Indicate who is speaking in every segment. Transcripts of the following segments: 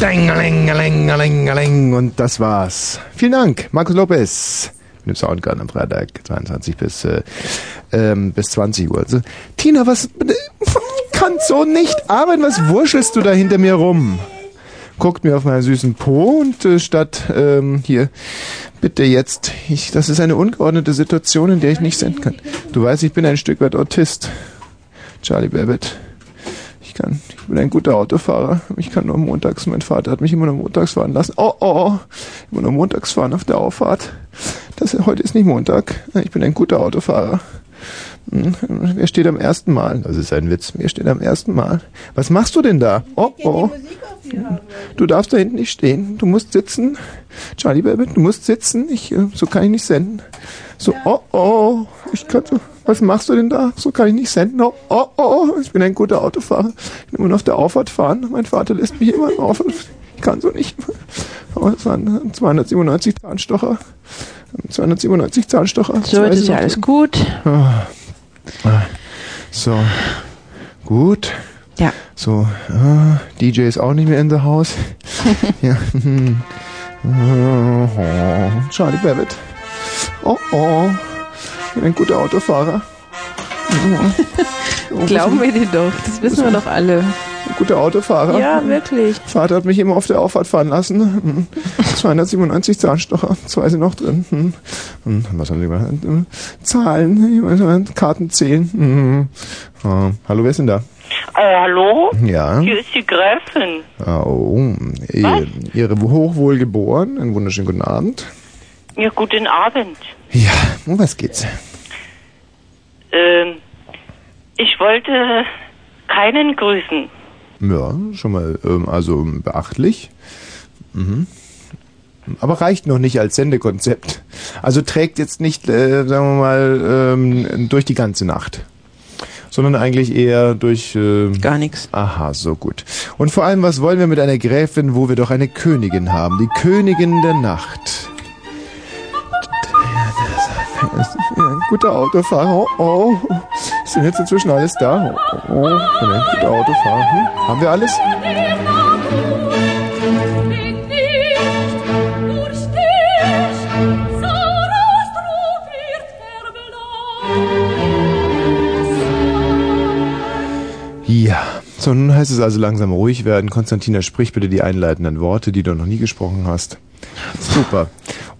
Speaker 1: Dingelingelingelingeling. Und das war's. Vielen Dank, Markus Lopez. Mit dem Soundgarden am Freitag 22 bis, äh, ähm, bis 20 Uhr. Also, Tina, was kann so nicht arbeiten? Was wurschelst du da hinter mir rum? Guckt mir auf meinen süßen Po und äh, statt ähm, hier, bitte jetzt, ich, das ist eine ungeordnete Situation, in der ich nicht senden kann. Du weißt, ich bin ein Stück weit Autist. Charlie Babbitt. Ich kann, ich bin ein guter Autofahrer. Ich kann nur montags, mein Vater hat mich immer nur montags fahren lassen. Oh, oh, oh. Immer nur montags fahren auf der Auffahrt. Das, heute ist nicht Montag. Ich bin ein guter Autofahrer. Hm, Wer steht am ersten Mal? Das ist ein Witz. Wer steht am ersten Mal? Was machst du denn da? Oh, oh. Du darfst da hinten nicht stehen. Du musst sitzen. Charlie Baby, du musst sitzen. Ich, äh, so kann ich nicht senden. So, oh, oh. Ich kann so. Was machst du denn da? So kann ich nicht senden. Oh, oh, oh. Ich bin ein guter Autofahrer. Ich will immer nur auf der Auffahrt fahren. Mein Vater lässt mich immer auf. Ich kann so nicht. Aber es waren 297 Zahnstocher. 297 Zahnstocher.
Speaker 2: So, das ist ja alles gut.
Speaker 1: Ah. So, gut.
Speaker 2: Ja.
Speaker 1: So, ah, DJ ist auch nicht mehr in the house. ja. Oh, Charlie Babbitt. Oh, oh. Ein guter Autofahrer.
Speaker 2: Glauben wir dir doch, das wissen wir doch alle.
Speaker 1: Ein guter Autofahrer.
Speaker 2: Ja, wirklich.
Speaker 1: Vater hat mich immer auf der Auffahrt fahren lassen. Hm. 297 Zahnstocher, zwei sind noch drin. Hm. Hm, Was haben Sie gemacht? Hm. Zahlen, Karten zählen. Hm. Ah, Hallo, wer ist denn da?
Speaker 3: Äh, hallo?
Speaker 1: Ja.
Speaker 3: Hier ist die Gräfin.
Speaker 1: Oh, ihr, Ihre Hochwohl geboren. Einen wunderschönen guten Abend.
Speaker 3: Ja, guten Abend.
Speaker 1: Ja, um was geht's?
Speaker 3: Ähm, ich wollte keinen grüßen.
Speaker 1: Ja, schon mal, ähm, also beachtlich. Mhm. Aber reicht noch nicht als Sendekonzept. Also trägt jetzt nicht, äh, sagen wir mal, ähm, durch die ganze Nacht. Sondern eigentlich eher durch... Äh,
Speaker 2: Gar nichts.
Speaker 1: Aha, so gut. Und vor allem, was wollen wir mit einer Gräfin, wo wir doch eine Königin haben? Die Königin der Nacht. Ein guter Autofahrer. Oh, oh. Sind jetzt inzwischen alles da? Oh, oh. ein guter Autofahrer. Hm? Haben wir alles? Ja, so nun heißt es also langsam ruhig werden. Konstantina, sprich bitte die einleitenden Worte, die du noch nie gesprochen hast. Super.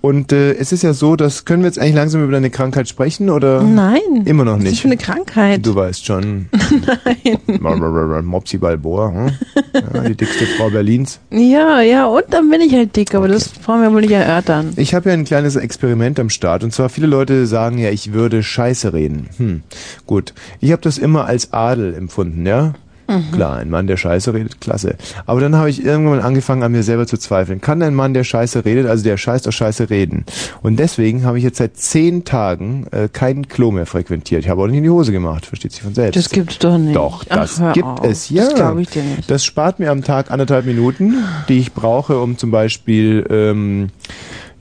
Speaker 1: Und äh, es ist ja so, dass können wir jetzt eigentlich langsam über deine Krankheit sprechen oder?
Speaker 2: Nein.
Speaker 1: Immer noch
Speaker 2: Was ist
Speaker 1: nicht.
Speaker 2: für eine Krankheit?
Speaker 1: Du weißt schon. Nein. Mopsi Balboa, hm? ja, die dickste Frau Berlins.
Speaker 2: Ja, ja, und dann bin ich halt dick, aber das brauchen wir wohl nicht erörtern.
Speaker 1: Ich habe ja ein kleines Experiment am Start. Und zwar viele Leute sagen ja, ich würde Scheiße reden. Hm, gut. Ich habe das immer als Adel empfunden, ja?
Speaker 2: Mhm.
Speaker 1: Klar, ein Mann, der Scheiße redet, klasse. Aber dann habe ich irgendwann angefangen, an mir selber zu zweifeln. Kann ein Mann, der Scheiße redet, also der scheißt auf Scheiße reden? Und deswegen habe ich jetzt seit zehn Tagen äh, kein Klo mehr frequentiert. Ich habe auch nicht in die Hose gemacht, versteht sich von selbst.
Speaker 2: Das gibt's doch nicht.
Speaker 1: Doch, das gibt
Speaker 2: auf.
Speaker 1: es, ja.
Speaker 2: Das glaube ich dir nicht.
Speaker 1: Das spart mir am Tag anderthalb Minuten, die ich brauche, um zum Beispiel ähm,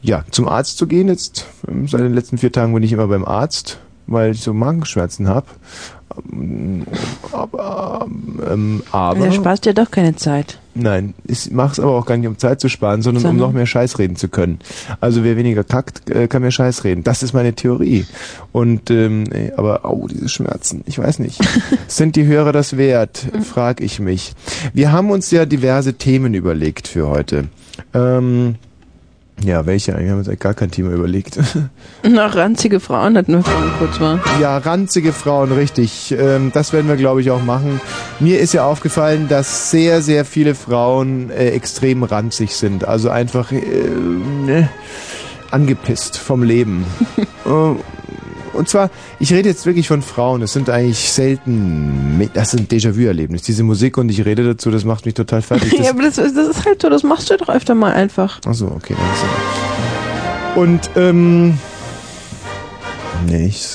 Speaker 1: ja, zum Arzt zu gehen. Jetzt seit den letzten vier Tagen bin ich immer beim Arzt, weil ich so Magenschmerzen habe. Aber, ähm, aber
Speaker 2: Der sparst dir doch keine Zeit.
Speaker 1: Nein, ich mach's aber auch gar nicht, um Zeit zu sparen, sondern um
Speaker 2: Sondern?
Speaker 1: noch mehr Scheiß reden zu können. Also wer weniger kackt, äh, kann mehr Scheiß reden. Das ist meine Theorie. Und ähm, ey, aber au, diese Schmerzen, ich weiß nicht. Sind die Hörer das wert? Frag ich mich. Wir haben uns ja diverse Themen überlegt für heute. Ähm, ja, welche? Wir haben uns gar kein Thema überlegt.
Speaker 2: Na, ranzige Frauen hatten wir vorhin kurz mal.
Speaker 1: Ja, ranzige Frauen, richtig. Ähm, das werden wir, glaube ich, auch machen. Mir ist ja aufgefallen, dass sehr, sehr viele Frauen äh, extrem ranzig sind. Also einfach äh, ne, angepisst vom Leben. Und zwar, ich rede jetzt wirklich von Frauen. Es sind eigentlich selten, das sind Déjà-vu-Erlebnisse. Diese Musik und ich rede dazu, das macht mich total fertig. Das
Speaker 2: ja, aber das, ist- das ist halt so, das machst du doch öfter mal einfach.
Speaker 1: Achso, okay. Dann. Und, ähm. Nee, ich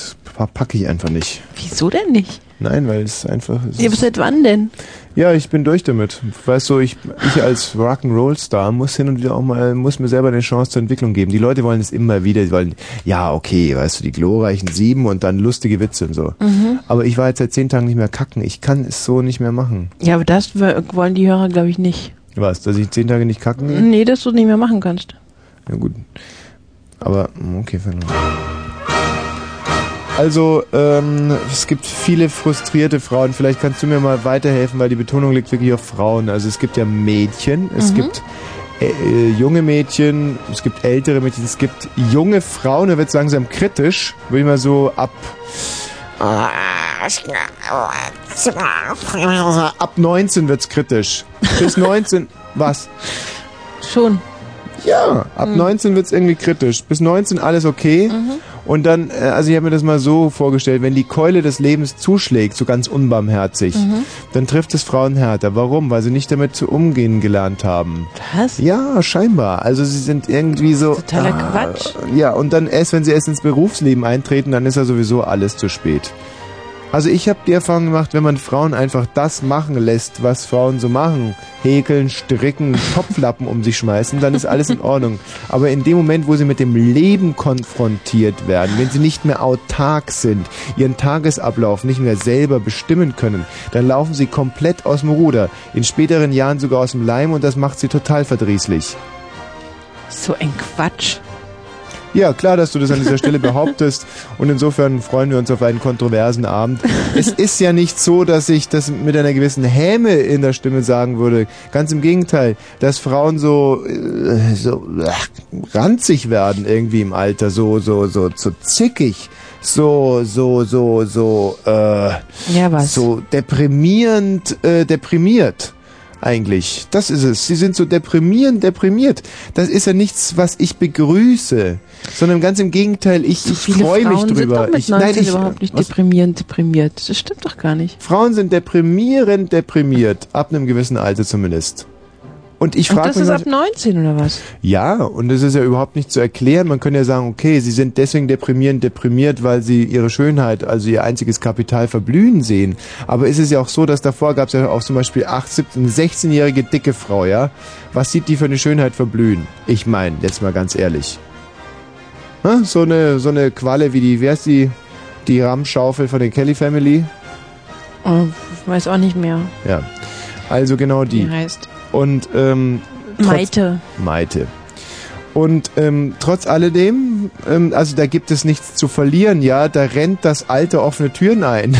Speaker 1: packe ich einfach nicht.
Speaker 2: Wieso denn nicht?
Speaker 1: Nein, weil es einfach. Es
Speaker 2: Ja, aber seit wann denn?
Speaker 1: Ja, ich bin durch damit. Weißt du, ich, ich als Rock'n'Roll-Star muss hin und wieder auch mal, muss mir selber eine Chance zur Entwicklung geben. Die Leute wollen es immer wieder, die wollen, ja, okay, weißt du, die glorreichen Sieben und dann lustige Witze und so.
Speaker 2: Mhm.
Speaker 1: Aber ich war jetzt seit zehn Tagen nicht mehr kacken. Ich kann es so nicht mehr machen.
Speaker 2: Ja, aber das wollen die Hörer, glaube ich, nicht.
Speaker 1: Was, dass ich zehn Tage nicht kacken gehe?
Speaker 2: Nee, dass du es nicht mehr machen kannst.
Speaker 1: Ja gut. Aber, okay, verloren. Also, ähm, es gibt viele frustrierte Frauen. Vielleicht kannst du mir mal weiterhelfen, weil die Betonung liegt wirklich auf Frauen. Also es gibt ja Mädchen, es
Speaker 2: Mhm.
Speaker 1: gibt äh, äh, junge Mädchen, es gibt ältere Mädchen, es gibt junge Frauen, da wird es langsam kritisch, würde ich mal so ab ab 19 wird's kritisch. Bis 19 was?
Speaker 2: Schon.
Speaker 1: Ja, ab 19 wird's irgendwie kritisch. Bis 19 alles okay. Und dann, äh, also ich habe mir das mal so vorgestellt, wenn die Keule des Lebens zuschlägt, so ganz unbarmherzig, dann trifft es Frauen härter. Warum? Weil sie nicht damit zu umgehen gelernt haben.
Speaker 2: Was?
Speaker 1: Ja, scheinbar. Also sie sind irgendwie so...
Speaker 2: Totaler
Speaker 1: ah,
Speaker 2: Quatsch.
Speaker 1: Ja, und dann erst, wenn sie erst ins Berufsleben eintreten, dann ist ja sowieso alles zu spät. Also ich habe die Erfahrung gemacht, wenn man Frauen einfach das machen lässt, was Frauen so machen, häkeln, stricken, Topflappen um sich schmeißen, dann ist alles in Ordnung. Aber in dem Moment, wo sie mit dem Leben konfrontiert werden, wenn sie nicht mehr autark sind, ihren Tagesablauf nicht mehr selber bestimmen können, dann laufen sie komplett aus dem Ruder. In späteren Jahren sogar aus dem Leim und das macht sie total verdrießlich.
Speaker 2: So ein Quatsch.
Speaker 1: Ja, klar, dass du das an dieser Stelle behauptest. Und insofern freuen wir uns auf einen kontroversen Abend. Es ist ja nicht so, dass ich das mit einer gewissen Häme in der Stimme sagen würde. Ganz im Gegenteil, dass Frauen so, äh, so ranzig werden irgendwie im Alter, so, so, so, so zickig. So, so, so, so, äh,
Speaker 2: Ja, was?
Speaker 1: so deprimierend, äh, deprimiert. Eigentlich. Das ist es. Sie sind so deprimierend, deprimiert. Das ist ja nichts, was ich begrüße, sondern ganz im Gegenteil, ich, ich
Speaker 2: Viele
Speaker 1: freue mich drüber. ich,
Speaker 2: 19
Speaker 1: ich,
Speaker 2: überhaupt nicht
Speaker 1: was?
Speaker 2: deprimierend deprimiert. Das stimmt doch gar nicht.
Speaker 1: Frauen sind deprimierend, deprimiert, ab einem gewissen Alter zumindest. Und ich
Speaker 2: Und
Speaker 1: frage
Speaker 2: das
Speaker 1: mich,
Speaker 2: ist
Speaker 1: manch-
Speaker 2: ab 19 oder was?
Speaker 1: ja, und es ist ja überhaupt nicht zu erklären. Man könnte ja sagen, okay, sie sind deswegen deprimierend deprimiert, weil sie ihre Schönheit, also ihr einziges Kapital verblühen sehen. Aber es ist ja auch so, dass davor gab es ja auch zum Beispiel 8, 17, 16-jährige dicke Frau, ja. Was sieht die für eine Schönheit verblühen? Ich meine, jetzt mal ganz ehrlich. Hä? So eine, so eine Qualle wie die, wer ist die, die Rammschaufel von der Kelly Family?
Speaker 2: Oh, ich weiß auch nicht mehr,
Speaker 1: Ja. Also genau
Speaker 2: wie
Speaker 1: die.
Speaker 2: die heißt.
Speaker 1: Und ähm, trotz-
Speaker 2: Maite.
Speaker 1: Maite. Und ähm, trotz alledem, ähm, also da gibt es nichts zu verlieren, ja, da rennt das alte offene Türen ein.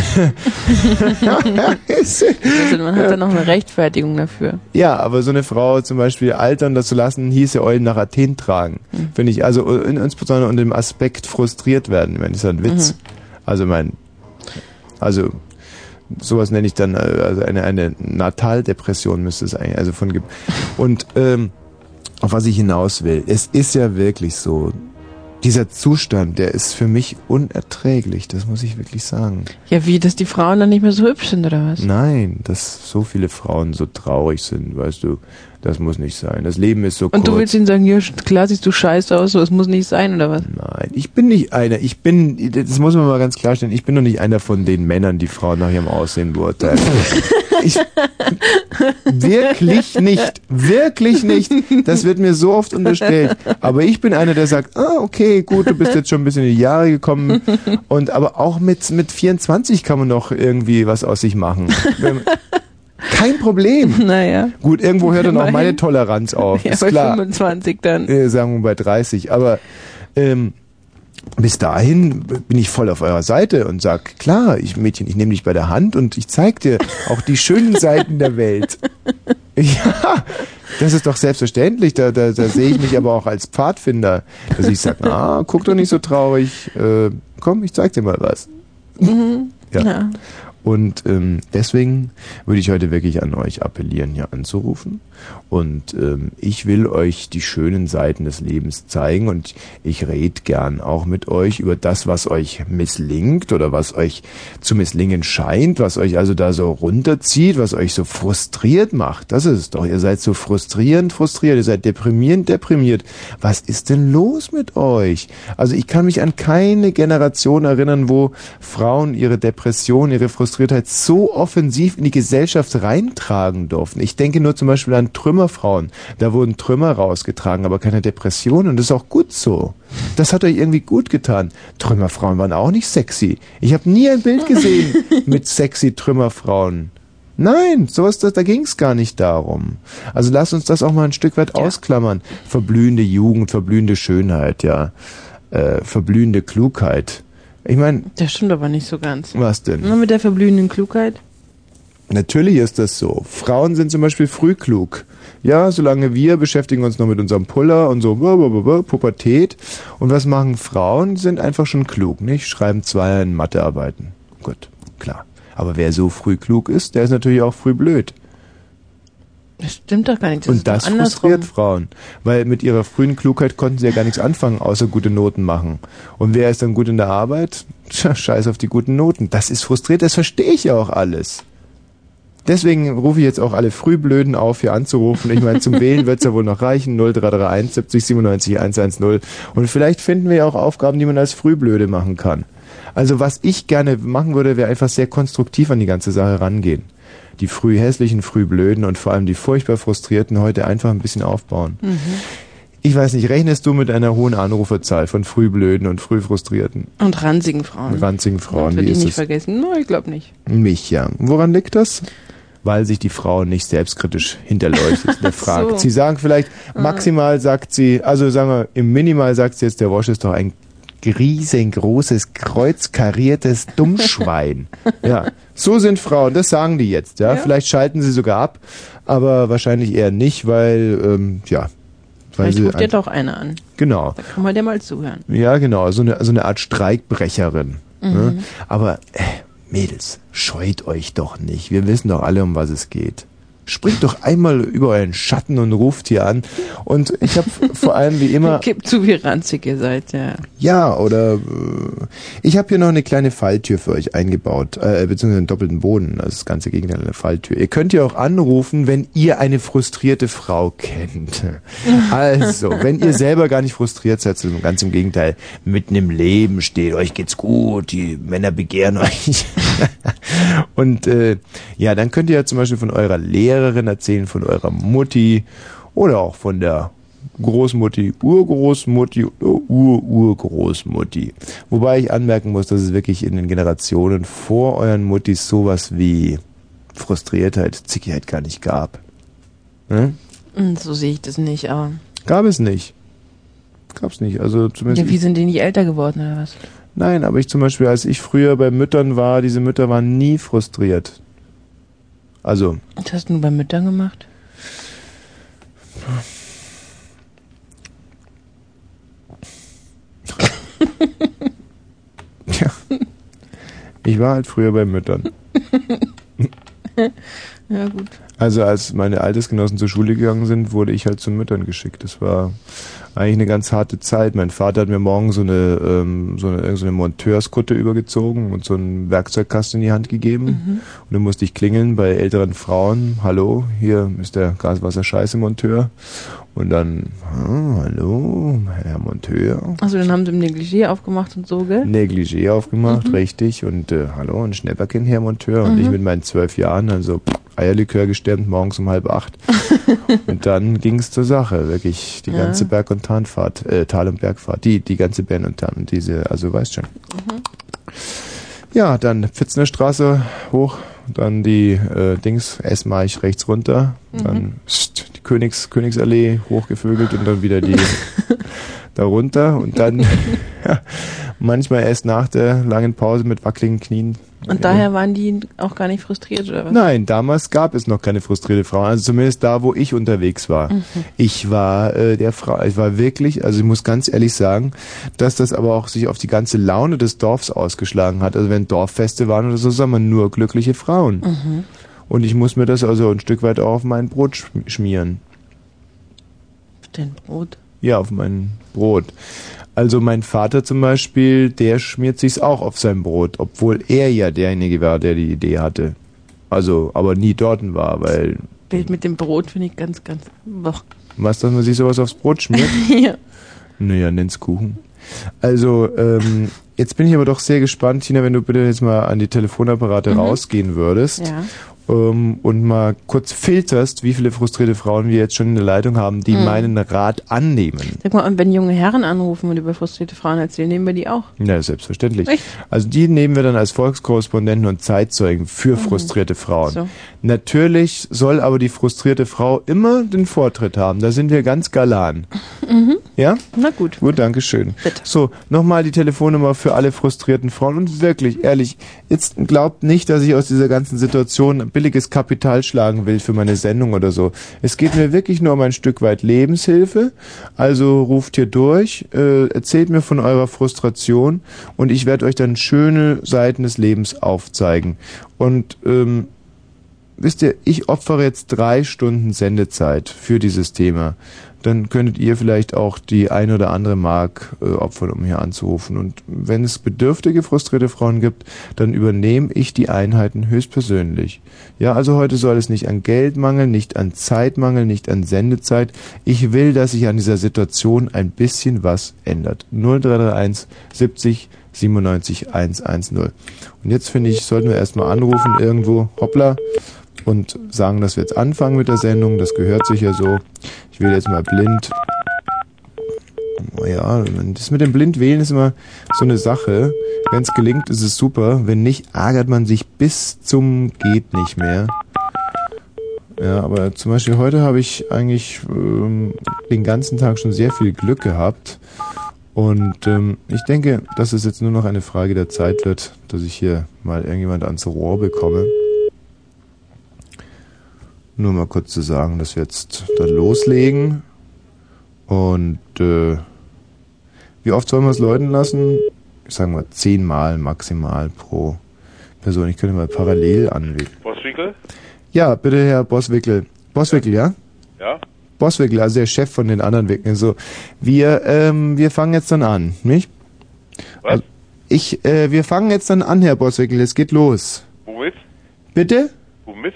Speaker 2: Also man hat da noch eine Rechtfertigung dafür.
Speaker 1: ja, aber so eine Frau zum Beispiel altern das zu lassen, hieße Eulen nach Athen tragen. Finde ich, also in, insbesondere unter dem Aspekt frustriert werden. Ich meine, das ist ja ein Witz. Also mein, also sowas nenne ich dann, äh, also eine, eine Nataldepression müsste es eigentlich, also von Ge Und ähm, auf was ich hinaus will, es ist ja wirklich so, dieser Zustand, der ist für mich unerträglich, das muss ich wirklich sagen.
Speaker 2: Ja, wie, dass die Frauen dann nicht mehr so hübsch sind oder was?
Speaker 1: Nein, dass so viele Frauen so traurig sind, weißt du, das muss nicht sein. Das Leben ist so kurz.
Speaker 2: Und du willst ihnen sagen, ja, klar siehst du scheiße aus, so, es muss nicht sein oder was?
Speaker 1: Nein, ich bin nicht einer. Ich bin, das muss man mal ganz klarstellen, ich bin noch nicht einer von den Männern, die Frauen nach ihrem Aussehen beurteilen. Ich, wirklich nicht. Wirklich nicht. Das wird mir so oft unterstellt. Aber ich bin einer, der sagt, ah, okay, gut, du bist jetzt schon ein bisschen in die Jahre gekommen. Und aber auch mit, mit 24 kann man noch irgendwie was aus sich machen. Wenn- Kein Problem.
Speaker 2: Naja.
Speaker 1: Gut, irgendwo hört dann auch meine Toleranz auf.
Speaker 2: Ja,
Speaker 1: ist
Speaker 2: bei
Speaker 1: klar.
Speaker 2: 25 dann.
Speaker 1: Äh, sagen wir bei 30. Aber ähm, bis dahin bin ich voll auf eurer Seite und sag, klar, ich Mädchen, ich nehme dich bei der Hand und ich zeig dir auch die schönen Seiten der Welt. Ja, das ist doch selbstverständlich. Da, da, da sehe ich mich aber auch als Pfadfinder, dass ich sage, ah, guck doch nicht so traurig. Äh, komm, ich zeig dir mal was.
Speaker 2: Mhm.
Speaker 1: Ja.
Speaker 2: Ja.
Speaker 1: Und ähm, deswegen würde ich heute wirklich an euch appellieren, hier anzurufen. Und ähm, ich will euch die schönen Seiten des Lebens zeigen und ich rede gern auch mit euch über das, was euch misslingt oder was euch zu misslingen scheint, was euch also da so runterzieht, was euch so frustriert macht. Das ist es doch. Ihr seid so frustrierend frustriert, ihr seid deprimierend deprimiert. Was ist denn los mit euch? Also ich kann mich an keine Generation erinnern, wo Frauen ihre Depression, ihre Frustriertheit so offensiv in die Gesellschaft reintragen durften. Ich denke nur zum Beispiel an Trümmerfrauen. Da wurden Trümmer rausgetragen, aber keine Depressionen und das ist auch gut so. Das hat euch irgendwie gut getan. Trümmerfrauen waren auch nicht sexy. Ich habe nie ein Bild gesehen mit sexy Trümmerfrauen. Nein, sowas, da, da ging es gar nicht darum. Also lass uns das auch mal ein Stück weit ausklammern. Verblühende Jugend, verblühende Schönheit, ja. Äh, verblühende Klugheit. Ich meine,
Speaker 2: Das stimmt aber nicht so ganz.
Speaker 1: was denn?
Speaker 2: Nur mit der verblühenden Klugheit.
Speaker 1: Natürlich ist das so. Frauen sind zum Beispiel früh klug. Ja, solange wir beschäftigen uns noch mit unserem Puller und so blablabla, Pubertät. Und was machen Frauen? Sind einfach schon klug, nicht? Schreiben Zweier in Mathearbeiten. Gut, klar. Aber wer so früh klug ist, der ist natürlich auch früh blöd.
Speaker 2: Das stimmt doch gar nicht. Das
Speaker 1: und das frustriert Frauen. Weil mit ihrer frühen Klugheit konnten sie ja gar nichts anfangen, außer gute Noten machen. Und wer ist dann gut in der Arbeit? Tja, scheiß auf die guten Noten. Das ist frustriert, das verstehe ich ja auch alles. Deswegen rufe ich jetzt auch alle Frühblöden auf, hier anzurufen. Ich meine, zum Wählen wird's ja wohl noch reichen. 0331 70 97 110. Und vielleicht finden wir ja auch Aufgaben, die man als Frühblöde machen kann. Also was ich gerne machen würde, wäre einfach sehr konstruktiv an die ganze Sache rangehen. Die früh hässlichen, früh blöden und vor allem die furchtbar frustrierten heute einfach ein bisschen aufbauen.
Speaker 2: Mhm.
Speaker 1: Ich weiß nicht, rechnest du mit einer hohen Anruferzahl von frühblöden und früh frustrierten,
Speaker 2: Und ranzigen Frauen.
Speaker 1: ranzigen Frauen?
Speaker 2: Wird
Speaker 1: Wie
Speaker 2: die
Speaker 1: ist
Speaker 2: nicht
Speaker 1: es?
Speaker 2: vergessen? No, ich glaube nicht.
Speaker 1: Mich, ja. Woran liegt das? Weil sich die Frau nicht selbstkritisch hinterleuchtet, der fragt.
Speaker 2: so.
Speaker 1: Sie sagen vielleicht, maximal sagt sie, also sagen wir, im Minimal sagt sie jetzt, der Wosch ist doch ein riesengroßes, kreuzkariertes Dummschwein. ja, so sind Frauen, das sagen die jetzt, ja.
Speaker 2: Ja.
Speaker 1: Vielleicht schalten sie sogar ab, aber wahrscheinlich eher nicht, weil, ähm, ja. Weil
Speaker 2: Vielleicht
Speaker 1: sie
Speaker 2: ruft dir
Speaker 1: ein-
Speaker 2: doch einer an.
Speaker 1: Genau.
Speaker 2: Da kann man dir mal zuhören.
Speaker 1: Ja, genau, so eine, so eine Art Streikbrecherin. Ne?
Speaker 2: Mhm.
Speaker 1: Aber äh, Mädels, scheut euch doch nicht. Wir wissen doch alle, um was es geht. Springt doch einmal über euren Schatten und ruft hier an. Und ich habe vor allem wie immer,
Speaker 2: Gib zu, wie ranzig ihr seid, ja.
Speaker 1: ja, oder äh, ich habe hier noch eine kleine Falltür für euch eingebaut, äh, beziehungsweise einen doppelten Boden, also das ganze Gegenteil einer Falltür. Ihr könnt ja auch anrufen, wenn ihr eine frustrierte Frau kennt. Also, wenn ihr selber gar nicht frustriert seid, sondern ganz im Gegenteil, mitten im Leben steht, euch geht's gut, die Männer begehren euch. Und äh, ja, dann könnt ihr ja zum Beispiel von eurer Lehrerin erzählen, von eurer Mutti oder auch von der Großmutti, Urgroßmutti oder Ur-Urgroßmutti. Wobei ich anmerken muss, dass es wirklich in den Generationen vor euren Muttis sowas wie Frustriertheit, Zickigkeit gar nicht gab. Ne?
Speaker 2: Hm, So sehe ich das nicht, aber.
Speaker 1: Gab es nicht. Gab's nicht. Also zumindest.
Speaker 2: Ja, wie sind die nicht älter geworden oder was?
Speaker 1: Nein, aber ich zum Beispiel, als ich früher bei Müttern war, diese Mütter waren nie frustriert. Also,
Speaker 2: Was hast du bei Müttern gemacht?
Speaker 1: ja. Ich war halt früher bei Müttern.
Speaker 2: Ja, gut.
Speaker 1: Also als meine Altersgenossen zur Schule gegangen sind, wurde ich halt zu Müttern geschickt. Das war eigentlich eine ganz harte Zeit. Mein Vater hat mir morgen so eine, ähm, so eine, so eine Monteurskutte übergezogen und so einen Werkzeugkasten in die Hand gegeben.
Speaker 2: Mhm.
Speaker 1: Und dann musste ich klingeln bei älteren Frauen. Hallo, hier ist der Gaswasser-Scheiße-Monteur. Und dann, ah, hallo, Herr Monteur.
Speaker 2: Also dann haben sie im Negligé aufgemacht und so, gell?
Speaker 1: Negligé aufgemacht, richtig. Und äh, hallo, ein Schnäpperchen, Herr Monteur. Und
Speaker 2: Mhm.
Speaker 1: ich mit meinen zwölf Jahren, also pff, Eierlikör gestemmt, morgens um halb acht. und dann ging es zur Sache, wirklich die
Speaker 2: Ja.
Speaker 1: ganze Berg- und Tarnfahrt, äh, Tal- und Bergfahrt, die, die ganze Bern und Tarn, diese, also weißt schon.
Speaker 2: Mhm.
Speaker 1: Ja, dann Pfitzner Straße hoch, dann die äh, Dings, Esmarch rechts runter,
Speaker 2: Mhm.
Speaker 1: dann pst, die Königs, Königsallee hochgevögelt und dann wieder die da runter und dann ja, manchmal erst nach der langen Pause mit wackeligen Knien.
Speaker 2: Und daher waren die auch gar nicht frustriert, oder was?
Speaker 1: Nein, damals gab es noch keine frustrierte Frau. Also zumindest da, wo ich unterwegs war.
Speaker 2: Mhm.
Speaker 1: Ich war äh, der Frau, ich war wirklich, also ich muss ganz ehrlich sagen, dass das aber auch sich auf die ganze Laune des Dorfs ausgeschlagen hat. Also wenn Dorffeste waren oder so, sah man nur glückliche Frauen.
Speaker 2: Mhm.
Speaker 1: Und ich muss mir das also ein Stück weit auch auf mein Brot schm- schmieren.
Speaker 2: Den Brot.
Speaker 1: Ja, auf mein Brot. Also mein Vater zum Beispiel, der schmiert sich's auch auf sein Brot, obwohl er ja derjenige war, der die Idee hatte. Also, aber nie dort war, weil,
Speaker 2: Bild mit dem Brot finde ich ganz, ganz. Boah.
Speaker 1: was, dass man sich sowas aufs Brot schmiert?
Speaker 2: ja.
Speaker 1: Naja, nenn's Kuchen. Also, ähm, jetzt bin ich aber doch sehr gespannt, Tina, wenn du bitte jetzt mal an die Telefonapparate
Speaker 2: Mhm.
Speaker 1: rausgehen würdest
Speaker 2: Ja.
Speaker 1: Ähm, und mal kurz filterst, wie viele frustrierte Frauen wir jetzt schon in der Leitung haben, die
Speaker 2: Mhm.
Speaker 1: meinen Rat annehmen.
Speaker 2: Sag mal, und wenn junge Herren anrufen und über frustrierte Frauen erzählen, nehmen wir die auch.
Speaker 1: Ja, selbstverständlich.
Speaker 2: Echt?
Speaker 1: Also die nehmen wir dann als Volkskorrespondenten und Zeitzeugen für frustrierte Frauen.
Speaker 2: So.
Speaker 1: Natürlich soll aber die frustrierte Frau immer den Vortritt haben. Da sind wir ganz galan.
Speaker 2: Mhm.
Speaker 1: Ja?
Speaker 2: Na gut.
Speaker 1: Gut, danke schön.
Speaker 2: Bitte.
Speaker 1: So, nochmal die Telefonnummer für alle frustrierten Frauen. Und wirklich, ehrlich, jetzt glaubt nicht, dass ich aus dieser ganzen Situation billiges Kapital schlagen will für meine Sendung oder so. Es geht mir wirklich nur um ein Stück weit Lebenshilfe. Also ruft hier durch, äh, erzählt mir von eurer Frustration und ich werde euch dann schöne Seiten des Lebens aufzeigen. Und ähm, wisst ihr, ich opfere jetzt drei Stunden Sendezeit für dieses Thema. Dann könntet ihr vielleicht auch die ein oder andere Mark äh, opfern, um hier anzurufen. Und wenn es bedürftige, frustrierte Frauen gibt, dann übernehme ich die Einheiten höchstpersönlich. Ja, also heute soll es nicht an Geld mangeln, nicht an Zeit mangeln, nicht an Sendezeit. Ich will, dass sich an dieser Situation ein bisschen was ändert. 0331 70 97 110. Und jetzt finde ich, sollten wir erstmal anrufen irgendwo, hoppla, und sagen, dass wir jetzt anfangen mit der Sendung. Das gehört sich ja so. Ich wähle jetzt mal blind. Ja, das mit dem Blindwählen ist immer so eine Sache. Wenn es gelingt, ist es super. Wenn nicht, ärgert man sich bis zum geht nicht mehr. Ja, aber zum Beispiel heute habe ich eigentlich ähm, den ganzen Tag schon sehr viel Glück gehabt. Und ähm, ich denke, dass es jetzt nur noch eine Frage der Zeit wird, dass ich hier mal irgendjemand ans Rohr bekomme. Nur mal kurz zu sagen, dass wir jetzt dann loslegen. Und äh, wie oft sollen wir es läuten lassen? Ich sage mal zehnmal maximal pro Person. Ich könnte mal parallel anwählen.
Speaker 4: Bosswinkel?
Speaker 1: Ja, bitte Herr Bosswickel. Bosswickel, ja?
Speaker 4: Ja?
Speaker 1: Bosswickel, also der Chef von den anderen Wickeln. So, wir, ähm, wir fangen jetzt dann an, nicht?
Speaker 4: Was?
Speaker 1: Also, ich, äh, wir fangen jetzt dann an, Herr Bosswickel. Es geht los.
Speaker 4: Womit?
Speaker 1: Bitte?
Speaker 4: Womit?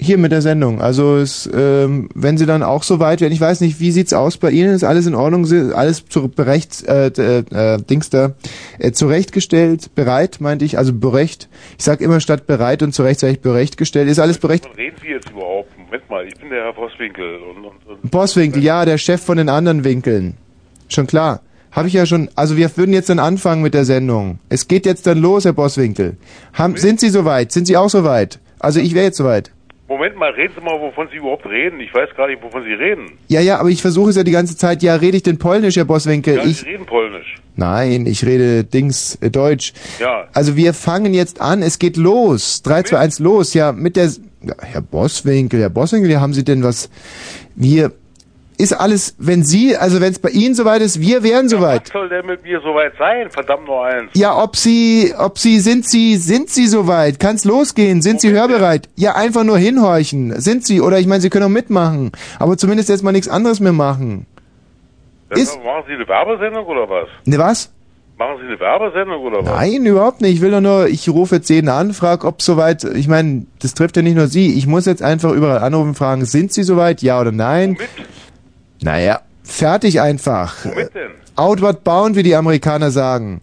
Speaker 1: Hier mit der Sendung. Also es, ähm, wenn Sie dann auch so weit werden, ich weiß nicht, wie sieht's aus bei Ihnen? Ist alles in Ordnung? Alles zu berecht, äh, äh, äh, Dings da, äh, zurechtgestellt, bereit, meinte ich, also berecht. Ich sag immer statt bereit und zurecht sage ich berechtgestellt. Ist alles berecht?
Speaker 4: Reden Sie jetzt überhaupt? Moment mal, ich bin der Herr Bosswinkel und, und, und
Speaker 1: Bosswinkel, ja, der Chef von den anderen Winkeln. Schon klar. Habe ich ja schon, also wir würden jetzt dann anfangen mit der Sendung. Es geht jetzt dann los, Herr Bosswinkel. Haben, sind Sie soweit? Sind Sie auch soweit? Also ich wäre jetzt soweit.
Speaker 4: Moment mal, reden Sie mal, wovon Sie überhaupt reden. Ich weiß gar nicht, wovon Sie reden.
Speaker 1: Ja, ja, aber ich versuche es ja die ganze Zeit. Ja, rede ich denn Polnisch, Herr Bosswinkel?
Speaker 4: Ja,
Speaker 1: ich,
Speaker 4: Sie reden Polnisch.
Speaker 1: nein, ich rede Dings, äh, Deutsch.
Speaker 4: Ja.
Speaker 1: Also wir fangen jetzt an, es geht los. 3, 2, 1, los. Ja, mit der, ja, Herr Bosswinkel, Herr Bosswinkel, ja, haben Sie denn was, wir, ist alles, wenn Sie, also wenn es bei Ihnen soweit ist, wir wären soweit.
Speaker 4: Was soll denn mit mir soweit sein? Verdammt nur eins.
Speaker 1: Ja, ob Sie, ob Sie, sind Sie, sind Sie soweit? Kann's losgehen? Sind Sie hörbereit? Ja, einfach nur hinhorchen. Sind Sie? Oder ich meine, Sie können auch mitmachen. Aber zumindest jetzt mal nichts anderes mehr machen. Ist-
Speaker 4: Ist machen Sie eine Werbesendung oder was?
Speaker 1: Ne, was?
Speaker 4: Machen Sie eine Werbesendung oder was?
Speaker 1: Nein, überhaupt nicht. Ich will doch nur, ich rufe jetzt jeden an, frag, ob soweit, ich meine, das trifft ja nicht nur Sie. Ich muss jetzt einfach überall anrufen, fragen, sind Sie soweit? Ja oder nein?
Speaker 4: Womit?
Speaker 1: Naja, fertig einfach.
Speaker 4: Womit denn?
Speaker 1: Outward bound, wie die Amerikaner sagen.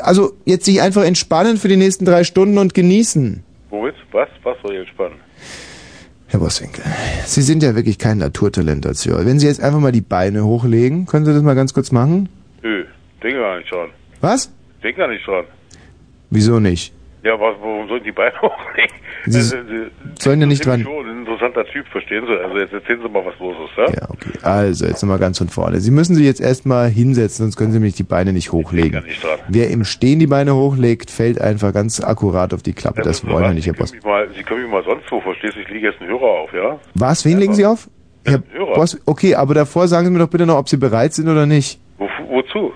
Speaker 1: Also, jetzt sich einfach entspannen für die nächsten drei Stunden und genießen.
Speaker 4: Womit? Was? Was soll jetzt spannen?
Speaker 1: Herr Bosswinkel, Sie sind ja wirklich kein Naturtalent als Hörer. Wenn Sie jetzt einfach mal die Beine hochlegen, können Sie das mal ganz kurz machen?
Speaker 4: Nö, denke gar nicht dran.
Speaker 1: Was?
Speaker 4: Denk gar nicht dran.
Speaker 1: Wieso nicht?
Speaker 4: Ja, was, warum sollen die Beine hochlegen?
Speaker 1: Sie
Speaker 4: Also, Sie
Speaker 1: sollen ja nicht dran-
Speaker 4: Schon interessanter Typ, verstehen Sie? Also jetzt erzählen Sie mal, was los ist, ja?
Speaker 1: Ja, okay. Also, jetzt nochmal ganz von vorne. Sie müssen sich jetzt erstmal hinsetzen, sonst können Sie nämlich die Beine nicht hochlegen.
Speaker 4: gar nicht dran.
Speaker 1: Wer im Stehen die Beine hochlegt, fällt einfach ganz akkurat auf die Klappe. Das
Speaker 4: wissen Sie
Speaker 1: wollen wir nicht, Herr Boss.
Speaker 4: mal, Sie können mich mal sonst wo, verstehst du? Ich lege jetzt einen Hörer auf, ja?
Speaker 1: Was? Wen legen Sie auf? Herr
Speaker 4: Hörer.
Speaker 1: Boss, okay, aber davor sagen Sie mir doch bitte noch, ob Sie bereit sind oder nicht.
Speaker 4: Wo, wozu?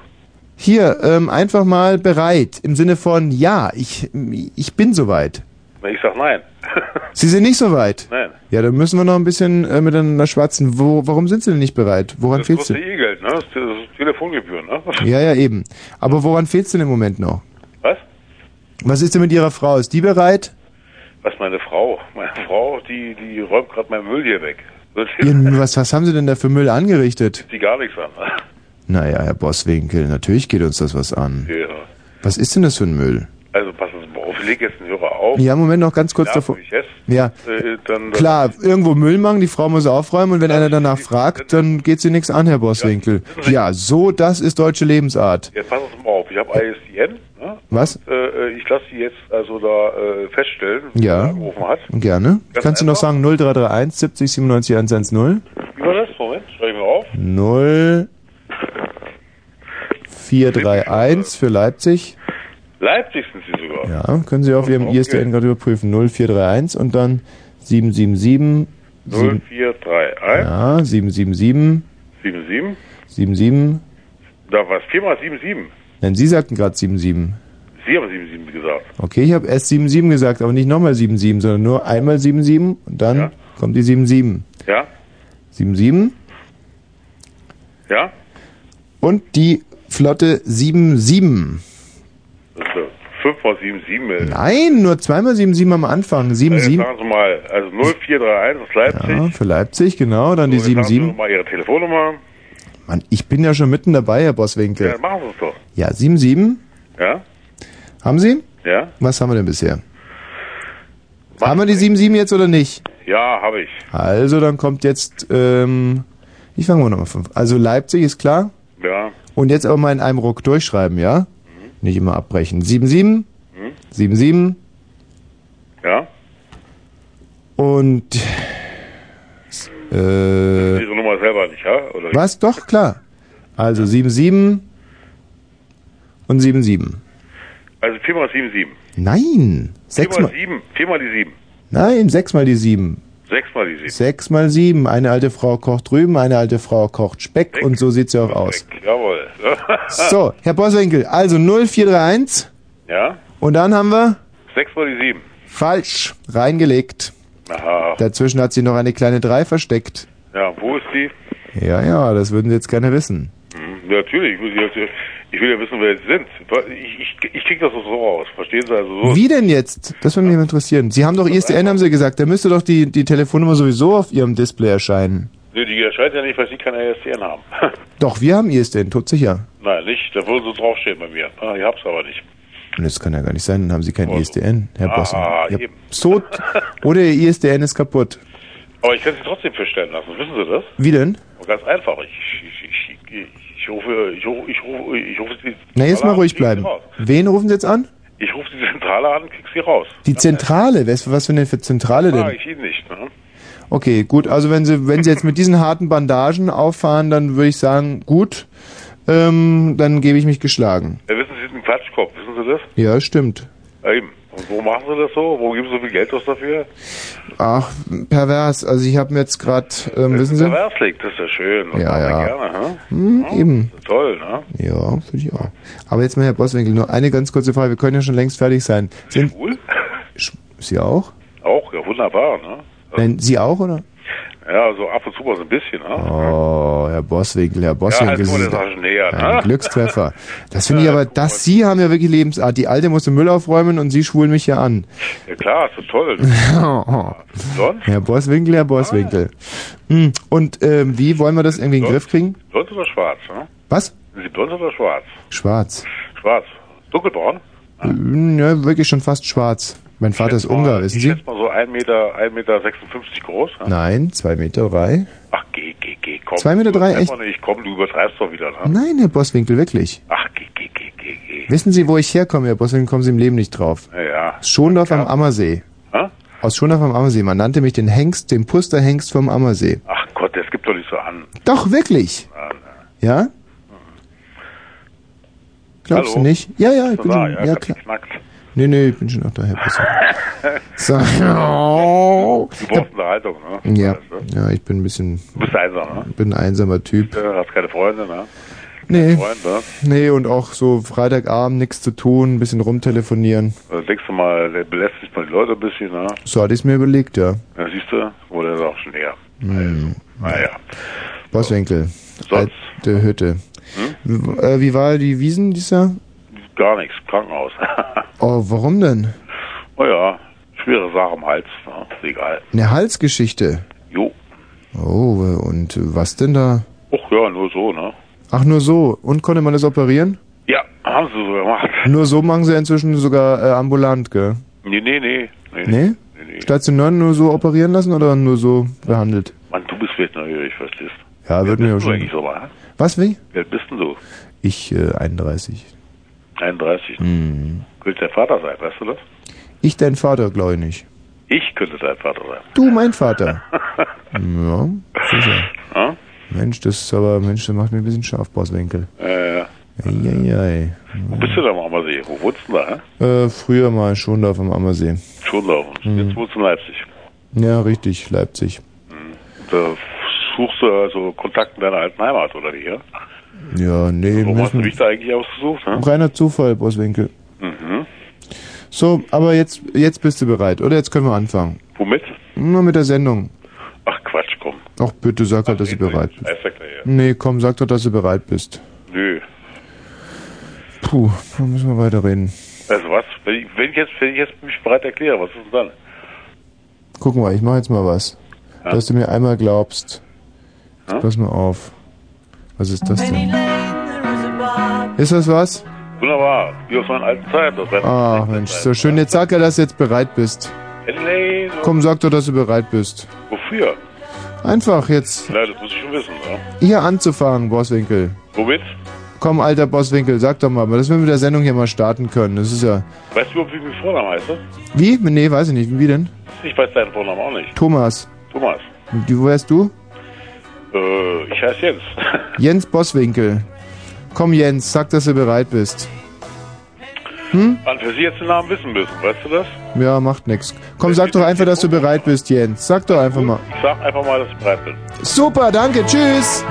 Speaker 1: Hier, ähm, einfach mal bereit. Im Sinne von, ja, ich, ich bin soweit.
Speaker 4: Ich sag nein.
Speaker 1: Sie sind nicht soweit.
Speaker 4: nein.
Speaker 1: Ja, dann müssen wir noch ein bisschen äh, miteinander schwatzen. Wo, warum sind Sie denn nicht bereit? Woran fehlt's
Speaker 4: kostet
Speaker 1: denn?
Speaker 4: eh Geld, ne? Das ist, das ist Telefongebühren, ne?
Speaker 1: Ja, ja, eben. Aber woran fehlt's denn im Moment noch?
Speaker 4: Was?
Speaker 1: Was ist denn mit Ihrer Frau? Ist die bereit?
Speaker 4: Was, meine Frau? Meine Frau, die, die räumt gerade meinen Müll hier weg.
Speaker 1: Was, was haben Sie denn da für Müll angerichtet?
Speaker 4: die gar nichts an.
Speaker 1: Naja, Herr Bosswinkel, natürlich geht uns das was an.
Speaker 4: Ja.
Speaker 1: Was ist denn das für ein Müll?
Speaker 4: Also passen Ich lege jetzt den Hörer auf.
Speaker 1: Ja, Moment noch ganz kurz
Speaker 4: Ja,
Speaker 1: davor.
Speaker 4: jetzt.
Speaker 1: Ja.
Speaker 4: Äh, dann,
Speaker 1: Klar, irgendwo Müll machen, die Frau muss aufräumen und wenn einer danach fragt, dann geht sie nichts an, Herr Bosswinkel. Ja, so, das ist deutsche Lebensart.
Speaker 4: Jetzt pass uns mal auf. Ich habe ISDN. Ne?
Speaker 1: Was?
Speaker 4: Äh, ich lasse sie jetzt also da äh, feststellen, wer
Speaker 1: Ja.
Speaker 4: angerufen hat.
Speaker 1: Gerne.
Speaker 4: Ganz
Speaker 1: Kannst du noch sagen 0331 70 97 110?
Speaker 4: Wie war das? Moment, schreibe mal auf.
Speaker 1: 0 431 für Leipzig.
Speaker 4: Leipzig sind sie sogar.
Speaker 1: Ja, können Sie auf Ihrem
Speaker 4: Okay.
Speaker 1: ISDN gerade überprüfen. 0431 und dann 777 sieben-
Speaker 4: 0431
Speaker 1: ja, 777
Speaker 4: 77.
Speaker 1: 77
Speaker 4: Da war es viermal 77.
Speaker 1: Nein, Sie sagten gerade 77.
Speaker 4: Sie haben 77 gesagt.
Speaker 1: Okay, ich habe erst 77 gesagt, aber nicht nochmal 77, sondern nur einmal 77 und dann
Speaker 4: Ja.
Speaker 1: kommt die 77.
Speaker 4: Ja?
Speaker 1: 77
Speaker 4: Ja?
Speaker 1: und die Flotte 77.
Speaker 4: Das ist 5 mal 77. Äh,
Speaker 1: Nein, nur zweimal 77 am Anfang.
Speaker 4: Jetzt
Speaker 1: 77.
Speaker 4: sagen Sie mal, also 0431 ist Leipzig.
Speaker 1: Ja, für Leipzig, genau, dann die
Speaker 4: So, Sie
Speaker 1: 77.
Speaker 4: noch mal Ihre Telefonnummer.
Speaker 1: Mann, ich bin ja schon mitten dabei, Herr
Speaker 4: Ja,
Speaker 1: Bosswinkel.
Speaker 4: machen Sie es doch.
Speaker 1: Ja, 77.
Speaker 4: Ja?
Speaker 1: Haben Sie?
Speaker 4: Ja?
Speaker 1: Was haben wir denn bisher?
Speaker 4: Was?
Speaker 1: Haben wir die 77 jetzt oder nicht?
Speaker 4: Ja, habe ich.
Speaker 1: Also, dann kommt jetzt, ähm, ich fange mal nochmal fünf. Also Leipzig ist klar.
Speaker 4: Ja.
Speaker 1: Und jetzt aber mal in einem Ruck durchschreiben, ja? Nicht immer abbrechen. 77,
Speaker 4: Mhm.
Speaker 1: 77
Speaker 4: Ja?
Speaker 1: und äh,
Speaker 4: Ihre Nummer selber nicht, ja? Oder
Speaker 1: was? Doch, klar. Also 77 und 77.
Speaker 4: Also 4 mal 77.
Speaker 1: Nein,
Speaker 4: 4
Speaker 1: sechs
Speaker 4: mal
Speaker 1: mal,
Speaker 4: 7. 4 mal die 7.
Speaker 1: nein, sechs mal die 7.
Speaker 4: 6 mal die 7.
Speaker 1: Sechs mal sieben. Eine alte Frau kocht Rüben, eine alte Frau kocht Speck
Speaker 4: Speck.
Speaker 1: und so sieht sie auch aus.
Speaker 4: Jawohl.
Speaker 1: So, Herr Bosswinkel, also 0431
Speaker 4: Ja?
Speaker 1: und dann haben wir
Speaker 4: 6 mal die 7.
Speaker 1: falsch reingelegt.
Speaker 4: Aha.
Speaker 1: Dazwischen hat sie noch eine kleine 3 versteckt.
Speaker 4: Ja, wo ist die?
Speaker 1: Ja, ja, das würden Sie jetzt gerne wissen.
Speaker 4: Ja, natürlich. Ich will, jetzt, ich will ja wissen, wer Sie sind. Ich, ich, ich krieg das so raus. Verstehen Sie also so?
Speaker 1: Wie denn jetzt? Das würde mich interessieren. Sie haben doch ISDN, haben Sie gesagt. Da müsste doch die, die Telefonnummer sowieso auf Ihrem Display erscheinen.
Speaker 4: Nee, die erscheint ja nicht, weil Sie kein ISDN haben.
Speaker 1: Doch, wir haben ISDN, tot sicher.
Speaker 4: Nein, nicht. Da würde so draufstehen bei mir. Ah, ich hab's aber nicht.
Speaker 1: Und Das kann ja gar nicht sein, dann haben Sie kein
Speaker 4: Also.
Speaker 1: ISDN, Herr
Speaker 4: Ah,
Speaker 1: Bosswinkel. Ja,
Speaker 4: eben.
Speaker 1: so, oder Ihr ISDN ist kaputt.
Speaker 4: Aber ich kann Sie trotzdem feststellen lassen. Wissen Sie das?
Speaker 1: Wie denn?
Speaker 4: Ganz einfach. Ich, ich, ich, ich, rufe, ich rufe, ich rufe, ich rufe die
Speaker 1: Na, jetzt mal
Speaker 4: Zentrale an,
Speaker 1: ruhig
Speaker 4: sie
Speaker 1: bleiben. Wen rufen Sie jetzt an?
Speaker 4: Ich rufe die Zentrale an, krieg sie raus.
Speaker 1: Die Zentrale. Was, was für eine für Zentrale denn?
Speaker 4: ich Ihnen nicht. Ne?
Speaker 1: Okay, gut. Also wenn Sie, wenn Sie jetzt mit diesen harten Bandagen auffahren, dann würde ich sagen, gut. Ähm, dann gebe ich mich geschlagen.
Speaker 4: Ja, wissen Sie, Sie sind ein Quatschkopf. Wissen Sie das?
Speaker 1: Ja, stimmt.
Speaker 4: Ja, eben. Und wo machen Sie das so? Wo geben Sie so viel Geld aus dafür?
Speaker 1: Ach, pervers. Also ich habe mir jetzt gerade, ähm, wissen Sie?
Speaker 4: Pervers liegt, das ist ja schön. Das
Speaker 1: Ja, ja.
Speaker 4: Gerne, ne?
Speaker 1: Hm, eben.
Speaker 4: Toll, ne?
Speaker 1: Ja, finde ich auch. Aber jetzt mal, Herr Bosswinkel, nur eine ganz kurze Frage. Wir können ja schon längst fertig sein. Sind
Speaker 4: Cool.
Speaker 1: Sch- Sie auch?
Speaker 4: Auch, ja, wunderbar, ne?
Speaker 1: Nein, Sie auch, oder?
Speaker 4: Ja, so ab und zu mal so ein bisschen, ne?
Speaker 1: Oh, Herr Bosswinkel, Herr
Speaker 4: ja,
Speaker 1: Bosswinkel.
Speaker 4: halt
Speaker 1: sind
Speaker 4: der Sache näher,
Speaker 1: ein
Speaker 4: ne?
Speaker 1: Glückstreffer. Das finde ich aber, das Sie haben ja wirklich Lebensart. Die Alte musste Müll aufräumen und Sie schwulen mich hier an.
Speaker 4: Ja, klar, ist so toll. Sonst?
Speaker 1: Herr Bosswinkel, Herr Bosswinkel. Hm. Und ähm, wie wollen wir das irgendwie in den Griff kriegen?
Speaker 4: Blond oder schwarz, ne?
Speaker 1: Was?
Speaker 4: Sind Sie blond oder schwarz?
Speaker 1: Schwarz.
Speaker 4: Schwarz. Dunkelbraun?
Speaker 1: Hm, Ja, wirklich schon fast schwarz. Mein Vater ist Ungar, wissen
Speaker 4: Ich
Speaker 1: Sie?
Speaker 4: schätze mal so 1 Meter, 1 Meter 56 groß. Ne?
Speaker 1: Nein, zwei Meter drei.
Speaker 4: Ach, geh, geh, geh, komm.
Speaker 1: Zwei Meter
Speaker 4: Du
Speaker 1: drei,
Speaker 4: übertreib
Speaker 1: echt?
Speaker 4: mal Nicht. Komm, du übertreibst doch wieder, ne?
Speaker 1: Nein, Herr Bosswinkel, wirklich.
Speaker 4: Ach, geh, geh, geh, geh, geh.
Speaker 1: Wissen Sie, wo ich herkomme, Herr Bosswinkel, kommen Sie im Leben nicht drauf.
Speaker 4: Ja, ja.
Speaker 1: Schondorf am Ammersee.
Speaker 4: Hä?
Speaker 1: Aus Schondorf am Ammersee. Man nannte mich den Hengst, den Pusterhengst vom Ammersee.
Speaker 4: Ach Gott, das gibt doch nicht so an.
Speaker 1: Doch, wirklich.
Speaker 4: Ah, na.
Speaker 1: Ja? Glaubst
Speaker 4: Hallo?
Speaker 1: du nicht? Ja, ja, ich bin
Speaker 4: da, ja,
Speaker 1: ja klar.
Speaker 4: geknackt.
Speaker 1: Nee, nee, ich bin schon noch da, Herr Bosswinkel. So.
Speaker 4: Du brauchst Unterhaltung, ne?
Speaker 1: Ja, ja, ich bin ein bisschen,
Speaker 4: Du bist einsam, ne?
Speaker 1: bin ein einsamer Typ.
Speaker 4: Du hast keine Freunde, ne?
Speaker 1: Nee,
Speaker 4: Freunde.
Speaker 1: nee, und auch so Freitagabend nichts zu tun, ein bisschen rumtelefonieren.
Speaker 4: Also denkst du mal, der belästigt mal die Leute ein bisschen, ne?
Speaker 1: So hatte ich es mir überlegt, ja.
Speaker 4: Ja, siehst du, wurde er auch schon her.
Speaker 1: Hm.
Speaker 4: Also, naja.
Speaker 1: Bosswinkel,
Speaker 4: Sonst?
Speaker 1: alte Hütte. W- Äh, wie war die Wiesen dieses Jahr?
Speaker 4: Gar nichts, Krankenhaus.
Speaker 1: Oh, warum denn?
Speaker 4: oh ja, schwere Sache am Hals, ne? ist egal.
Speaker 1: Eine Halsgeschichte.
Speaker 4: Jo.
Speaker 1: Oh, und was denn da?
Speaker 4: Och ja, nur so, ne?
Speaker 1: Ach, nur so. Und konnte man das operieren?
Speaker 4: Ja, Haben sie so gemacht.
Speaker 1: Nur so machen sie inzwischen sogar äh, ambulant, gell?
Speaker 4: Nee, nee, nee. Nee?
Speaker 1: Nee?
Speaker 4: Nee, nee.
Speaker 1: Stationär nur so operieren lassen oder nur so behandelt?
Speaker 4: Mann, du bist vielleicht neugierig, verstehst
Speaker 1: Ja, wird mir
Speaker 4: eigentlich
Speaker 1: schon.
Speaker 4: so, wa?
Speaker 1: Was, wie?
Speaker 4: Wie alt bist denn du?
Speaker 1: Ich, äh, 31.
Speaker 4: 31.
Speaker 1: Hm.
Speaker 4: Könnte dein Vater sein, weißt du das?
Speaker 1: Ich dein Vater, glaube ich nicht.
Speaker 4: Ich könnte dein Vater sein.
Speaker 1: Du, mein Vater. ja, sicher.
Speaker 4: Ja?
Speaker 1: Mensch, das ist aber, Mensch, das macht mir ein bisschen scharf, Bosswinkel.
Speaker 4: Äh, ja.
Speaker 1: Eieiei.
Speaker 4: Wo bist du da am Ammersee? Wo wohnst du da, hä?
Speaker 1: Äh, früher mal Schondorf am Ammersee.
Speaker 4: Schonlaufen.
Speaker 1: Mhm.
Speaker 4: Jetzt wohnst du in Leipzig.
Speaker 1: Ja, richtig, Leipzig.
Speaker 4: Da suchst du also Kontakt in deiner alten Heimat, oder wie, ja?
Speaker 1: Ja, nee,
Speaker 4: Warum hast du mich da eigentlich ausgesucht, ne?
Speaker 1: reiner Zufall, Bosswinkel.
Speaker 4: Mhm.
Speaker 1: So, aber jetzt, jetzt bist du bereit, oder? Jetzt können wir anfangen.
Speaker 4: Womit?
Speaker 1: Nur mit der Sendung.
Speaker 4: Ach Quatsch, komm.
Speaker 1: Ach, bitte sag halt, dass du bereit bist.
Speaker 4: Ja.
Speaker 1: Nee, komm, sag doch, dass du bereit bist.
Speaker 4: Nö.
Speaker 1: Puh, dann müssen wir weiterreden.
Speaker 4: Also was? Wenn ich, wenn ich jetzt, wenn ich jetzt mich bereit erkläre, was ist denn dann?
Speaker 1: Guck mal, ich mach jetzt mal was.
Speaker 4: Ja.
Speaker 1: Dass du mir einmal glaubst.
Speaker 4: Ja?
Speaker 1: pass mal auf. Was ist das denn? Ist das was?
Speaker 4: Wunderbar. Wie aus meinen alten war
Speaker 1: Ah, Mensch, so schön. Jetzt sag ja, dass du jetzt bereit bist. Komm, sag doch, dass du bereit bist.
Speaker 4: Wofür?
Speaker 1: Einfach jetzt
Speaker 4: Na, das muss ich schon wissen, ne?
Speaker 1: hier anzufangen, Bosswinkel.
Speaker 4: Womit?
Speaker 1: Komm, alter Bosswinkel, sag doch mal, dass wir mit der Sendung hier mal starten können. Das ist ja...
Speaker 4: Weißt du überhaupt, wie mein Vorname heißt?
Speaker 1: Wie? Nee, weiß ich nicht. Wie denn?
Speaker 4: Ich weiß deinen Vornamen auch nicht.
Speaker 1: Thomas.
Speaker 4: Thomas.
Speaker 1: Die- Wo wärst du?
Speaker 4: Äh, ich heiße Jens.
Speaker 1: Jens Bosswinkel. Komm, Jens, sag, dass du bereit bist.
Speaker 4: An für Sie jetzt den Namen wissen müssen, weißt du das?
Speaker 1: Ja, macht nix. Komm, sag doch einfach, dass du bereit bist, Jens. Sag doch einfach mal.
Speaker 4: Ich sag einfach mal, dass ich bereit bin.
Speaker 1: Super, danke, tschüss.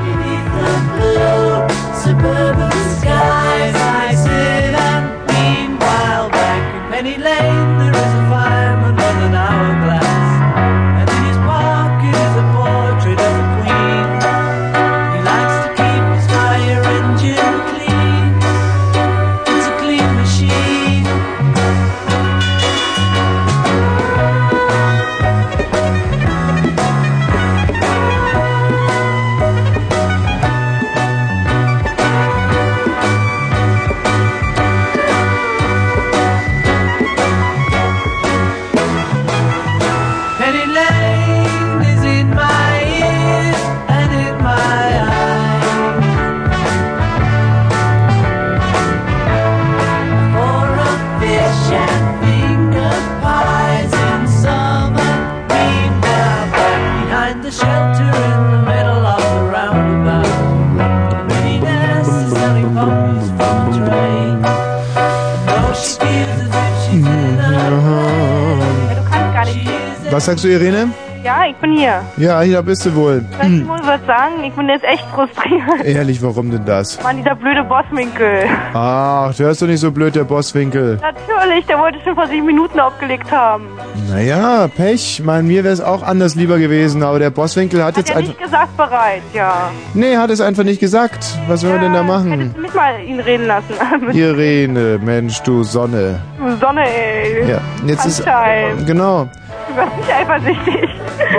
Speaker 1: Sagst du, Irene?
Speaker 5: Ja, ich bin hier.
Speaker 1: Ja, hier bist du wohl.
Speaker 5: Ich muss was sagen, ich bin jetzt echt frustriert.
Speaker 1: Ehrlich, warum denn das?
Speaker 5: Mann, dieser blöde Bosswinkel.
Speaker 1: Ach, du hörst doch nicht so blöd, der Bosswinkel.
Speaker 5: Natürlich, der wollte schon vor sieben Minuten aufgelegt haben.
Speaker 1: Naja, Pech. Mein, mir wäre es auch anders lieber gewesen, aber der Bosswinkel hat
Speaker 5: Hat
Speaker 1: jetzt
Speaker 5: er
Speaker 1: einfach...
Speaker 5: nicht gesagt bereit, ja.
Speaker 1: Nee, hat es einfach nicht gesagt. Was sollen wir denn da machen?
Speaker 5: Hättest du mich mal ihn reden lassen.
Speaker 1: Irene, Mensch, du Sonne.
Speaker 5: Sonne, ey.
Speaker 1: Ja, jetzt ist...
Speaker 5: Anschein.
Speaker 1: Genau.
Speaker 5: Du warst nicht eifersüchtig.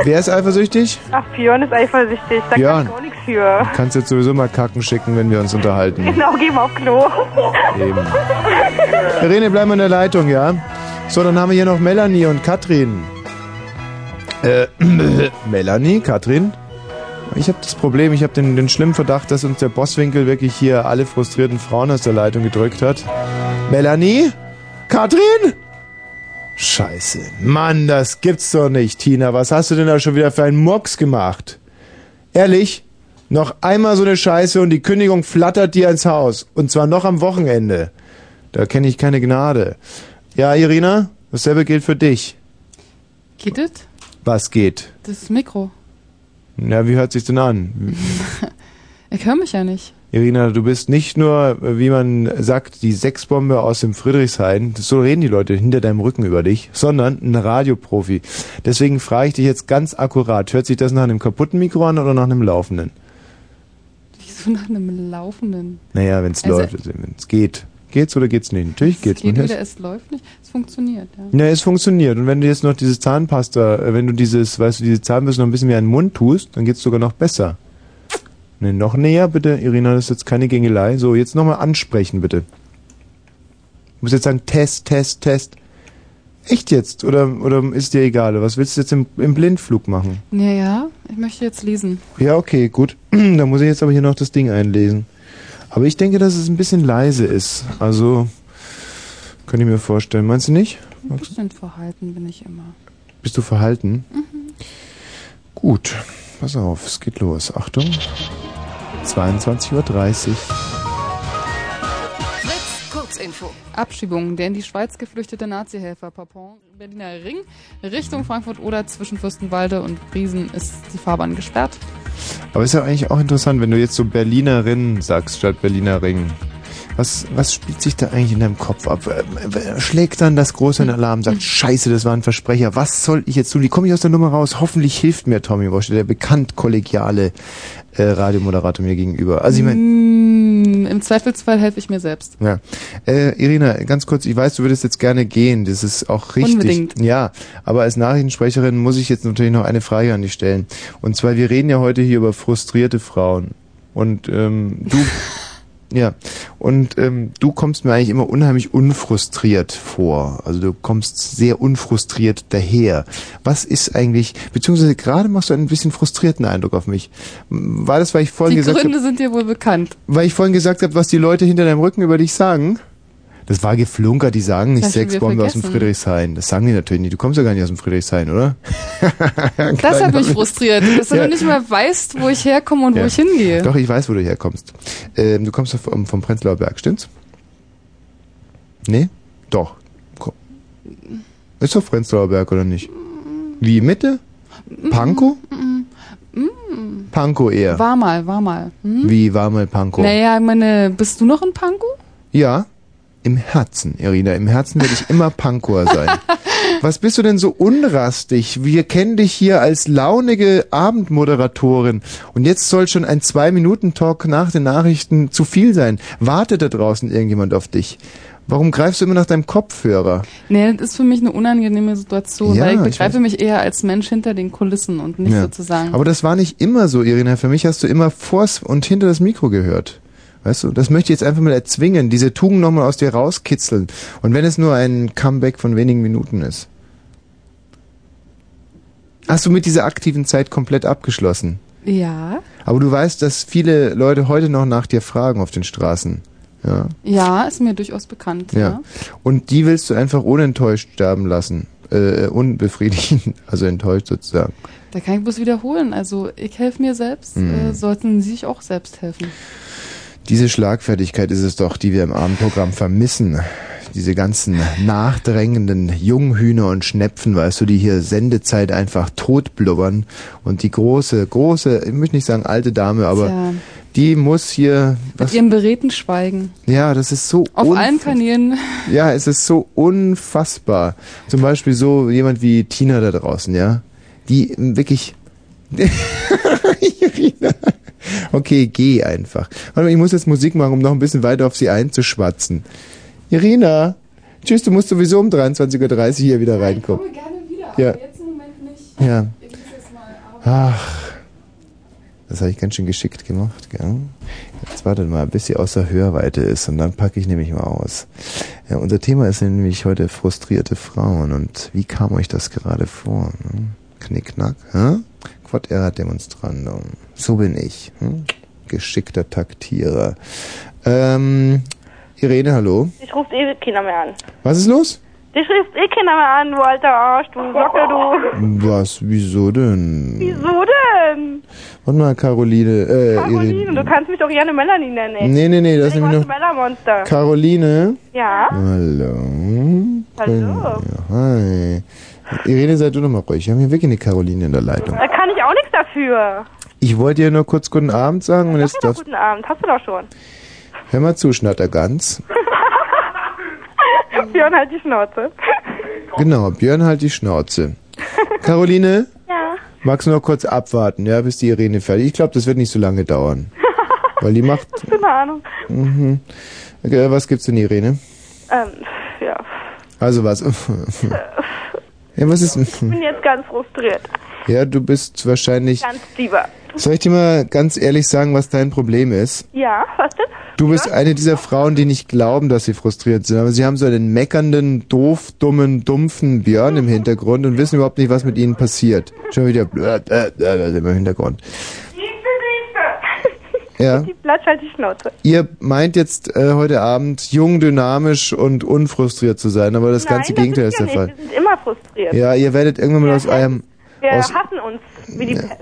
Speaker 1: Wer ist eifersüchtig?
Speaker 5: Ach, Björn ist eifersüchtig. Da
Speaker 1: Björn.
Speaker 5: kann ich auch nichts für.
Speaker 1: Kannst jetzt sowieso mal Kacken schicken, wenn wir uns unterhalten.
Speaker 5: Genau, geh mal auf Klo.
Speaker 1: Eben. Irene, bleib mal in der Leitung, ja? So, dann haben wir hier noch Melanie und Katrin. Äh, Melanie, Katrin? Ich habe das Problem, ich habe den, den schlimmen Verdacht, dass uns der Bosswinkel wirklich hier alle frustrierten Frauen aus der Leitung gedrückt hat. Melanie? Katrin? Scheiße. Mann, das gibt's doch nicht, Tina. Was hast du denn da schon wieder für einen Murks gemacht? Ehrlich? Noch einmal so eine Scheiße und die Kündigung flattert dir ins Haus. Und zwar noch am Wochenende. Da kenne ich keine Gnade. Ja, Irina, dasselbe gilt für dich.
Speaker 2: Geht das?
Speaker 1: Was geht?
Speaker 2: Das Mikro.
Speaker 1: Na, wie hört sich denn an?
Speaker 2: Ich höre mich ja nicht.
Speaker 1: Irina, du bist nicht nur, wie man sagt, die Sexbombe aus dem Friedrichshain, so reden die Leute hinter deinem Rücken über dich, sondern ein Radioprofi. Deswegen frage ich dich jetzt ganz akkurat, hört sich das nach einem kaputten Mikro an oder nach einem laufenden?
Speaker 2: Wieso nach einem laufenden?
Speaker 1: Naja, wenn es
Speaker 2: Also-
Speaker 1: läuft, wenn es geht. Geht's oder geht's nicht? Natürlich geht's.
Speaker 2: Es geht
Speaker 1: Man
Speaker 2: wieder, es läuft nicht. Es funktioniert, ja.
Speaker 1: Ja, es funktioniert. Und wenn du jetzt noch dieses Zahnpasta, äh, wenn du dieses, weißt du, diese Zahnbürste noch ein bisschen mehr in den Mund tust, dann geht's sogar noch besser. Ne, noch näher bitte, Irina, das ist jetzt keine Gängelei. So, jetzt nochmal ansprechen bitte. musst jetzt sagen, Test, Test, Test. Echt jetzt? Oder, oder ist dir egal? Was willst du jetzt im, im Blindflug machen?
Speaker 6: Ja, ja, ich möchte jetzt lesen.
Speaker 1: Ja, okay, gut. da muss ich jetzt aber hier noch das Ding einlesen. Aber ich denke, dass es ein bisschen leise ist. Also, könnte ich mir vorstellen. Meinst du nicht?
Speaker 6: Ein bisschen verhalten bin ich immer.
Speaker 1: Bist du verhalten? Gut, pass auf, es geht los. Achtung. 22.30 Uhr.
Speaker 7: Fritz, Kurzinfo.
Speaker 6: Abschiebung. Der in die Schweiz geflüchtete Nazi-Helfer Papon, Berliner Ring, Richtung Frankfurt oder zwischen Fürstenwalde und Briesen ist die Fahrbahn gesperrt.
Speaker 1: Aber ist ja eigentlich auch interessant, wenn du jetzt so Berlinerin sagst statt Berliner Ring. Was, was spielt sich da eigentlich in deinem Kopf ab? Schlägt dann das große in Alarm, sagt, scheiße, das war ein Versprecher, was soll ich jetzt tun? Wie komme ich aus der Nummer raus? Hoffentlich hilft mir Tommy Walsh, der bekannt kollegiale äh, Radiomoderator mir gegenüber. Also ich meine,
Speaker 6: Mm, Im Zweifelsfall helfe ich mir selbst.
Speaker 1: ja. Äh, Irina, ganz kurz, ich weiß, du würdest jetzt gerne gehen, das ist auch richtig.
Speaker 6: Unbedingt.
Speaker 1: Ja, aber als Nachrichtensprecherin muss ich jetzt natürlich noch eine Frage an dich stellen. Und zwar, wir reden ja heute hier über frustrierte Frauen. Und ähm, du, ja, und ähm, du kommst mir eigentlich immer unheimlich unfrustriert vor. Also du kommst sehr unfrustriert daher. Was ist eigentlich, beziehungsweise gerade machst du einen bisschen frustrierten Eindruck auf mich. War das, weil ich vorhin
Speaker 6: Die
Speaker 1: gesagt habe,
Speaker 6: Gründe sind dir wohl bekannt.
Speaker 1: weil ich vorhin gesagt habe, was die Leute hinter deinem Rücken über dich sagen? Das war geflunkert, die sagen nicht Sexbombe aus dem. Friedrichshain. Das sagen die natürlich nicht. Du kommst ja gar nicht aus dem Friedrichshain, oder?
Speaker 6: Das hat mich frustriert, dass du
Speaker 1: Ja.
Speaker 6: nicht mal weißt, wo ich herkomme und
Speaker 1: Ja.
Speaker 6: wo ich hingehe.
Speaker 1: Doch, ich weiß, wo du herkommst. Ähm, du kommst vom, vom Prenzlauer Berg, stimmt's? Nee? Doch. Ist doch Prenzlauer Berg, oder nicht? Wie, Mitte? Pankow? Pankow eher.
Speaker 6: War mal, war mal. Hm?
Speaker 1: Wie war mal Pankow?
Speaker 6: Naja, ich meine, bist du noch in Pankow?
Speaker 1: Ja, im Herzen, Irina. Im Herzen werde ich immer Pankower sein. Was bist du denn so unrastig? Wir kennen dich hier als launige Abendmoderatorin. Und jetzt soll schon ein Zwei-Minuten-Talk nach den Nachrichten zu viel sein. Wartet da draußen irgendjemand auf dich? Warum greifst du immer nach deinem Kopfhörer?
Speaker 6: Nee, das ist für mich eine unangenehme Situation,
Speaker 1: Ja,
Speaker 6: weil ich
Speaker 1: ich
Speaker 6: begreife
Speaker 1: weiß.
Speaker 6: mich eher als Mensch hinter den Kulissen und nicht
Speaker 1: Ja.
Speaker 6: sozusagen.
Speaker 1: Aber das war nicht immer so, Irina. Für mich hast du immer vors und hinter das Mikro gehört. Weißt du, das möchte ich jetzt einfach mal erzwingen, diese Tugend nochmal aus dir rauskitzeln. Und wenn es nur ein Comeback von wenigen Minuten ist. Hast du mit dieser aktiven Zeit komplett abgeschlossen?
Speaker 6: ja,
Speaker 1: Aber du weißt, dass viele Leute heute noch nach dir fragen auf den Straßen. Ja.
Speaker 6: ja, ist mir durchaus bekannt.
Speaker 1: Ja.
Speaker 6: Ja.
Speaker 1: Und die willst du einfach unenttäuscht sterben lassen. Äh, unbefriedigend, also enttäuscht sozusagen.
Speaker 6: Da kann ich bloß wiederholen. Also ich helfe mir selbst,
Speaker 1: Mhm.
Speaker 6: äh, sollten Sie sich auch selbst helfen.
Speaker 1: Diese Schlagfertigkeit ist es doch, die wir im Abendprogramm vermissen. Diese ganzen nachdrängenden Junghühner und Schnepfen, weißt du, die hier Sendezeit einfach totblubbern. Und die große, große, ich möchte nicht sagen alte Dame, aber
Speaker 6: Tja,
Speaker 1: die muss hier,
Speaker 6: mit
Speaker 1: was,
Speaker 6: Ihrem beredten Schweigen.
Speaker 1: ja, das ist so
Speaker 6: Auf allen Kanälen.
Speaker 1: Ja, es ist so unfassbar. Zum Beispiel so jemand wie Tina da draußen, ja, die wirklich. Irina. okay, geh einfach. Warte mal, ich muss jetzt Musik machen, um noch ein bisschen weiter auf sie einzuschwatzen. Irina, tschüss, du musst sowieso um 23.30 Uhr hier wieder reinkommen.
Speaker 6: gerne wieder,
Speaker 1: Ja.
Speaker 6: jetzt im Moment nicht.
Speaker 1: Ja.
Speaker 6: Ich
Speaker 1: Ach, das habe ich ganz schön geschickt gemacht, gell? Jetzt wartet mal, bis sie außer Hörweite ist und dann packe ich nämlich mal aus. Ja, unser Thema ist nämlich heute frustrierte Frauen und wie kam euch das gerade vor? Ne? Knickknack, hä? Quod erat demonstrandum. So bin ich. Hm? Geschickter Taktierer. Ähm, Irene, hallo.
Speaker 5: Ich ruft eh keiner mehr an.
Speaker 1: Was ist los?
Speaker 5: Dich ruft eh keiner mehr an, du alter Arsch, du Socke, du.
Speaker 1: Was, wieso denn?
Speaker 5: Wieso denn?
Speaker 1: Warte mal, Caroline, äh,
Speaker 5: Caroline,
Speaker 1: Irene.
Speaker 5: du kannst mich doch gerne Melanie nennen, ey.
Speaker 1: Nee, nee, nee, das ist
Speaker 5: Ich
Speaker 1: nämlich noch...
Speaker 5: Mellermonster.
Speaker 1: Caroline?
Speaker 5: Ja?
Speaker 1: Hallo.
Speaker 5: Hallo.
Speaker 1: Ja, hi. Irene, sei du noch mal ruhig. Wir haben hier wirklich eine Caroline in der Leitung.
Speaker 5: Da kann ich auch nichts dafür.
Speaker 1: Ich wollte dir nur kurz guten Abend sagen und jetzt darfst
Speaker 5: guten Abend, hast du doch schon.
Speaker 1: Hör mal zu, Schnattergans.
Speaker 5: Björn, halt die Schnauze.
Speaker 1: Genau, Björn halt die Schnauze. Caroline,
Speaker 5: Ja.
Speaker 1: magst du noch kurz abwarten, ja, bis die Irene fertig Ich glaube, das wird nicht so lange dauern. Weil die macht...
Speaker 5: Keine Ahnung.
Speaker 1: Mhm. Okay, was gibt's denn, Irene?
Speaker 5: Ähm, ja.
Speaker 1: Also was? Ja, was ist...
Speaker 5: Ich bin jetzt ganz frustriert.
Speaker 1: Ja, du bist wahrscheinlich...
Speaker 5: Ganz lieber.
Speaker 1: Soll ich dir mal ganz ehrlich sagen, was dein Problem ist?
Speaker 5: Ja, was denn?
Speaker 1: Du bist eine dieser Frauen, die nicht glauben, dass sie frustriert sind, aber sie haben so einen meckernden, doof, dummen, dumpfen Björn im Hintergrund und wissen überhaupt nicht, was mit ihnen passiert. Schon wieder blöd, äh, äh, im Hintergrund. Ja.
Speaker 5: Die Platz halt die Schnauze.
Speaker 1: Ihr meint jetzt äh, heute Abend jung, dynamisch und unfrustriert zu sein, aber das ganze
Speaker 5: Nein,
Speaker 1: Gegenteil
Speaker 5: das
Speaker 1: ist
Speaker 5: sind
Speaker 1: der
Speaker 5: wir
Speaker 1: Fall.
Speaker 5: nicht. Wir sind immer frustriert.
Speaker 1: Ja, ihr werdet irgendwann mal aus eurem
Speaker 5: Wir
Speaker 1: aus,
Speaker 5: hassen uns wie die Pest.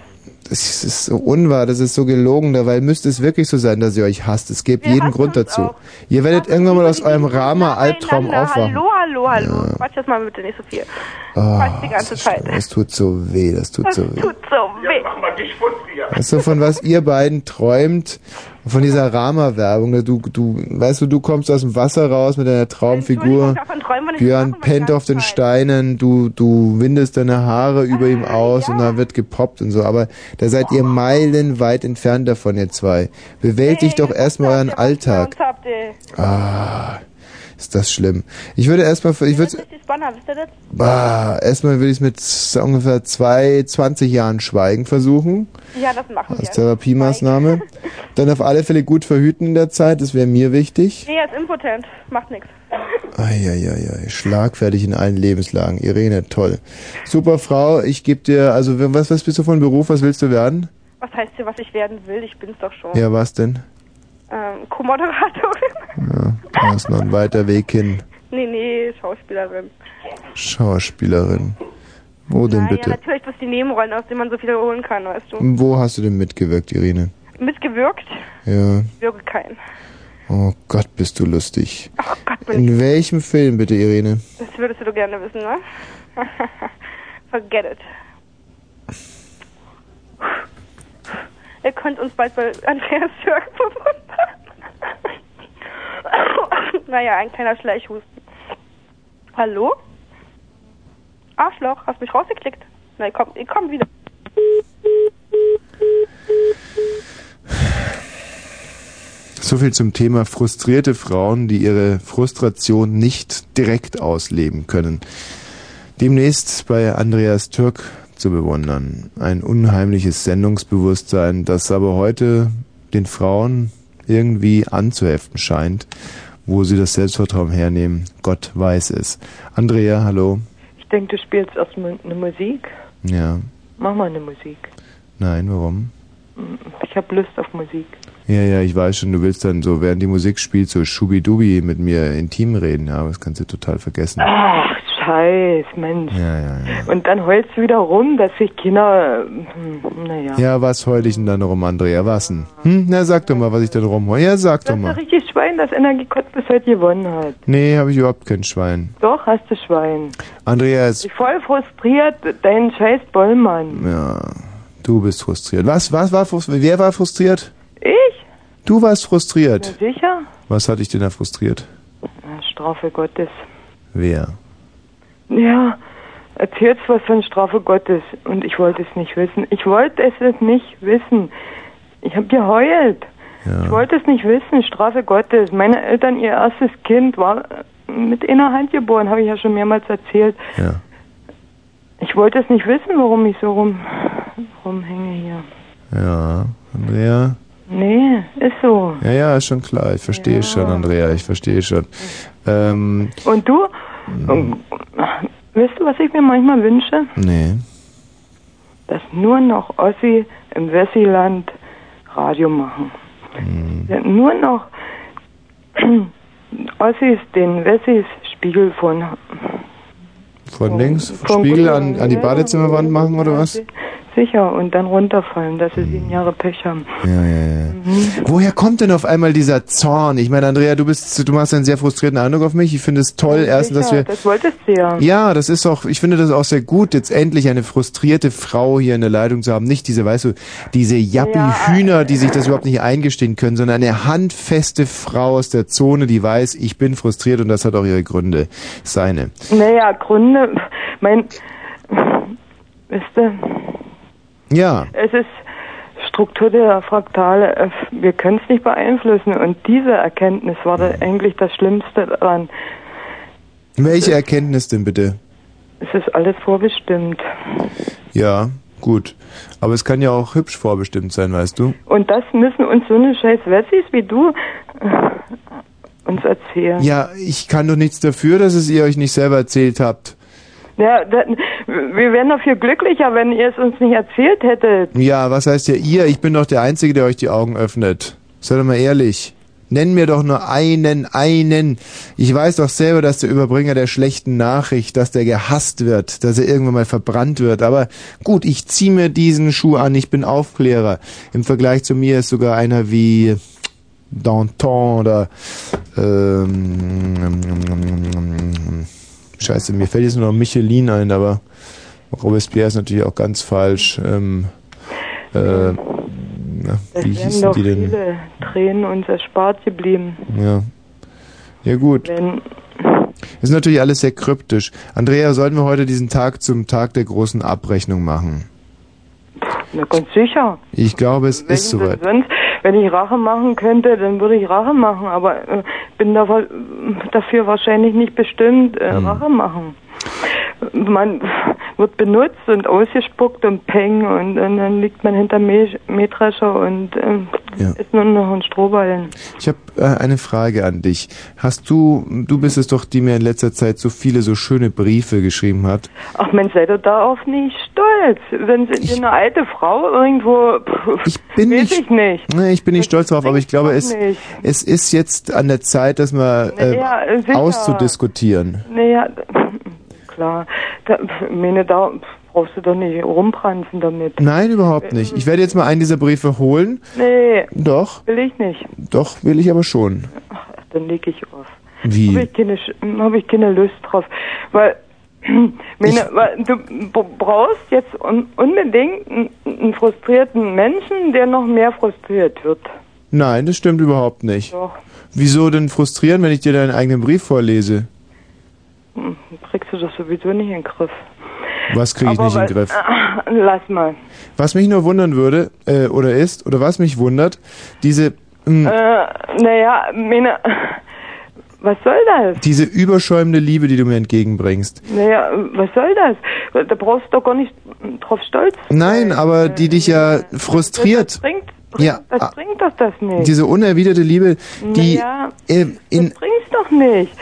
Speaker 1: das ist so unwahr, das ist so gelogen, dabei müsste es wirklich so sein, dass ihr euch hasst. Es gibt
Speaker 5: Wir
Speaker 1: jeden Grund dazu.
Speaker 5: auch.
Speaker 1: Ihr werdet irgendwann mal aus eurem Rama-Albtraum aufwachen.
Speaker 5: Hallo, hallo, hallo. Quatsch das mal bitte nicht so viel. Quatsch die ganze Zeit.
Speaker 1: Das tut so weh, das tut
Speaker 5: Das
Speaker 1: so weh.
Speaker 5: tut so weh.
Speaker 4: Mach mal dich frustriert.
Speaker 1: Weißt du, von was ihr beiden träumt, von dieser Rama-Werbung. Du, du, weißt du, du kommst aus dem Wasser raus mit deiner Traumfigur.
Speaker 5: Entschuldigung, davon träumen wir nicht.
Speaker 1: Björn pennt auf den. Steinen, du, du windest deine Haare über ihm aus
Speaker 5: ja.
Speaker 1: und dann wird gepoppt und so. Aber da seid ihr meilenweit entfernt davon, ihr zwei. Bewältigt doch erstmal euren Alltag.
Speaker 5: Habt
Speaker 1: Ah, ist das schlimm. Ich würde erstmal, ich
Speaker 5: Das
Speaker 1: würde, bah, erstmal würde ich es mit so ungefähr zwei, 20 Jahren Schweigen versuchen.
Speaker 5: Ja, das machen
Speaker 1: Als
Speaker 5: wir.
Speaker 1: Therapiemaßnahme. Dann auf alle Fälle gut verhüten in der Zeit, das wäre mir wichtig.
Speaker 5: Nee, er ist impotent. Macht nichts.
Speaker 1: Eieiei, schlagfertig in allen Lebenslagen. Irene, toll. Super Frau, ich gebe dir, also was, was bist du von Beruf, was willst du werden?
Speaker 5: Was heißt hier, was ich werden will? Ich bin's doch schon.
Speaker 1: Ja, was denn?
Speaker 5: Ähm, Co-Moderatorin?
Speaker 1: Ja, da ist noch ein weiter Weg hin.
Speaker 5: nee, nee, Schauspielerin.
Speaker 1: Schauspielerin. Wo denn
Speaker 5: Naja,
Speaker 1: bitte?
Speaker 5: natürlich, das die Nebenrollen, aus denen man so viel holen kann, weißt du.
Speaker 1: Wo hast du denn mitgewirkt, Irene?
Speaker 5: Mitgewirkt?
Speaker 1: Ja.
Speaker 5: Wirke kein.
Speaker 1: Oh Gott, bist du lustig.
Speaker 5: Ach Gott, bin ich.
Speaker 1: In welchem Film bitte, Irene?
Speaker 5: Das würdest du gerne wissen, ne? Forget it. Ihr könnt uns bald bei Andreas Jörg bewundern. naja, ein kleiner Schleichhusten. Hallo? Arschloch, hast mich rausgeklickt. Ich komm, ich komm wieder.
Speaker 1: So viel zum Thema frustrierte Frauen, die ihre Frustration nicht direkt ausleben können. Demnächst bei Andreas Türk zu bewundern. Ein unheimliches Sendungsbewusstsein, das aber heute den Frauen irgendwie anzuheften scheint. Wo sie das Selbstvertrauen hernehmen, Gott weiß es. Andrea, hallo.
Speaker 7: Ich denke, du spielst erstmal eine Musik.
Speaker 1: Ja.
Speaker 7: Mach mal eine Musik.
Speaker 1: Nein, warum?
Speaker 7: Ich habe Lust auf Musik.
Speaker 1: Ja, ja, ich weiß schon, du willst dann so, während die Musik spielt, so schubidubi mit mir intim reden, ja, aber das kannst du total vergessen.
Speaker 7: Ach, scheiß, Mensch.
Speaker 1: Ja, ja, ja.
Speaker 7: Und dann heulst du wieder rum, dass sich Kinder... hm, Naja.
Speaker 1: Ja, was heul ich denn dann rum, Andrea? Was denn? Hm? Na, sag doch mal, was ich denn rumheul. Ja, sag doch
Speaker 7: Das ist
Speaker 1: mal.
Speaker 7: doch richtig Schwein, das Energiekotz bis heute gewonnen hat.
Speaker 1: Nee, habe ich überhaupt kein Schwein.
Speaker 7: Doch, hast du Schwein.
Speaker 1: Andreas,
Speaker 7: Ich voll frustriert, dein scheiß Bollmann.
Speaker 1: ja, du bist frustriert. Was, was war frustriert? Wer war frustriert?
Speaker 7: Ich?
Speaker 1: Du warst
Speaker 7: Na
Speaker 1: frustriert.
Speaker 7: sicher?
Speaker 1: Was hat dich denn da frustriert?
Speaker 7: Na, Strafe Gottes.
Speaker 1: Wer?
Speaker 7: Ja, erzählst was von Strafe Gottes. Und ich wollte es nicht wissen. Ich wollte es nicht wissen. Ich habe geheult. Ich
Speaker 1: Ja.
Speaker 7: wollte es nicht wissen, Strafe Gottes. Meine Eltern, ihr erstes Kind war mit einer Hand geboren, habe ich ja schon mehrmals erzählt.
Speaker 1: Ja.
Speaker 7: Ich wollte es nicht wissen, warum ich so rum, rumhänge hier.
Speaker 1: Ja, Andrea?
Speaker 7: Nee, ist so.
Speaker 1: Ja, ja, ist schon klar. Ich verstehe schon, Andrea. Ich verstehe schon. Ähm,
Speaker 7: Und du? Ähm, Weißt du, was ich mir manchmal wünsche?
Speaker 1: nee.
Speaker 7: Dass nur noch Ossi im Wessiland Radio machen. Ja, Nur noch Ossis den Wessis Spiegel von
Speaker 1: Von links?
Speaker 7: von
Speaker 1: Spiegel an, an die Badezimmerwand machen oder was?
Speaker 7: Sicher und dann runterfallen, dass sie sieben Jahre Pech haben.
Speaker 1: Ja, ja, ja. Woher kommt denn auf einmal dieser Zorn? Ich meine, Andrea, du bist, du machst einen sehr frustrierten Eindruck auf mich. Ich finde es toll, erstens, dass wir.
Speaker 7: das wolltest du ja.
Speaker 1: Ja, das ist auch, ich finde das auch sehr gut, jetzt endlich eine frustrierte Frau hier in der Leitung zu haben. Nicht diese, weißt du, diese Jappi-Hühner, die sich das überhaupt nicht eingestehen können, sondern eine handfeste Frau aus der Zone, die weiß, ich bin frustriert und das hat auch ihre Gründe. Seine.
Speaker 7: Naja, Gründe, mein, weißt du,
Speaker 1: Ja,
Speaker 7: es ist Struktur der Fraktale, äh, wir können es nicht beeinflussen und diese Erkenntnis war da eigentlich das Schlimmste daran.
Speaker 1: welche Erkenntnis denn bitte?
Speaker 7: Es ist alles vorbestimmt.
Speaker 1: Ja, gut. Aber es kann ja auch hübsch vorbestimmt sein, weißt du?
Speaker 7: Und das müssen uns so eine scheiß Wessis wie du uns erzählen.
Speaker 1: Ja, ich kann doch nichts dafür, dass es ihr euch nicht selber erzählt habt.
Speaker 7: Ja, da, wir wären doch viel glücklicher, wenn ihr es uns nicht erzählt hättet.
Speaker 1: Ja, was heißt ja ihr? Ich bin doch der Einzige, der euch die Augen öffnet. Sei doch mal ehrlich. Nenn mir doch nur einen, einen. Ich weiß doch selber, dass der Überbringer der schlechten Nachricht, dass der gehasst wird, dass er irgendwann mal verbrannt wird. Aber gut, ich zieh mir diesen Schuh an, ich bin Aufklärer. Im Vergleich zu mir ist sogar einer wie Danton oder ähm, Scheiße, mir fällt jetzt nur noch Michelin ein, aber Robespierre ist natürlich auch ganz falsch. Ähm, äh, na,
Speaker 7: Es
Speaker 1: wie hießen
Speaker 7: doch
Speaker 1: die denn?
Speaker 7: viele Tränen uns erspart geblieben.
Speaker 1: Ja. Ja gut.
Speaker 7: Wenn,
Speaker 1: Ist natürlich alles sehr kryptisch. Andrea, sollten wir heute diesen Tag zum Tag der großen Abrechnung machen?
Speaker 7: Na ganz sicher.
Speaker 1: Ich glaube, es
Speaker 7: Wenn
Speaker 1: ist soweit.
Speaker 7: sonst, wenn ich Rache machen könnte, dann würde ich Rache machen, aber äh, bin da, dafür wahrscheinlich nicht bestimmt, äh,
Speaker 1: Hm.
Speaker 7: Rache machen. Man wird benutzt und ausgespuckt und peng und, und dann liegt man hinter Mäh- Mähdrescher und äh,
Speaker 1: Ja.
Speaker 7: ist nur noch ein Strohballen.
Speaker 1: Ich habe äh, eine Frage an dich. Hast du, du bist es doch, die mir in letzter Zeit so viele, so schöne Briefe geschrieben hat.
Speaker 7: Ach Mensch, seid ihr darauf nicht stolz? Wenn sie eine alte Frau irgendwo, pff,
Speaker 1: Ich bin
Speaker 7: weiß
Speaker 1: nicht,
Speaker 7: ich nicht.
Speaker 1: Nee, ich bin nicht stolz darauf, aber ich glaube, es,
Speaker 7: nicht.
Speaker 1: es ist jetzt an der Zeit, das mal äh,
Speaker 7: Ja, sicher.
Speaker 1: auszudiskutieren.
Speaker 7: Naja, klar. Da, meine, da brauchst du doch nicht rumpranzen damit.
Speaker 1: Nein, überhaupt nicht. Ich werde jetzt mal einen dieser Briefe holen.
Speaker 7: Nee,
Speaker 1: Doch,
Speaker 7: will ich nicht.
Speaker 1: doch, will ich aber schon.
Speaker 7: Ach, dann leg ich auf.
Speaker 1: Wie?
Speaker 7: Habe ich, keine, Sch- hab ich keine Lust drauf. Weil, meine, weil du brauchst jetzt un unbedingt einen, einen frustrierten Menschen, der noch mehr frustriert wird.
Speaker 1: Nein, das stimmt überhaupt nicht.
Speaker 7: Doch,
Speaker 1: Wieso denn frustrieren, wenn ich dir deinen eigenen Brief vorlese?
Speaker 7: hm, kriegst du das sowieso nicht in den Griff.
Speaker 1: Was kriege ich
Speaker 7: Aber
Speaker 1: nicht in den Griff?
Speaker 7: Ah, lass mal.
Speaker 1: Was mich nur wundern würde, äh, oder ist, oder was mich wundert, diese, mh,
Speaker 7: Äh, naja, meine, was soll das?
Speaker 1: diese überschäumende Liebe, die du mir entgegenbringst.
Speaker 7: Naja, was soll das? Da brauchst du doch gar nicht drauf stolz.
Speaker 1: Nein, aber die dich ja
Speaker 7: Das
Speaker 1: frustriert.
Speaker 7: bringt, bringt,
Speaker 1: Ja,
Speaker 7: das
Speaker 1: ah,
Speaker 7: bringt doch das nicht.
Speaker 1: Diese unerwiderte Liebe, die
Speaker 7: Naja,
Speaker 1: äh, in,
Speaker 7: das bringt's doch nicht.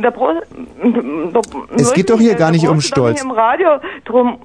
Speaker 7: Da da,
Speaker 1: Es geht doch hier gar nicht um Stolz.
Speaker 7: Im Radio drum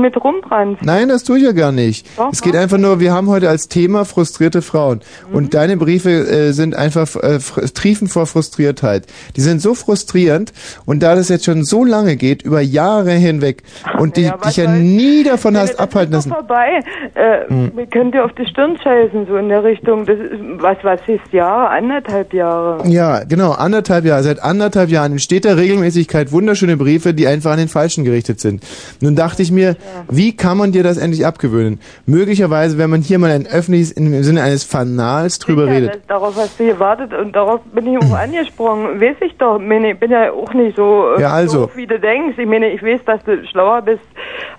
Speaker 7: mit rumbrannt.
Speaker 1: Nein, das tue ich ja gar nicht.
Speaker 7: Doch,
Speaker 1: es geht einfach nur, wir haben heute als Thema frustrierte Frauen.
Speaker 7: Mhm.
Speaker 1: Und deine Briefe äh, sind einfach äh, triefen vor Frustriertheit. Die sind so frustrierend und da das jetzt schon so lange geht, über Jahre hinweg und die,
Speaker 7: ja,
Speaker 1: dich ja nie davon hast abhalten lassen.
Speaker 7: vorbei. Äh, Wir können dir auf die Stirn scheißen, so in der Richtung. Das ist, was, was ist Jahre? Anderthalb Jahre.
Speaker 1: Ja, genau, anderthalb Jahre. Seit anderthalb Jahren in steter Regelmäßigkeit wunderschöne Briefe, die einfach an den Falschen gerichtet sind. Nun dachte ich mir, wie kann man dir das endlich abgewöhnen? Möglicherweise, wenn man hier mal ein öffentliches, im Sinne eines Fanals drüber
Speaker 7: Ja,
Speaker 1: redet.
Speaker 7: das, darauf hast du gewartet und darauf bin ich auch angesprungen. Weiß ich doch. Ich bin ja auch nicht so, äh,
Speaker 1: Ja, also.
Speaker 7: doof, wie du denkst. Ich meine, ich weiß, dass du schlauer bist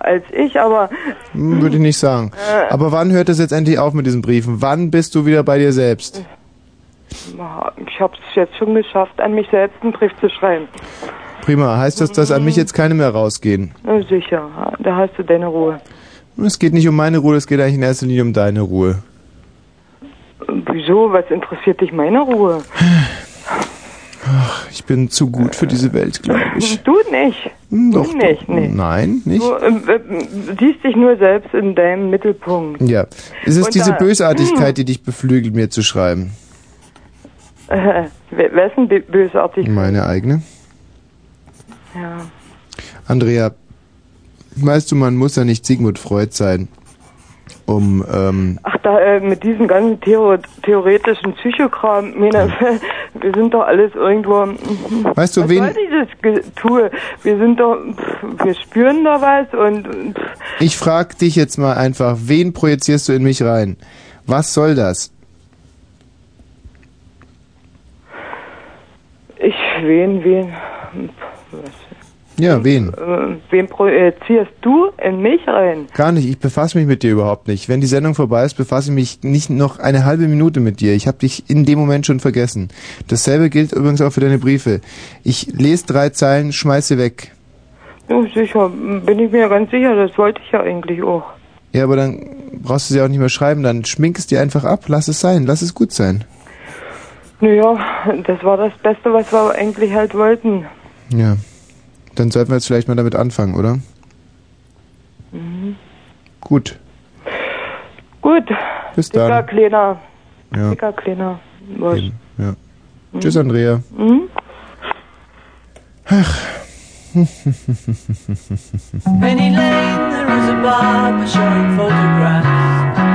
Speaker 7: als ich, aber
Speaker 1: Hm, Würde ich nicht sagen.
Speaker 7: Äh.
Speaker 1: Aber wann hört es jetzt endlich auf mit diesen Briefen? Wann bist du wieder bei dir selbst?
Speaker 7: ich habe es jetzt schon geschafft, an mich selbst einen Brief zu schreiben.
Speaker 1: Prima. Heißt das, dass an mich jetzt keine mehr rausgehen?
Speaker 7: Sicher, da hast du deine Ruhe.
Speaker 1: Es geht nicht um meine Ruhe, es geht eigentlich in erster Linie um deine Ruhe.
Speaker 7: Wieso? Was interessiert dich meine Ruhe?
Speaker 1: Ich bin zu gut für diese Welt, glaube ich.
Speaker 7: Du nicht.
Speaker 1: Hm,
Speaker 7: Du
Speaker 1: Doch.
Speaker 7: nicht, nee.
Speaker 1: Nein, nicht?
Speaker 7: Du äh, siehst dich nur selbst in deinem Mittelpunkt.
Speaker 1: Ja. Es ist
Speaker 7: Und
Speaker 1: diese
Speaker 7: da-
Speaker 1: Bösartigkeit, die dich beflügelt, mir zu schreiben.
Speaker 7: Äh, wer wer ist denn bö- bösartig?
Speaker 1: Meine eigene.
Speaker 7: Ja.
Speaker 1: Andrea, weißt du, man muss ja nicht Sigmund Freud sein, um, ähm,
Speaker 7: Ach, da äh, mit diesem ganzen Theo theoretischen Psychokram, meine, wir sind doch alles irgendwo.
Speaker 1: Weißt du,
Speaker 7: was
Speaker 1: wen-
Speaker 7: soll dieses Getue? Wir sind doch, pff, wir spüren da was und pff,
Speaker 1: ich frag dich jetzt mal einfach, wen projizierst du in mich rein? Was soll das?
Speaker 7: Ich, wen, wen,
Speaker 1: Ja, wen?
Speaker 7: äh, wen projizierst du in mich rein?
Speaker 1: Gar nicht, ich befasse mich mit dir überhaupt nicht. Wenn die Sendung vorbei ist, befasse ich mich nicht noch eine halbe Minute mit dir. Ich habe dich in dem Moment schon vergessen. Dasselbe gilt übrigens auch für deine Briefe. Ich lese drei Zeilen, schmeiß sie weg.
Speaker 7: Ja, sicher, bin ich mir ganz sicher, das wollte ich ja eigentlich auch.
Speaker 1: Ja, aber dann brauchst du sie auch nicht mehr schreiben, dann schmink es dir einfach ab, lass es sein, lass es gut sein.
Speaker 7: Naja, das war das Beste, was wir eigentlich halt wollten.
Speaker 1: Ja. Dann sollten wir jetzt vielleicht mal damit anfangen, oder?
Speaker 7: Mhm.
Speaker 1: Gut.
Speaker 7: Gut.
Speaker 1: Bis
Speaker 7: Dicker,
Speaker 1: dann.
Speaker 7: kleiner.
Speaker 1: Ja.
Speaker 7: Dicker, kleiner. Was?
Speaker 1: Ja. Tschüss, Andrea.
Speaker 7: Mhm.
Speaker 8: Penny Lane, there is a barber showing photographs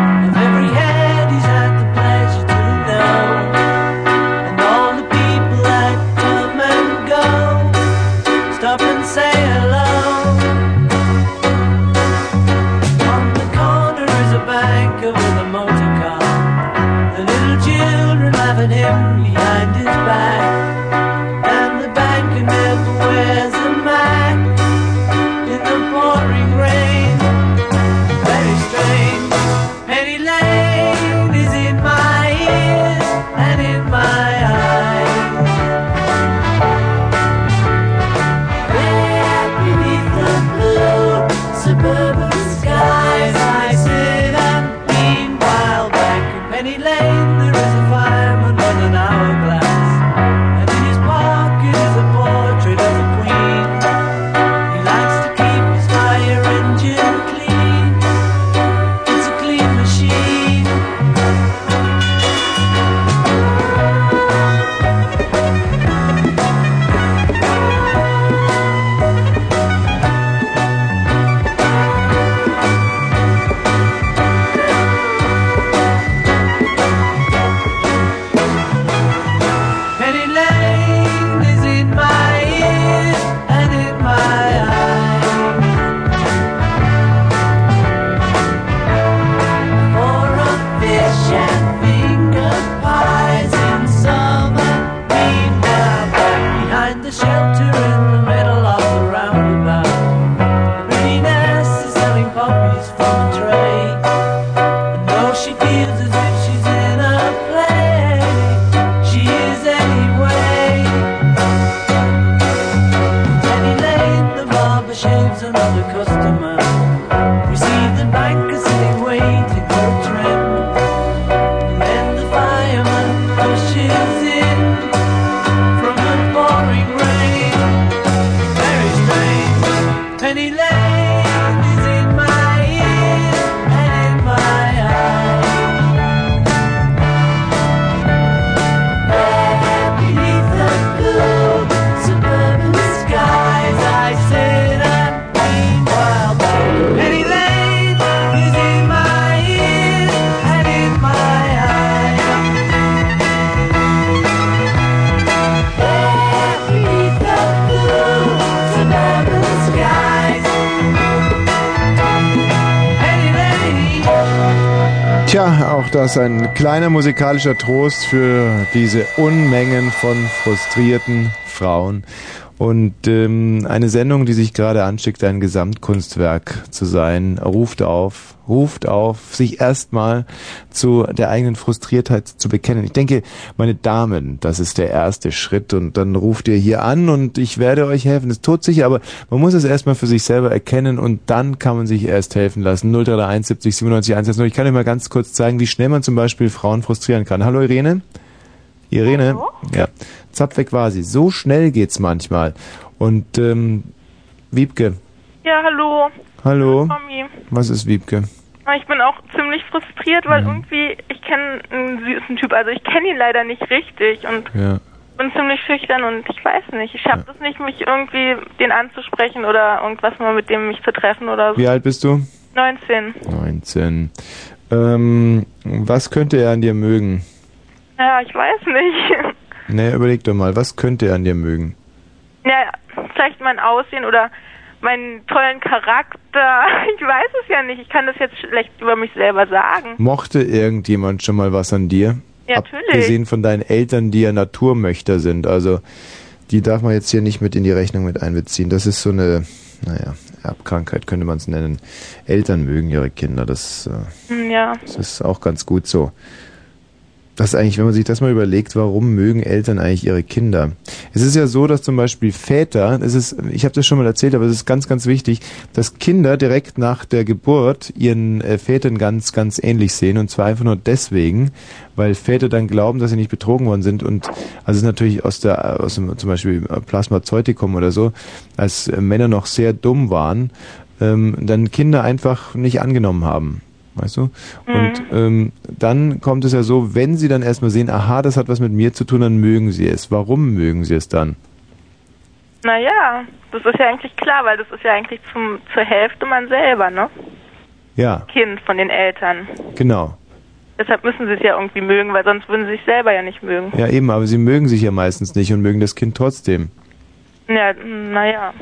Speaker 1: das ein kleiner musikalischer Trost für diese Unmengen von frustrierten Frauen. Und ähm, eine Sendung, die sich gerade anschickt, ein Gesamtkunstwerk zu sein, ruft auf, ruft auf, sich erstmal zu der eigenen Frustriertheit zu bekennen. Ich denke, meine Damen, das ist der erste Schritt und dann ruft ihr hier an und ich werde euch helfen. Das tut sich, aber man muss es erstmal für sich selber erkennen und dann kann man sich erst helfen lassen. 0331 70 97 110. Ich kann euch mal ganz kurz zeigen, wie schnell man zum Beispiel Frauen frustrieren kann. Hallo Irene? Irene? Ja. Zapp weg war sie. So schnell geht's manchmal. Und ähm, Wiebke.
Speaker 5: Ja, hallo.
Speaker 1: Hallo.
Speaker 5: Tommy.
Speaker 1: Was ist Wiebke?
Speaker 5: Ich bin auch ziemlich frustriert,
Speaker 1: Mhm.
Speaker 5: weil irgendwie, ich kenne einen süßen Typ, also ich kenne ihn leider nicht richtig und
Speaker 1: Ja.
Speaker 5: bin ziemlich schüchtern und ich weiß nicht, ich schaffe es nicht, mich irgendwie den anzusprechen oder irgendwas mal mit dem mich zu treffen oder so.
Speaker 1: Wie alt bist du?
Speaker 5: 19.
Speaker 1: 19. Ähm, was könnte er an dir mögen?
Speaker 5: Ja, ich weiß nicht.
Speaker 1: Ne, überleg doch mal, was könnte er an dir mögen?
Speaker 5: Ja, vielleicht mein Aussehen oder meinen tollen Charakter. Ich weiß es ja nicht. Ich kann das jetzt schlecht über mich selber sagen.
Speaker 1: Mochte irgendjemand schon mal was an dir?
Speaker 5: Ja, natürlich.
Speaker 1: Abgesehen von deinen Eltern, die ja Naturmöchter sind. Also, die darf man jetzt hier nicht mit in die Rechnung mit einbeziehen. Das ist so eine, naja, Erbkrankheit könnte man es nennen. Eltern mögen ihre Kinder. Das, äh,
Speaker 5: Hm, Ja.
Speaker 1: das ist auch ganz gut so. Das ist eigentlich, wenn man sich das mal überlegt, warum mögen Eltern eigentlich ihre Kinder? Es ist ja so, dass zum Beispiel Väter, es ist, ich habe das schon mal erzählt, aber es ist ganz, ganz wichtig, dass Kinder direkt nach der Geburt ihren äh, Vätern ganz, ganz ähnlich sehen und zwar einfach nur deswegen, weil Väter dann glauben, dass sie nicht betrogen worden sind und also es ist natürlich aus der, aus dem zum Beispiel Plasmazeutikum oder so, als äh, Männer noch sehr dumm waren, ähm, dann Kinder einfach nicht angenommen haben. Weißt du? Und ähm, dann kommt es ja so, wenn sie dann erstmal sehen, aha, das hat was mit mir zu tun, dann mögen sie es. Warum mögen sie es dann?
Speaker 9: Naja, das ist ja eigentlich klar, weil das ist ja eigentlich zum, zur Hälfte man selber, ne?
Speaker 1: Ja,
Speaker 9: Kind von den Eltern.
Speaker 1: genau.
Speaker 9: Deshalb müssen sie es ja irgendwie mögen, weil sonst würden sie sich selber ja nicht mögen.
Speaker 1: Ja, eben, aber sie mögen sich ja meistens nicht und mögen das Kind trotzdem.
Speaker 9: Ja, naja.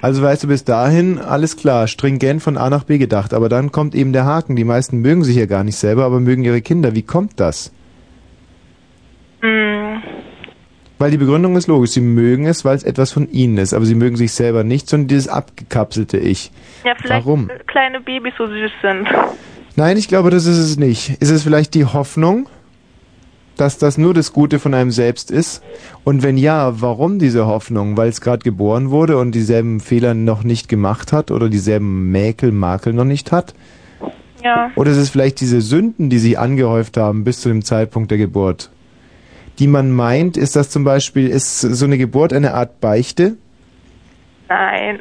Speaker 1: Also weißt du, bis dahin alles klar, stringent von A nach B gedacht, aber dann kommt eben der Haken. Die meisten mögen sich ja gar nicht selber, aber mögen ihre Kinder. Wie kommt das?
Speaker 9: Hm,
Speaker 1: Weil die Begründung ist logisch, sie mögen es, weil es etwas von ihnen ist, aber sie mögen sich selber nicht, sondern dieses abgekapselte Ich.
Speaker 9: ja, vielleicht
Speaker 1: Warum?
Speaker 9: kleine Babys so süß sind.
Speaker 1: Nein, ich glaube, das ist es nicht. Ist es vielleicht die Hoffnung, dass das nur das Gute von einem selbst ist? Und wenn ja, warum diese Hoffnung? Weil es gerade geboren wurde und dieselben Fehler noch nicht gemacht hat oder dieselben Mäkel, Makel noch nicht hat?
Speaker 9: Ja.
Speaker 1: Oder ist es vielleicht diese Sünden, die sich angehäuft haben bis zu dem Zeitpunkt der Geburt? Die man meint, ist das zum Beispiel, ist so eine Geburt eine Art Beichte?
Speaker 9: Nein.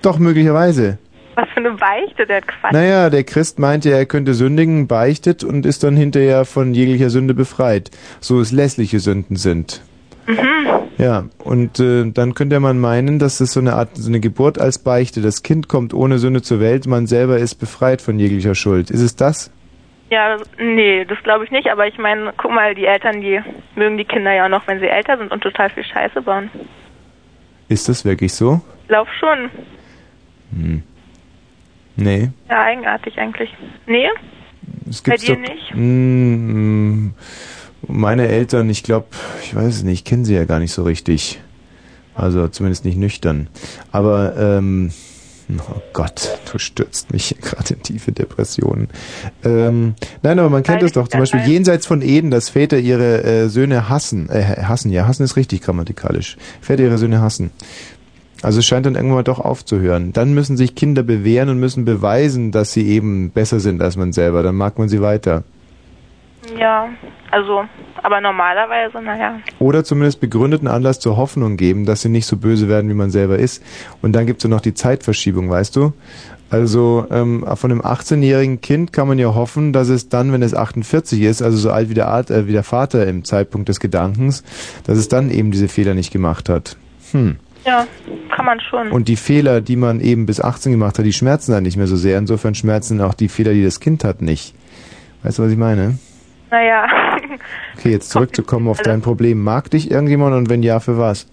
Speaker 1: Doch, möglicherweise.
Speaker 9: Was für eine Beichte, der Quatsch.
Speaker 1: Naja, der Christ meinte, er könnte sündigen, beichtet und ist dann hinterher von jeglicher Sünde befreit. So es lässliche Sünden sind.
Speaker 9: Mhm.
Speaker 1: Ja, und äh, dann könnte man meinen, dass es so eine Art, so eine Geburt als Beichte. Das Kind kommt ohne Sünde zur Welt, man selber ist befreit von jeglicher Schuld. Ist es das?
Speaker 9: Ja, nee, das glaube ich nicht, aber ich meine, guck mal, die Eltern, die mögen die Kinder ja auch noch, wenn sie älter sind und total viel Scheiße bauen.
Speaker 1: Ist das wirklich so?
Speaker 9: Glaube schon.
Speaker 1: Hm. Nee.
Speaker 9: Ja, eigenartig eigentlich. Nee?
Speaker 1: Es
Speaker 9: Bei
Speaker 1: gibt's
Speaker 9: dir
Speaker 1: doch,
Speaker 9: nicht?
Speaker 1: Mm, mm, meine Eltern, ich glaube, ich weiß es nicht, ich kenne sie ja gar nicht so richtig. Also zumindest nicht nüchtern. Aber, ähm, oh Gott, du stürzt mich hier gerade in tiefe Depressionen. Ähm, nein, aber man kennt es doch, zum Beispiel jenseits von Eden, dass Väter ihre äh, Söhne hassen. Äh, hassen, ja, hassen ist richtig grammatikalisch. Väter ihre Söhne hassen. Also es scheint dann irgendwann mal doch aufzuhören. Dann müssen sich Kinder bewähren und müssen beweisen, dass sie eben besser sind als man selber. Dann mag man sie weiter.
Speaker 9: Ja, also, aber normalerweise, naja.
Speaker 1: Oder zumindest begründeten Anlass zur Hoffnung geben, dass sie nicht so böse werden, wie man selber ist. Und dann gibt es ja noch die Zeitverschiebung, weißt du? Also ähm, von einem 18-jährigen Kind kann man ja hoffen, dass es dann, wenn es 48 ist, also so alt wie der, Art, äh, wie der Vater im Zeitpunkt des Gedankens, dass es dann eben diese Fehler nicht gemacht hat. Hm.
Speaker 9: Ja, kann man schon.
Speaker 1: Und die Fehler, die man eben bis 18 gemacht hat, die schmerzen dann nicht mehr so sehr. Insofern schmerzen auch die Fehler, die das Kind hat, nicht. Weißt du, was ich meine?
Speaker 9: Naja,
Speaker 1: Okay, jetzt zurückzukommen auf dein Problem. Mag dich irgendjemand und wenn ja, für was?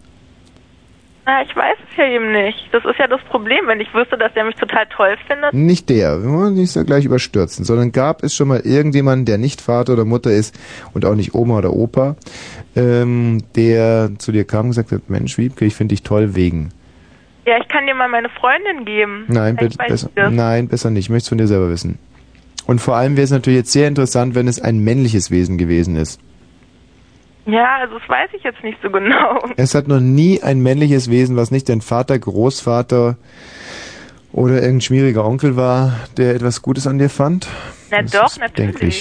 Speaker 9: Na, ich weiß es ja eben nicht. Das ist ja das Problem, wenn ich wüsste, dass der mich total toll findet.
Speaker 1: Nicht der, wir wollen nicht so gleich überstürzen, sondern gab es schon mal irgendjemanden, der nicht Vater oder Mutter ist und auch nicht Oma oder Opa, ähm, der zu dir kam und gesagt hat, Mensch, Wiebke, ich finde dich toll wegen.
Speaker 9: Ja, ich kann dir mal meine Freundin geben.
Speaker 1: Nein, bitte, besser, nein, besser nicht. Ich möchte es von dir selber wissen. Und vor allem wäre es natürlich jetzt sehr interessant, wenn es ein männliches Wesen gewesen ist.
Speaker 9: Ja, also das weiß ich jetzt nicht so genau.
Speaker 1: Es hat noch nie ein männliches Wesen, was nicht dein Vater, Großvater oder irgendein schmieriger Onkel war, der etwas Gutes an dir fand.
Speaker 9: Na
Speaker 1: Das
Speaker 9: doch, natürlich.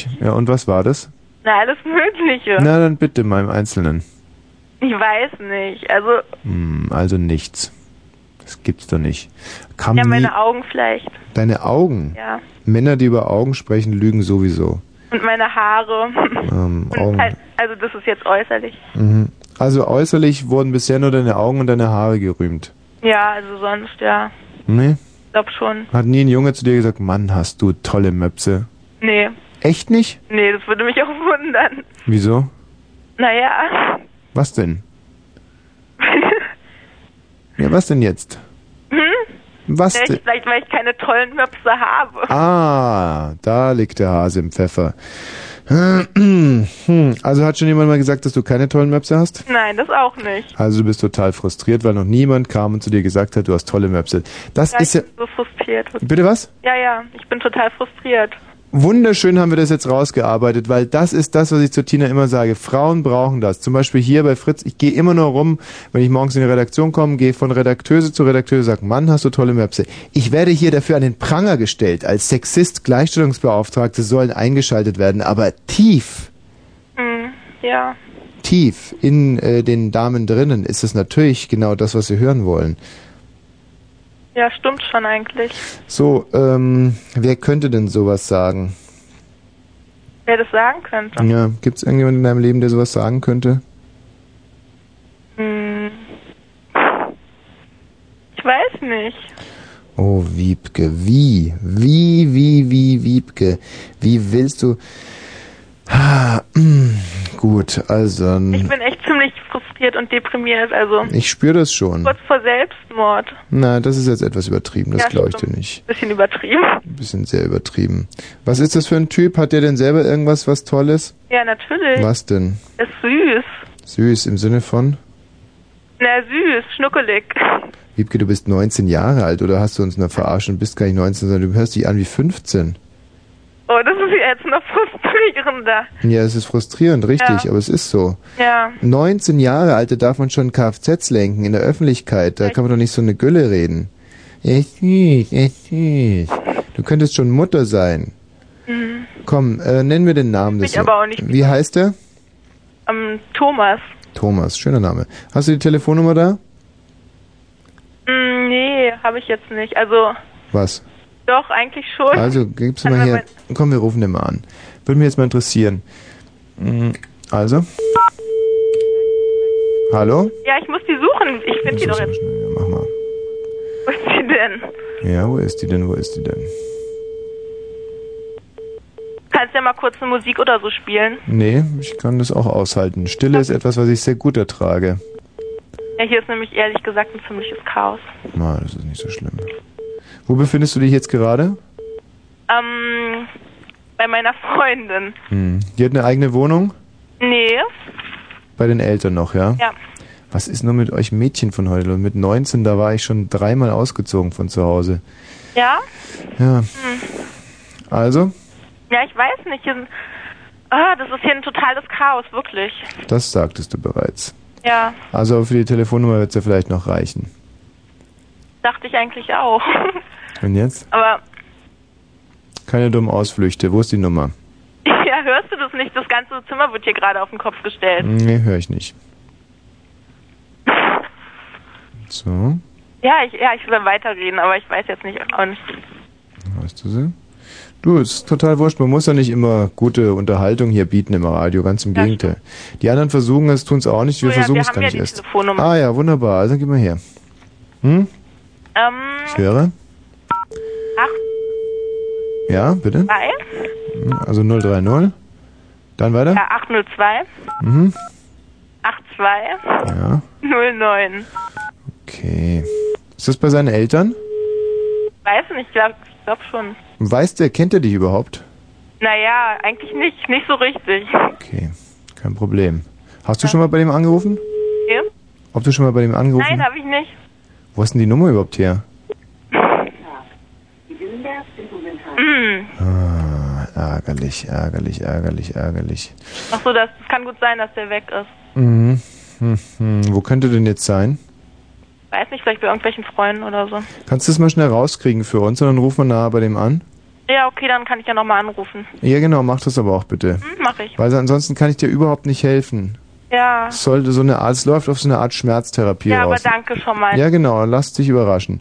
Speaker 1: Denklich. Ja, und was war das?
Speaker 9: Na, alles Mögliche.
Speaker 1: Na, dann bitte mal im Einzelnen.
Speaker 9: Ich weiß nicht. Also,
Speaker 1: Hm, also nichts. Das gibt's doch nicht. Kam
Speaker 9: ja,
Speaker 1: nie
Speaker 9: meine Augen vielleicht.
Speaker 1: deine Augen.
Speaker 9: Ja.
Speaker 1: Männer, die über Augen sprechen, lügen sowieso.
Speaker 9: Und meine Haare.
Speaker 1: Ähm, Augen.
Speaker 9: halt, also das ist jetzt äußerlich.
Speaker 1: Mhm. Also äußerlich wurden bisher nur deine Augen und deine Haare gerühmt.
Speaker 9: Ja, also sonst, ja.
Speaker 1: Nee?
Speaker 9: Glaub schon.
Speaker 1: Hat nie ein Junge zu dir gesagt, Mann, hast du tolle Möpse.
Speaker 9: Nee.
Speaker 1: Echt nicht?
Speaker 9: Nee, das würde mich auch wundern.
Speaker 1: Wieso?
Speaker 9: Naja.
Speaker 1: Was denn? Ja, was denn jetzt?
Speaker 9: Hm?
Speaker 1: Was denn?
Speaker 9: Vielleicht, vielleicht, weil ich keine tollen Möpse habe.
Speaker 1: Ah, da liegt der Hase im Pfeffer. Also hat schon jemand mal gesagt, dass du keine tollen Möpse hast?
Speaker 9: Nein, das auch nicht.
Speaker 1: Also du bist total frustriert, weil noch niemand kam und zu dir gesagt hat, du hast tolle Möpse. Das
Speaker 9: ja,
Speaker 1: ist ja...
Speaker 9: ich bin so frustriert.
Speaker 1: Bitte was?
Speaker 9: Ja, ja, ich bin total frustriert.
Speaker 1: Wunderschön haben wir das jetzt rausgearbeitet, weil das ist das, was ich zu Tina immer sage. Frauen brauchen das. Zum Beispiel hier bei Fritz, ich gehe immer nur rum, wenn ich morgens in die Redaktion komme, gehe von Redakteuse zu Redakteuse, sage, Mann, hast du tolle Möpse. Ich werde hier dafür an den Pranger gestellt. Als Sexist, Gleichstellungsbeauftragte sollen eingeschaltet werden, aber tief,
Speaker 9: Hm, ja.
Speaker 1: tief in äh, den Damen drinnen ist es natürlich genau das, was sie hören wollen.
Speaker 9: Ja, stimmt schon eigentlich.
Speaker 1: So, ähm, wer könnte denn sowas sagen?
Speaker 9: Wer das sagen könnte.
Speaker 1: Ja, gibt es irgendjemanden in deinem Leben, der sowas sagen könnte?
Speaker 9: Hm. Ich weiß nicht.
Speaker 1: Oh, Wiebke, wie? Wie, wie, wie, Wiebke? Wie willst du... Ah, mm, gut, also...
Speaker 9: Ich bin echt ziemlich frustriert und deprimiert, also
Speaker 1: Ich spüre das schon.
Speaker 9: kurz vor Selbstmord.
Speaker 1: Na, das ist jetzt etwas übertrieben, das
Speaker 9: Ja,
Speaker 1: glaube ich dir nicht.
Speaker 9: Bisschen übertrieben.
Speaker 1: Ein bisschen sehr übertrieben. Was ist das für ein Typ? Hat der denn selber irgendwas, was Tolles?
Speaker 9: Ja, natürlich.
Speaker 1: Was denn?
Speaker 9: Ist süß.
Speaker 1: Süß im Sinne von?
Speaker 9: Na, süß, schnuckelig.
Speaker 1: Wiebke, du bist 19 Jahre alt oder hast du uns nur verarscht und bist gar nicht 19, sondern du hörst dich an wie 15.
Speaker 9: Oh, das ist jetzt noch frustrierender.
Speaker 1: Ja, es ist frustrierend, richtig,
Speaker 9: Ja.
Speaker 1: aber es ist so.
Speaker 9: Ja.
Speaker 1: 19 Jahre alte darf man schon Kfz lenken in der Öffentlichkeit. Da kann man doch nicht so eine Gülle reden. Ist süß, ist süß. Du könntest schon Mutter sein.
Speaker 9: Mhm.
Speaker 1: Komm, äh, nennen wir den Namen des.
Speaker 9: Mich aber auch nicht
Speaker 1: Wie heißt er?
Speaker 9: Ähm, Thomas.
Speaker 1: Thomas, schöner Name. Hast du die Telefonnummer da?
Speaker 9: Hm, nee, habe ich jetzt nicht. Also,
Speaker 1: Was?
Speaker 9: Doch, eigentlich schon.
Speaker 1: Also, gib's
Speaker 9: Kann
Speaker 1: mal her. Komm, wir rufen den mal an. Würde mich jetzt mal interessieren. Mm, Also? Hallo?
Speaker 9: Ja, ich muss die suchen. Ich finde die doch jetzt.
Speaker 1: Ja, mach mal.
Speaker 9: Wo ist die denn?
Speaker 1: Ja, wo ist die denn? Wo ist die denn?
Speaker 9: Kannst ja mal kurz eine Musik oder so spielen.
Speaker 1: Nee, ich kann das auch aushalten. Stille ist etwas, was ich sehr gut ertrage.
Speaker 9: Ja, hier ist nämlich ehrlich gesagt ein ziemliches Chaos.
Speaker 1: Na, das ist nicht so schlimm. Wo befindest du dich jetzt gerade?
Speaker 9: Ähm, bei meiner Freundin.
Speaker 1: Hm. Die hat eine eigene Wohnung?
Speaker 9: Nee,
Speaker 1: Bei den Eltern noch, ja?
Speaker 9: ja.
Speaker 1: Was ist nur mit euch Mädchen von heute? los? Mit 19, da war ich schon dreimal ausgezogen von zu Hause.
Speaker 9: Ja?
Speaker 1: Ja.
Speaker 9: Hm.
Speaker 1: Also,
Speaker 9: Ja, ich weiß nicht. Ah, das ist hier ein totales Chaos, wirklich.
Speaker 1: das sagtest du bereits.
Speaker 9: Ja,
Speaker 1: Also für die Telefonnummer wird es ja vielleicht noch reichen.
Speaker 9: Dachte ich eigentlich auch.
Speaker 1: Und jetzt?
Speaker 9: Aber,
Speaker 1: Keine dummen Ausflüchte. Wo ist die Nummer?
Speaker 9: ja, hörst du das nicht? Das ganze Zimmer wird hier gerade auf den Kopf gestellt.
Speaker 1: Nee, höre ich nicht. So,
Speaker 9: Ja, ich, ja, ich will weiterreden, aber ich weiß jetzt nicht. Und
Speaker 1: weißt du sie? Du, es ist total wurscht. Man muss ja nicht immer gute Unterhaltung hier bieten im Radio, ganz im
Speaker 9: Ja,
Speaker 1: Gegenteil. Die anderen versuchen es, tun es auch nicht. Wir
Speaker 9: So, ja,
Speaker 1: versuchen
Speaker 9: wir
Speaker 1: es gar
Speaker 9: ja
Speaker 1: nicht erst. Ah ja, wunderbar. Also gib mal her. Hm?
Speaker 9: Ähm,
Speaker 1: Ich höre.
Speaker 9: acht,
Speaker 1: Ja, bitte. Hm, Also 030. Dann weiter.
Speaker 9: ja, 802,
Speaker 1: Mhm.
Speaker 9: 82,
Speaker 1: Ja,
Speaker 9: 09.
Speaker 1: okay. Ist das bei seinen Eltern?
Speaker 9: Weiß nicht, ich glaube glaub schon.
Speaker 1: Weiß der, kennt er dich überhaupt?
Speaker 9: Naja, eigentlich nicht, nicht so richtig.
Speaker 1: Okay, kein Problem. Hast du schon mal bei dem angerufen?
Speaker 9: Okay.
Speaker 1: Ob du schon mal bei dem angerufen
Speaker 9: Nein, habe ich nicht.
Speaker 1: Wo hast denn die Nummer überhaupt her?
Speaker 9: Hm.
Speaker 1: Ah, ärgerlich, ärgerlich, ärgerlich, ärgerlich.
Speaker 9: Ach so, das, das kann gut sein, dass der weg ist.
Speaker 1: Mhm. Hm, hm. Wo könnte denn jetzt sein?
Speaker 9: Weiß nicht, vielleicht bei irgendwelchen Freunden oder so.
Speaker 1: Kannst du das mal schnell rauskriegen für uns und dann rufen wir nahe bei dem an?
Speaker 9: Ja, okay, dann kann ich ja nochmal anrufen.
Speaker 1: Ja, genau, mach das aber auch bitte.
Speaker 9: Hm, mach ich.
Speaker 1: Weil ansonsten kann ich dir überhaupt nicht helfen.
Speaker 9: Ja.
Speaker 1: Es sollte so eine Art, es läuft auf so eine Art Schmerztherapie
Speaker 9: Ja, aber
Speaker 1: raus.
Speaker 9: danke schon mal.
Speaker 1: Ja, genau, lass dich überraschen.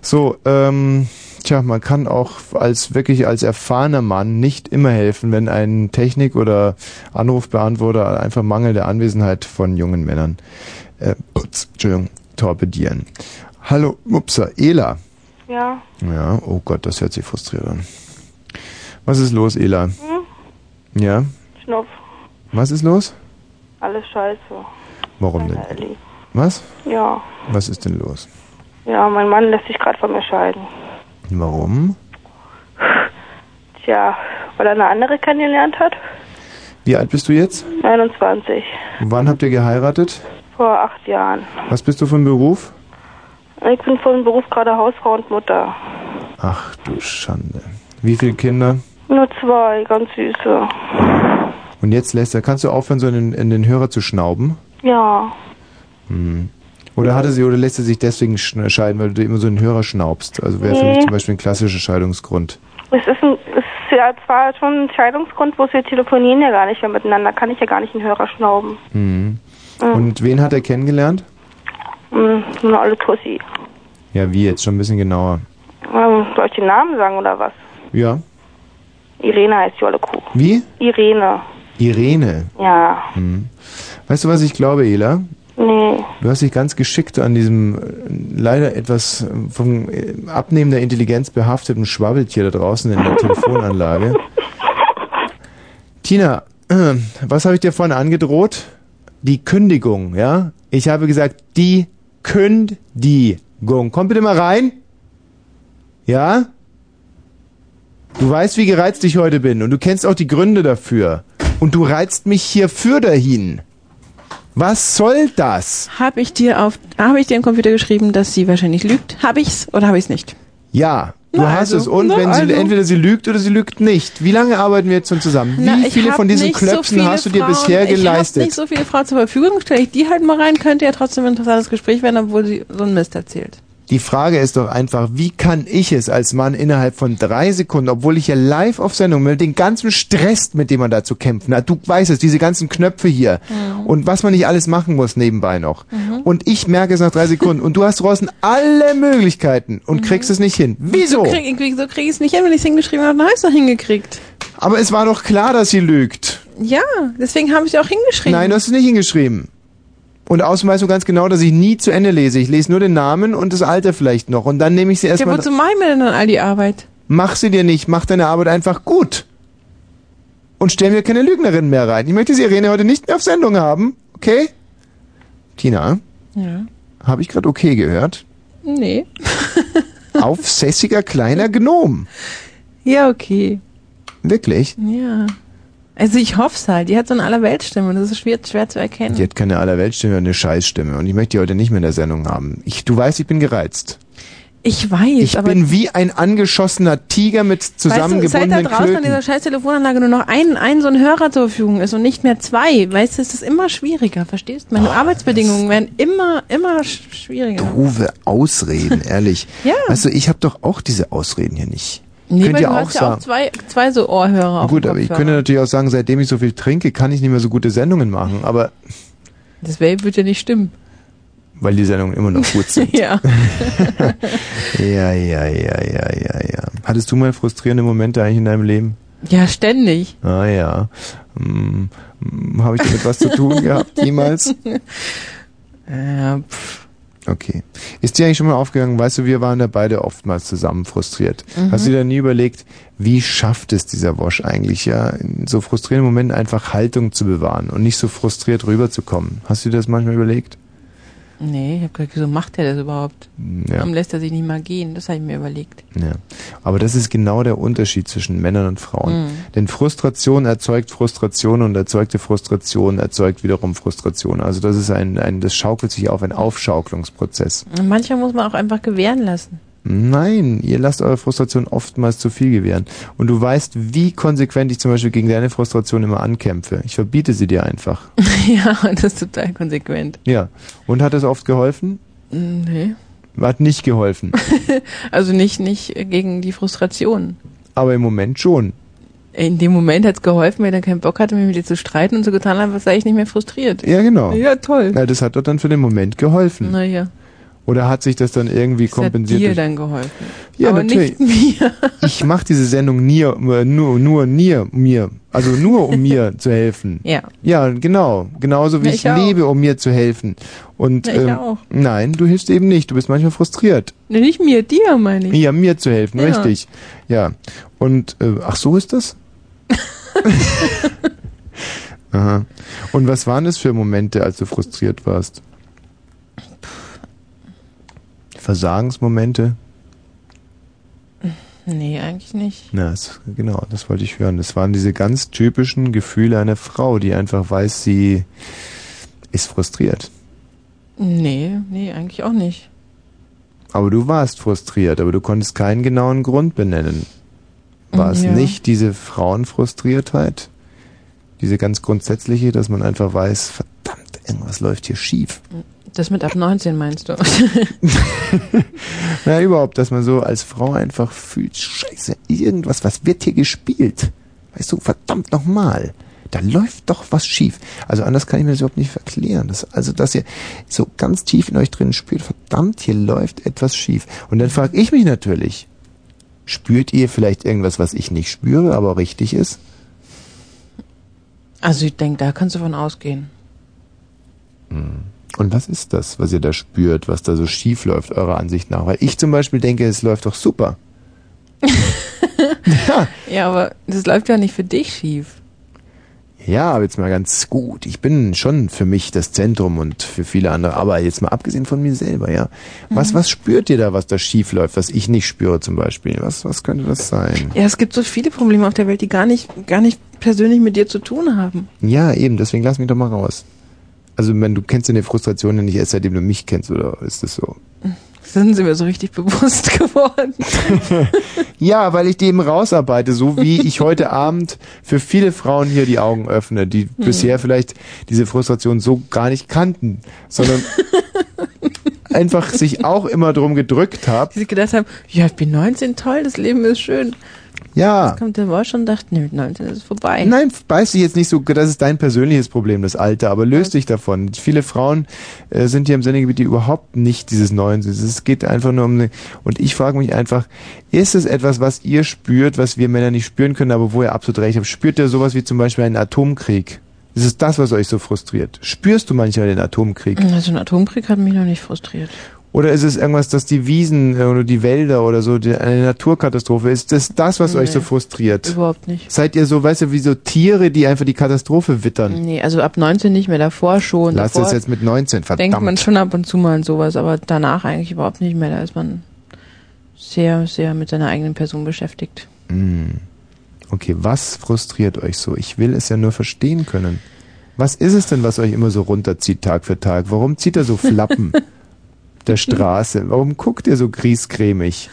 Speaker 1: So, ähm, tja, man kann auch als wirklich als erfahrener Mann nicht immer helfen, wenn ein Technik- oder Anrufbeantworter einfach mangelnde Anwesenheit von jungen Männern, äh, ups, Entschuldigung, torpedieren. Hallo, upsa, Ela.
Speaker 5: Ja.
Speaker 1: Ja, oh Gott, das hört sich frustrierend an. Was ist los, Ela?
Speaker 5: Hm?
Speaker 1: Ja,
Speaker 5: Schnupf.
Speaker 1: was ist los?
Speaker 5: Alles scheiße.
Speaker 1: Warum denn?
Speaker 5: Elli.
Speaker 1: Was?
Speaker 5: Ja.
Speaker 1: Was ist denn los?
Speaker 5: Ja, mein Mann lässt sich gerade von mir scheiden.
Speaker 1: Warum?
Speaker 5: Tja, weil er eine andere kennengelernt hat.
Speaker 1: Wie alt bist du jetzt?
Speaker 5: 29.
Speaker 1: Wann habt ihr geheiratet?
Speaker 5: Vor acht Jahren.
Speaker 1: Was bist du für ein Beruf?
Speaker 5: Ich bin von Beruf gerade Hausfrau und Mutter.
Speaker 1: Ach du Schande. Wie viele Kinder?
Speaker 5: Nur zwei, ganz süße.
Speaker 1: Und jetzt lässt er, kannst du aufhören, so in den, in den Hörer zu schnauben?
Speaker 5: Ja.
Speaker 1: Hm. Oder hatte sie oder lässt er sich deswegen sch- scheiden, weil du immer so in den Hörer schnaubst? Also wäre für
Speaker 5: Nee.
Speaker 1: mich zum Beispiel ein klassischer Scheidungsgrund.
Speaker 5: Es ist, ein, es ist ja zwar schon ein Scheidungsgrund, wo wir telefonieren ja gar nicht mehr miteinander, kann ich ja gar nicht einen Hörer schnauben.
Speaker 1: Hm.
Speaker 5: Mhm.
Speaker 1: Und wen hat er kennengelernt?
Speaker 5: Hm, nur alle Tussi.
Speaker 1: Ja, wie jetzt? Schon ein bisschen genauer.
Speaker 5: Ähm, soll ich den Namen sagen oder was?
Speaker 1: Ja.
Speaker 5: Irene heißt die olle Kuh.
Speaker 1: Wie?
Speaker 5: Irene.
Speaker 1: Irene.
Speaker 5: Ja.
Speaker 1: Hm. Weißt du, was ich glaube, Ela?
Speaker 5: Nee.
Speaker 1: Du hast dich ganz geschickt an diesem äh, leider etwas äh, vom äh, Abnehmen der Intelligenz behafteten Schwabbeltier da draußen in der Telefonanlage. Tina, äh, was habe ich dir vorhin angedroht? Die Kündigung, ja? Ich habe gesagt, die Kündigung. Komm bitte mal rein. Ja? Du weißt, wie gereizt ich heute bin und du kennst auch die Gründe dafür. Und du reizt mich hier für dahin. Was soll das?
Speaker 2: Habe ich dir auf, habe ich dir im Computer geschrieben, dass sie wahrscheinlich lügt? Habe ich's oder habe ich's nicht?
Speaker 1: Ja, du
Speaker 2: Na
Speaker 1: hast
Speaker 2: also,
Speaker 1: es. Und
Speaker 2: na
Speaker 1: wenn sie
Speaker 2: also.
Speaker 1: entweder sie lügt oder sie lügt nicht. Wie lange arbeiten wir jetzt schon zusammen? Wie
Speaker 2: Na,
Speaker 1: viele von diesen
Speaker 2: nicht so
Speaker 1: hast du dir
Speaker 2: Frauen,
Speaker 1: bisher
Speaker 2: Ich habe
Speaker 1: geleistet?
Speaker 2: nicht so viele Frauen zur Verfügung. Stelle ich die halt mal rein, könnte ja trotzdem ein interessantes Gespräch werden, obwohl sie so einen Mist erzählt.
Speaker 1: Die Frage ist doch einfach, wie kann ich es als Mann innerhalb von drei Sekunden, obwohl ich ja live auf Sendung bin, den ganzen Stress, mit dem man da zu kämpfen hat, du weißt es, diese ganzen Knöpfe hier
Speaker 2: Mhm.
Speaker 1: und was man nicht alles machen muss nebenbei noch. Und ich merke es nach drei Sekunden und du hast draußen alle Möglichkeiten und kriegst es nicht hin. Wieso?
Speaker 2: So krieg, ich- wieso krieg ich es nicht hin, wenn ich es hingeschrieben habe? Dann habe ich es doch hingekriegt.
Speaker 1: Aber es war doch klar, dass sie lügt.
Speaker 2: Ja, deswegen habe ich es auch hingeschrieben.
Speaker 1: Nein, du hast es nicht hingeschrieben. Und außerdem weißt du ganz genau, dass ich nie zu Ende lese. Ich lese nur den Namen und das Alter vielleicht noch. Und dann nehme ich sie
Speaker 2: ja,
Speaker 1: erstmal.
Speaker 2: wozu mache ich mir denn dann all die Arbeit?
Speaker 1: Mach sie dir nicht. Mach deine Arbeit einfach gut. Und stell mir keine Lügnerin mehr rein. Ich möchte sie Irene heute nicht mehr auf Sendung haben. Okay? Tina,
Speaker 2: Ja.
Speaker 1: habe ich gerade okay gehört?
Speaker 2: Nee.
Speaker 1: Aufsässiger kleiner Gnom.
Speaker 2: Ja, okay.
Speaker 1: Wirklich?
Speaker 2: Ja. Also ich hoffe es halt. Die hat so eine Allerweltstimme. Das ist schwer, schwer zu erkennen.
Speaker 1: Die hat keine Allerweltstimme, eine Scheißstimme. Und ich möchte die heute nicht mehr in der Sendung haben. Ich, du weißt, ich bin gereizt.
Speaker 2: Ich weiß,
Speaker 1: Ich
Speaker 2: aber
Speaker 1: bin wie ein angeschossener Tiger mit
Speaker 2: weißt du, seit da
Speaker 1: zusammengebundenen
Speaker 2: draußen an dieser scheiß Telefonanlage nur noch ein, ein so ein Hörer zur Verfügung ist und nicht mehr zwei, weißt du, es ist immer schwieriger, verstehst du? Meine Arbeitsbedingungen werden immer, immer sch schwieriger.
Speaker 1: Uwe, Ausreden, ehrlich.
Speaker 2: Ja.
Speaker 1: Weißt du, ich habe doch auch diese Ausreden hier nicht.
Speaker 2: Nee,
Speaker 1: Könnt
Speaker 2: weil
Speaker 1: ihr
Speaker 2: du
Speaker 1: auch
Speaker 2: hast ja auch
Speaker 1: sagen.
Speaker 2: zwei, zwei so Ohrhörer auf
Speaker 1: Gut, aber ich könnte natürlich auch sagen, seitdem ich so viel trinke, kann ich nicht mehr so gute Sendungen machen. Aber
Speaker 2: Das wird ja nicht stimmen.
Speaker 1: weil die Sendungen immer noch gut sind.
Speaker 2: ja.
Speaker 1: ja, ja, ja, ja, ja, ja. Hattest du mal frustrierende Momente eigentlich in deinem Leben?
Speaker 2: Ja, ständig.
Speaker 1: Ah ja. Hm, hm, Habe ich damit was zu tun gehabt jemals?
Speaker 2: Ja, pff.
Speaker 1: Okay. Ist dir eigentlich schon mal aufgegangen, weißt du, wir waren da beide oftmals zusammen frustriert.
Speaker 2: Mhm.
Speaker 1: Hast du dir da nie überlegt, wie schafft es dieser Wosch eigentlich, ja, in so frustrierenden Momenten einfach Haltung zu bewahren und nicht so frustriert rüberzukommen? Hast du dir das manchmal überlegt?
Speaker 2: Nee, ich hab gedacht, wieso macht er das überhaupt?
Speaker 1: Ja.
Speaker 2: Warum lässt er sich nicht mal gehen? Das habe ich mir überlegt.
Speaker 1: Ja. Aber das ist genau der Unterschied zwischen Männern und Frauen.
Speaker 2: Mhm.
Speaker 1: Denn Frustration erzeugt Frustration und erzeugte Frustration erzeugt wiederum Frustration. Also das ist ein, ein das schaukelt sich auf, ein Aufschaukelungsprozess.
Speaker 2: Und manchmal muss man auch einfach gewähren lassen.
Speaker 1: Nein, ihr lasst eure Frustration oftmals zu viel gewähren. Und du weißt, wie konsequent ich zum Beispiel gegen deine Frustration immer ankämpfe. Ich verbiete sie dir einfach.
Speaker 2: ja, das ist total konsequent.
Speaker 1: Ja. Und hat das oft geholfen?
Speaker 2: Nee.
Speaker 1: Hat nicht geholfen.
Speaker 2: Also nicht, nicht gegen die Frustration.
Speaker 1: Aber im Moment schon.
Speaker 2: In dem Moment hat's geholfen, weil er keinen Bock hatte, mich mit dir zu streiten und so getan hat, was sei ich nicht mehr frustriert.
Speaker 1: Ja, genau.
Speaker 2: Ja, toll.
Speaker 1: Ja, das hat doch dann für den Moment geholfen.
Speaker 2: Naja,
Speaker 1: Oder hat sich das dann irgendwie
Speaker 2: das hat
Speaker 1: kompensiert?
Speaker 2: dir
Speaker 1: durch-
Speaker 2: dann geholfen.
Speaker 1: Ja,
Speaker 2: Aber
Speaker 1: natürlich.
Speaker 2: nicht mir.
Speaker 1: Ich mache diese Sendung nie, äh, nur, nur mir, mir, also nur um mir zu helfen.
Speaker 2: Ja.
Speaker 1: Ja, genau. Genauso wie ich,
Speaker 2: ich
Speaker 1: lebe, um mir zu helfen. Und
Speaker 2: Ja, ich
Speaker 1: ähm,
Speaker 2: auch.
Speaker 1: nein, du hilfst eben nicht. Du bist manchmal frustriert.
Speaker 2: Nee, nicht mir, dir meine ich.
Speaker 1: Ja, mir zu helfen,
Speaker 2: Ja.
Speaker 1: richtig. Ja. Und äh, ach, so ist das? Aha. Und was waren das für Momente, als du frustriert warst? Versagensmomente?
Speaker 2: Nee, eigentlich nicht.
Speaker 1: Na, das, genau, das wollte ich hören. Das waren diese ganz typischen Gefühle einer Frau, die einfach weiß, sie ist frustriert.
Speaker 2: Nee, nee, eigentlich auch nicht.
Speaker 1: Aber du warst frustriert, aber du konntest keinen genauen Grund benennen. War es
Speaker 2: Ja.
Speaker 1: nicht diese Frauenfrustriertheit? Diese ganz grundsätzliche, dass man einfach weiß, verdammt, irgendwas läuft hier schief.
Speaker 2: Das mit ab 19 meinst du?
Speaker 1: Na, überhaupt, dass man so als Frau einfach fühlt, scheiße, irgendwas, was wird hier gespielt? Weißt du, verdammt nochmal. Da läuft doch was schief. Also anders kann ich mir das überhaupt nicht erklären. Das, also, dass ihr so ganz tief in euch drin spürt, verdammt, hier läuft etwas schief. Und dann frage ich mich natürlich, spürt ihr vielleicht irgendwas, was ich nicht spüre, aber richtig ist?
Speaker 2: Also ich denke, da kannst du von ausgehen.
Speaker 1: Und was ist das, was ihr da spürt, was da so schief läuft, eurer Ansicht nach? Weil ich zum Beispiel denke, es läuft doch super. ja.
Speaker 2: Ja, aber das läuft ja nicht für dich schief.
Speaker 1: Ja, aber jetzt mal ganz gut. Ich bin schon für mich das Zentrum und für viele andere, aber jetzt mal abgesehen von mir selber, ja. Was,
Speaker 2: Mhm.
Speaker 1: was spürt ihr da, was da schief läuft, was ich nicht spüre zum Beispiel? Was, was könnte das sein?
Speaker 2: Ja, es gibt so viele Probleme auf der Welt, die gar nicht, gar nicht persönlich mit dir zu tun haben.
Speaker 1: Ja, eben, deswegen lass mich doch mal raus. Also, wenn du kennst deine Frustration ja nicht erst seitdem du mich kennst, oder ist das so?
Speaker 2: Sind sie mir so richtig bewusst geworden.
Speaker 1: Ja, weil ich die eben rausarbeite, so wie ich heute Abend für viele Frauen hier die Augen öffne, die bisher vielleicht diese Frustration so gar nicht kannten, sondern einfach sich auch immer drum gedrückt haben.
Speaker 2: Die sich gedacht haben, ja, ich bin 19, toll, das Leben ist schön.
Speaker 1: Ja.
Speaker 2: Kommt der Wosch und dachte, nee, mit 19 ist vorbei.
Speaker 1: Nein, beiß dich jetzt nicht so, das ist dein persönliches Problem, das Alter, aber löst dich davon. Viele Frauen äh, sind hier im Sendegebiet, die überhaupt nicht dieses Neuen sind. Es geht einfach nur um eine, und ich frage mich einfach, ist es etwas, was ihr spürt, was wir Männer nicht spüren können, aber wo ihr absolut recht habt? Spürt ihr sowas wie zum Beispiel einen Atomkrieg? Ist es das, was euch so frustriert? Spürst du manchmal den Atomkrieg?
Speaker 2: Also ein Atomkrieg hat mich noch nicht frustriert.
Speaker 1: Oder ist es irgendwas, dass die Wiesen äh, oder die Wälder oder so, die, eine Naturkatastrophe, ist das das, was euch
Speaker 2: Nee.
Speaker 1: so frustriert?
Speaker 2: Überhaupt nicht.
Speaker 1: Seid ihr so, weißt du, wie so Tiere, die einfach die Katastrophe wittern?
Speaker 2: Nee, also ab 19 nicht mehr, davor schon.
Speaker 1: Lass
Speaker 2: davor
Speaker 1: es jetzt mit 19, verdammt.
Speaker 2: denkt man schon ab und zu mal an sowas, aber danach eigentlich überhaupt nicht mehr. Da ist man sehr, sehr mit seiner eigenen Person beschäftigt.
Speaker 1: Hm. Okay, was frustriert euch so? Ich will es ja nur verstehen können. Was ist es denn, was euch immer so runterzieht Tag für Tag? Warum zieht er so Flappen der Straße? Warum guckt ihr so griesgrämig?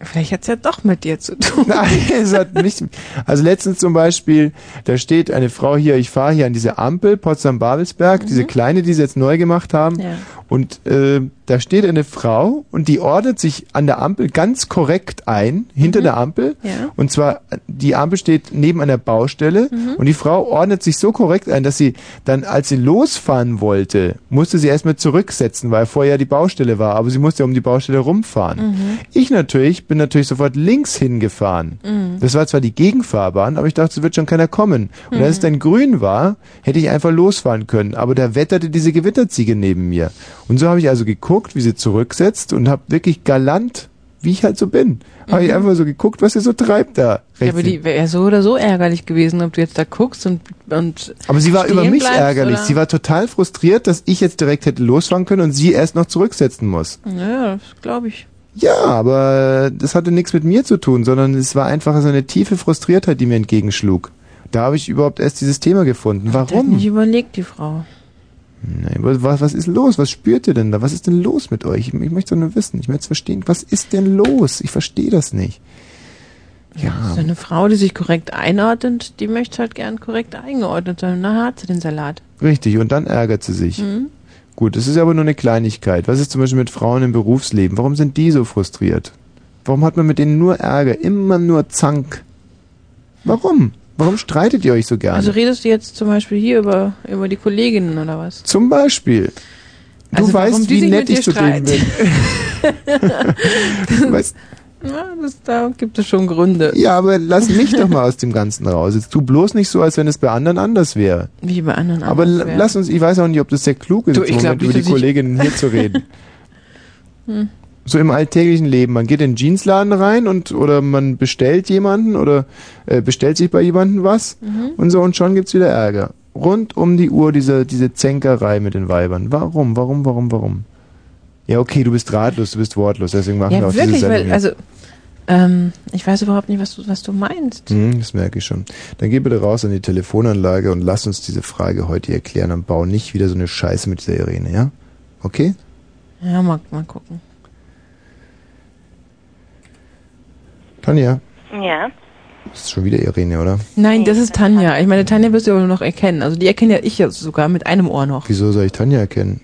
Speaker 2: Vielleicht hat's ja doch mit dir zu tun.
Speaker 1: Nein, es hat nicht. Also letztens zum Beispiel, da steht eine Frau hier, ich fahre hier an diese Ampel, Potsdam-Babelsberg, diese kleine, die sie jetzt neu gemacht haben.
Speaker 2: Ja.
Speaker 1: Und äh, da steht eine Frau und die ordnet sich an der Ampel ganz korrekt ein, hinter der Ampel.
Speaker 2: Ja.
Speaker 1: Und zwar, die Ampel steht neben einer Baustelle
Speaker 2: Mhm.
Speaker 1: und die Frau ordnet sich so korrekt ein, dass sie dann, als sie losfahren wollte, musste sie erstmal zurücksetzen, weil vorher die Baustelle war, aber sie musste ja um die Baustelle rumfahren.
Speaker 2: Mhm.
Speaker 1: Ich natürlich bin natürlich sofort links hingefahren.
Speaker 2: Mhm.
Speaker 1: Das war zwar die Gegenfahrbahn, aber ich dachte, es wird schon keiner kommen. Und
Speaker 2: Mhm.
Speaker 1: als es dann grün war, hätte ich einfach losfahren können. Aber da wetterte diese Gewitterziege neben mir. Und so habe ich also geguckt, wie sie zurücksetzt und habe wirklich galant, wie ich halt so bin, habe ich
Speaker 2: Mhm.
Speaker 1: einfach so geguckt, was sie so treibt da.
Speaker 2: Ja, aber die wäre so oder so ärgerlich gewesen, ob du jetzt da guckst und, und
Speaker 1: Aber sie war über mich
Speaker 2: bleibst,
Speaker 1: ärgerlich.
Speaker 2: Oder?
Speaker 1: Sie war total frustriert, dass ich jetzt direkt hätte losfahren können und sie erst noch zurücksetzen muss.
Speaker 2: Ja, das glaube ich.
Speaker 1: Ja, aber das hatte nichts mit mir zu tun, sondern es war einfach so eine tiefe Frustriertheit, die mir entgegenschlug. Da habe ich überhaupt erst dieses Thema gefunden.
Speaker 2: Hat
Speaker 1: Warum?
Speaker 2: nicht überlegt, die Frau.
Speaker 1: Nein, was, was ist los? Was spürt ihr denn da? Was ist denn los mit euch? Ich, ich möchte doch nur wissen. Ich möchte es verstehen. Was ist denn los? Ich verstehe das nicht. Ja.
Speaker 2: So eine Frau, die sich korrekt einordnet, die möchte halt gern korrekt eingeordnet sein. Na, hat sie den Salat.
Speaker 1: Richtig, und dann ärgert sie sich.
Speaker 2: Mhm.
Speaker 1: Gut, das ist aber nur eine Kleinigkeit. Was ist zum Beispiel mit Frauen im Berufsleben? Warum sind die so frustriert? Warum hat man mit denen nur Ärger? Immer nur Zank? Warum? Warum streitet ihr euch so gerne?
Speaker 2: Also redest du jetzt zum Beispiel hier über, über die Kolleginnen oder was?
Speaker 1: zum Beispiel. Du
Speaker 2: Also
Speaker 1: weißt, wie nett ich zu denen bin. Weißt,
Speaker 2: Ja, das, da gibt es schon Gründe.
Speaker 1: ja, aber lass mich doch mal aus dem Ganzen raus. Jetzt tu bloß nicht so, als wenn es bei anderen anders wäre.
Speaker 2: Wie bei anderen
Speaker 1: Aber
Speaker 2: anders wär.
Speaker 1: lass uns, ich weiß auch nicht, ob das sehr klug ist,
Speaker 2: Du, ich glaub
Speaker 1: über die Kolleginnen hier zu reden.
Speaker 2: Hm.
Speaker 1: So im alltäglichen Leben. Man geht in den Jeansladen rein und oder man bestellt jemanden oder äh, bestellt sich bei jemandem was
Speaker 2: Mhm.
Speaker 1: und so und schon gibt's wieder Ärger. Rund um die Uhr diese, diese Zänkerei mit den Weibern. Warum, warum, warum, warum? Ja, okay, du bist ratlos, du bist wortlos, deswegen machen wir
Speaker 2: Ja,
Speaker 1: auch
Speaker 2: wirklich,
Speaker 1: diese Sendung
Speaker 2: weil, also, ähm, ich weiß überhaupt nicht, was du, was du meinst.
Speaker 1: Hm, das merke ich schon. Dann geh bitte raus an die Telefonanlage und lass uns diese Frage heute erklären und bau nicht wieder so eine Scheiße mit dieser Irene, ja? Okay?
Speaker 2: Ja, mal, mal gucken.
Speaker 1: Tanja,
Speaker 3: Ja.
Speaker 1: Das ist schon wieder Irene, oder?
Speaker 2: Nein, das ist Tanja. Ich meine, Tanja wirst du aber noch erkennen. Also die erkenne ja ich ja sogar mit einem Ohr noch.
Speaker 1: Wieso soll ich Tanja erkennen?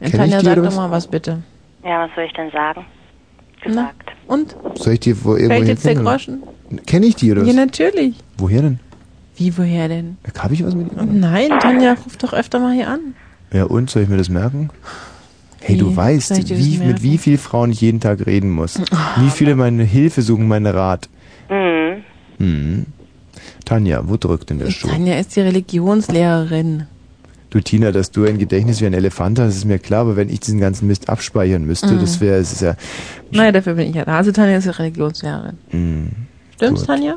Speaker 2: Ja,
Speaker 1: Kenn
Speaker 2: Tanja, sag doch mal was bitte.
Speaker 3: Ja, was soll ich denn sagen?
Speaker 2: Na, und?
Speaker 1: Soll ich die wo irgendwo
Speaker 2: Fällt jetzt der? Groschen?
Speaker 1: Kenne ich die oder
Speaker 2: Ja,
Speaker 1: was?
Speaker 2: natürlich.
Speaker 1: Woher denn?
Speaker 2: Wie, woher denn?
Speaker 1: Habe ich was mit ihr?
Speaker 2: Nein, Tanja ruft doch öfter mal hier an.
Speaker 1: Ja, und soll ich mir das merken? Hey,
Speaker 2: Wie?
Speaker 1: du weißt, wie, mit wie vielen Frauen ich jeden Tag reden muss. Wie viele meine Hilfe suchen, meinen Rat.
Speaker 3: Mhm.
Speaker 1: Mhm. Tanja, wo drückt denn der Schuh?
Speaker 2: Tanja ist die Religionslehrerin.
Speaker 1: Du Tina, dass du ein Gedächtnis wie ein Elefant hast, ist mir klar, aber wenn ich diesen ganzen Mist abspeichern müsste,
Speaker 2: Mhm.
Speaker 1: das wäre, es ist ja,
Speaker 2: Naja, dafür bin ich ja da. Also Tanja ist die Religionslehrerin.
Speaker 1: mh.
Speaker 2: Stimmt's,
Speaker 1: Gut.
Speaker 2: Tanja?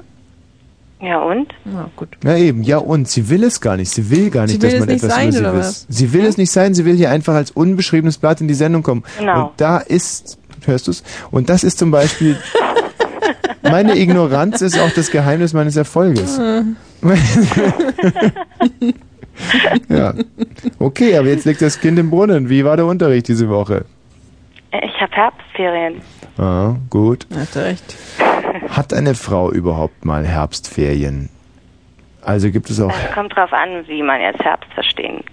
Speaker 3: Ja, und?
Speaker 2: Na gut.
Speaker 1: Ja eben, ja und, sie will es gar nicht, sie will gar nicht,
Speaker 2: will
Speaker 1: dass
Speaker 2: es
Speaker 1: man
Speaker 2: nicht
Speaker 1: etwas
Speaker 2: sein,
Speaker 1: über sie weiß. Sie will es nicht sein, sie will hier einfach als unbeschriebenes Blatt in die Sendung kommen.
Speaker 3: Genau.
Speaker 1: Und da ist, hörst du's? Und das ist zum Beispiel, meine Ignoranz ist auch das Geheimnis meines Erfolges. ja. Okay, aber jetzt liegt das Kind im Brunnen. Wie war der Unterricht diese Woche?
Speaker 3: Ich habe Herbstferien.
Speaker 1: Ah, gut.
Speaker 2: Hast du recht.
Speaker 1: Hat eine Frau überhaupt mal Herbstferien? Also gibt es auch.
Speaker 3: Es kommt drauf an, wie man jetzt Herbst versteht.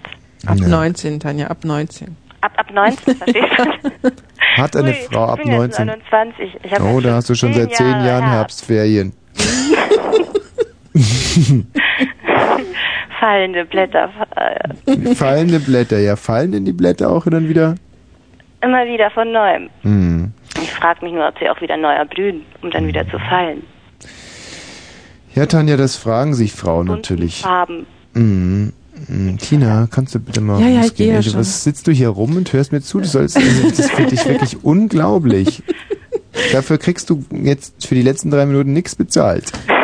Speaker 2: Ab
Speaker 1: Ja.
Speaker 2: 19, Tanja, ab 19.
Speaker 3: Ab, ab 19, verstehst du?
Speaker 1: Hat eine
Speaker 3: Ui,
Speaker 1: Frau ab
Speaker 3: ich bin jetzt
Speaker 1: 19.
Speaker 3: 29. Ich hab
Speaker 1: Oh, da hast du schon seit zehn
Speaker 3: Jahre
Speaker 1: Jahren
Speaker 3: Herbst.
Speaker 1: Herbstferien.
Speaker 3: Fallende Blätter. Äh,
Speaker 1: Fallende Blätter, ja. Fallen denn die Blätter auch dann wieder?
Speaker 3: immer wieder von neuem.
Speaker 1: Hm.
Speaker 3: Ich frage mich nur, ob sie auch wieder neu erblühen, um dann wieder zu fallen.
Speaker 1: Ja, Tanja, das fragen sich Frauen natürlich.
Speaker 3: Farben.
Speaker 1: Mhm. Mhm. Tina, kannst du bitte mal
Speaker 2: Ja, ja, ich ja.
Speaker 1: Was sitzt du hier rum und hörst mir zu? Du sollst, also, das finde ich wirklich unglaublich. Dafür kriegst du jetzt für die letzten drei Minuten nichts bezahlt.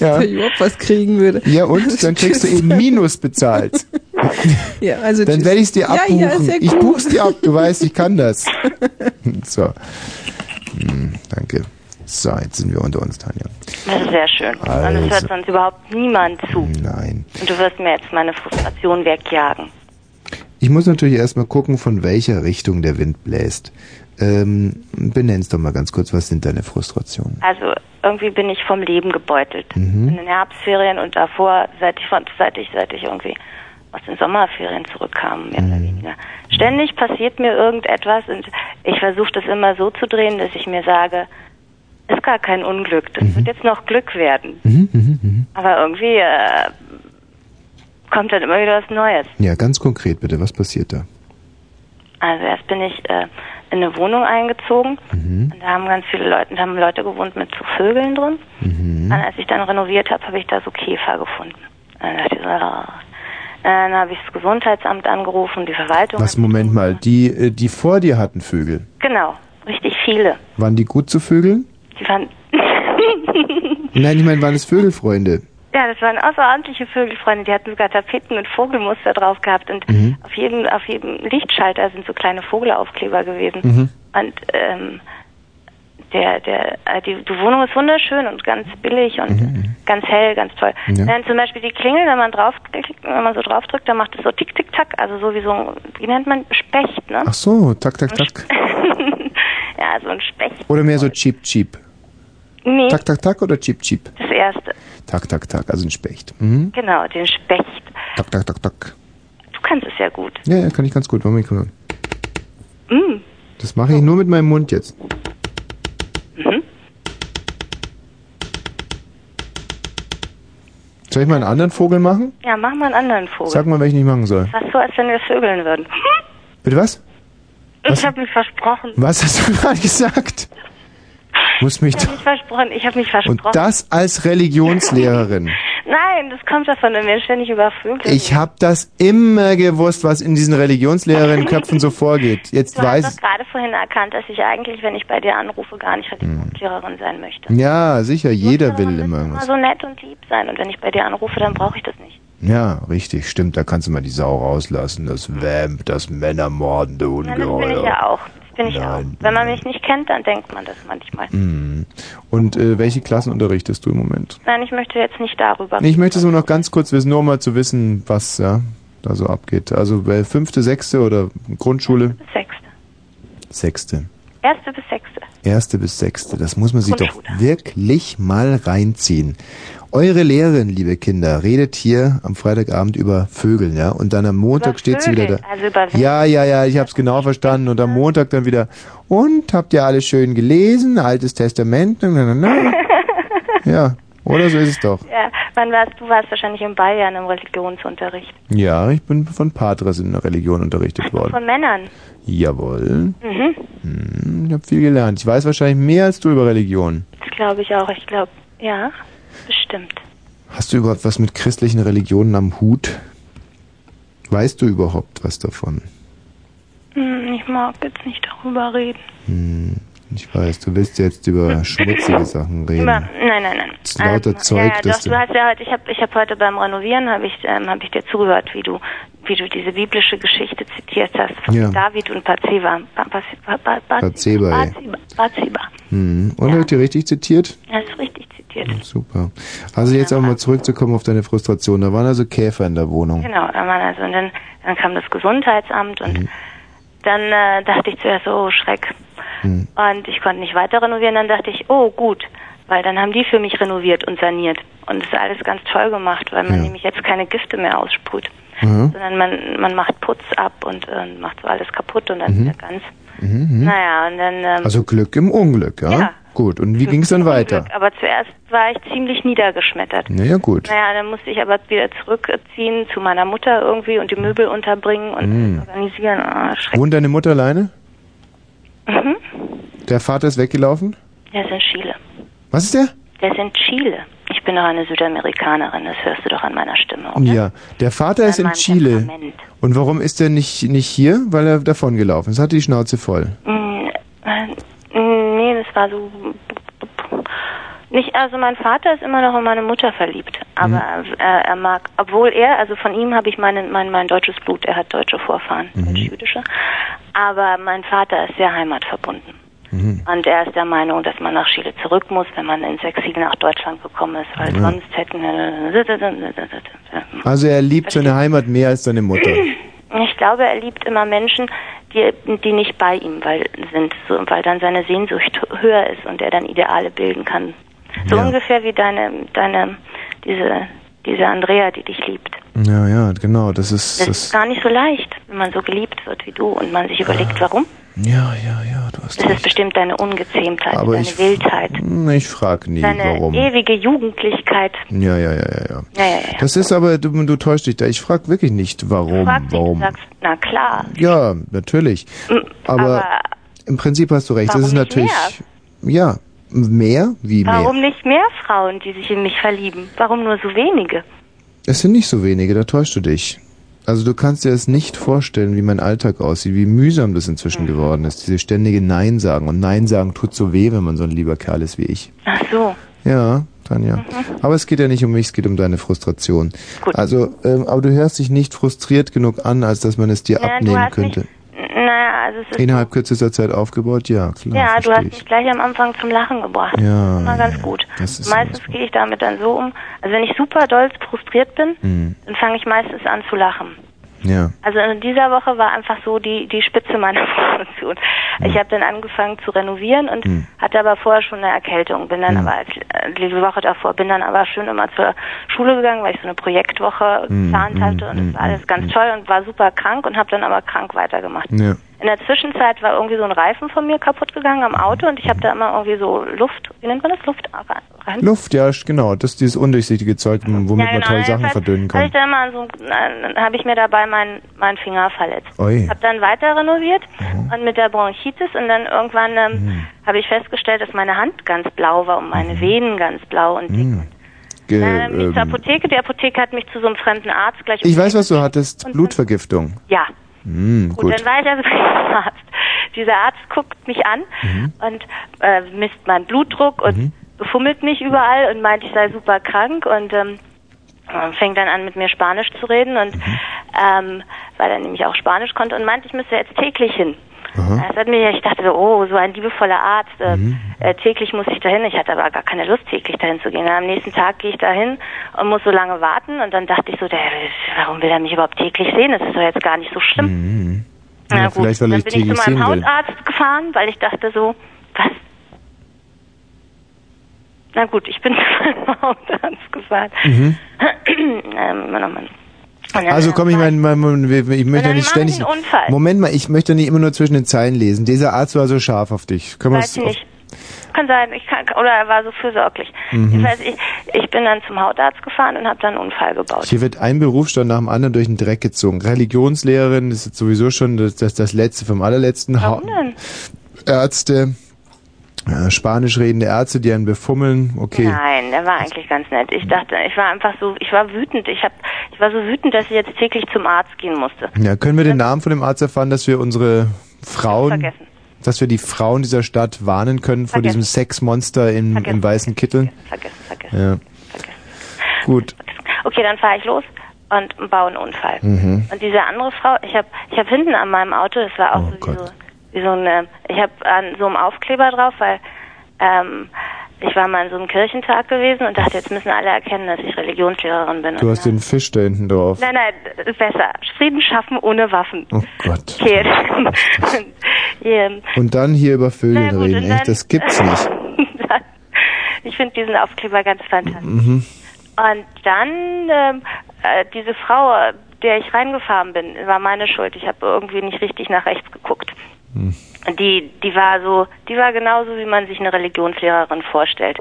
Speaker 1: Ja.
Speaker 2: Wenn ich überhaupt was kriegen würde.
Speaker 1: Ja, und dann kriegst du eben Minus bezahlt.
Speaker 2: Ja, also
Speaker 1: Dann werde ich es dir abbuchen.
Speaker 2: ja, ja
Speaker 1: ich
Speaker 2: gut.
Speaker 1: buch's dir ab, du weißt, ich kann das. So. Hm, danke. So, jetzt sind wir unter uns, Tanja.
Speaker 3: Das ist sehr schön. Und
Speaker 1: Also.
Speaker 3: es hört sonst überhaupt niemand zu.
Speaker 1: Nein.
Speaker 3: Und du wirst mir jetzt meine Frustration wegjagen.
Speaker 1: Ich muss natürlich erstmal gucken, von welcher Richtung der Wind bläst. Ähm, benenn's doch mal ganz kurz, was sind deine Frustrationen?
Speaker 3: Also irgendwie bin ich vom Leben gebeutelt.
Speaker 1: Mhm.
Speaker 3: In den Herbstferien und davor, seit ich, von- seit ich, seit ich irgendwie aus den Sommerferien zurückkam, mehr oder weniger. Ständig passiert mir irgendetwas und ich versuche das immer so zu drehen, dass ich mir sage, ist gar kein Unglück, das wird jetzt noch Glück werden.
Speaker 1: Mhm,
Speaker 3: Aber irgendwie äh, kommt dann immer wieder was Neues.
Speaker 1: Ja, ganz konkret bitte, was passiert da?
Speaker 3: Also erst bin ich äh, in eine Wohnung eingezogen
Speaker 1: Mhm.
Speaker 3: und da haben ganz viele Leute, da haben Leute gewohnt mit so Vögeln drin.
Speaker 1: Mhm.
Speaker 3: Und als ich dann renoviert habe, habe ich da so Käfer gefunden. Und dann dachte ich so. Dann habe ich das Gesundheitsamt angerufen, die Verwaltung.
Speaker 1: Was, Moment mal, die, äh, die vor dir hatten Vögel,
Speaker 3: Genau, richtig viele.
Speaker 1: waren die gut zu Vögeln?
Speaker 3: Die waren,
Speaker 1: Nein, ich meine, waren es Vögelfreunde?
Speaker 3: ja, das waren außerordentliche Vögelfreunde. Die hatten sogar Tapeten mit Vogelmuster drauf gehabt und
Speaker 1: Mhm.
Speaker 3: auf jedem, auf jedem Lichtschalter sind so kleine Vogelaufkleber gewesen.
Speaker 1: Mhm.
Speaker 3: Und ähm, der, der, äh, die, die Wohnung ist wunderschön und ganz billig und ganz hell, ganz toll.
Speaker 1: Mhm. Ja.
Speaker 3: Dann zum Beispiel die Klingel, wenn man draufklickt, wenn man so draufdrückt, dann macht es so tick, tick, tack, also so wie so wie nennt man, Specht, ne?
Speaker 1: Ach so, tak, tak, tak.
Speaker 3: ja, so ein Specht.
Speaker 1: Oder mehr so cheap, cheap.
Speaker 3: Nee,
Speaker 1: Tak, tak, tak oder cheap, cheap?
Speaker 3: das erste.
Speaker 1: Tak, tak, tak, also ein Specht. Mhm.
Speaker 3: Genau, den Specht.
Speaker 1: Tak, tak, tak, tak.
Speaker 3: Du kannst es ja gut.
Speaker 1: Ja, ja, kann ich ganz gut. Moment, guck mal.
Speaker 3: Mm.
Speaker 1: Das mache ich nur mit meinem Mund jetzt. Soll ich mal einen anderen Vogel machen?
Speaker 3: Ja, mach mal einen anderen Vogel.
Speaker 1: Sag mal, welchen ich machen soll.
Speaker 3: Fast so, als wenn wir vögeln würden.
Speaker 1: Bitte was? Was?
Speaker 3: Ich habe mich versprochen.
Speaker 1: Was hast du gerade gesagt? Muss mich
Speaker 3: Ich habe mich versprochen. Ich habe mich
Speaker 1: Und
Speaker 3: versprochen.
Speaker 1: das als Religionslehrerin.
Speaker 3: Nein, das kommt davon, wenn wir ständig über Vögel
Speaker 1: Ich habe das immer gewusst, was in diesen Religionslehrerinnenköpfen so vorgeht. Jetzt
Speaker 3: Du
Speaker 1: weiß
Speaker 3: doch gerade vorhin erkannt, dass ich eigentlich, wenn ich bei dir anrufe, gar nicht Religionslehrerin sein möchte.
Speaker 1: Ja, sicher, jeder will immer
Speaker 3: Immer
Speaker 1: irgendwas.
Speaker 3: so nett und lieb sein. Und wenn ich bei dir anrufe, dann brauche ich das nicht.
Speaker 1: Ja, richtig, stimmt. Da kannst du mal die Sau rauslassen. Das Vamp, das Männermordende
Speaker 3: Ja, das bin ich
Speaker 1: Ungeheuer.
Speaker 3: ja auch. Bin ich
Speaker 1: Nein.
Speaker 3: auch. Wenn man mich nicht kennt, dann denkt man das manchmal.
Speaker 1: Mhm. Und äh, welche Klassen unterrichtest du im Moment?
Speaker 3: Nein, ich möchte jetzt nicht darüber.
Speaker 1: Nee, Ich möchte es nur noch ganz kurz wissen, nur um mal zu wissen, was ja, da so abgeht. Also äh, fünfte, sechste oder Grundschule?
Speaker 3: Sechste.
Speaker 1: Sechste.
Speaker 3: Erste bis sechste.
Speaker 1: Erste bis sechste. Das muss man sich doch wirklich mal reinziehen. Eure Lehrerin, liebe Kinder, redet hier am Freitagabend über Vögeln, ja? Und dann am Montag
Speaker 3: Über
Speaker 1: steht sie wieder
Speaker 3: Vögel,
Speaker 1: da.
Speaker 3: also über
Speaker 1: ja, ja, ja, ich hab's genau verstanden. Und am Montag dann wieder, und habt ihr alles schön gelesen? Altes Testament? Na, na, na. Ja, oder so ist es doch.
Speaker 3: Ja, wann warst du? warst wahrscheinlich in Bayern im Religionsunterricht.
Speaker 1: Ja, ich bin von Patres in der Religion unterrichtet worden.
Speaker 3: Von Männern.
Speaker 1: Jawohl.
Speaker 3: Mhm.
Speaker 1: Hm, ich habe viel gelernt. Ich weiß wahrscheinlich mehr als du über Religion.
Speaker 3: Das glaube ich auch. Ich glaube, ja, bestimmt.
Speaker 1: Hast du überhaupt was mit christlichen Religionen am Hut? Weißt du überhaupt was davon?
Speaker 3: Hm, ich mag jetzt nicht darüber reden.
Speaker 1: Hm, ich weiß, du willst jetzt über schmutzige Sachen reden.
Speaker 3: Über, nein, nein, nein.
Speaker 1: Das ist lauter
Speaker 3: Ähm,
Speaker 1: Zeug,
Speaker 3: ja, ja, doch,
Speaker 1: du-
Speaker 3: du hast ja heute, ich habe ich hab heute beim Renovieren habe ich ähm, habe ich dir zugehört, wie du wie du diese biblische Geschichte zitiert hast von
Speaker 1: Ja.
Speaker 3: David und Bathseba. Ba- Ba- Ba- Ba- Ba-
Speaker 1: Bathseba.
Speaker 3: Bathseba.
Speaker 1: Hm. Und habt ihr richtig zitiert?
Speaker 3: Das ist richtig zitiert.
Speaker 1: Super. Also jetzt aber mal zurückzukommen auf deine Frustration. Da waren also Käfer in der Wohnung.
Speaker 3: Genau, da waren also und dann, dann kam das Gesundheitsamt und
Speaker 1: Mhm.
Speaker 3: dann äh, dachte ich zuerst, oh Schreck.
Speaker 1: Hm.
Speaker 3: Und ich konnte nicht weiter renovieren, dann dachte ich, oh gut, weil dann haben die für mich renoviert und saniert. Und das ist alles ganz toll gemacht, weil man
Speaker 1: Ja.
Speaker 3: nämlich jetzt keine Gifte mehr aussprüht.
Speaker 1: Mhm.
Speaker 3: Sondern man, man macht Putz ab und äh, macht so alles kaputt und dann
Speaker 1: Mhm.
Speaker 3: wieder ganz.
Speaker 1: Mhm. mhm.
Speaker 3: Naja, und dann ähm,
Speaker 1: Also Glück im Unglück, ja?
Speaker 3: Ja.
Speaker 1: Gut. Und wie ging es dann weiter?
Speaker 3: Glück. Aber zuerst war ich ziemlich niedergeschmettert.
Speaker 1: Naja, gut.
Speaker 3: Naja, dann musste ich aber wieder zurückziehen zu meiner Mutter irgendwie und die Möbel unterbringen und
Speaker 1: Mhm.
Speaker 3: organisieren. Schrecklich.
Speaker 1: Wohnt deine Mutter alleine?
Speaker 3: Mhm.
Speaker 1: Der Vater ist weggelaufen?
Speaker 3: Der ist in Chile.
Speaker 1: Was ist der?
Speaker 3: Der ist in Chile. Ich bin doch eine Südamerikanerin, das hörst du doch an meiner Stimme, oder?
Speaker 1: Ja. Der Vater ist in Chile. Und warum ist er nicht, nicht hier? Weil er davongelaufen ist. Hatte die Schnauze voll.
Speaker 3: Mm, das war so. Nicht, also mein Vater ist immer noch in meine Mutter verliebt, aber
Speaker 1: Mhm.
Speaker 3: äh, er mag, obwohl er, also von ihm habe ich meine, mein, mein deutsches Blut, er hat deutsche Vorfahren,
Speaker 1: Mhm.
Speaker 3: deutsch-jüdische, aber mein Vater ist sehr heimatverbunden.
Speaker 1: Mhm.
Speaker 3: Und er ist der Meinung, dass man nach Chile zurück muss, wenn man ins Exil nach Deutschland gekommen ist, weil sonst hätten
Speaker 1: Also er liebt seine Heimat mehr als seine Mutter.
Speaker 3: Ich glaube, er liebt immer Menschen, die, die nicht bei ihm weil, sind, so, weil dann seine Sehnsucht höher ist und er dann Ideale bilden kann. So
Speaker 1: Ja.
Speaker 3: ungefähr wie deine, deine, diese, diese Andrea, die dich liebt.
Speaker 1: Ja, ja, genau. Das ist,
Speaker 3: Das ist
Speaker 1: das,
Speaker 3: gar nicht so leicht, wenn man so geliebt wird wie du und man sich überlegt, warum.
Speaker 1: Ja, ja, ja, du hast
Speaker 3: Das ist
Speaker 1: recht.
Speaker 3: bestimmt deine Ungezähmtheit,
Speaker 1: Aber
Speaker 3: deine
Speaker 1: ich-
Speaker 3: Wildheit,
Speaker 1: Hm, Ich frag nie,
Speaker 3: deine
Speaker 1: warum.
Speaker 3: ewige Jugendlichkeit.
Speaker 1: Ja, ja, ja, ja, ja.
Speaker 3: Ja, ja, ja.
Speaker 1: Das ist aber, du, du täuschst dich da. Ich frag wirklich nicht, warum,
Speaker 3: Frag dich, du
Speaker 1: warum.
Speaker 3: sagst, na klar.
Speaker 1: Ja, natürlich. Aber,
Speaker 3: aber
Speaker 1: im Prinzip hast du recht. Das
Speaker 3: warum
Speaker 1: ist
Speaker 3: nicht
Speaker 1: natürlich, ja, mehr wie mehr.
Speaker 3: Warum nicht mehr Frauen, die sich in mich verlieben? Warum nur so wenige?
Speaker 1: Es sind nicht so wenige, da täuschst du dich. Also du kannst dir das nicht vorstellen, wie mein Alltag aussieht, wie mühsam das
Speaker 3: Mhm.
Speaker 1: inzwischen geworden ist. Diese ständige Nein sagen. Und Nein sagen tut so weh, wenn man so ein lieber Kerl ist wie ich.
Speaker 3: Ach so.
Speaker 1: Ja, Tanja.
Speaker 3: Mhm.
Speaker 1: Aber es geht ja nicht um mich, es geht um deine Frustration. Also, ähm, aber du hörst dich nicht frustriert genug an, als dass man es dir
Speaker 3: Ja,
Speaker 1: abnehmen
Speaker 3: hast mich-
Speaker 1: könnte.
Speaker 3: Naja, also es ist
Speaker 1: Innerhalb kürzester Zeit aufgebaut, ja, klar.
Speaker 3: Ja, du hast
Speaker 1: ich.
Speaker 3: mich gleich am Anfang zum Lachen gebracht.
Speaker 1: Ja,
Speaker 3: Das war ganz gut.
Speaker 1: das ist
Speaker 3: meistens gehe ich damit dann so um. Also wenn ich super doll frustriert bin,
Speaker 1: Hm,
Speaker 3: dann fange ich meistens an zu lachen.
Speaker 1: Ja.
Speaker 3: Also in dieser Woche war einfach so die, die Spitze meiner Frustration.
Speaker 1: Hm.
Speaker 3: Ich habe dann angefangen zu renovieren und hatte aber vorher schon eine Erkältung. Bin
Speaker 1: Hm.
Speaker 3: dann aber als, äh, die Woche davor bin dann aber schön immer zur Schule gegangen, weil ich so eine Projektwoche
Speaker 1: Hm,
Speaker 3: geplant
Speaker 1: hm,
Speaker 3: hatte und
Speaker 1: hm,
Speaker 3: es war alles ganz toll und war super krank und habe dann aber krank weitergemacht.
Speaker 1: Ja.
Speaker 3: In der Zwischenzeit war irgendwie so ein Reifen von mir kaputt gegangen am Auto und ich habe da immer irgendwie so Luft, wie nennt man das? Luft rein?
Speaker 1: Luft, ja, genau. Das ist dieses undurchsichtige Zeug, womit man tolle Sachen verdünnen
Speaker 3: Hab ich
Speaker 1: kann.
Speaker 3: da mal so, dann habe ich mir dabei meinen meinen Finger verletzt.
Speaker 1: Ui.
Speaker 3: Habe dann weiter renoviert
Speaker 1: Mhm.
Speaker 3: und mit der Bronchitis und dann irgendwann ähm, habe ich festgestellt, dass meine Hand ganz blau war und meine Venen ganz blau und dick.
Speaker 1: Hm. Ge
Speaker 3: ich zur
Speaker 1: ähm,
Speaker 3: Apotheke. Die Apotheke hat mich zu so einem fremden Arzt gleich.
Speaker 1: ich weiß, was du hattest. Blutvergiftung.
Speaker 3: Ja.
Speaker 1: Hm,
Speaker 3: Gut,
Speaker 1: gut.
Speaker 3: dann war ich also beim Arzt. Dieser Arzt guckt mich an
Speaker 1: Mhm.
Speaker 3: und äh, misst meinen Blutdruck und befummelt mich überall und meint, ich sei super krank und ähm, äh, fängt dann an, mit mir Spanisch zu reden und
Speaker 1: Mhm.
Speaker 3: ähm, weil er nämlich auch Spanisch konnte und meint, ich müsste jetzt täglich hin.
Speaker 1: Aha.
Speaker 3: Das hat mir, ich dachte so, oh, so ein liebevoller Arzt, äh,
Speaker 1: Mhm.
Speaker 3: äh, täglich muss ich dahin. Ich hatte aber gar keine Lust, täglich dahin zu gehen. Am nächsten Tag gehe ich dahin und muss so lange warten und dann dachte ich so, der, warum will er mich überhaupt täglich sehen? Das ist doch jetzt gar nicht so schlimm.
Speaker 1: Mhm.
Speaker 3: Na
Speaker 1: Ja,
Speaker 3: gut,
Speaker 1: vielleicht, weil
Speaker 3: dann
Speaker 1: ich
Speaker 3: bin ich zu meinem
Speaker 1: sehen will.
Speaker 3: Gefahren, weil ich dachte so, was, Na gut, ich bin zu meinem Hautarzt gefahren.
Speaker 1: Mhm.
Speaker 3: ähm,
Speaker 1: Also komm, ich meine, mein, ich möchte ja nicht ständig. Moment mal, ich möchte nicht immer nur zwischen den Zeilen lesen. Dieser Arzt war so scharf auf dich. Können wir
Speaker 3: Weiß ich nicht. Kann sein, ich kann, oder er war so fürsorglich.
Speaker 1: Mhm.
Speaker 3: Ich weiß, ich, ich bin dann zum Hautarzt gefahren und habe dann einen Unfall gebaut.
Speaker 1: Hier wird ein Berufsstand nach dem anderen durch den Dreck gezogen. Religionslehrerin ist jetzt sowieso schon das, das, das letzte vom allerletzten. Ha-
Speaker 3: Warum denn?
Speaker 1: Ärzte, spanisch redende Ärzte, die einen befummeln. Okay.
Speaker 3: Nein, der war eigentlich ganz nett. Ich dachte, ich war einfach so, ich war wütend. Ich hab, ich war so wütend, dass ich jetzt täglich zum Arzt gehen musste.
Speaker 1: Ja, können wir den Namen von dem Arzt erfahren, dass wir unsere Frauen,
Speaker 3: Vergessen.
Speaker 1: dass wir die Frauen dieser Stadt warnen können vor
Speaker 3: Vergessen.
Speaker 1: diesem Sexmonster im, im weißen Kittel?
Speaker 3: Vergessen, vergessen.
Speaker 1: Ja. Gut.
Speaker 3: Okay, dann fahre ich los und baue einen Unfall.
Speaker 1: Mhm.
Speaker 3: Und diese andere Frau, ich habe ich hab hinten an meinem Auto, das war auch wie, so wie so eine, ich habe an so einem Aufkleber drauf, weil ähm, ich war mal an so einem Kirchentag gewesen und dachte, jetzt müssen alle erkennen, dass ich Religionslehrerin bin.
Speaker 1: Du hast den Fisch da hinten drauf.
Speaker 3: Nein, nein, besser. Frieden schaffen ohne Waffen.
Speaker 1: Oh Gott.
Speaker 3: Okay. Und, ähm,
Speaker 1: Und dann hier über Vögeln
Speaker 3: Na gut,
Speaker 1: reden, echt, das gibt's nicht.
Speaker 3: ich finde diesen Aufkleber ganz fantastisch.
Speaker 1: Mhm.
Speaker 3: Und dann ähm, äh, diese Frau, der ich reingefahren bin, war meine Schuld. Ich habe irgendwie nicht richtig nach rechts geguckt.
Speaker 1: Hm.
Speaker 3: Die, die war so, die war genauso, wie man sich eine Religionslehrerin vorstellt.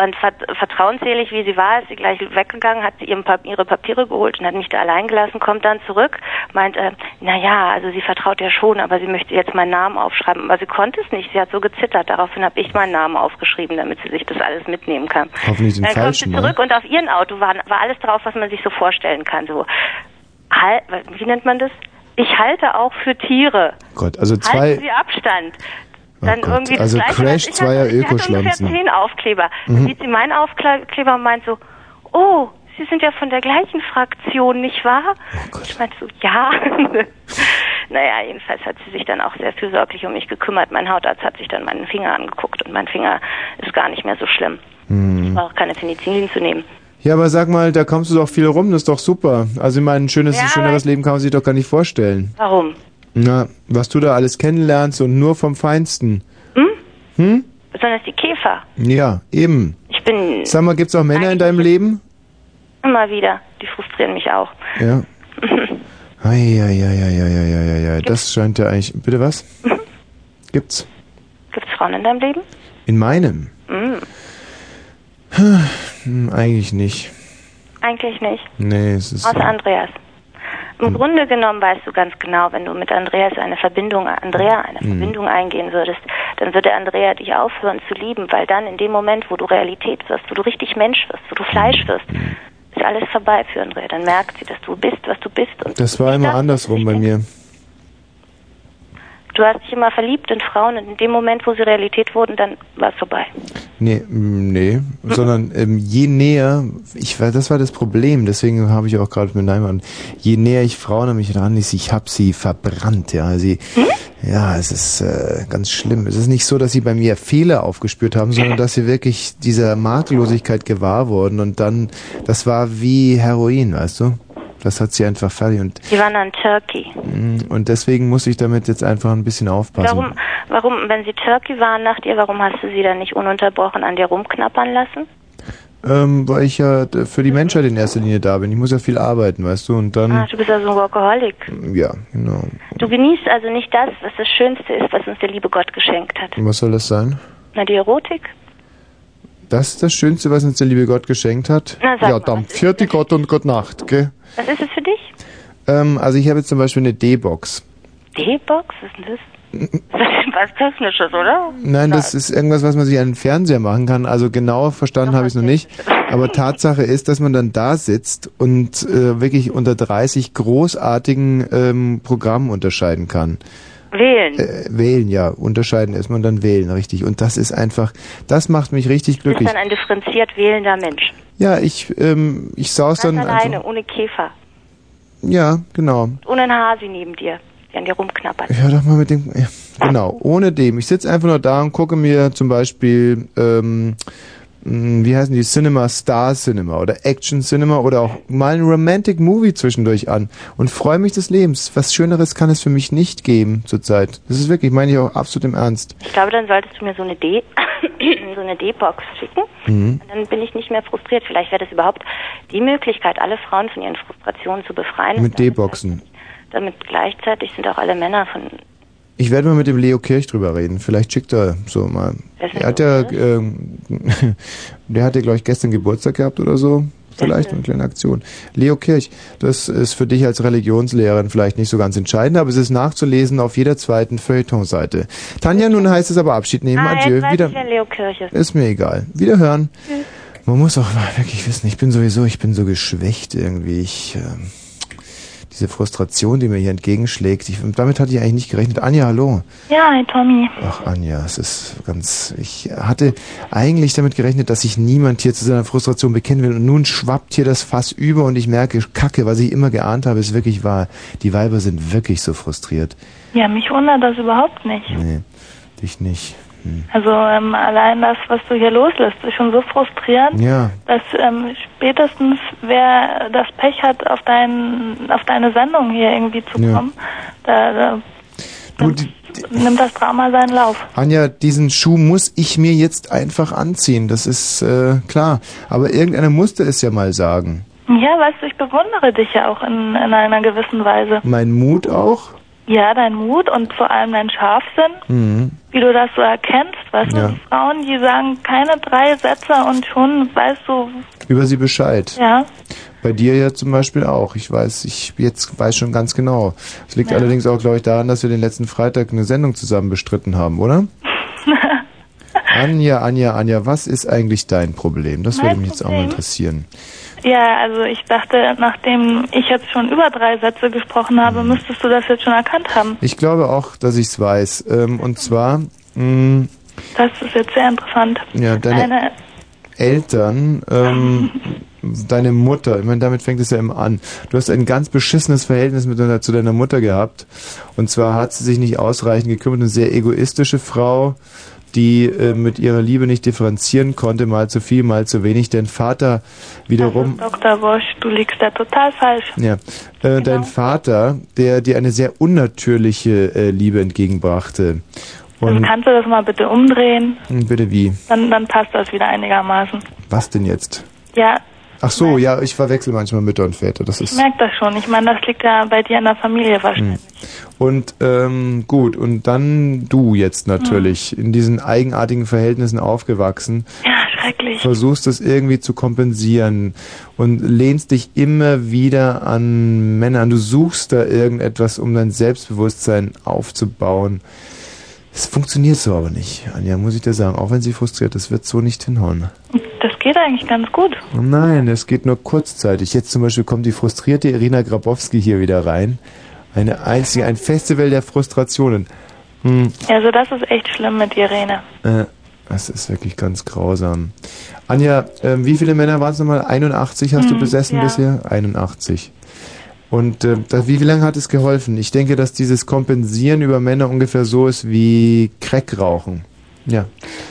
Speaker 3: Und vert vertrauensselig wie sie war, ist sie gleich weggegangen, hat sie ihren ihre Papiere geholt und hat mich da allein gelassen, kommt dann zurück, meint, äh, na ja, also sie vertraut ja schon, aber sie möchte jetzt meinen Namen aufschreiben. Aber sie konnte es nicht, sie hat so gezittert. Daraufhin habe ich meinen Namen aufgeschrieben, damit sie sich das alles mitnehmen kann.
Speaker 1: Hoffentlich den
Speaker 3: dann kommt sie
Speaker 1: falschen, ne?
Speaker 3: zurück und auf ihren Auto war, war alles drauf, was man sich so vorstellen kann. So, wie nennt man das? Ich halte auch für Tiere.
Speaker 1: Gott, also zwei,
Speaker 3: Halten Sie Abstand. Dann
Speaker 1: Oh
Speaker 3: irgendwie das
Speaker 1: also
Speaker 3: Gleiche.
Speaker 1: Crash
Speaker 3: ich
Speaker 1: zweier
Speaker 3: hatte, ich hatte
Speaker 1: Ökoschlonzen.
Speaker 3: zehn Aufkleber.
Speaker 1: Mhm.
Speaker 3: Sieht sie meinen Aufkleber und meint so, oh, Sie sind ja von der gleichen Fraktion, nicht wahr?
Speaker 1: Oh
Speaker 3: ich meinte so, ja. naja, jedenfalls hat sie sich dann auch sehr fürsorglich um mich gekümmert. Mein Hautarzt hat sich dann meinen Finger angeguckt und mein Finger ist gar nicht mehr so schlimm.
Speaker 1: Hm.
Speaker 3: Ich brauche keine Penicillin zu nehmen.
Speaker 1: Ja, aber sag mal, da kommst du doch viel rum, das ist doch super. Also ich meine, ein schönes,
Speaker 3: Ja,
Speaker 1: schöneres Leben kann man sich doch gar nicht vorstellen.
Speaker 3: Warum?
Speaker 1: Na, was du da alles kennenlernst und nur vom Feinsten.
Speaker 3: Hm?
Speaker 1: Hm?
Speaker 3: Besonders die Käfer.
Speaker 1: Ja, eben.
Speaker 3: Ich bin
Speaker 1: Sag mal, gibt's auch Männer in deinem Leben?
Speaker 3: immer wieder, die frustrieren mich auch.
Speaker 1: Ja. Eieieiei, das scheint ja eigentlich. Bitte was? Gibt's?
Speaker 3: Gibt es Frauen in deinem Leben?
Speaker 1: In meinem?
Speaker 3: Hm,
Speaker 1: Hm, eigentlich nicht.
Speaker 3: eigentlich nicht.
Speaker 1: Nee, es ist.
Speaker 3: Außer Andreas. Im Grunde genommen weißt du ganz genau, wenn du mit Andreas eine Verbindung, Andrea eine
Speaker 1: Mhm.
Speaker 3: Verbindung eingehen würdest, dann würde Andrea dich aufhören zu lieben, weil dann in dem Moment, wo du Realität wirst, wo du richtig Mensch wirst, wo du Fleisch wirst, ist alles vorbei für Andrea. Dann merkt sie, dass du bist, was du bist und
Speaker 1: Das war immer andersrum bei mir.
Speaker 3: Du hast dich immer verliebt in Frauen und in dem Moment, wo sie Realität wurden, dann war es vorbei.
Speaker 1: Nee, mm, nee, sondern ähm, je näher, ich war, das war das Problem, deswegen habe ich auch gerade mit Neimann, je näher ich Frauen an mich ran ließ, ich habe sie verbrannt, ja, sie, ja, es ist äh, ganz schlimm. Es ist nicht so, dass sie bei mir Fehler aufgespürt haben, sondern dass sie wirklich dieser Makellosigkeit gewahr wurden und dann, das war wie Heroin, weißt du? Das hat sie einfach fertig und,
Speaker 3: Die waren dann Turkey.
Speaker 1: mm, und deswegen muss ich damit jetzt einfach ein bisschen aufpassen.
Speaker 3: Warum, warum, wenn sie Turkey waren nach dir, warum hast du sie dann nicht ununterbrochen an dir rumknappern lassen?
Speaker 1: Ähm, weil ich ja für die Menschheit in erster Linie da bin. Ich muss ja viel arbeiten, weißt du, und dann,
Speaker 3: Ah, du bist also ein Workaholic.
Speaker 1: ja, genau.
Speaker 3: Du genießt also nicht das, was das Schönste ist, was uns der liebe Gott geschenkt hat.
Speaker 1: Und was soll das sein?
Speaker 3: Na, die Erotik?
Speaker 1: Das ist das Schönste, was uns der liebe Gott geschenkt hat?
Speaker 3: Na,
Speaker 1: ja,
Speaker 3: mal,
Speaker 1: dann vierte Gott und Gott Nacht, gell?
Speaker 3: Was ist es für dich?
Speaker 1: Ähm, also ich habe jetzt zum Beispiel eine D-Box.
Speaker 3: D-Box? Was ist denn das? Was Technisches, oder?
Speaker 1: Nein, das ist irgendwas, was man sich an den Fernseher machen kann. Also genau verstanden habe ich es noch nicht. Aber Tatsache ist, dass man dann da sitzt und äh, wirklich unter 30 großartigen ähm, Programmen unterscheiden kann.
Speaker 3: Wählen.
Speaker 1: Äh, wählen, ja. Unterscheiden ist man dann wählen, richtig. Und das ist einfach, das macht mich richtig
Speaker 3: Du bist
Speaker 1: glücklich.
Speaker 3: dann ein differenziert wählender Mensch.
Speaker 1: Ja, ich, ähm, ich saus
Speaker 3: Ganz
Speaker 1: dann
Speaker 3: alleine,
Speaker 1: einfach.
Speaker 3: ohne Käfer.
Speaker 1: Ja, genau.
Speaker 3: Ohne einen Hasi neben dir, der an dir rumknappert.
Speaker 1: Hör doch mal mit dem. Ja, genau, ohne dem. Ich sitze einfach nur da und gucke mir zum Beispiel ähm, wie heißen die, Cinema Star Cinema oder Action Cinema oder auch mal ein Romantic Movie zwischendurch an und freue mich des Lebens. Was Schöneres kann es für mich nicht geben zurzeit. Das ist wirklich, meine ich auch absolut im Ernst.
Speaker 3: Ich glaube, dann solltest du mir so eine D, so eine D-Box schicken.
Speaker 1: Mhm.
Speaker 3: Dann bin ich nicht mehr frustriert. Vielleicht wäre das überhaupt die Möglichkeit, alle Frauen von ihren Frustrationen zu befreien.
Speaker 1: Mit D-Boxen.
Speaker 3: Damit gleichzeitig sind auch alle Männer von
Speaker 1: Ich werde mal mit dem Leo Kirch drüber reden. Vielleicht schickt er so mal. Er hat ja, ähm, der hat ja, glaube ich, gestern Geburtstag gehabt oder so. Vielleicht eine kleine Aktion. Leo Kirch, das ist für dich als Religionslehrerin vielleicht nicht so ganz entscheidend, aber es ist nachzulesen auf jeder zweiten Feuilleton-Seite. Tanja, nun heißt es aber Abschied nehmen.
Speaker 3: ah,
Speaker 1: Adieu.
Speaker 3: jetzt
Speaker 1: Wieder,
Speaker 3: Leo Kirch ist.
Speaker 1: mir egal. Wiederhören. Man muss auch mal wirklich wissen, ich bin sowieso, ich bin so geschwächt irgendwie. Ich, ähm, diese Frustration, die mir hier entgegenschlägt, ich, damit hatte ich eigentlich nicht gerechnet. Anja, hallo.
Speaker 10: Ja, hi Tommy.
Speaker 1: Ach Anja, es ist ganz. Ich hatte eigentlich damit gerechnet, dass sich niemand hier zu seiner Frustration bekennen will und nun schwappt hier das Fass über und ich merke, Kacke, was ich immer geahnt habe, ist wirklich wahr. Die Weiber sind wirklich so frustriert.
Speaker 10: Ja, mich wundert das überhaupt nicht.
Speaker 1: Nee, dich nicht.
Speaker 10: Also ähm, allein das, was du hier loslässt, ist schon so frustrierend,
Speaker 1: Ja,
Speaker 10: dass ähm, spätestens wer das Pech hat, auf, dein, auf deine Sendung hier irgendwie zu
Speaker 1: Ja.
Speaker 10: kommen, da, da
Speaker 1: du, die,
Speaker 10: nimmt das Drama seinen Lauf.
Speaker 1: Anja, diesen Schuh muss ich mir jetzt einfach anziehen. Das ist äh, klar. Aber irgendeiner musste es ja mal sagen.
Speaker 10: Ja, weißt du, ich bewundere dich ja auch in, in einer gewissen Weise.
Speaker 1: Mein Mut auch.
Speaker 10: Ja, dein Mut und vor allem dein Scharfsinn,
Speaker 1: Mhm.
Speaker 10: wie du das so erkennst. Weißt
Speaker 1: Ja.
Speaker 10: du, Frauen, die sagen keine drei Sätze und schon weißt du,
Speaker 1: Über sie Bescheid.
Speaker 10: ja.
Speaker 1: Bei dir ja zum Beispiel auch. Ich weiß, ich jetzt weiß schon ganz genau. Es liegt
Speaker 10: Ja.
Speaker 1: allerdings auch, glaube ich, daran, dass wir den letzten Freitag eine Sendung zusammen bestritten haben, oder? Anja, Anja, Anja, was ist eigentlich dein Problem? Das würde
Speaker 10: Mein
Speaker 1: mich jetzt auch mal interessieren.
Speaker 10: Ja, also ich dachte, nachdem ich jetzt schon über drei Sätze gesprochen habe,
Speaker 1: Mhm.
Speaker 10: müsstest du das jetzt schon erkannt haben.
Speaker 1: Ich glaube auch, dass ich es weiß. Ähm, und zwar, mh,
Speaker 10: Das ist jetzt sehr interessant.
Speaker 1: ja, deine
Speaker 10: Eine,
Speaker 1: Eltern, ähm, deine Mutter, ich meine, damit fängt es ja immer an. Du hast ein ganz beschissenes Verhältnis mit deiner, zu deiner Mutter gehabt. Und zwar hat sie sich nicht ausreichend gekümmert, eine sehr egoistische Frau, die äh, mit ihrer Liebe nicht differenzieren konnte, mal zu viel, mal zu wenig. Dein Vater wiederum,
Speaker 10: Dr. Wosch, du liegst da total falsch.
Speaker 1: ja, äh, dein Vater, der dir eine sehr unnatürliche äh, Liebe entgegenbrachte.
Speaker 10: Dann
Speaker 1: Und
Speaker 10: kannst du das mal bitte umdrehen,
Speaker 1: Hm, bitte wie?
Speaker 10: dann, dann passt das wieder einigermaßen.
Speaker 1: Was denn jetzt?
Speaker 10: Ja,
Speaker 1: Ach so, ja, ich verwechsel manchmal Mütter und Väter. Das
Speaker 10: ich
Speaker 1: ist
Speaker 10: merke das schon. Ich meine, das liegt ja bei dir in der Familie wahrscheinlich.
Speaker 1: Und ähm, gut, und dann du jetzt natürlich, in diesen eigenartigen Verhältnissen aufgewachsen,
Speaker 10: Ja, schrecklich.
Speaker 1: versuchst es irgendwie zu kompensieren und lehnst dich immer wieder an Männer an. Du suchst da irgendetwas, um dein Selbstbewusstsein aufzubauen. Es funktioniert so aber nicht, Anja, muss ich dir sagen. Auch wenn sie frustriert ist, wird so nicht hinhauen.
Speaker 10: Das geht eigentlich ganz gut.
Speaker 1: Nein, es geht nur kurzzeitig. Jetzt zum Beispiel kommt die frustrierte Irina Grabowski hier wieder rein. Eine einzige, ein Festival der Frustrationen. Hm,
Speaker 10: Also das ist echt schlimm mit Irene.
Speaker 1: äh, das ist wirklich ganz grausam. Anja, ähm, wie viele Männer waren es nochmal? 81 hast du
Speaker 10: Hm,
Speaker 1: besessen
Speaker 10: ja.
Speaker 1: bisher? 81. Und äh, da, wie, wie lange hat es geholfen? Ich denke, dass dieses Kompensieren über Männer ungefähr so ist wie Crack rauchen. Ja.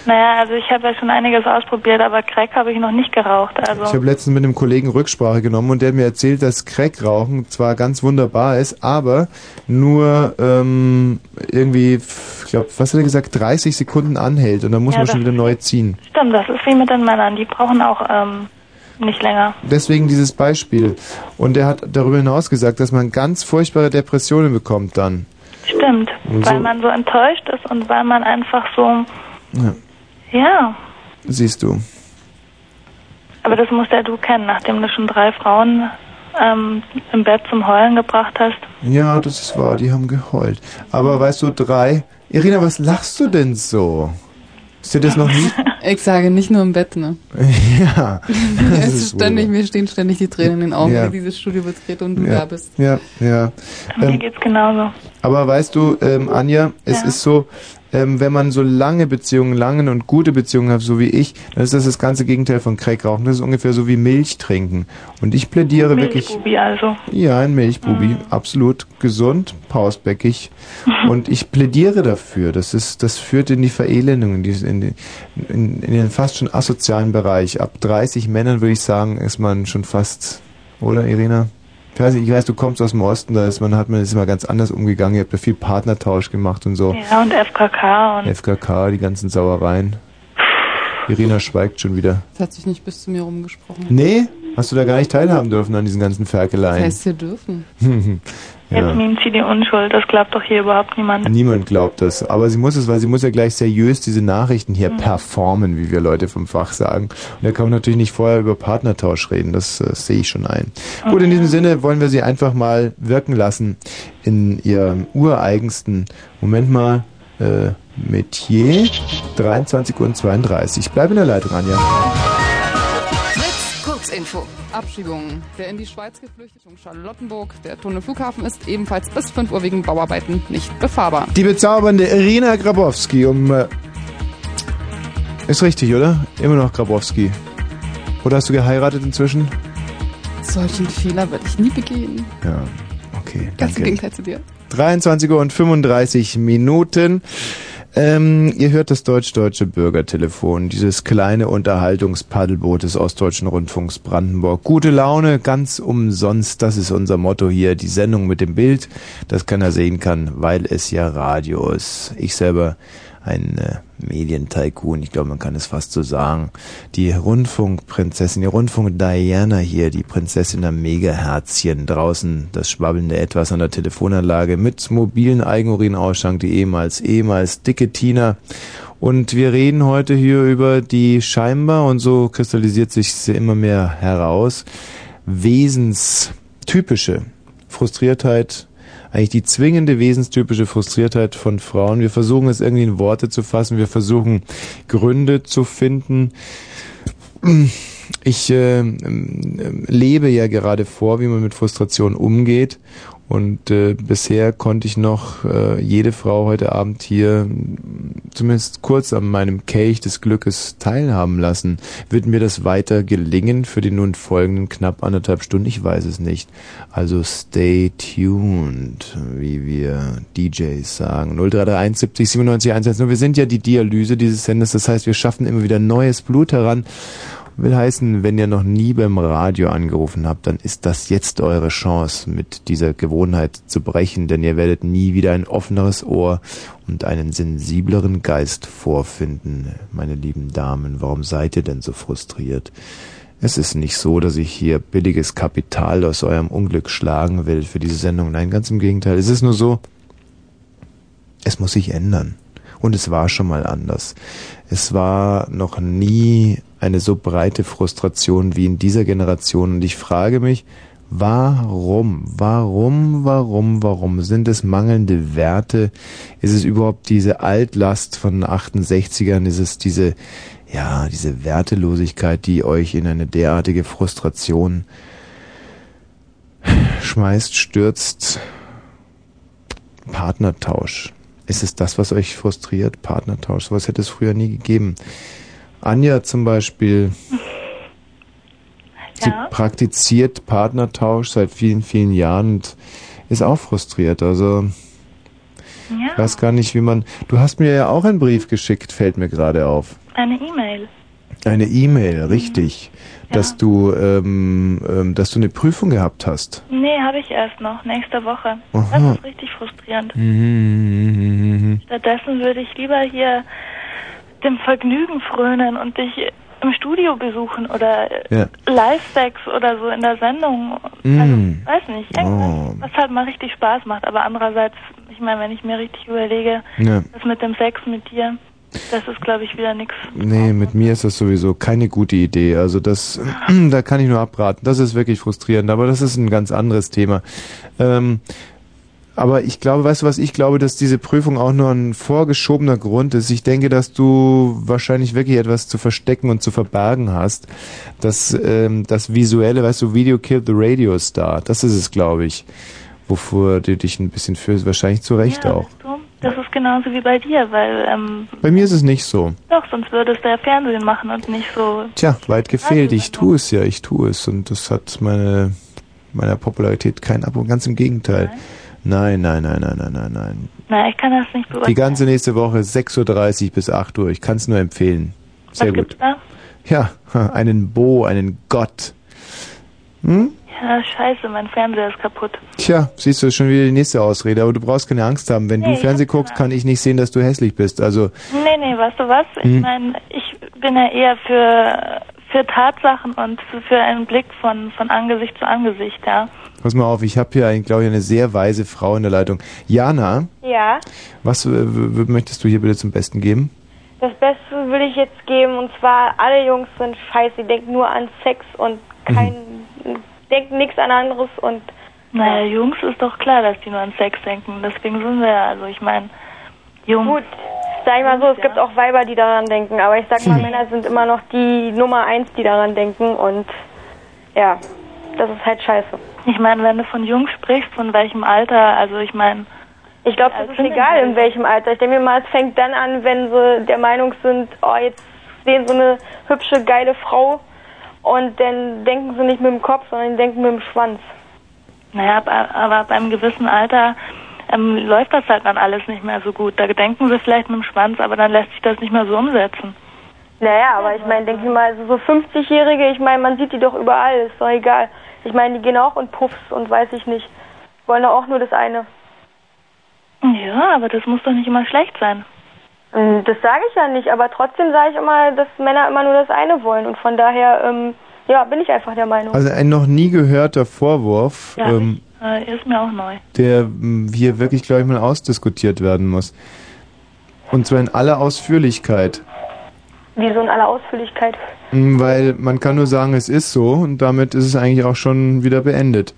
Speaker 10: Naja, also ich habe ja schon einiges ausprobiert, aber Crack habe ich noch nicht geraucht. Also
Speaker 1: Ich habe letztens mit einem Kollegen Rücksprache genommen und der hat mir erzählt, dass Crackrauchen zwar ganz wunderbar ist, aber nur ähm, irgendwie, ich glaube, was hat er gesagt, 30 Sekunden anhält und dann muss
Speaker 10: Ja,
Speaker 1: man schon wieder neu ziehen.
Speaker 10: stimmt, das ist wie mit den Männern. Die brauchen auch ähm, nicht länger.
Speaker 1: Deswegen dieses Beispiel. Und er hat darüber hinaus gesagt, dass man ganz furchtbare Depressionen bekommt dann.
Speaker 10: Stimmt,
Speaker 1: so-
Speaker 10: weil man so enttäuscht ist und weil man einfach so,
Speaker 1: Ja,
Speaker 10: ja,
Speaker 1: siehst du.
Speaker 10: aber das musst ja du kennen, nachdem du schon drei Frauen ähm, im Bett zum Heulen gebracht hast.
Speaker 1: Ja, das ist wahr, die haben geheult. Aber weißt du, drei. Irina, was lachst du denn so? Ist dir das noch nie?
Speaker 6: Ich sage nicht nur im Bett, ne?
Speaker 1: ja. das
Speaker 6: es
Speaker 1: ist
Speaker 6: ständig, mir stehen ständig die Tränen in den Augen,
Speaker 1: Ja.
Speaker 6: wenn ich dieses Studio betrete und du
Speaker 1: Ja.
Speaker 6: da bist.
Speaker 1: Ja, ja.
Speaker 10: Mir
Speaker 1: Ähm,
Speaker 10: geht's genauso.
Speaker 1: aber weißt du, ähm, Anja, es
Speaker 10: Ja.
Speaker 1: ist so, ähm, wenn man so lange Beziehungen, lange und gute Beziehungen hat, so wie ich, dann ist das das ganze Gegenteil von Crack rauchen. Das ist ungefähr so wie Milch trinken. Und ich plädiere wirklich.
Speaker 10: Milchbubi also.
Speaker 1: Ja, ein Milchbubi, absolut gesund, pausbäckig. Und ich plädiere dafür. Das ist, das führt in die Verelendung, in, die, in, die, in, in den fast schon asozialen Bereich. Ab 30 Männern würde ich sagen, ist man schon fast, oder Irina? Ich weiß, nicht, ich weiß, du kommst aus dem Osten, da ist man, hat man ist immer ganz anders umgegangen. Ihr habt ja viel Partnertausch gemacht und so.
Speaker 10: Ja, und FKK und
Speaker 1: FKK, die ganzen Sauereien. Irina schweigt schon wieder.
Speaker 6: Das hat sich nicht bis zu mir rumgesprochen.
Speaker 1: Nee? Hast du da gar nicht teilhaben dürfen an diesen ganzen
Speaker 6: Das
Speaker 1: Ferkeleien?
Speaker 6: heißt, wir dürfen.
Speaker 10: jetzt
Speaker 1: ja.
Speaker 10: nehmen sie die Unschuld. Das glaubt doch hier überhaupt niemand.
Speaker 1: Niemand glaubt das. Aber sie muss es, weil sie muss ja gleich seriös diese Nachrichten hier performen, wie wir Leute vom Fach sagen. Und da kann man natürlich nicht vorher über Partnertausch reden. Das äh, sehe ich schon ein. Gut, in diesem Sinne wollen wir sie einfach mal wirken lassen in ihrem ureigensten, Moment mal, äh, Metier, 23 Uhr und 32. Ich bleibe in der Leitung, Anja.
Speaker 6: Kurzinfo. Abschiebung. Der in die Schweiz geflüchtete Charlottenburg. Der Tunnel Flughafen ist ebenfalls bis 5 Uhr wegen Bauarbeiten nicht befahrbar.
Speaker 1: Die bezaubernde Irina Grabowski um... Äh, ist richtig, oder? Immer noch Grabowski. Oder hast du geheiratet inzwischen?
Speaker 6: Solchen Fehler werde ich nie begehen.
Speaker 1: Ja, okay.
Speaker 6: Ganz im Gegenteil zu dir.
Speaker 1: 23 Uhr und 35 Minuten. Ähm, ihr hört das deutsch-deutsche Bürgertelefon, dieses kleine Unterhaltungspaddelboot des Ostdeutschen Rundfunks Brandenburg. Gute Laune, ganz umsonst, das ist unser Motto hier. Die Sendung mit dem Bild, das keiner sehen kann, weil es ja Radio ist. Ich selber ein äh, Medientycoon, ich glaube, man kann es fast so sagen. Die Rundfunkprinzessin, die Rundfunk Diana hier, die Prinzessin am Megaherzchen, draußen das schwabbelnde Etwas an der Telefonanlage mit mobilen Eigenurinausschank, die ehemals, ehemals dicke Tina. Und wir reden heute hier über die scheinbar, und so kristallisiert sich sie immer mehr heraus, wesenstypische Frustriertheit, eigentlich die zwingende wesenstypische Frustriertheit von Frauen. Wir versuchen es irgendwie in Worte zu fassen, wir versuchen Gründe zu finden. Ich äh, lebe ja gerade vor, wie man mit Frustration umgeht. Und äh, bisher konnte ich noch äh, jede Frau heute Abend hier zumindest kurz an meinem Kelch des Glückes teilhaben lassen. Wird mir das weiter gelingen für die nun folgenden knapp anderthalb Stunden? Ich weiß es nicht. Also stay tuned, wie wir DJs sagen. 0331 70 97 110. Wir sind ja die Dialyse dieses Senders, das heißt, wir schaffen immer wieder neues Blut heran. Will heißen, wenn ihr noch nie beim Radio angerufen habt, dann ist das jetzt eure Chance, mit dieser Gewohnheit zu brechen, denn ihr werdet nie wieder ein offeneres Ohr und einen sensibleren Geist vorfinden. Meine lieben Damen, warum seid ihr denn so frustriert? Es ist nicht so, dass ich hier billiges Kapital aus eurem Unglück schlagen will für diese Sendung. Nein, ganz im Gegenteil. Es ist nur so, es muss sich ändern. Und es war schon mal anders. Es war noch nie eine so breite Frustration wie in dieser Generation. Und ich frage mich, warum, warum, warum, warum sind es mangelnde Werte? Ist es überhaupt diese Altlast von 68ern? Ist es diese, ja, diese Wertelosigkeit, die euch in eine derartige Frustration schmeißt, stürzt? Partnertausch. Ist es das, was euch frustriert? Partnertausch. Sowas hätte es früher nie gegeben. Anja zum Beispiel, sie
Speaker 10: Ja.
Speaker 1: praktiziert Partnertausch seit vielen, vielen Jahren und ist auch frustriert. Also, ich
Speaker 10: Ja,
Speaker 1: weiß gar nicht, wie man. Du hast mir ja auch einen Brief geschickt, fällt mir gerade auf.
Speaker 10: eine E-Mail.
Speaker 1: Eine E-Mail, richtig. Dass du, ähm, ähm, dass du eine Prüfung gehabt hast.
Speaker 10: Nee, habe ich erst noch, nächste Woche.
Speaker 1: Aha.
Speaker 10: Das ist richtig frustrierend.
Speaker 1: Mhm.
Speaker 10: Stattdessen würde ich lieber hier dem Vergnügen frönen und dich im Studio besuchen oder
Speaker 1: Ja.
Speaker 10: Live-Sex oder so in der Sendung.
Speaker 1: Mm.
Speaker 10: Also, weiß nicht,
Speaker 1: Oh.
Speaker 10: was halt mal richtig Spaß macht. Aber andererseits, ich meine, wenn ich mir richtig überlege,
Speaker 1: Ja.
Speaker 10: das mit dem Sex mit dir, das ist, glaube ich, wieder nix.
Speaker 1: Nee, mit mir ist das sowieso keine gute Idee. Also das, da kann ich nur abraten. Das ist wirklich frustrierend, aber das ist ein ganz anderes Thema. Ähm, aber ich glaube, weißt du was, ich glaube, dass diese Prüfung auch nur ein vorgeschobener Grund ist. Ich denke, dass du wahrscheinlich wirklich etwas zu verstecken und zu verbergen hast. Das, ähm, das visuelle, weißt du, Video Killed the Radio Star, das ist es, glaube ich, wovor du dich ein bisschen fühlst. Wahrscheinlich zu Recht
Speaker 10: ja,
Speaker 1: auch.
Speaker 10: du? Das ist genauso wie bei dir, weil, ähm,
Speaker 1: Bei mir ist es nicht so.
Speaker 10: doch, sonst würdest du ja Fernsehen machen und nicht so.
Speaker 1: Tja, weit gefehlt. Ich tue es ja, ich tue es. Und das hat meine, meiner Popularität keinen Abo. Ganz im Gegenteil. Nein, nein, nein, nein, nein, nein, nein.
Speaker 10: Na, ich kann das nicht
Speaker 1: Die
Speaker 10: beurteilen.
Speaker 1: ganze nächste Woche 6.30 Uhr bis 8 Uhr. Ich kann es nur empfehlen. Sehr
Speaker 10: Was
Speaker 1: gut.
Speaker 10: gibt's da?
Speaker 1: Ja, einen Bo, einen Gott. Hm?
Speaker 10: Ja, scheiße, mein Fernseher ist kaputt.
Speaker 1: Tja, siehst du, ist schon wieder die nächste Ausrede. Aber du brauchst keine Angst haben. Wenn
Speaker 10: Nee,
Speaker 1: du
Speaker 10: ich
Speaker 1: Fernsehen guckst, kann ich nicht sehen, dass du hässlich bist. Also,
Speaker 10: Nee, nee, weißt du was? Ich
Speaker 1: Hm.
Speaker 10: meine, ich bin ja eher für, für Tatsachen und für- für einen Blick von, von Angesicht zu Angesicht, ja.
Speaker 1: Pass mal auf, ich habe hier, glaube ich, eine sehr weise Frau in der Leitung. Jana,
Speaker 11: Ja,
Speaker 1: was äh, w- w- möchtest du hier bitte zum Besten geben?
Speaker 11: das Beste will ich jetzt geben und zwar alle Jungs sind scheiße, die denken nur an Sex und kein, denken nichts an anderes und
Speaker 10: Naja, Jungs ist doch klar, dass die nur an Sex denken. Deswegen sind wir ja, also ich meine, Jungs.
Speaker 11: Gut, sag ich mal so, es gibt auch Weiber, die daran denken, aber ich sag mal, Männer sind immer noch die Nummer eins, die daran denken und ja, das ist halt scheiße.
Speaker 10: Ich meine, wenn du von Jungs sprichst, von welchem Alter, also ich meine.
Speaker 11: Ich glaube, das ist egal, in welchem Alter. Ich denke mir mal, es fängt dann an, wenn sie der Meinung sind, oh, jetzt sehen sie eine hübsche, geile Frau und dann denken sie nicht mit dem Kopf, sondern denken mit dem Schwanz.
Speaker 10: Naja, aber, aber ab einem gewissen Alter ähm, läuft das halt dann alles nicht mehr so gut. Da denken sie vielleicht mit dem Schwanz, aber dann lässt sich das nicht mehr so umsetzen.
Speaker 11: Naja, aber ich meine, denke ich mal, also so 50-Jährige, ich meine, man sieht die doch überall, ist doch egal. Ich meine, die gehen auch in Puffs und weiß ich nicht. Wollen doch auch nur das eine.
Speaker 10: Ja, aber das muss doch nicht immer schlecht sein.
Speaker 11: Mm, Das sage ich ja nicht, aber trotzdem sage ich immer, dass Männer immer nur das eine wollen und von daher, ähm, ja, bin ich einfach der Meinung.
Speaker 1: Also ein noch nie gehörter Vorwurf,
Speaker 10: Ja,
Speaker 1: ähm,
Speaker 10: Äh, ist mir auch neu.
Speaker 1: der ähm, hier wirklich, glaube ich, mal ausdiskutiert werden muss. Und zwar in aller Ausführlichkeit.
Speaker 11: Wie so in aller Ausführlichkeit.
Speaker 1: Mm, Weil man kann nur sagen, es ist so und damit ist es eigentlich auch schon wieder beendet.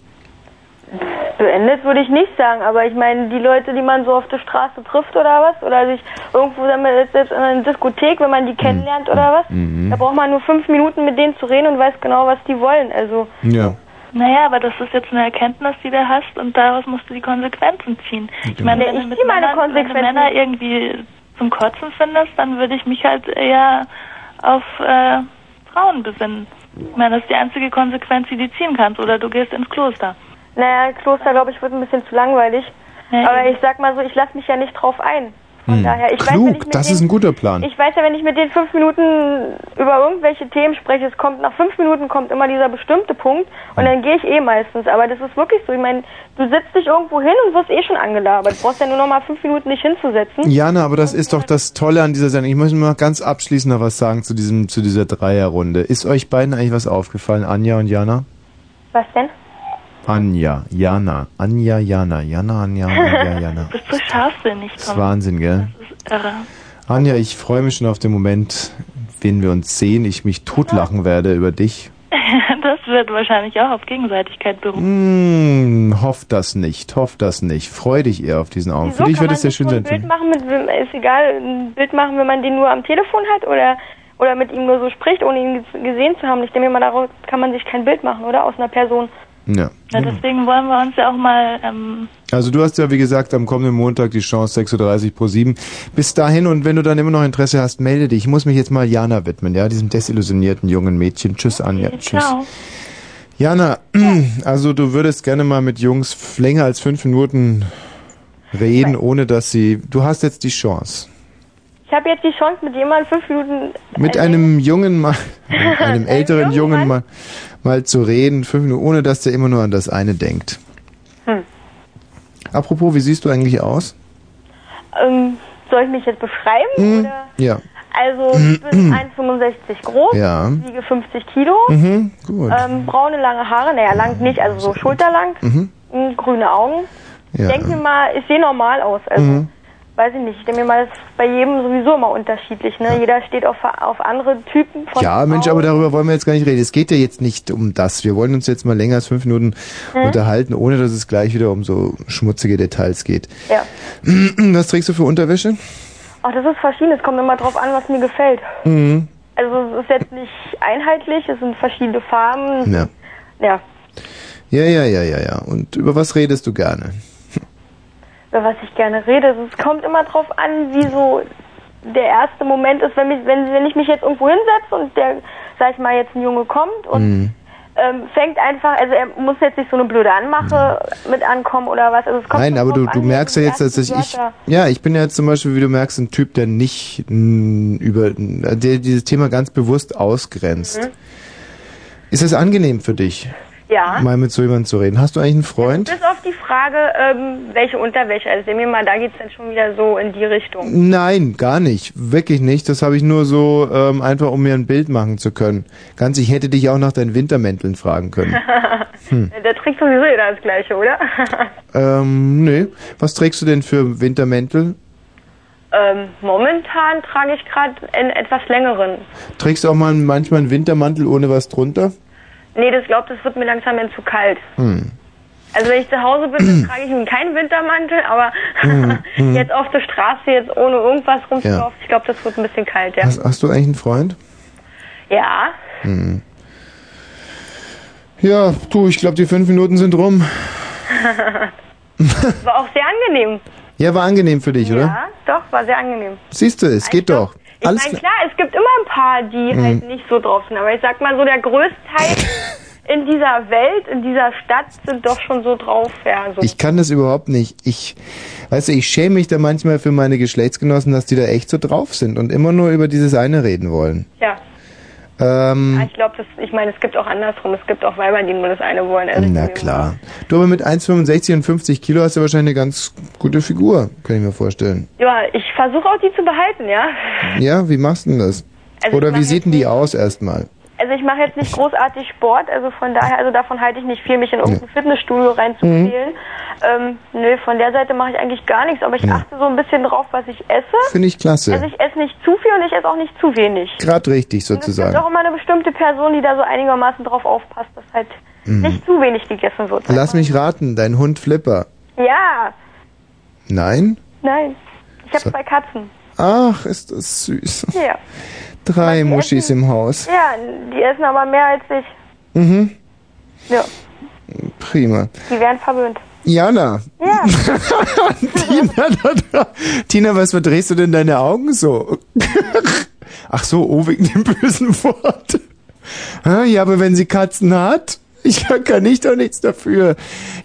Speaker 11: Beendet würde ich nicht sagen, aber ich meine, die Leute, die man so auf der Straße trifft oder was, oder sich irgendwo jetzt in einer Diskothek, wenn man die kennenlernt oder was,
Speaker 1: Mhm.
Speaker 11: da braucht man nur fünf Minuten mit denen zu reden und weiß genau, was die wollen. Also,
Speaker 1: Ja.
Speaker 10: Naja, aber das ist jetzt eine Erkenntnis, die du hast und daraus musst du die Konsequenzen ziehen. Ich meine,
Speaker 11: Ja,
Speaker 10: wenn
Speaker 11: ich
Speaker 10: du mit
Speaker 11: zieh meine
Speaker 10: Männern, wenn
Speaker 11: Konsequenzen.
Speaker 10: Männer irgendwie zum Kotzen findest, dann würde ich mich halt eher auf äh, Frauen besinnen. Ich meine, das ist die einzige Konsequenz, die du ziehen kannst. Oder du gehst ins Kloster.
Speaker 11: naja, Kloster, glaube ich, wird ein bisschen zu langweilig. aber ich sag mal so, ich lasse mich ja nicht drauf ein. Von
Speaker 1: Hm.
Speaker 11: daher, ich weiß, wenn ich
Speaker 1: Klug, das
Speaker 11: denen,
Speaker 1: ist ein guter Plan.
Speaker 11: Ich weiß ja, wenn ich mit den fünf Minuten über irgendwelche Themen spreche, es kommt nach fünf Minuten kommt immer dieser bestimmte Punkt und dann gehe ich eh meistens. Aber das ist wirklich so. Ich meine, du setzt dich irgendwo hin und wirst eh schon angelabert. Du brauchst ja nur noch mal fünf Minuten dich hinzusetzen.
Speaker 1: Jana, aber das ist doch das Tolle an dieser Sendung. Ich muss mal ganz abschließend noch was sagen zu diesem, zu dieser Dreierrunde. Ist euch beiden eigentlich was aufgefallen, Anja und Jana?
Speaker 11: Was denn?
Speaker 1: Anja, Jana, Anja, Jana, Jana, Anja, Anja, Jana.
Speaker 10: Du bist so scharfsinnig,
Speaker 1: Das ist
Speaker 10: Tom.
Speaker 1: Wahnsinn, gell?
Speaker 10: Das ist irre.
Speaker 1: Anja, ich freue mich schon auf den Moment, wenn wir uns sehen, ich mich totlachen werde über dich.
Speaker 10: Das wird wahrscheinlich auch auf Gegenseitigkeit beruhen.
Speaker 1: Hm, hoff das nicht, hoff das nicht. Freu dich eher auf diesen Augen. Für dich
Speaker 11: kann
Speaker 1: wird
Speaker 11: man
Speaker 1: es sehr schön sein.
Speaker 11: ein Bild machen mit, ist egal, ein Bild machen, wenn man den nur am Telefon hat oder oder mit ihm nur so spricht, ohne ihn ges- gesehen zu haben. Ich denke mir mal, daraus kann man sich kein Bild machen, oder? Aus einer Person.
Speaker 1: Ja.
Speaker 10: Ja, deswegen wollen wir uns ja auch mal ähm,
Speaker 1: Also du hast ja, wie gesagt, am kommenden Montag die Chance, 6.30 Uhr pro 7. Bis dahin und wenn du dann immer noch Interesse hast, melde dich. Ich muss mich jetzt mal Jana widmen, ja, diesem desillusionierten jungen Mädchen. Tschüss, Anja. Tschüss.
Speaker 10: Ciao.
Speaker 1: Jana, also du würdest gerne mal mit Jungs länger als fünf Minuten reden, ohne dass sie... Du hast jetzt die Chance.
Speaker 11: Ich habe jetzt die Chance, mit jemandem fünf Minuten
Speaker 1: Mit einem jungen Mann, einem älteren jungen Mann, mal zu reden, fünf Minuten, ohne dass der immer nur an das eine denkt.
Speaker 11: Hm.
Speaker 1: Apropos, wie siehst du eigentlich aus?
Speaker 11: Ähm, soll ich mich jetzt beschreiben?
Speaker 1: Hm,
Speaker 11: Oder?
Speaker 1: Ja.
Speaker 11: Also ich bin 1,65 groß,
Speaker 1: Ja.
Speaker 11: wiege 50 Kilo,
Speaker 1: Mhm,
Speaker 11: ähm, braune lange Haare, naja lang nicht, also so schulterlang,
Speaker 1: Mhm.
Speaker 11: m, grüne Augen.
Speaker 1: Ja.
Speaker 11: Ich denke mal, ich sehe normal aus, also
Speaker 1: Mhm.
Speaker 11: Weiß ich nicht. Ich denke mir mal, das ist bei jedem sowieso immer unterschiedlich. Ne? Jeder steht auf, auf andere Typen von
Speaker 1: Ja, Mensch, aber darüber wollen wir jetzt gar nicht reden. Es geht ja jetzt nicht um das. Wir wollen uns jetzt mal länger als fünf Minuten
Speaker 11: Mhm.
Speaker 1: unterhalten, ohne dass es gleich wieder um so schmutzige Details geht.
Speaker 11: Ja.
Speaker 1: Was trägst du für Unterwäsche?
Speaker 11: Ach, das ist verschieden, es kommt immer drauf an, was mir gefällt.
Speaker 1: Mhm.
Speaker 11: Also es ist jetzt nicht einheitlich, es sind verschiedene Farben.
Speaker 1: Ja.
Speaker 11: Ja.
Speaker 1: Ja, ja, ja, ja, ja. Und über was redest du gerne?
Speaker 11: Über was ich gerne rede. Also Es kommt immer drauf an, wie so der erste Moment ist, wenn, mich, wenn, wenn ich mich jetzt irgendwo hinsetze und der, sag ich mal, jetzt ein Junge kommt und
Speaker 1: Mhm.
Speaker 11: ähm, fängt einfach, also er muss jetzt nicht so eine blöde Anmache mit ankommen oder was. Also es kommt
Speaker 1: Nein, aber du,
Speaker 11: an,
Speaker 1: du
Speaker 11: wie
Speaker 1: merkst ja jetzt, dass ich, ich, ja, ich bin ja jetzt zum Beispiel, wie du merkst, ein Typ, der nicht mh, über, der dieses Thema ganz bewusst ausgrenzt.
Speaker 11: Mhm.
Speaker 1: Ist es angenehm für dich,
Speaker 11: Ja.
Speaker 1: mal mit so jemandem zu reden? Hast du eigentlich einen Freund?
Speaker 11: Bis auf die Frage, ähm, welche Unterwäsche. Also sehen wir mal, da geht's dann schon wieder so in die Richtung.
Speaker 1: Nein, gar nicht. Wirklich nicht. Das habe ich nur so ähm, einfach, um mir ein Bild machen zu können. Ganz, ich hätte dich auch nach deinen Wintermänteln fragen können. Hm.
Speaker 11: Der trägt sowieso jeder das Gleiche, oder?
Speaker 1: Ähm, nee. Was trägst du denn für Wintermäntel?
Speaker 11: ähm, momentan trage ich gerade einen etwas längeren.
Speaker 1: Trägst du auch mal manchmal einen Wintermantel ohne was drunter?
Speaker 11: Nee, das glaubt, das wird mir langsam dann zu kalt.
Speaker 1: Hm.
Speaker 11: Also wenn ich zu Hause bin, dann trage ich keinen Wintermantel, aber
Speaker 1: Hm, hm.
Speaker 11: jetzt auf der Straße, jetzt ohne irgendwas rumzulaufen, ich glaube, das wird ein bisschen kalt, ja.
Speaker 1: Hast, hast du eigentlich einen Freund?
Speaker 11: Ja,
Speaker 1: Hm. Ja, du, ich glaube, die fünf Minuten sind rum.
Speaker 11: war auch sehr angenehm.
Speaker 1: Ja, war angenehm für dich, oder?
Speaker 11: Ja, doch, war sehr angenehm.
Speaker 1: Siehst du, es geht doch.
Speaker 11: Ich meine,
Speaker 1: klar.
Speaker 11: klar, es gibt immer ein paar, die
Speaker 1: Mhm.
Speaker 11: halt nicht so drauf sind, aber ich sag mal so, der größte Teil in dieser Welt, in dieser Stadt sind doch schon so drauf, ja, so.
Speaker 1: Ich kann das überhaupt nicht. Ich, weißt du, ich schäme mich da manchmal für meine Geschlechtsgenossen, dass die da echt so drauf sind und immer nur über dieses eine reden wollen.
Speaker 11: ja.
Speaker 1: Ähm,
Speaker 11: Ich glaube, ich meine, es gibt auch andersrum. Es gibt auch Weiber, die nur das eine wollen. Also
Speaker 1: na klar. Du aber mit 1,65 und 50 Kilo hast du wahrscheinlich eine ganz gute Figur, kann ich mir vorstellen.
Speaker 11: Ja, ich versuche auch die zu behalten, ja.
Speaker 1: Ja, wie machst du denn das?
Speaker 11: Also
Speaker 1: Oder wie sieht denn die aus erstmal?
Speaker 11: Also ich mache jetzt nicht großartig Sport, also von daher, also davon halte ich nicht viel, mich in irgendein Fitnessstudio reinzuquälen. Ähm, nö, von der Seite mache ich eigentlich gar nichts, aber ich
Speaker 1: Ja.
Speaker 11: achte so ein bisschen drauf, was ich esse.
Speaker 1: Finde ich klasse.
Speaker 11: Also ich esse nicht zu viel und ich esse auch nicht zu wenig.
Speaker 1: Gerade richtig
Speaker 11: Und es gibt
Speaker 1: sozusagen.
Speaker 11: auch immer eine bestimmte Person, die da so einigermaßen drauf aufpasst, dass halt
Speaker 1: Mhm.
Speaker 11: nicht zu wenig gegessen wird.
Speaker 1: Lass mich raten, dein Hund Flipper.
Speaker 11: Ja,
Speaker 1: Nein?
Speaker 11: nein. Ich habe
Speaker 1: So.
Speaker 11: zwei Katzen.
Speaker 1: Ach, ist das süß.
Speaker 11: Ja.
Speaker 1: Drei Muschis im Haus.
Speaker 11: Ja, die essen aber mehr als ich.
Speaker 1: Mhm,
Speaker 11: Ja,
Speaker 1: prima.
Speaker 11: die werden verwöhnt.
Speaker 1: Jana.
Speaker 11: Ja.
Speaker 1: Tina. Tina, was verdrehst du denn deine Augen so? Ach so, oh, wegen dem bösen Wort. Ah, Ja, aber wenn sie Katzen hat, ich kann ich doch nichts dafür.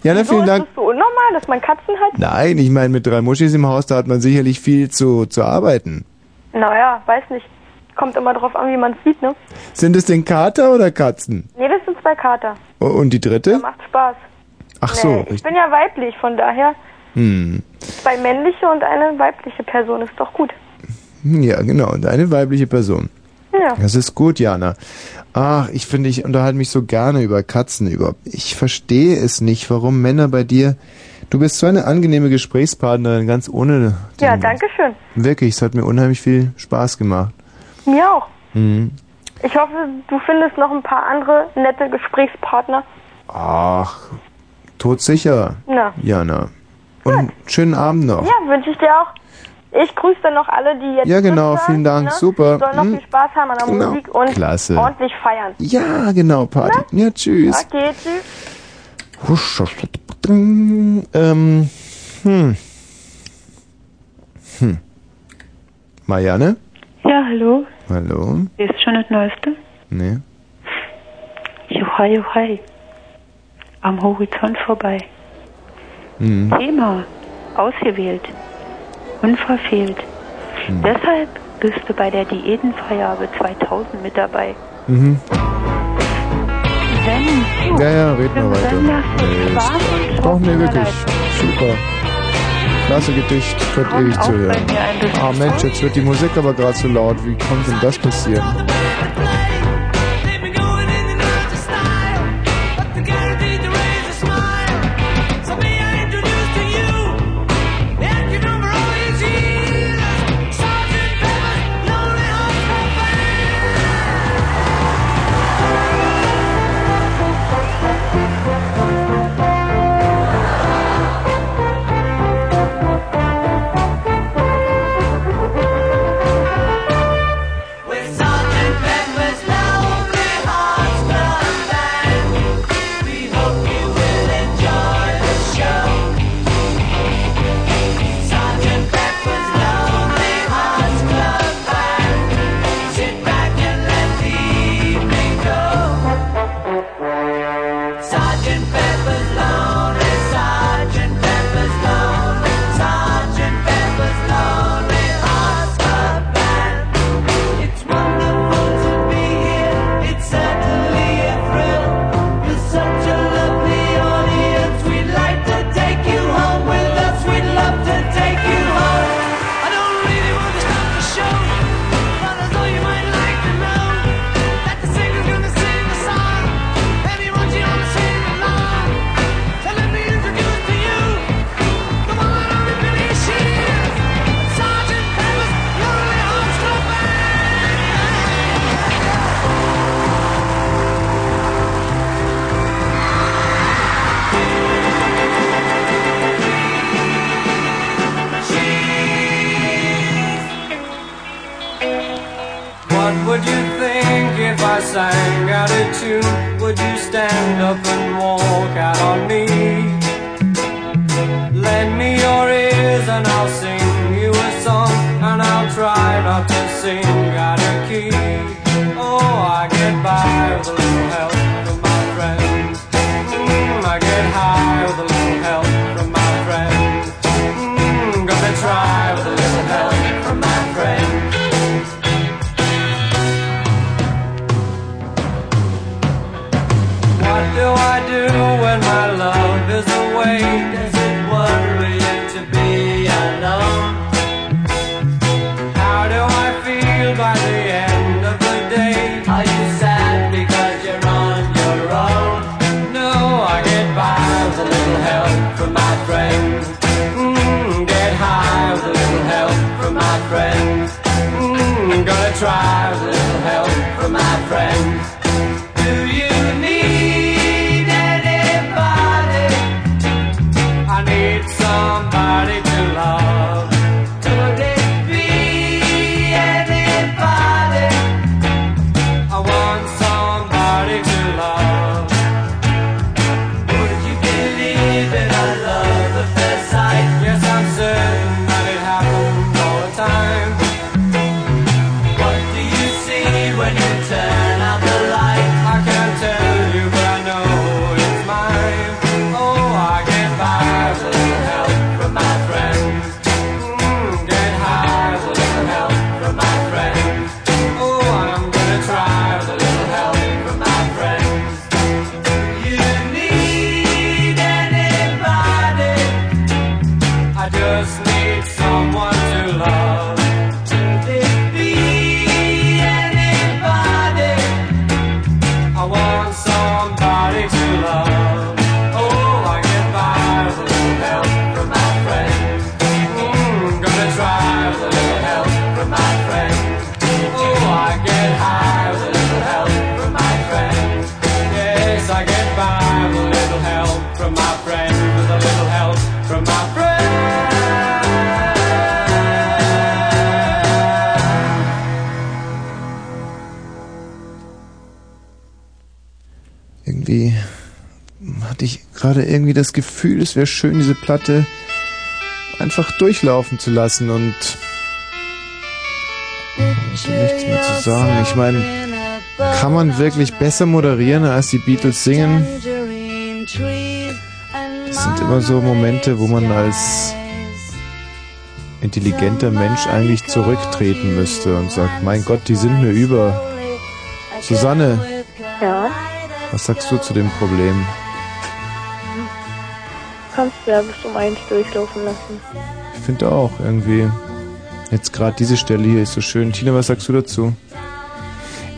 Speaker 1: Jana,
Speaker 11: so
Speaker 1: vielen
Speaker 11: ist
Speaker 1: Dank.
Speaker 11: es so unnormal, dass man Katzen hat?
Speaker 1: Nein, ich meine, mit drei Muschis im Haus, da hat man sicherlich viel zu, zu arbeiten.
Speaker 11: Naja, weiß nicht. Kommt immer drauf an, wie man es sieht, ne?
Speaker 1: Sind es denn Kater oder Katzen?
Speaker 11: Nee, das sind zwei Kater.
Speaker 1: Oh, Und die dritte?
Speaker 11: Macht Spaß.
Speaker 1: Ach so,
Speaker 11: Nee, ich
Speaker 1: richtig.
Speaker 11: bin ja weiblich, von daher
Speaker 1: Hm.
Speaker 11: zwei männliche und eine weibliche Person ist doch gut.
Speaker 1: Ja, genau. Und eine weibliche Person.
Speaker 11: Ja.
Speaker 1: Das ist gut, Jana. Ach, ich finde, ich unterhalte mich so gerne über Katzen überhaupt. Ich verstehe es nicht, warum Männer bei dir. Du bist so eine angenehme Gesprächspartnerin, ganz ohne.
Speaker 11: Ja, danke schön.
Speaker 1: Wirklich, es hat mir unheimlich viel Spaß gemacht.
Speaker 11: Mir auch.
Speaker 1: Hm.
Speaker 11: Ich hoffe, du findest noch ein paar andere nette Gesprächspartner.
Speaker 1: Ach, todsicher,
Speaker 11: Na.
Speaker 1: Jana. Und schönen Abend noch.
Speaker 11: Ja, wünsche ich dir auch. Ich grüße dann noch alle, die jetzt
Speaker 1: Ja, genau, vielen Dank,
Speaker 11: ne?
Speaker 1: super.
Speaker 11: Sollen noch
Speaker 1: Hm.
Speaker 11: viel Spaß haben an der
Speaker 1: Genau.
Speaker 11: Musik und
Speaker 1: Klasse.
Speaker 11: ordentlich feiern.
Speaker 1: Ja, genau, Party. Ja, tschüss.
Speaker 11: Okay, tschüss.
Speaker 1: Husch, Ähm, hm. Hm. Marianne?
Speaker 12: Ja, hallo.
Speaker 1: Hallo?
Speaker 12: Ist schon das Neueste?
Speaker 1: Nee.
Speaker 12: Juhai, juhai. Am Horizont vorbei.
Speaker 1: Hm.
Speaker 12: Thema. Ausgewählt. Unverfehlt.
Speaker 1: Hm.
Speaker 12: Deshalb bist du bei der Diätenfreigabe 2000 mit dabei.
Speaker 1: Mhm.
Speaker 12: Wenn du
Speaker 1: Ja, ja, red mal weiter. Nee, Doch, nee, wirklich. Super. Klasse Gedicht, könnt ewig zuhören. Ah Mensch, jetzt wird die Musik aber gerade zu laut. Wie konnte denn das passieren?
Speaker 8: Up and walk out on me?
Speaker 1: Gerade irgendwie das Gefühl, es wäre schön, diese Platte einfach durchlaufen zu lassen und so nichts mehr zu sagen. Ich meine, kann man wirklich besser moderieren, als die Beatles singen? Es sind immer so Momente, wo man als intelligenter Mensch eigentlich zurücktreten müsste und sagt, mein Gott, die sind mir über. Susanne,
Speaker 11: Ja,
Speaker 1: was sagst du zu dem Problem?
Speaker 11: Kannst du ja bis um eins durchlaufen lassen.
Speaker 1: Ich finde auch irgendwie. Jetzt gerade diese Stelle hier ist so schön. Tina, was sagst du dazu?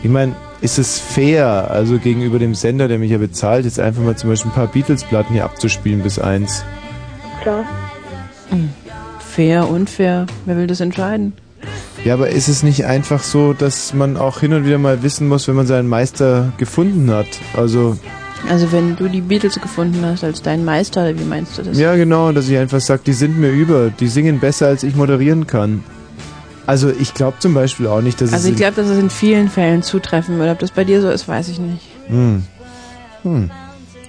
Speaker 1: Ich meine, ist es fair, also gegenüber dem Sender, der mich ja bezahlt, jetzt einfach mal zum Beispiel ein paar Beatles-Platten hier abzuspielen bis eins?
Speaker 11: Klar.
Speaker 2: Fair, unfair. Wer will das entscheiden?
Speaker 1: Ja, aber ist es nicht einfach so, dass man auch hin und wieder mal wissen muss, wenn man seinen Meister gefunden hat? Also,
Speaker 2: Also wenn du die Beatles gefunden hast als dein Meister, wie meinst du das?
Speaker 1: ja genau, dass ich einfach sage, die sind mir über, die singen besser, als ich moderieren kann. Also ich glaube zum Beispiel auch nicht, dass
Speaker 2: Also
Speaker 1: es...
Speaker 2: ich glaube, dass es in vielen Fällen zutreffen würde. Ob das bei dir so ist, weiß ich nicht.
Speaker 1: Hm. Hm.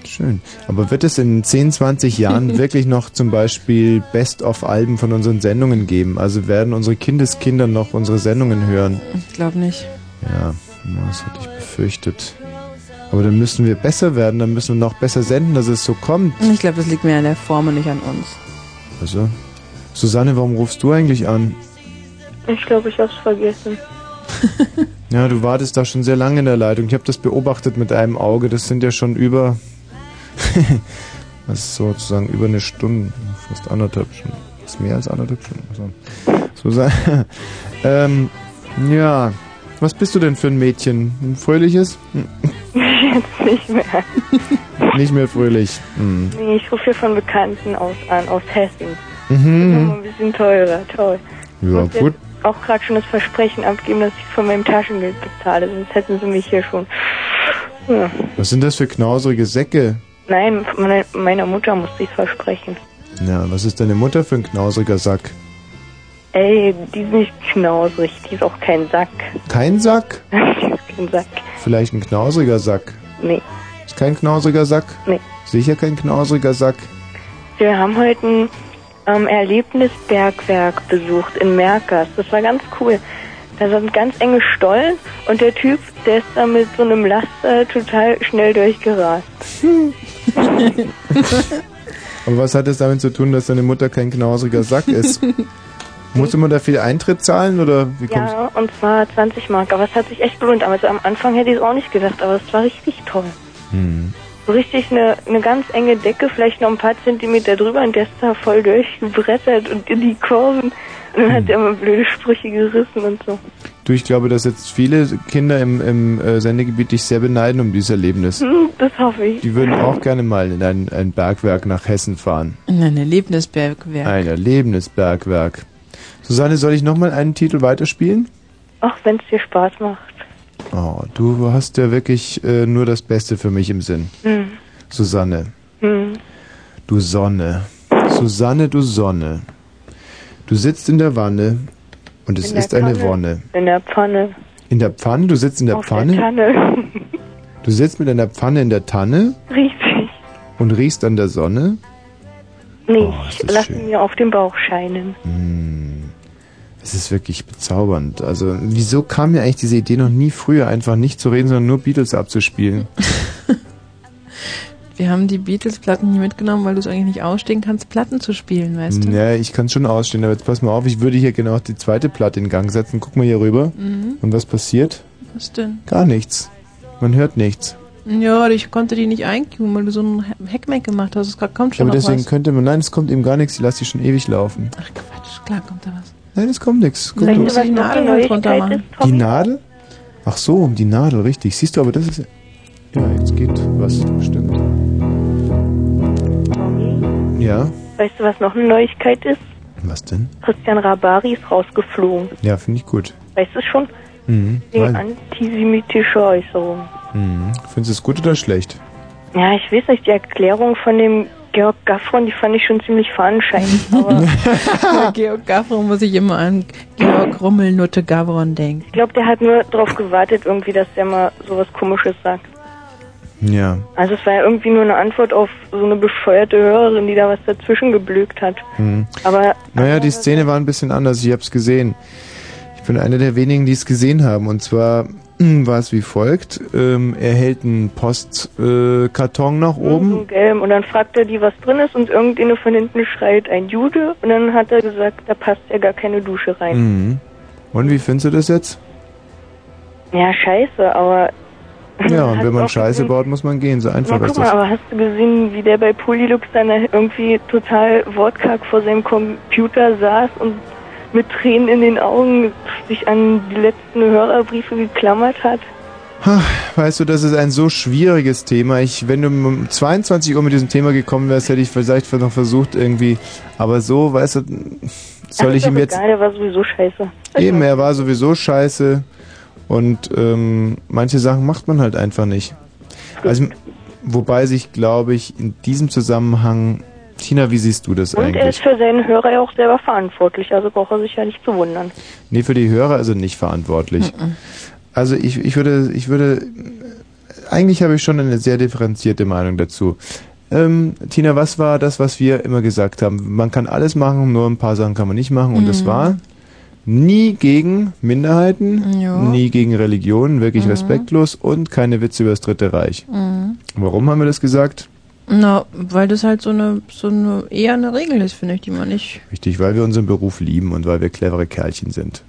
Speaker 1: Schön. Aber wird es in 10, 20 Jahren wirklich noch zum Beispiel Best-of-Alben von unseren Sendungen geben? Also werden unsere Kindeskinder noch unsere Sendungen hören?
Speaker 2: Ich glaube nicht.
Speaker 1: Ja, das hätte ich befürchtet. Aber dann müssen wir besser werden, dann müssen wir noch besser senden, dass es so kommt.
Speaker 2: Ich glaube, das liegt mehr an der Form und nicht an uns.
Speaker 1: Also, Susanne, warum rufst du eigentlich an?
Speaker 11: Ich glaube, ich hab's vergessen.
Speaker 1: Ja, du wartest da schon sehr lange in der Leitung. Ich habe das beobachtet mit einem Auge. Das sind ja schon über, was ist sozusagen über eine Stunde, fast anderthalb Stunden. Das ist mehr als anderthalb Stunden. Also, Susanne, ähm, ja, was bist du denn für ein Mädchen? Ein fröhliches?
Speaker 11: Jetzt nicht mehr.
Speaker 1: Nicht mehr fröhlich. Hm.
Speaker 11: Nee, ich rufe hier von Bekannten aus an, aus Hessen.
Speaker 1: Mhm.
Speaker 11: Ein bisschen teurer, toll.
Speaker 1: Ja,
Speaker 11: jetzt
Speaker 1: gut.
Speaker 11: auch gerade schon das Versprechen abgeben, dass ich von meinem Taschengeld bezahle, sonst hätten sie mich hier schon. Ja.
Speaker 1: Was sind das für knauserige Säcke?
Speaker 11: Nein, meine, meiner Mutter musste ich versprechen.
Speaker 1: Ja, was ist deine Mutter für ein knauseriger Sack?
Speaker 9: Ey, die ist nicht knausrig, die ist auch kein Sack.
Speaker 1: Kein Sack?
Speaker 9: die ist kein Sack.
Speaker 1: Vielleicht ein knausriger Sack.
Speaker 9: Nee,
Speaker 1: Ist kein knausriger Sack?
Speaker 9: nee.
Speaker 1: Sicher kein knausriger Sack.
Speaker 9: Wir haben heute ein ähm, Erlebnisbergwerk besucht in Merkers. Das war ganz cool. Da sind ganz enge Stollen und der Typ, der ist da mit so einem Laster total schnell durchgerast.
Speaker 1: Aber was hat es damit zu tun, dass deine Mutter kein knausriger Sack ist? Musste man da viel Eintritt zahlen oder wie kommst
Speaker 9: Ja, und zwar 20 Mark. Aber es hat sich echt gelohnt. Also am Anfang hätte ich es auch nicht gedacht, aber es war richtig toll.
Speaker 1: Hm.
Speaker 9: So richtig eine, eine ganz enge Decke, vielleicht noch ein paar Zentimeter drüber und der ist da voll durchgebrettert und in die Kurven. Und dann hat er immer blöde Sprüche gerissen und so.
Speaker 1: Du, ich glaube, dass jetzt viele Kinder im, im äh, Sendegebiet dich sehr beneiden um dieses Erlebnis.
Speaker 9: Hm, das hoffe ich.
Speaker 1: Die würden auch gerne mal in ein, ein Bergwerk nach Hessen fahren.
Speaker 2: In ein Erlebnisbergwerk.
Speaker 1: Ein Erlebnisbergwerk. Susanne, soll ich nochmal einen Titel weiterspielen?
Speaker 9: Ach, wenn es dir Spaß macht.
Speaker 1: Oh, du hast ja wirklich äh, nur das Beste für mich im Sinn.
Speaker 9: Hm.
Speaker 1: Susanne,
Speaker 9: Hm.
Speaker 1: du Sonne. Susanne, du Sonne. Du sitzt in der Wanne und es ist eine
Speaker 9: Pfanne.
Speaker 1: Wonne.
Speaker 9: In der Pfanne.
Speaker 1: In der Pfanne, du sitzt in der
Speaker 9: Auf
Speaker 1: Pfanne.
Speaker 9: der Tanne.
Speaker 1: Du sitzt mit einer Pfanne in der Tanne
Speaker 9: Richtig.
Speaker 1: und riechst an der Sonne.
Speaker 9: Nicht.
Speaker 1: Oh,
Speaker 9: Lass
Speaker 1: schön.
Speaker 9: mir auf den Bauch scheinen.
Speaker 1: Hm. Es ist wirklich bezaubernd. Also, wieso kam mir eigentlich diese Idee noch nie früher, einfach nicht zu reden, sondern nur Beatles abzuspielen?
Speaker 2: Wir haben die Beatles-Platten hier mitgenommen, weil du es eigentlich nicht ausstehen kannst, Platten zu spielen, weißt du?
Speaker 1: Ja, ich kann es schon ausstehen, aber jetzt pass mal auf, ich würde hier genau die zweite Platte in Gang setzen. Guck mal hier rüber.
Speaker 2: Mhm.
Speaker 1: Und was passiert?
Speaker 2: Was denn?
Speaker 1: Gar nichts. Man hört nichts.
Speaker 2: Ja, ich konnte die nicht eincuben, weil du so ein Hackmack gemacht hast. Es kommt schon
Speaker 1: aber
Speaker 2: noch
Speaker 1: deswegen
Speaker 2: was.
Speaker 1: könnte man, nein, es kommt eben gar nichts, ich lasse die schon ewig laufen.
Speaker 2: Ach Quatsch, klar kommt da was.
Speaker 1: Nein, es kommt nichts. Guck, du
Speaker 2: die Nadel halt runter machen.
Speaker 1: Die Nadel? Ach so, um die Nadel, richtig. Siehst du, aber das ist. Ja, jetzt geht was, stimmt. Ja,
Speaker 9: Weißt du, was noch eine Neuigkeit ist?
Speaker 1: was denn?
Speaker 9: Christian Rabari ist rausgeflogen.
Speaker 1: Ja, finde ich gut.
Speaker 9: Weißt du schon?
Speaker 1: Mhm.
Speaker 9: Wegen antisemitischer Äußerungen.
Speaker 1: mhm. Findest du es gut oder schlecht?
Speaker 9: Ja, ich weiß nicht, die Erklärung von dem Georg Gaffron, die fand ich schon ziemlich
Speaker 2: Bei Georg Gavron muss ich immer an Georg Rummelnutte Gavron denken.
Speaker 9: ich glaube, der hat nur darauf gewartet, irgendwie, dass der mal sowas Komisches sagt.
Speaker 1: Ja.
Speaker 9: Also es war ja irgendwie nur eine Antwort auf so eine bescheuerte Hörerin, die da was dazwischen geblökt hat.
Speaker 1: Mhm.
Speaker 9: Aber
Speaker 1: Naja, die Szene war ein bisschen anders. Ich habe es gesehen. Ich bin einer der wenigen, die es gesehen haben. Und zwar war es wie folgt. Ähm, er hält einen Postkarton äh, nach
Speaker 9: so
Speaker 1: oben.
Speaker 9: gelb und dann fragt er die, was drin ist und irgendeine von hinten schreit ein Jude und dann hat er gesagt, da passt ja gar keine Dusche rein.
Speaker 1: Mhm. Und wie findest du das jetzt?
Speaker 9: Ja, scheiße, aber
Speaker 1: Ja, und wenn man Scheiße
Speaker 9: gesehen-
Speaker 1: baut, muss man gehen. So einfach ist
Speaker 9: mal,
Speaker 1: das.
Speaker 9: aber hast du gesehen, wie der bei Polylux dann irgendwie total wortkarg vor seinem Computer saß und mit Tränen in den Augen sich an die letzten Hörerbriefe geklammert hat?
Speaker 1: Weißt du, das ist ein so schwieriges Thema. Ich, wenn du um 22 Uhr mit diesem Thema gekommen wärst, hätte ich vielleicht noch versucht irgendwie. Aber so, weißt du, soll
Speaker 9: Ach,
Speaker 1: ich ihm jetzt.
Speaker 9: Egal, der war sowieso scheiße.
Speaker 1: Eben, er war sowieso scheiße. Und ähm, manche Sachen macht man halt einfach nicht. Also, wobei sich, glaube ich, in diesem Zusammenhang. Tina, wie siehst du das
Speaker 9: Und er
Speaker 1: eigentlich?
Speaker 9: ist für seinen Hörer ja auch selber verantwortlich, also braucht er sich ja nicht zu wundern.
Speaker 1: Nee, für die Hörer also nicht verantwortlich. Also ich, ich würde, ich würde, eigentlich habe ich schon eine sehr differenzierte Meinung dazu. Ähm, Tina, was war das, was wir immer gesagt haben? Man kann alles machen, nur ein paar Sachen kann man nicht machen. Und das
Speaker 2: Mhm.
Speaker 1: war nie gegen Minderheiten,
Speaker 2: Ja.
Speaker 1: nie gegen Religionen, wirklich
Speaker 2: Mhm.
Speaker 1: respektlos und keine Witze über das Dritte Reich.
Speaker 2: Mhm.
Speaker 1: Warum haben wir das gesagt?
Speaker 2: Na, weil das halt so eine, so eine, eher eine Regel ist, finde ich, die man nicht.
Speaker 1: Richtig, weil wir unseren Beruf lieben und weil wir clevere Kerlchen sind.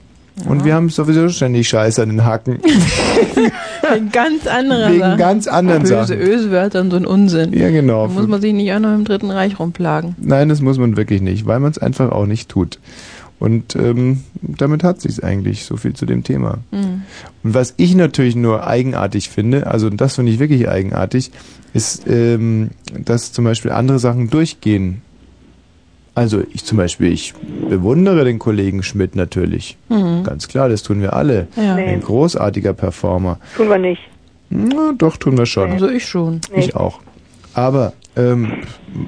Speaker 2: Ja.
Speaker 1: Und wir haben sowieso ständig Scheiße an den Hacken.
Speaker 2: Wegen ganz anderer
Speaker 1: Wegen
Speaker 2: Sachen.
Speaker 1: ganz anderen
Speaker 2: Böse
Speaker 1: Sachen.
Speaker 2: Und so ein Unsinn.
Speaker 1: Ja, genau.
Speaker 2: Da muss man sich nicht auch noch im Dritten Reich rumplagen.
Speaker 1: Nein, das muss man wirklich nicht, weil man es einfach auch nicht tut. Und ähm, damit hat sich's eigentlich. So viel zu dem Thema.
Speaker 2: Mhm.
Speaker 1: Und was ich natürlich nur eigenartig finde, also das finde ich wirklich eigenartig, ist, ähm, dass zum Beispiel andere Sachen durchgehen. Also ich zum Beispiel, ich bewundere den Kollegen Schmidt natürlich.
Speaker 9: Mhm.
Speaker 1: Ganz klar, das tun wir alle.
Speaker 9: Ja.
Speaker 1: Ein großartiger Performer.
Speaker 9: Tun wir nicht.
Speaker 1: Na, doch, tun wir schon.
Speaker 2: Also ich schon.
Speaker 1: Ich auch. Aber Ähm,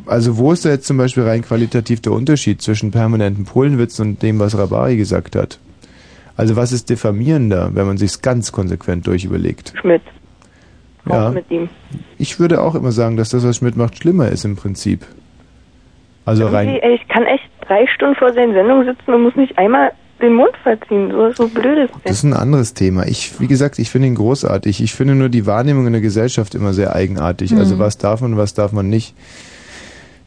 Speaker 1: also wo ist da jetzt zum Beispiel rein qualitativ der Unterschied zwischen permanenten Polenwitz und dem, was Rabari gesagt hat? Also was ist diffamierender, wenn man sich's ganz konsequent durchüberlegt?
Speaker 9: Schmidt.
Speaker 1: Ja.
Speaker 9: Auch mit ihm.
Speaker 1: Ich würde auch immer sagen, dass das, was Schmidt macht, schlimmer ist im Prinzip. Also
Speaker 9: Irgendwie,
Speaker 1: rein.
Speaker 9: ey, ich kann echt drei Stunden vor seinen Sendungen sitzen und muss nicht einmal den Mund verziehen. So, so blöd ist
Speaker 1: Das ist ein anderes Thema. Ich, wie gesagt, ich finde ihn großartig. Ich finde nur die Wahrnehmung in der Gesellschaft immer sehr eigenartig.
Speaker 9: Mhm.
Speaker 1: Also was darf man, was darf man nicht.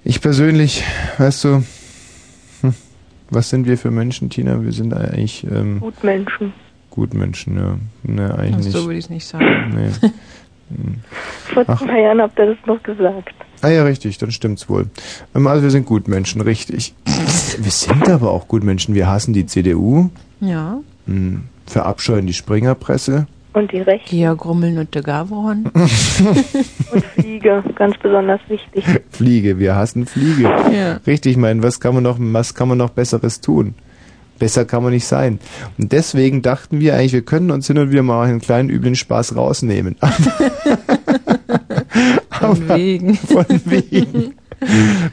Speaker 1: Ich persönlich, weißt du, hm, was sind wir für Menschen, Tina? Wir sind eigentlich ähm,
Speaker 9: Gutmenschen.
Speaker 1: Gutmenschen, ja. Ne, eigentlich
Speaker 2: Ach,
Speaker 1: nicht.
Speaker 2: so würde ich es nicht sagen.
Speaker 1: Nee. Hm.
Speaker 9: Vor zwei Jahren habt ihr das noch gesagt.
Speaker 1: Ah ja, richtig, dann stimmt's wohl. Ähm, Also wir sind Gutmenschen, richtig. Wir sind aber auch Gutmenschen. Wir hassen die CDU,
Speaker 2: Ja.
Speaker 1: hm, verabscheuen die Springerpresse.
Speaker 9: Und die Rechte.
Speaker 2: Georg Grummeln und de Gavron.
Speaker 9: Und Fliege, ganz besonders wichtig.
Speaker 1: Fliege, wir hassen Fliege.
Speaker 2: Ja.
Speaker 1: Richtig, ich meine, was kann man noch, was kann man noch Besseres tun? Besser kann man nicht sein. Und deswegen dachten wir eigentlich, wir können uns hin und wieder mal einen kleinen üblen Spaß rausnehmen.
Speaker 2: Von wegen.
Speaker 1: Von wegen.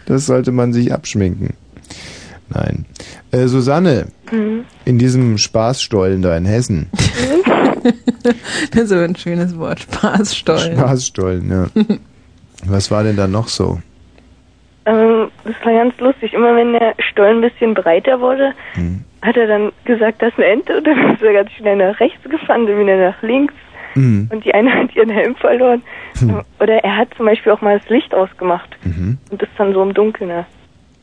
Speaker 1: Das sollte man sich abschminken. Nein. Äh, Susanne,
Speaker 9: Mhm.
Speaker 1: in diesem Spaßstollen da in Hessen.
Speaker 2: Das ist aber ein schönes Wort. Spaßstollen.
Speaker 1: Spaßstollen, ja. Was war denn da noch so?
Speaker 9: Ähm, das war ganz lustig. Immer wenn der Stollen ein bisschen breiter wurde,
Speaker 1: Hm.
Speaker 9: hat er dann gesagt, das ist eine Ente und dann ist er ganz schnell nach rechts gefahren, dann wieder nach links.
Speaker 1: Mhm.
Speaker 9: Und die eine hat ihren Helm verloren. Oder er hat zum Beispiel auch mal das Licht ausgemacht
Speaker 1: Mhm.
Speaker 9: und ist dann so im Dunkeln ne?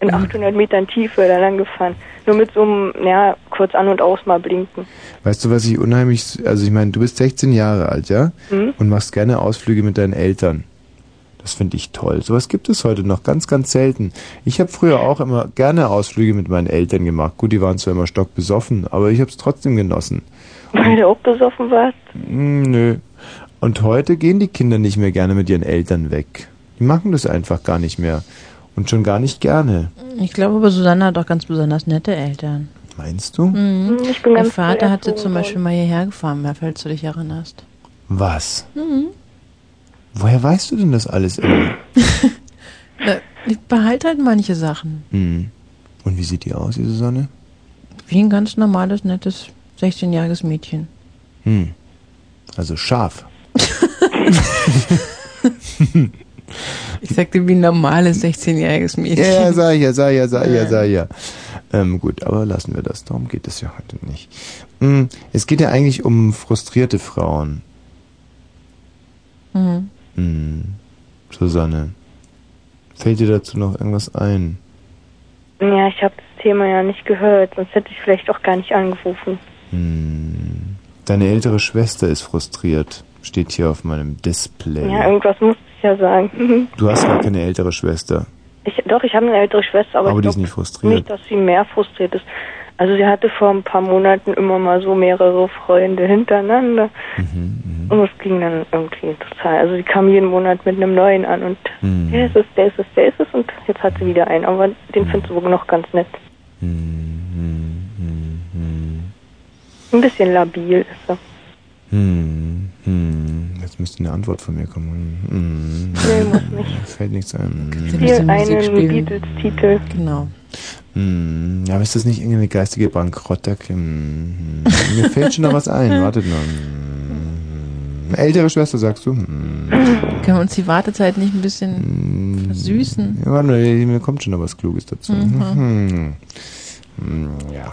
Speaker 9: in 800 Metern Tiefe da lang gefahren. Nur mit so einem, ja, kurz an und aus mal blinken.
Speaker 1: Weißt du, was ich unheimlich, also ich meine, du bist 16 Jahre alt, ja?
Speaker 9: Mhm.
Speaker 1: Und machst gerne Ausflüge mit deinen Eltern. Das finde ich toll. Sowas gibt es heute noch ganz, ganz selten. Ich habe früher auch immer gerne Ausflüge mit meinen Eltern gemacht. Gut, die waren zwar immer stockbesoffen, aber ich habe es trotzdem genossen.
Speaker 9: Weil du auch besoffen warst.
Speaker 1: Hm, nö. Und heute gehen die Kinder nicht mehr gerne mit ihren Eltern weg. Die machen das einfach gar nicht mehr. Und schon gar nicht gerne.
Speaker 2: Ich glaube aber, Susanne hat auch ganz besonders nette Eltern.
Speaker 1: Meinst du?
Speaker 2: Mhm.
Speaker 9: Ich bin
Speaker 2: Mein
Speaker 9: ganz
Speaker 2: Vater hat sie zum Beispiel mal hierher gefahren, falls du dich erinnerst.
Speaker 1: Was?
Speaker 2: Mhm.
Speaker 1: Woher weißt du denn das alles immer?
Speaker 2: Äh, Ich behalte halt manche Sachen.
Speaker 1: Hm. Und wie sieht die aus, die Susanne?
Speaker 2: Wie ein ganz normales, nettes 16-jähriges Mädchen.
Speaker 1: Hm. Also scharf.
Speaker 2: Ich sagte wie ein normales 16-jähriges Mädchen.
Speaker 1: Ja, ja, sag ich ja, sag ich ja, sag ich ja, sag ich ja. Ähm, gut, aber lassen wir das. Darum geht es ja heute nicht. Hm, es geht ja eigentlich um frustrierte Frauen.
Speaker 2: Mhm.
Speaker 1: Hm. Susanne, fällt dir dazu noch irgendwas ein?
Speaker 9: Ja, ich habe das Thema ja nicht gehört, sonst hätte ich vielleicht auch gar nicht angerufen.
Speaker 1: Hm. Deine ältere Schwester ist frustriert. Steht hier auf meinem Display.
Speaker 9: Ja, irgendwas muss ich ja sagen.
Speaker 1: Du hast gar keine ältere Schwester.
Speaker 9: Ich, doch, ich habe eine ältere Schwester, aber,
Speaker 1: Aber
Speaker 9: ich
Speaker 1: die ist nicht frustriert.
Speaker 9: nicht, dass sie mehr frustriert ist. Also sie hatte vor ein paar Monaten immer mal so mehrere Freunde hintereinander.
Speaker 1: Mhm,
Speaker 9: Und es ging dann irgendwie total. Also sie kam jeden Monat mit einem neuen an und
Speaker 1: Mhm.
Speaker 9: der ist es, der ist es, der ist es und jetzt hat sie wieder einen. Aber den
Speaker 1: Mhm.
Speaker 9: findest du wohl noch ganz nett. Ein bisschen labil ist er.
Speaker 1: Hm, hm. Jetzt müsste eine Antwort von mir kommen. Hm.
Speaker 9: Nee, muss nicht.
Speaker 1: Mir fällt nichts ein.
Speaker 9: Spiel einen Beatles-Titel.
Speaker 2: Genau.
Speaker 1: Hm. Aber ist das nicht irgendeine geistige Bankrotterkrim? Hm. Mir fällt schon noch was ein. Wartet noch. Hm. Ältere Schwester, sagst du? Hm.
Speaker 2: Können wir uns die Wartezeit nicht ein bisschen versüßen?
Speaker 1: Ja, warte mal, mir kommt schon noch was Kluges dazu.
Speaker 2: Mhm.
Speaker 1: Hm. Hm, Ja.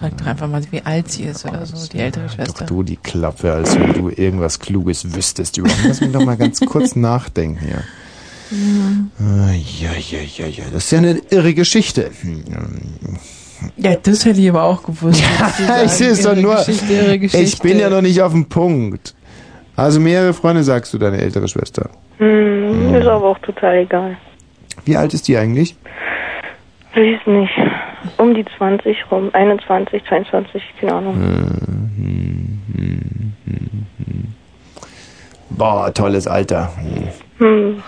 Speaker 2: Frag doch einfach mal, wie alt sie ist oder so, die ältere Schwester.
Speaker 1: Doch du die Klappe, als wenn du irgendwas Kluges wüsstest. Lass mich doch mal ganz kurz nachdenken hier. Ah, Ja, ja, ja, ja. Das ist ja eine irre Geschichte. Hm,
Speaker 2: Ja, das hätte ich aber auch gewusst.
Speaker 1: Ja, ich sehe es doch nur.
Speaker 2: Geschichte, Geschichte.
Speaker 1: Ich bin ja noch nicht auf dem Punkt. Also mehrere Freunde sagst du, deine ältere Schwester.
Speaker 9: Hm, Ist aber auch total egal.
Speaker 1: Wie alt ist die eigentlich?
Speaker 9: Weiß nicht. Um die 20 rum. 21, 22, keine Ahnung.
Speaker 1: Boah, tolles Alter. Hm.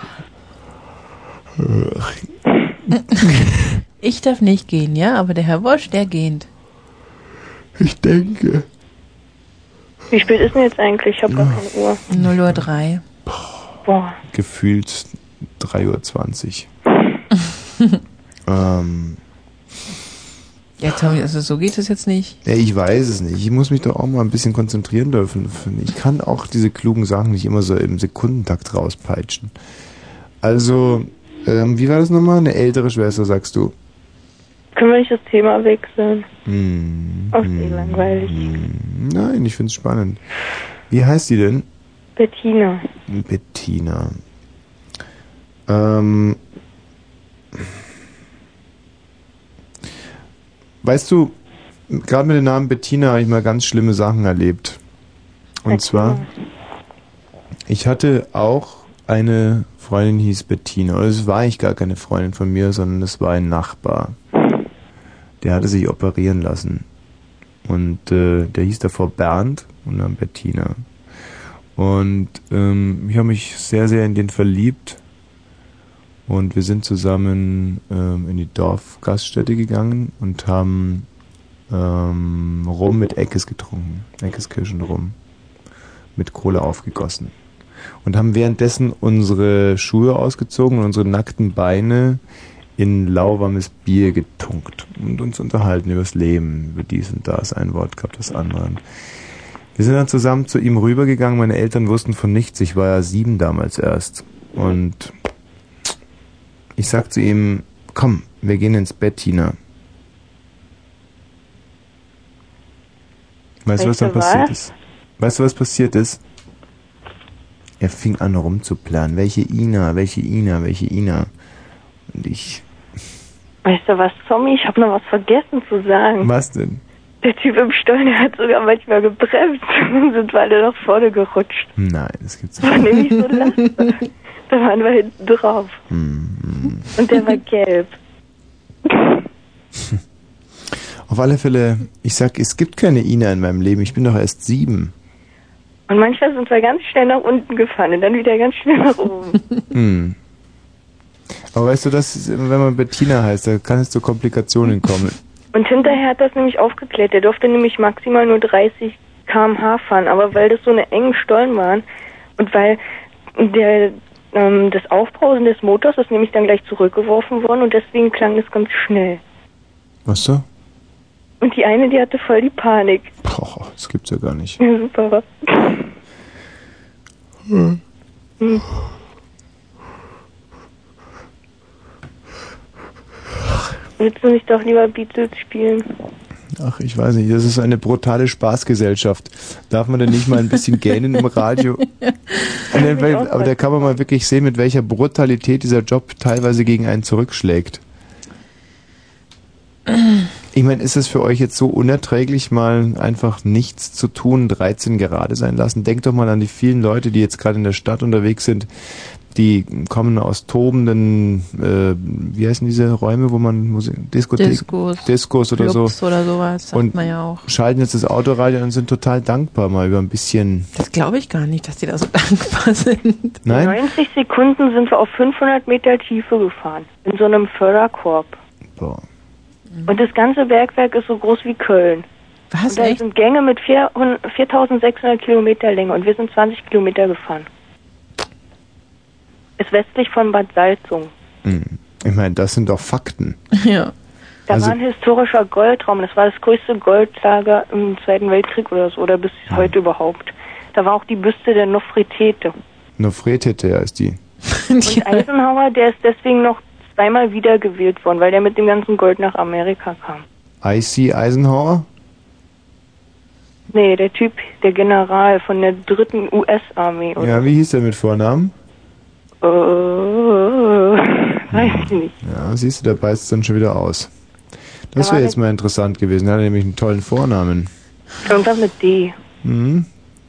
Speaker 2: Ich darf nicht gehen, ja, aber der Herr Wosch, der geht.
Speaker 1: Ich denke.
Speaker 9: Wie spät ist denn jetzt eigentlich? Ich habe gar keine Uhr.
Speaker 2: 0 Uhr 3.
Speaker 9: Boah.
Speaker 1: Gefühlt 3.20 Uhr. ähm,
Speaker 2: Ja, Tommy, also so geht es jetzt nicht.
Speaker 1: ja, ich weiß es nicht. Ich muss mich doch auch mal ein bisschen konzentrieren dürfen. Ich kann auch diese klugen Sachen nicht immer so im Sekundentakt rauspeitschen. Also, ähm, wie war das nochmal? Eine ältere Schwester, sagst du?
Speaker 9: Können wir nicht das Thema wechseln?
Speaker 1: Hm,
Speaker 9: Auch eh langweilig.
Speaker 1: nein, ich find's spannend. Wie heißt die denn?
Speaker 9: Bettina.
Speaker 1: Bettina. Ähm, weißt du, gerade mit dem Namen Bettina habe ich mal ganz schlimme Sachen erlebt. Und zwar, ich hatte auch eine Freundin, die hieß Bettina. Oder es war eigentlich gar keine Freundin von mir, sondern es war ein Nachbar. Der hatte sich operieren lassen. Und äh, der hieß davor Bernd und dann Bettina. Und ähm, ich habe mich sehr, sehr in den verliebt. Und wir sind zusammen ähm, in die Dorfgaststätte gegangen und haben ähm, Rum mit Eckes getrunken. Eckes Kirschenrum. Mit Kohle aufgegossen. Und haben währenddessen unsere Schuhe ausgezogen und unsere nackten Beine in lauwarmes Bier getunkt und uns unterhalten über das Leben, über dies und das, ein Wort gab das andere. Wir sind dann zusammen zu ihm rübergegangen. Meine Eltern wussten von nichts. Ich war ja sieben damals erst. Und ich sag zu ihm, komm, wir gehen ins Bett, Tina. Weißt du, was dann passiert ist? Weißt du, was passiert ist? Er fing an rumzuplanen. Welche Ina, welche Ina, welche Ina. Und ich,
Speaker 9: Weißt du was, Tommy? Ich habe noch was vergessen zu sagen.
Speaker 1: was denn?
Speaker 9: Der Typ im Stollen, der hat sogar manchmal gebremst und sind beide nach vorne gerutscht.
Speaker 1: Nein, das gibt's
Speaker 9: Das war nämlich so langsam. Da waren wir hinten drauf.
Speaker 1: Hm,
Speaker 9: Und der war gelb.
Speaker 1: Auf alle Fälle, ich sag, es gibt keine Ina in meinem Leben. Ich bin doch erst sieben.
Speaker 9: Und manchmal sind wir ganz schnell nach unten gefahren und dann wieder ganz schnell nach oben.
Speaker 1: Hm. Aber weißt du, das ist, wenn man Bettina heißt, da kann es zu Komplikationen kommen.
Speaker 9: Und hinterher hat das nämlich aufgeklärt. Der durfte nämlich maximal nur 30 km/h fahren. Aber weil das so eine engen Stollen waren und weil der, ähm, das Aufbrausen des Motors ist nämlich dann gleich zurückgeworfen worden und deswegen klang das ganz schnell.
Speaker 1: Was so?
Speaker 9: Und die eine, die hatte voll die Panik.
Speaker 1: Boah, das gibt's ja gar nicht.
Speaker 9: Ja, super. Hm. Willst du nicht doch lieber Beatles spielen?
Speaker 1: Ach, ich weiß nicht, das ist eine brutale Spaßgesellschaft. Darf man denn nicht mal ein bisschen gähnen im Radio? Dann, aber da kann man mal wirklich sehen, mit welcher Brutalität dieser Job teilweise gegen einen zurückschlägt. Ich meine, ist es für euch jetzt so unerträglich, mal einfach nichts zu tun, 13 gerade sein lassen? Denkt doch mal an die vielen Leute, die jetzt gerade in der Stadt unterwegs sind. Die kommen aus tobenden, äh, wie heißen diese Räume, wo man Musik, Diskothek,
Speaker 2: Diskos,
Speaker 1: Diskos oder so.
Speaker 2: Clubs oder sowas, sagt
Speaker 1: Und
Speaker 2: man ja auch.
Speaker 1: schalten jetzt das Autoradio und sind total dankbar mal über ein bisschen.
Speaker 2: Das glaube ich gar nicht, dass die da so dankbar sind.
Speaker 1: Nein?
Speaker 9: 90 Sekunden sind wir auf 500 Meter Tiefe gefahren. In so einem Förderkorb.
Speaker 1: Boah.
Speaker 9: Und das ganze Bergwerk ist so groß wie Köln.
Speaker 2: Was,
Speaker 9: und da
Speaker 2: echt?
Speaker 9: sind Gänge mit 400 4600 Kilometer Länge und wir sind 20 Kilometer gefahren. Ist westlich von Bad Salzung.
Speaker 1: Hm. Ich meine, das sind doch Fakten.
Speaker 2: Ja.
Speaker 9: Da
Speaker 1: Also-
Speaker 9: war ein historischer Goldraum. Das war das größte Goldlager im Zweiten Weltkrieg oder so, oder bis heute überhaupt. Da war auch die Büste der Nofretete.
Speaker 1: Nofretete, ja, ist die.
Speaker 9: Und Eisenhower, der ist deswegen noch zweimal wiedergewählt worden, weil der mit dem ganzen Gold nach Amerika kam.
Speaker 1: IC Eisenhower?
Speaker 9: Nee, der Typ, der General von der dritten US-Armee.
Speaker 1: Ja, wie hieß der mit Vornamen?
Speaker 9: Äh, weiß ich nicht.
Speaker 1: Ja, siehst du, der beißt es dann schon wieder aus.
Speaker 9: Da
Speaker 1: Das wäre jetzt mal interessant gewesen. Er hat nämlich einen tollen Vornamen.
Speaker 9: Irgendwas mit D.
Speaker 1: Mhm.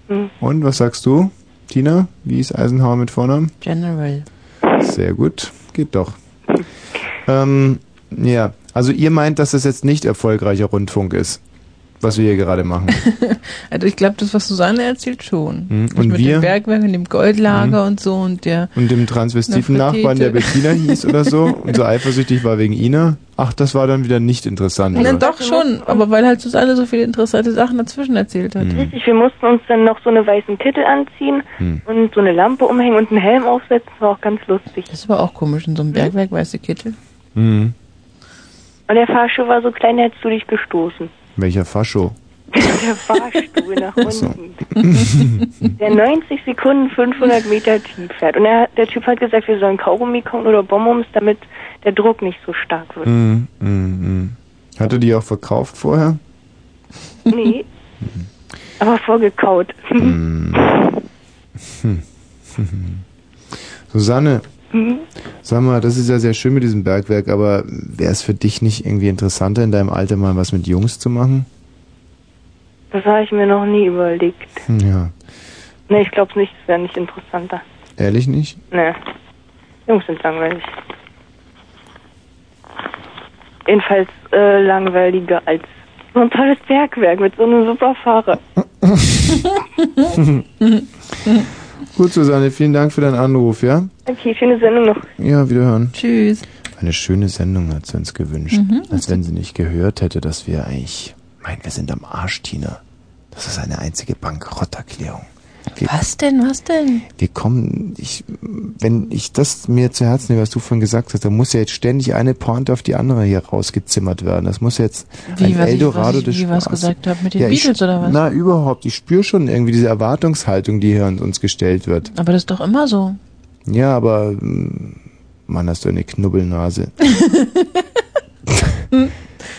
Speaker 9: Hm.
Speaker 1: Und was sagst du, Tina? Wie ist Eisenhower mit Vornamen?
Speaker 2: General.
Speaker 1: Sehr gut, geht doch. Ähm, ja, also ihr meint, dass das jetzt nicht erfolgreicher Rundfunk ist. Was wir hier gerade machen.
Speaker 2: Also ich glaube, das, was Susanne erzählt, schon.
Speaker 1: Mhm.
Speaker 2: Das
Speaker 1: Und
Speaker 2: mit
Speaker 1: wir?
Speaker 2: dem Bergwerk und dem Goldlager
Speaker 1: Mhm.
Speaker 2: und so und der.
Speaker 1: Und dem transvestiten
Speaker 2: Eine
Speaker 1: Nachbarn, der. Bettina hieß oder so und so eifersüchtig war wegen Ina. Ach, das war dann wieder nicht interessant. Oder?
Speaker 2: doch schon, aber weil halt Susanne so viele interessante Sachen dazwischen erzählt hat.
Speaker 1: Mhm.
Speaker 9: Richtig, wir mussten uns dann noch so eine weißen Kittel anziehen
Speaker 1: Hm.
Speaker 9: und so eine Lampe umhängen und einen Helm aufsetzen. Das war auch ganz lustig.
Speaker 2: Das war auch komisch in so einem Bergwerk, weiße Kittel.
Speaker 1: Mhm.
Speaker 9: Und der Fahrstuhl war so klein, hättest du dich gestoßen.
Speaker 1: Welcher Fascho?
Speaker 9: Der Fahrstuhl nach unten. Der 90 Sekunden 500 Meter tief fährt. Und er, der Typ hat gesagt, wir sollen Kaugummi kaufen oder Bonbons, damit der Druck nicht so stark wird.
Speaker 1: Mhm. Mhm. mhm. Hatte die auch verkauft vorher?
Speaker 9: Nee. Aber vorgekaut.
Speaker 1: Susanne,
Speaker 9: Mhm.
Speaker 1: sag mal, das ist ja sehr schön mit diesem Bergwerk, aber wäre es für dich nicht irgendwie interessanter, in deinem Alter mal was mit Jungs zu machen?
Speaker 9: Das habe ich mir noch nie überlegt.
Speaker 1: Hm, Ja,
Speaker 9: Nee, ich glaube nicht, es wäre nicht interessanter.
Speaker 1: ehrlich nicht?
Speaker 9: Nee. Jungs sind langweilig. Jedenfalls äh, langweiliger als so ein tolles Bergwerk mit so einem super Fahrer.
Speaker 1: Gut, Susanne, vielen Dank für deinen Anruf, ja?
Speaker 9: Okay, schöne Sendung noch.
Speaker 1: Ja, wiederhören.
Speaker 2: Tschüss.
Speaker 1: Eine schöne Sendung hat sie uns gewünscht.
Speaker 2: Mhm.
Speaker 1: Als wenn sie nicht gehört hätte, dass wir eigentlich, mein, wir sind am Arsch, Tina. Das ist eine einzige Bankrotterklärung. Wir,
Speaker 2: Was denn, was denn?
Speaker 1: wir kommen, ich, wenn ich das mir zu Herzen nehme, was du vorhin gesagt hast, da muss ja jetzt ständig eine Pointe auf die andere hier rausgezimmert werden. Das muss jetzt
Speaker 2: Wie,
Speaker 1: ein
Speaker 2: was ich-
Speaker 1: Eldorado
Speaker 2: was ich-
Speaker 1: des
Speaker 2: wie was gesagt hab mit den
Speaker 1: Ja, ich-
Speaker 2: Beatles oder was?
Speaker 1: Na, überhaupt. Ich spüre schon irgendwie diese Erwartungshaltung, die hier an uns gestellt wird.
Speaker 2: Aber das ist doch immer so.
Speaker 1: Ja, aber, mm, Mann, hast du eine Knubbelnase.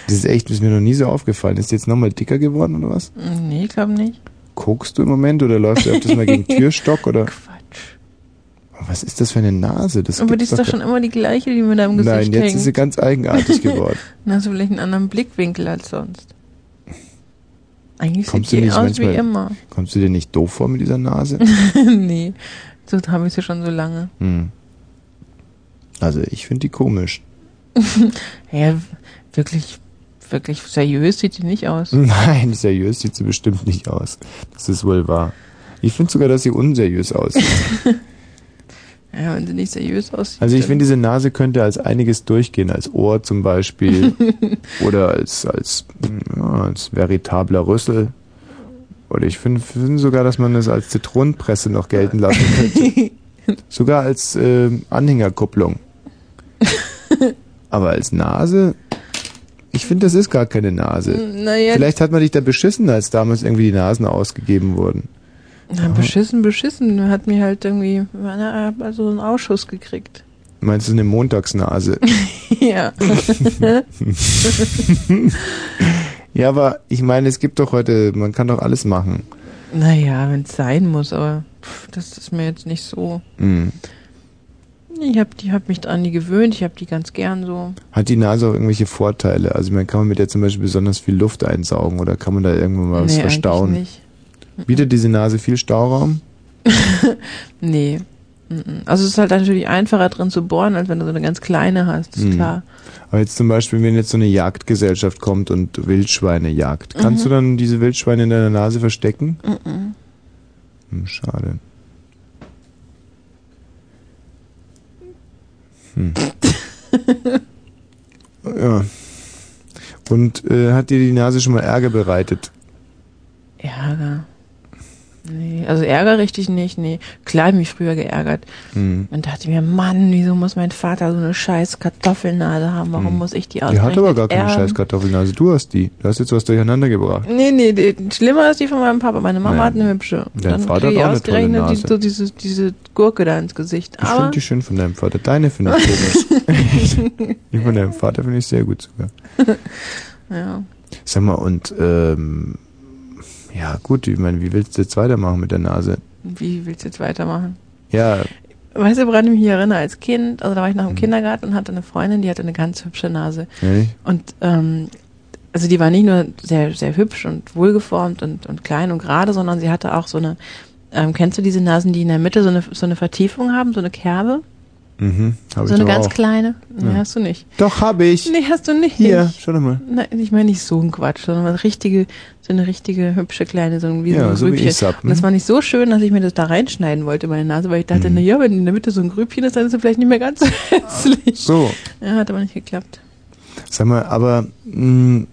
Speaker 1: Das ist echt, das ist mir noch nie so aufgefallen. Ist die jetzt nochmal dicker geworden oder was?
Speaker 2: Nee, ich glaube nicht.
Speaker 1: Kokst du im Moment oder läufst du öfters mal gegen Türstock oder? Quatsch. Was ist das für eine Nase? Das
Speaker 2: Aber die ist doch schon immer die gleiche, die mit deinem Gesicht
Speaker 1: Nein, jetzt
Speaker 2: hängt.
Speaker 1: ist sie ganz eigenartig geworden.
Speaker 2: Dann hast du vielleicht einen anderen Blickwinkel als sonst. Eigentlich
Speaker 1: Kommst
Speaker 2: sieht
Speaker 1: du
Speaker 2: die
Speaker 1: nicht
Speaker 2: aus
Speaker 1: manchmal,
Speaker 2: wie immer.
Speaker 1: kommst du dir nicht doof vor mit dieser Nase?
Speaker 2: nee, so habe ich sie schon so lange.
Speaker 1: Hm. Also ich finde die komisch.
Speaker 2: Ja, wirklich, wirklich seriös sieht die nicht aus.
Speaker 1: Nein, seriös sieht sie bestimmt nicht aus. Das ist wohl wahr. Ich finde sogar, dass sie unseriös aussieht.
Speaker 2: Ja, wenn sie nicht seriös aussieht.
Speaker 1: Also ich finde, diese Nase könnte als einiges durchgehen, als Ohr zum Beispiel oder als als ja, als veritabler Rüssel. Oder ich finde finde sogar, dass man es als Zitronenpresse noch gelten lassen könnte. sogar als äh, Anhängerkupplung. Aber als Nase, ich finde, das ist gar keine Nase.
Speaker 2: Naja,
Speaker 1: Vielleicht hat man dich da beschissen, als damals irgendwie die Nasen ausgegeben wurden.
Speaker 2: Na, beschissen, beschissen. Hat mir halt irgendwie also einen Ausschuss gekriegt.
Speaker 1: Meinst du eine Montagsnase?
Speaker 2: ja.
Speaker 1: ja, aber ich meine, es gibt doch heute, man kann doch alles machen.
Speaker 2: naja, wenn es sein muss, aber pff, das ist mir jetzt nicht so.
Speaker 1: Hm.
Speaker 2: Ich habe die hab mich an die gewöhnt, ich habe die ganz gern so.
Speaker 1: Hat die Nase auch irgendwelche Vorteile? Also man kann man mit der zum Beispiel besonders viel Luft einsaugen oder kann man da irgendwann mal was
Speaker 2: Nee,
Speaker 1: verstauen?
Speaker 2: eigentlich
Speaker 1: Bietet diese Nase viel Stauraum?
Speaker 2: Nee. Mhm. Also es ist halt natürlich einfacher drin zu bohren, als wenn du so eine ganz kleine hast, ist
Speaker 1: Hm.
Speaker 2: klar.
Speaker 1: Aber jetzt zum Beispiel, wenn jetzt so eine Jagdgesellschaft kommt und Wildschweine jagt, kannst
Speaker 2: Mhm.
Speaker 1: du dann diese Wildschweine in deiner Nase verstecken?
Speaker 2: Mhm.
Speaker 1: Hm, schade. Hm. ja. Und äh, hat dir die Nase schon mal Ärger bereitet?
Speaker 2: Ärger. Nee, also Ärger richtig nicht, nee. Klar, ich mich früher geärgert.
Speaker 1: Hm.
Speaker 2: Und dachte mir, Mann, wieso muss mein Vater so eine scheiß Kartoffelnase haben? Warum
Speaker 1: Hm.
Speaker 2: muss ich die
Speaker 1: Die hat aber gar keine
Speaker 2: erben?
Speaker 1: scheiß Kartoffelnase. Du hast die. Du hast jetzt was durcheinander gebracht.
Speaker 2: Nee, nee, die, schlimmer ist die von meinem Papa. Meine Mama
Speaker 1: Nein.
Speaker 2: hat eine hübsche.
Speaker 1: Dein
Speaker 2: Dann
Speaker 1: Vater
Speaker 2: ich
Speaker 1: hat auch eine tolle Nase.
Speaker 2: Die, so diese, diese Gurke da ins Gesicht.
Speaker 1: Ich finde die schön von deinem Vater. Deine finde ich komisch. die von deinem Vater finde ich sehr gut sogar.
Speaker 2: ja.
Speaker 1: Sag mal, und ähm, ja gut, ich meine, wie willst du jetzt weitermachen mit der Nase?
Speaker 2: Wie willst du jetzt weitermachen?
Speaker 1: Ja,
Speaker 2: Weißt du, woran ich mich erinnere als Kind? Also da war ich noch im Kindergarten und hatte eine Freundin, die hatte eine ganz hübsche Nase.
Speaker 1: Ehrlich?
Speaker 2: Und ähm, also die war nicht nur sehr, sehr hübsch und wohlgeformt und, und klein und gerade, sondern sie hatte auch so eine, ähm, kennst du diese Nasen, die in der Mitte so eine, so eine Vertiefung haben, so eine Kerbe?
Speaker 1: Mhm,
Speaker 2: so eine ganz
Speaker 1: auch.
Speaker 2: kleine? Nee,
Speaker 1: Ja.
Speaker 2: hast du nicht.
Speaker 1: Doch, hab ich.
Speaker 2: Nee, hast du nicht.
Speaker 1: Hier, schau doch mal.
Speaker 2: Nein, ich meine nicht so ein Quatsch, sondern eine richtige, so eine richtige hübsche kleine, so ein wie
Speaker 1: Ja,
Speaker 2: so
Speaker 1: so
Speaker 2: ein
Speaker 1: wie
Speaker 2: Grübchen.
Speaker 1: ich's hab,
Speaker 2: Und das
Speaker 1: hm?
Speaker 2: war nicht so schön, dass ich mir das da reinschneiden wollte, meine Nase, weil ich dachte,
Speaker 1: Mhm.
Speaker 2: na ja, wenn in der Mitte so ein Grübchen ist, dann ist es vielleicht nicht mehr ganz so hässlich.
Speaker 1: So,
Speaker 2: Ja, hat aber nicht geklappt.
Speaker 1: sag mal, aber mh,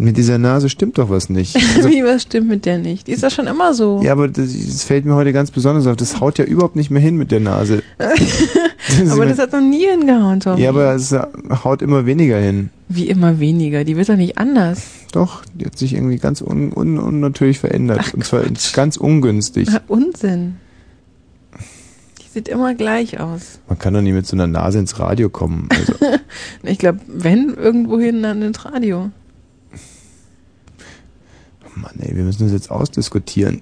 Speaker 1: mit dieser Nase stimmt doch was nicht. Also,
Speaker 2: wie, was stimmt mit der nicht? Die ist doch schon immer so.
Speaker 1: ja, aber das, das fällt mir heute ganz besonders auf. Das haut ja überhaupt nicht mehr hin mit der Nase.
Speaker 2: aber das hat noch nie hingehauen, Tom.
Speaker 1: ja, aber es haut immer weniger hin.
Speaker 2: Wie immer weniger. Die wird doch nicht anders.
Speaker 1: Doch, die hat sich irgendwie ganz un, un, unnatürlich verändert. und zwar ganz ungünstig.
Speaker 2: Ah, Unsinn. Die sieht immer gleich aus.
Speaker 1: Man kann doch nie mit so einer Nase ins Radio kommen. Also,
Speaker 2: Ich glaube, wenn irgendwohin, dann ins Radio.
Speaker 1: Mann, ey, wir müssen das jetzt ausdiskutieren.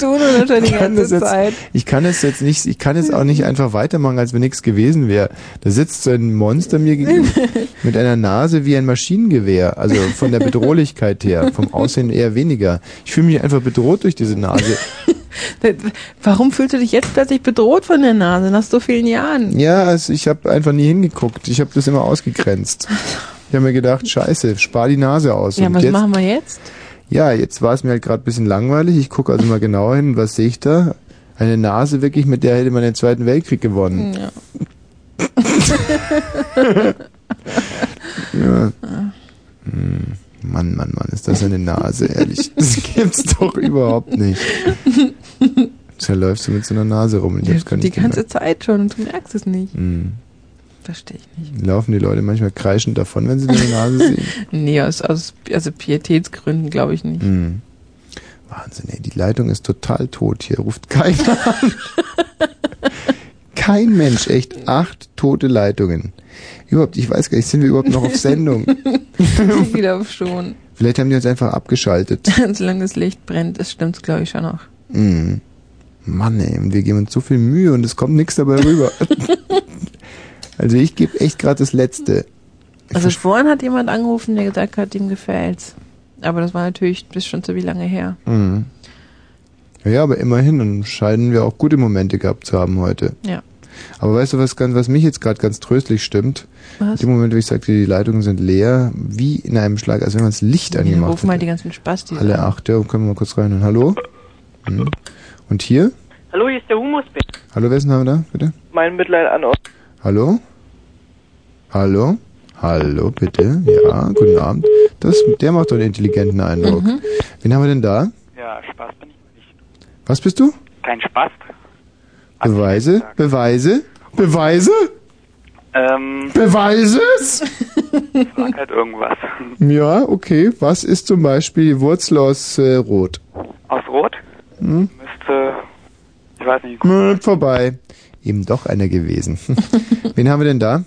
Speaker 2: Du nur natürlich die ganze
Speaker 1: jetzt,
Speaker 2: Zeit.
Speaker 1: ich kann es jetzt nicht, ich kann es auch nicht einfach weitermachen, als wenn nichts gewesen wäre. Da sitzt so ein Monster mir gegenüber mit einer Nase wie ein Maschinengewehr, also von der Bedrohlichkeit her, vom Aussehen eher weniger. Ich fühle mich einfach bedroht durch diese Nase.
Speaker 2: Warum fühlst du dich jetzt plötzlich bedroht von der Nase nach so vielen Jahren?
Speaker 1: Ja, also ich habe einfach nie hingeguckt. Ich habe das immer ausgegrenzt. Ich habe mir gedacht, scheiße, spar die Nase aus.
Speaker 2: Ja,
Speaker 1: Und
Speaker 2: was
Speaker 1: jetzt,
Speaker 2: machen wir jetzt?
Speaker 1: Ja, jetzt war es mir halt gerade ein bisschen langweilig. Ich gucke also mal genauer hin. Was sehe ich da? Eine Nase wirklich, mit der hätte man den Zweiten Weltkrieg gewonnen.
Speaker 2: Ja.
Speaker 1: Ja. Hm. Mann, Mann, Mann, ist das eine Nase, ehrlich. Das gibt's doch überhaupt nicht. Da läufst du mit so einer Nase rum. und Ich hab's gar
Speaker 2: Die
Speaker 1: nicht
Speaker 2: ganze
Speaker 1: gemerkt.
Speaker 2: Zeit schon und du merkst es nicht.
Speaker 1: Hm.
Speaker 2: Verstehe ich nicht.
Speaker 1: Laufen die Leute manchmal kreischend davon, wenn sie deine Nase sehen?
Speaker 2: Nee, aus, aus also Pietätsgründen glaube ich nicht.
Speaker 1: Hm. Wahnsinn, ey, die Leitung ist total tot. Hier ruft keiner an. Kein Mensch, echt. Acht tote Leitungen. Überhaupt, ich weiß gar nicht, sind wir überhaupt noch auf Sendung?
Speaker 2: ich glaube schon.
Speaker 1: Vielleicht haben die uns einfach abgeschaltet.
Speaker 2: Solange das Licht brennt, das stimmt glaube ich schon noch.
Speaker 1: Hm. Mann, ey, und wir geben uns so viel Mühe und es kommt nichts dabei rüber. Also ich gebe echt gerade das Letzte.
Speaker 2: Also vorhin hat jemand angerufen, der gesagt hat, ihm gefällt's. Aber das war natürlich, ist schon so wie lange her.
Speaker 1: Mhm. Ja, aber immerhin, dann scheinen wir auch gute Momente gehabt zu haben heute.
Speaker 2: Ja.
Speaker 1: Aber weißt du, was, ganz, was mich jetzt gerade ganz tröstlich stimmt?
Speaker 2: Was?
Speaker 1: In dem Moment, wo ich sagte, die Leitungen sind leer, wie in einem Schlag, als wenn man das Licht
Speaker 2: Wir
Speaker 1: angemacht
Speaker 2: rufen mal
Speaker 1: hat.
Speaker 2: die ganzen Spastis
Speaker 1: Alle
Speaker 2: an.
Speaker 1: acht, ja, können wir mal kurz rein. Hallo? Mhm. Und hier?
Speaker 13: Hallo, hier ist der Humusbär.
Speaker 1: Hallo, wer ist denn da, da, bitte?
Speaker 13: Mein Mitleid an euch.
Speaker 1: Hallo? Hallo? Hallo, bitte? Ja, guten Abend. Das, der macht doch einen intelligenten Eindruck.
Speaker 2: Mhm.
Speaker 1: Wen haben wir denn da?
Speaker 14: Ja, Spaß bin ich.
Speaker 1: Was bist du?
Speaker 14: Kein Spaß.
Speaker 1: Beweise? Beweise? Beweise?
Speaker 14: Ähm,
Speaker 1: Beweise es?
Speaker 14: frag halt irgendwas.
Speaker 1: Ja, okay. Was ist zum Beispiel die Wurzel aus äh, Rot?
Speaker 14: Aus Rot
Speaker 1: Hm?
Speaker 14: müsste, ich weiß nicht,
Speaker 1: Hm, vorbei. Eben doch einer gewesen. Wen haben wir denn da?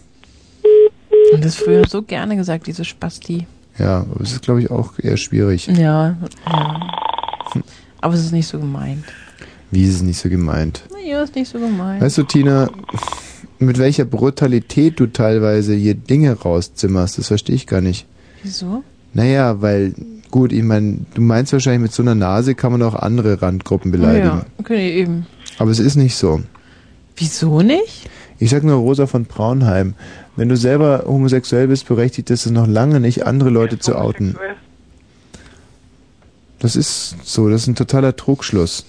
Speaker 2: Und das früher so gerne gesagt, diese Spasti.
Speaker 1: Ja, aber es ist, glaube ich, auch eher schwierig.
Speaker 2: Ja, ja. Aber es ist nicht so gemeint.
Speaker 1: Wie ist es nicht so gemeint?
Speaker 2: Naja, ist nicht so gemeint.
Speaker 1: Weißt du, Tina, mit welcher Brutalität du teilweise hier Dinge rauszimmerst, das verstehe ich gar nicht.
Speaker 2: Wieso?
Speaker 1: Naja, weil, gut, ich meine, du meinst wahrscheinlich, mit so einer Nase kann man auch andere Randgruppen beleidigen.
Speaker 2: Ja, okay, eben.
Speaker 1: Aber es ist nicht so.
Speaker 2: Wieso nicht?
Speaker 1: Ich sag nur Rosa von Braunheim. Wenn du selber homosexuell bist, berechtigt ist es noch lange nicht, andere Leute zu outen. Das ist so, das ist ein totaler Trugschluss.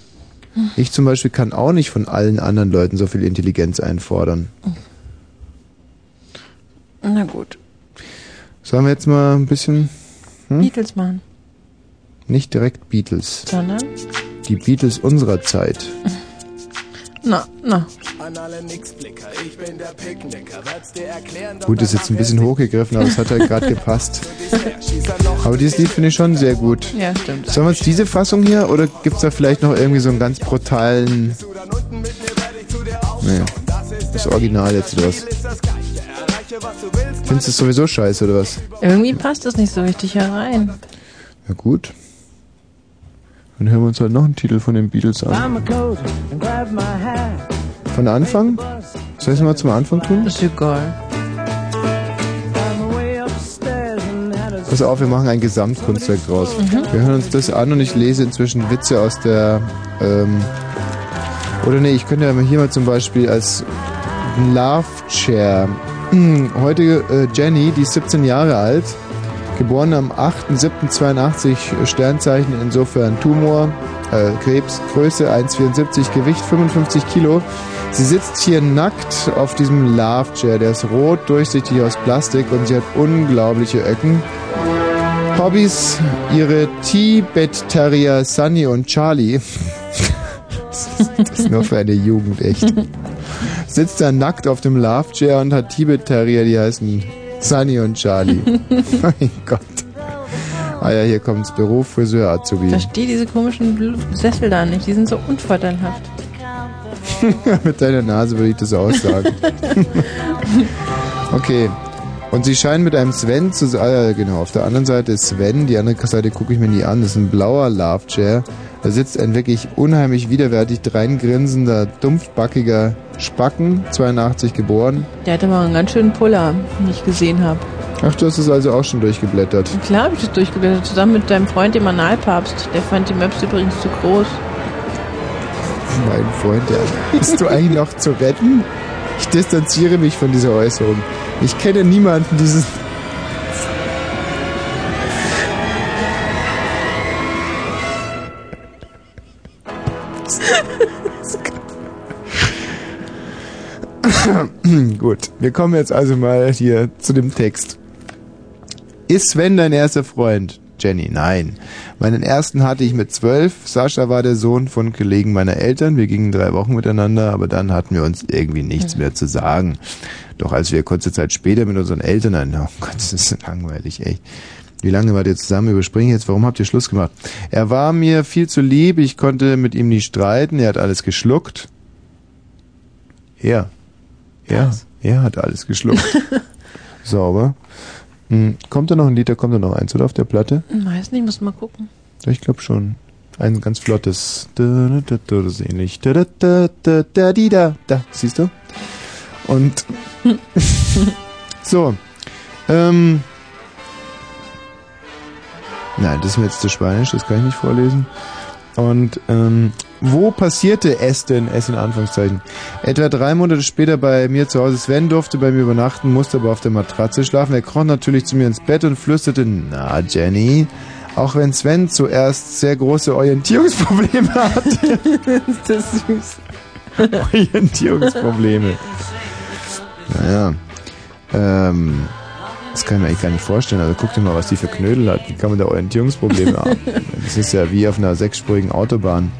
Speaker 1: Ich zum Beispiel kann auch nicht von allen anderen Leuten so viel Intelligenz einfordern.
Speaker 2: Na gut.
Speaker 1: Sollen wir jetzt mal ein bisschen, hm?
Speaker 2: Beatles machen.
Speaker 1: nicht direkt Beatles,
Speaker 2: Sondern?
Speaker 1: die Beatles unserer Zeit.
Speaker 2: Na, na.
Speaker 1: Gut, ist jetzt ein bisschen hochgegriffen, aber es hat halt gerade gepasst. Aber dieses Lied finde ich schon sehr gut.
Speaker 2: Ja, stimmt.
Speaker 1: Sollen wir uns diese Fassung hier oder gibt es da vielleicht noch irgendwie so einen ganz brutalen. Nee. Das Original jetzt oder was? Findest du es sowieso scheiße oder was?
Speaker 2: Irgendwie passt das nicht so richtig herein.
Speaker 1: Ja gut. Dann hören wir uns halt noch einen Titel von den Beatles an.
Speaker 8: I'm a coat and grab my hat.
Speaker 1: Von Anfang? Soll ich es mal zum Anfang tun?
Speaker 2: Ist egal.
Speaker 1: Pass auf, wir machen ein Gesamtkunstwerk draus.
Speaker 2: Mhm.
Speaker 1: Wir hören uns das an und ich lese inzwischen Witze aus der ähm, Oder nee, ich könnte ja mal hier mal zum Beispiel als Love Chair. Hm, Heute äh, Jenny, die ist 17 Jahre alt, geboren am 8.7.82, Sternzeichen, insofern Tumor, äh, Krebs, Größe 1,74, Gewicht 55 Kilo. Sie sitzt hier nackt auf diesem Love Chair, der ist rot, durchsichtig aus Plastik und sie hat unglaubliche Öcken. Hobbys, ihre Tibet Terrier Sunny und Charlie. Das ist nur für eine Jugend, echt. Sitzt da nackt auf dem Love Chair und hat Tibet Terrier, die heißen Sunny und Charlie. mein Gott. Ah ja, hier kommt's. Beruf, Friseur, Azubi.
Speaker 2: Ich verstehe diese komischen Sessel da nicht. Die sind so unvorteilhaft.
Speaker 1: Mit deiner Nase würde ich das auch sagen. okay. Und sie scheinen mit einem Sven zu sein. Ah, ja, genau. Auf der anderen Seite ist Sven. Die andere Seite gucke ich mir nie an. Das ist ein blauer Love Chair. Da sitzt ein wirklich unheimlich widerwärtig dreingrinsender, dumpfbackiger Spacken, 82 geboren.
Speaker 2: Der hatte mal einen ganz schönen Puller, den ich gesehen habe.
Speaker 1: Ach, du hast es also auch schon durchgeblättert.
Speaker 2: Klar habe ich das durchgeblättert, zusammen mit deinem Freund, dem Analpapst. Der fand die Maps übrigens zu groß.
Speaker 1: Mein Freund, ja. Bist du eigentlich noch zu retten? Ich distanziere mich von dieser Äußerung. Ich kenne niemanden dieses. Gut, wir kommen jetzt also mal hier zu dem Text. Ist Sven dein erster Freund? Jenny, nein. Meinen ersten hatte ich mit zwölf. Sascha war der Sohn von Kollegen meiner Eltern. Wir gingen drei Wochen miteinander, aber dann hatten wir uns irgendwie nichts mehr zu sagen. Doch als wir kurze Zeit später mit unseren Eltern, ein- oh Gott, das ist langweilig, echt. Wie lange wart ihr zusammen? Überspringe jetzt. Warum habt ihr Schluss gemacht? Er war mir viel zu lieb. Ich konnte mit ihm nicht streiten. Er hat alles geschluckt. Er. Er. Er hat alles geschluckt. Sauber. Hm, Kommt da noch ein Lied, da kommt da noch eins, oder auf der Platte?
Speaker 2: Weiß nicht, muss mal gucken.
Speaker 1: Ich glaube schon. Ein ganz flottes. Da, da, da, da, Das ist ähnlich. Da, da, da, da, da, da. Siehst du? Und. so. Ähm. Nein, das ist mir jetzt zu spanisch, das kann ich nicht vorlesen. Und ähm, wo passierte es denn, es in Anführungszeichen? Etwa drei Monate später bei mir zu Hause. Sven durfte bei mir übernachten, musste aber auf der Matratze schlafen. Er kroch natürlich zu mir ins Bett und flüsterte, na Jenny, auch wenn Sven zuerst sehr große Orientierungsprobleme hatte.
Speaker 2: ist das süß.
Speaker 1: Orientierungsprobleme. Naja. Ähm, das kann ich mir eigentlich gar nicht vorstellen. Also guck dir mal, was die für Knödel hat. Wie kann man da Orientierungsprobleme haben? Das ist ja wie auf einer sechsspurigen Autobahn.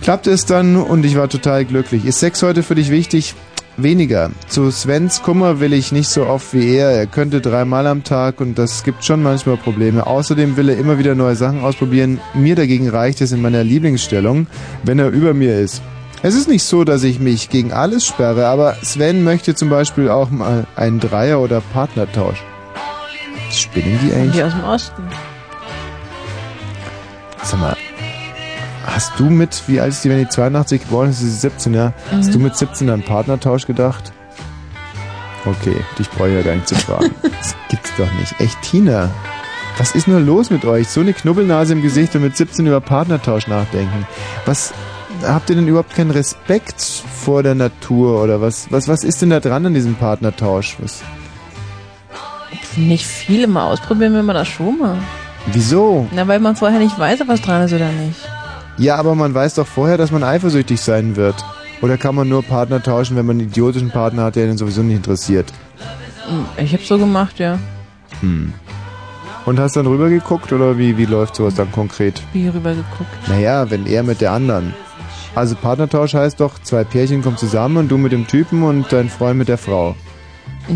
Speaker 1: Klappte es dann und ich war total glücklich. Ist Sex heute für dich wichtig? Weniger. Zu Svens Kummer will ich nicht so oft wie er. Er könnte dreimal am Tag und das gibt schon manchmal Probleme. Außerdem will er immer wieder neue Sachen ausprobieren. Mir dagegen reicht es in meiner Lieblingsstellung, wenn er über mir ist. Es ist nicht so, dass ich mich gegen alles sperre, aber Sven möchte zum Beispiel auch mal einen Dreier- oder Partnertausch. Spinnen die eigentlich?
Speaker 2: Die aus dem Osten.
Speaker 1: Sag mal, hast du mit, wie alt ist die, wenn die 82 geboren ist, ist sie 17, ja? Hast
Speaker 2: Mhm.
Speaker 1: du mit 17 an Partnertausch gedacht? Okay, dich brauche ich ja gar nicht zu fragen. das gibt's doch nicht. Echt, Tina, was ist nur los mit euch? So eine Knubbelnase im Gesicht und mit 17 über Partnertausch nachdenken. Was, habt ihr denn überhaupt keinen Respekt vor der Natur oder was, was, was ist denn da dran an diesem Partnertausch? Was,
Speaker 2: Nicht viele mal ausprobieren, wenn man das schon mal.
Speaker 1: wieso?
Speaker 2: Na, weil man vorher nicht weiß, ob was dran ist oder nicht.
Speaker 1: Ja, aber man weiß doch vorher, dass man eifersüchtig sein wird. Oder kann man nur Partner tauschen, wenn man einen idiotischen Partner hat, der einen sowieso nicht interessiert?
Speaker 2: Hm, Ich hab's so gemacht, ja.
Speaker 1: Hm. Und hast dann rübergeguckt oder wie, wie läuft sowas dann konkret?
Speaker 2: Wie rüber geguckt.
Speaker 1: Naja, wenn er mit der anderen. Also Partnertausch heißt doch, zwei Pärchen kommen zusammen und du mit dem Typen und dein Freund mit der Frau.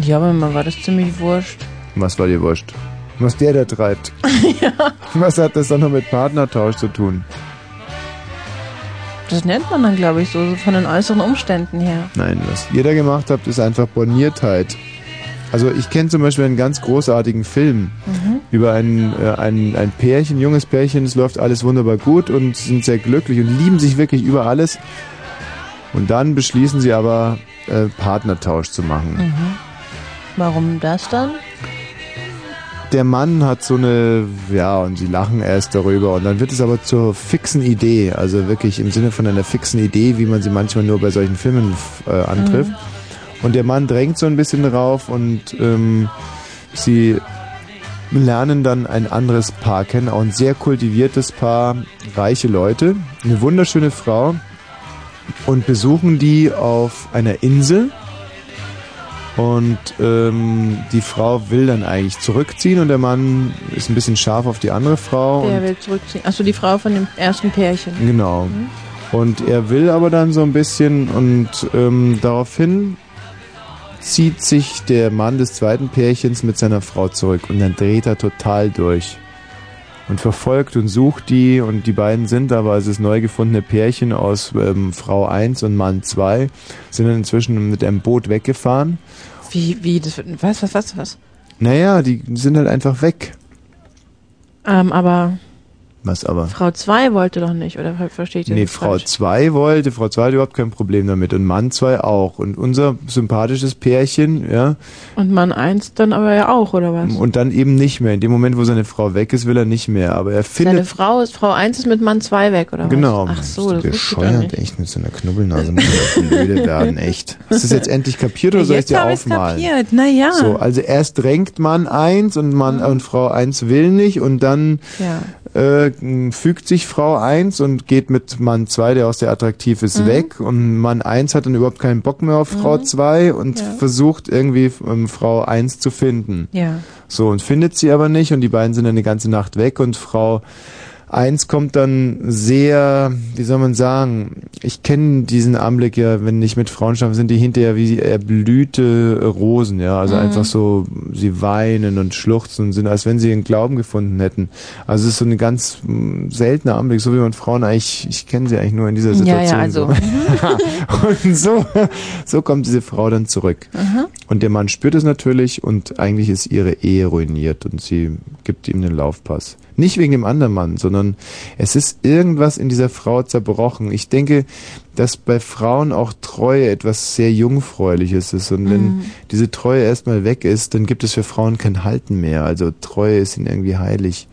Speaker 2: Ja, aber mir war das ziemlich wurscht.
Speaker 1: Was war dir wurscht? Was der da treibt. Was hat das dann noch mit Partnertausch zu tun?
Speaker 2: Das nennt man dann, glaube ich, so, so von den äußeren Umständen her.
Speaker 1: Nein, was ihr da gemacht habt, ist einfach Borniertheit. Also ich kenne zum Beispiel einen ganz großartigen Film
Speaker 2: Mhm.
Speaker 1: über ein, äh, ein, ein Pärchen, junges Pärchen, es läuft alles wunderbar gut und sind sehr glücklich und lieben sich wirklich über alles. Und dann beschließen sie aber, äh, Partnertausch zu machen.
Speaker 2: Mhm. Warum das dann?
Speaker 1: Der Mann hat so eine, ja, und sie lachen erst darüber und dann wird es aber zur fixen Idee, also wirklich im Sinne von einer fixen Idee, wie man sie manchmal nur bei solchen Filmen äh, antrifft.
Speaker 15: Mhm.
Speaker 1: Und der Mann drängt so ein bisschen drauf und ähm, sie lernen dann ein anderes Paar kennen, auch ein sehr kultiviertes Paar, reiche Leute, eine wunderschöne Frau und besuchen die auf einer Insel. Und ähm, die Frau will dann eigentlich zurückziehen und der Mann ist ein bisschen scharf auf die andere Frau.
Speaker 2: Der will zurückziehen. Achso, die Frau von dem ersten Pärchen.
Speaker 1: Genau.
Speaker 2: Mhm.
Speaker 1: Und er will aber dann so ein bisschen und ähm, daraufhin zieht sich der Mann des zweiten Pärchens mit seiner Frau zurück und dann dreht er total durch und verfolgt und sucht die und die beiden sind aber, also das neu gefundene Pärchen aus ähm, Frau 1 und Mann 2, sind dann inzwischen mit einem Boot weggefahren.
Speaker 2: Wie, wie, das, was, was, was, was?
Speaker 1: Naja, die sind halt einfach weg.
Speaker 2: Ähm, aber
Speaker 1: Was aber?
Speaker 2: Frau 2 wollte doch nicht, oder ver- versteht ihr
Speaker 1: Nee,
Speaker 2: das
Speaker 1: Frau
Speaker 2: falsch?
Speaker 1: 2 wollte, Frau 2 hat überhaupt kein Problem damit und Mann 2 auch. Und unser sympathisches Pärchen, ja,
Speaker 2: Und Mann 1 dann aber ja auch, oder was?
Speaker 1: und dann eben nicht mehr. In dem Moment, wo seine Frau weg ist, will er nicht mehr. Aber er
Speaker 2: Seine
Speaker 1: findet.
Speaker 2: Frau ist, Frau 1 ist mit Mann 2 weg, oder
Speaker 1: Genau.
Speaker 2: was? Ach so, das ich gar
Speaker 1: bescheuert,
Speaker 2: nicht.
Speaker 1: echt, mit so einer Knubbelnase muss ich blöde werden, echt. Hast du das jetzt endlich kapiert oder
Speaker 2: Ja,
Speaker 1: soll ich dir aufmalen?
Speaker 2: kapiert. Na ja.
Speaker 1: So, also erst drängt Mann eins und Mann und Frau eins will nicht und dann
Speaker 2: Ja.
Speaker 1: Äh, fügt sich Frau 1 und geht mit Mann 2, der auch sehr attraktiv ist,
Speaker 2: Mhm.
Speaker 1: weg. Und Mann 1 hat dann überhaupt keinen Bock mehr auf Frau 2 und
Speaker 2: Ja.
Speaker 1: versucht irgendwie ähm, Frau 1 zu finden.
Speaker 2: Ja.
Speaker 1: So, und findet sie aber nicht und die beiden sind dann eine ganze Nacht weg und Frau 1 kommt dann sehr, wie soll man sagen, ich kenne diesen Anblick ja, wenn ich mit Frauen schlafe, sind die hinterher wie erblühte Rosen, ja, also
Speaker 15: Mhm.
Speaker 1: einfach so, sie weinen und schluchzen und sind, als wenn sie ihren Glauben gefunden hätten. Also es ist so ein ganz mm, seltener Anblick, so wie man Frauen eigentlich, ich kenne sie eigentlich nur in dieser
Speaker 2: Ja,
Speaker 1: Situation.
Speaker 2: ja, also.
Speaker 1: So. und so, so kommt diese Frau dann zurück.
Speaker 2: Aha.
Speaker 1: Und der Mann spürt es natürlich und eigentlich ist ihre Ehe ruiniert und sie gibt ihm den Laufpass. Nicht wegen dem anderen Mann, sondern es ist irgendwas in dieser Frau zerbrochen. Ich denke, dass bei Frauen auch Treue etwas sehr Jungfräuliches ist. Und wenn
Speaker 15: Mhm.
Speaker 1: diese Treue erstmal weg ist, dann gibt es für Frauen kein Halten mehr. Also Treue ist ihnen irgendwie heilig.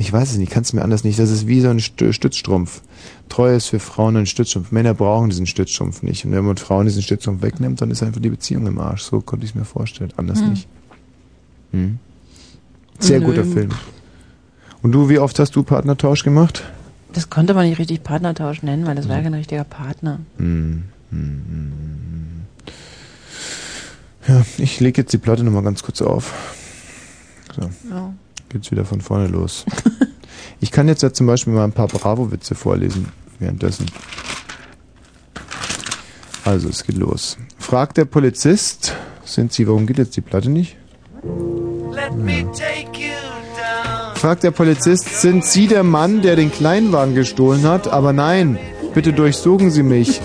Speaker 1: Ich weiß es nicht, kann es mir anders nicht. Das ist wie so ein Stü- Stützstrumpf. Treue ist für Frauen ein Stützstrumpf. Männer brauchen diesen Stützstrumpf nicht. Und wenn man Frauen diesen Stützstrumpf wegnimmt, dann ist einfach die Beziehung im Arsch. So konnte ich es mir vorstellen. Anders
Speaker 2: Hm.
Speaker 1: nicht. Hm. Sehr
Speaker 2: Nö.
Speaker 1: guter Film. Und du, wie oft hast du Partnertausch gemacht?
Speaker 2: Das konnte man nicht richtig Partnertausch nennen, weil das war ja kein richtiger Partner.
Speaker 1: Hm. Hm, hm, hm. Ja, ich lege jetzt die Platte nochmal ganz kurz auf. So.
Speaker 2: Ja.
Speaker 1: Geht's wieder von vorne los. ich kann jetzt ja zum Beispiel mal ein paar Bravo-Witze vorlesen währenddessen. Also, es geht los. Fragt der Polizist, sind Sie, warum geht jetzt die Platte nicht? Fragt der Polizist, sind Sie der Mann, der den Kleinwagen gestohlen hat? Aber nein, bitte durchsuchen Sie mich.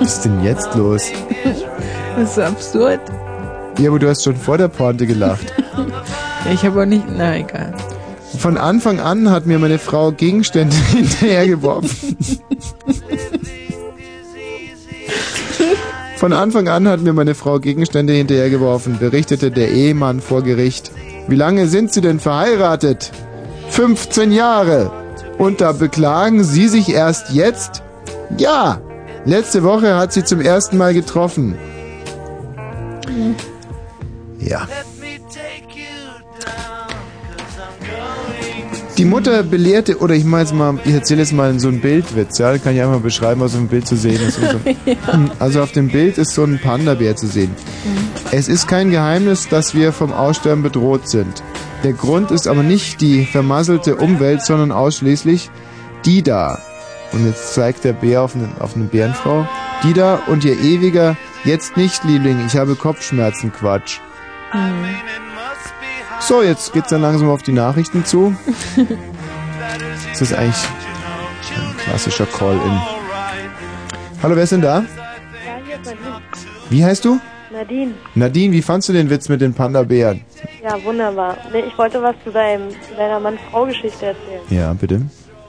Speaker 1: Was ist denn jetzt los?
Speaker 2: Das ist absurd.
Speaker 1: Ja, aber du hast schon vor der Pointe gelacht.
Speaker 2: Ich habe auch nicht. Na, egal.
Speaker 1: Von Anfang an hat mir meine Frau Gegenstände hinterhergeworfen. Von Anfang an hat mir meine Frau Gegenstände hinterhergeworfen, berichtete der Ehemann vor Gericht. Wie lange sind Sie denn verheiratet? 15 Jahre. Und da beklagen Sie sich erst jetzt? Ja, letzte Woche hat sie zum ersten Mal getroffen. Ja. Die Mutter belehrte, oder ich jetzt mal, ich erzähle jetzt mal so einen Bildwitz, ja, kann ich einfach beschreiben, was auf dem Bild zu sehen ist. So. Also auf dem Bild ist so ein Panda-Bär zu sehen. Es ist kein Geheimnis, dass wir vom Aussterben bedroht sind. Der Grund ist aber nicht die vermasselte Umwelt, sondern ausschließlich die da. Und jetzt zeigt der Bär auf eine, auf eine Bärenfrau. Die da und ihr ewiger, jetzt nicht, Liebling, ich habe Kopfschmerzen, Quatsch. So, jetzt geht's dann langsam auf die Nachrichten zu. Das ist eigentlich ein klassischer Call-In. Hallo, wer ist denn da?
Speaker 11: Ja, hier ist Nadine.
Speaker 1: Wie heißt du?
Speaker 11: Nadine.
Speaker 1: Nadine, wie fandst du den Witz mit den Panda-Bären?
Speaker 11: Ja, wunderbar. Nee, ich wollte was zu, deinem, zu deiner Mann-Frau-Geschichte erzählen.
Speaker 1: Ja, bitte.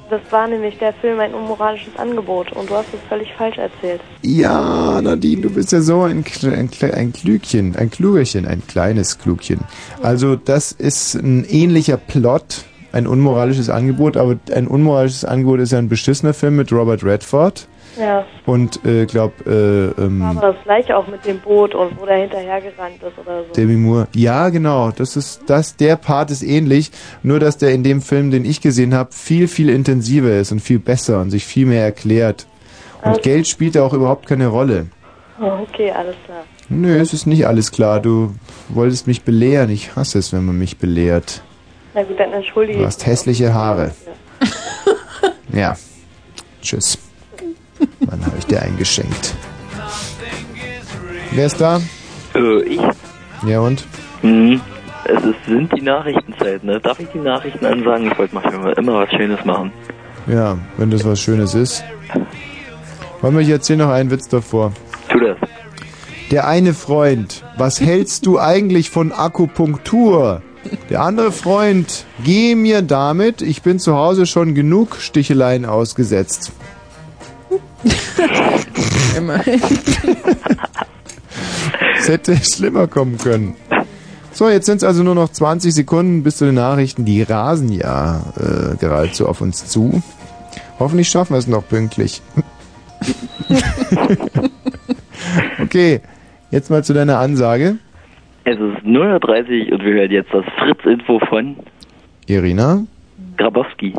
Speaker 11: Das war nämlich der Film ein unmoralisches Angebot und du hast es völlig falsch erzählt.
Speaker 1: Ja, Nadine, du bist ja so ein, ein, ein Klügchen, ein Klugerchen, ein kleines Klugchen. Also das ist ein ähnlicher Plot, ein unmoralisches Angebot, aber ein unmoralisches Angebot ist ja ein beschissener Film mit Robert Redford
Speaker 11: Ja,
Speaker 1: und äh, glaub äh, ähm,
Speaker 11: aber das gleiche auch mit dem Boot und wo der hinterhergerannt ist oder so.
Speaker 1: Demi Moore. Ja, genau. Das ist das. Der Part ist ähnlich, nur dass der in dem Film, den ich gesehen habe, viel viel intensiver ist und viel besser und sich viel mehr erklärt. Und
Speaker 11: Also-
Speaker 1: Geld spielt da auch überhaupt keine Rolle.
Speaker 11: Oh, okay, alles klar.
Speaker 1: Nö, es ist nicht alles klar. Du wolltest mich belehren. Ich hasse es, wenn man mich belehrt.
Speaker 11: Na gut, dann entschuldige
Speaker 1: Du hast hässliche Haare. Ja. Tschüss. Wann habe ich dir eingeschenkt? Wer ist da?
Speaker 15: Äh, ich?
Speaker 1: Ja und?
Speaker 15: Hm. Es ist, sind die Nachrichtenzeit, ne? Darf ich die Nachrichten ansagen? Ich wollte mal immer was Schönes machen.
Speaker 1: Ja, wenn das was Schönes ist. Wollen wir, ich erzähle noch einen Witz davor.
Speaker 15: Tu das.
Speaker 1: Der eine Freund, was hältst du eigentlich von Akupunktur? Der andere Freund, geh mir damit, ich bin zu Hause schon genug Sticheleien ausgesetzt.
Speaker 2: Immerhin.
Speaker 1: Es hätte schlimmer kommen können. So, jetzt sind es also nur noch 20 Sekunden bis zu den Nachrichten. Die rasen ja äh, geradezu auf uns zu. Hoffentlich schaffen wir es noch pünktlich. okay, jetzt mal zu deiner Ansage.
Speaker 15: Es ist 0.30 Uhr und wir hören jetzt das Fritz-Info von
Speaker 1: Irina.
Speaker 15: Grabowski.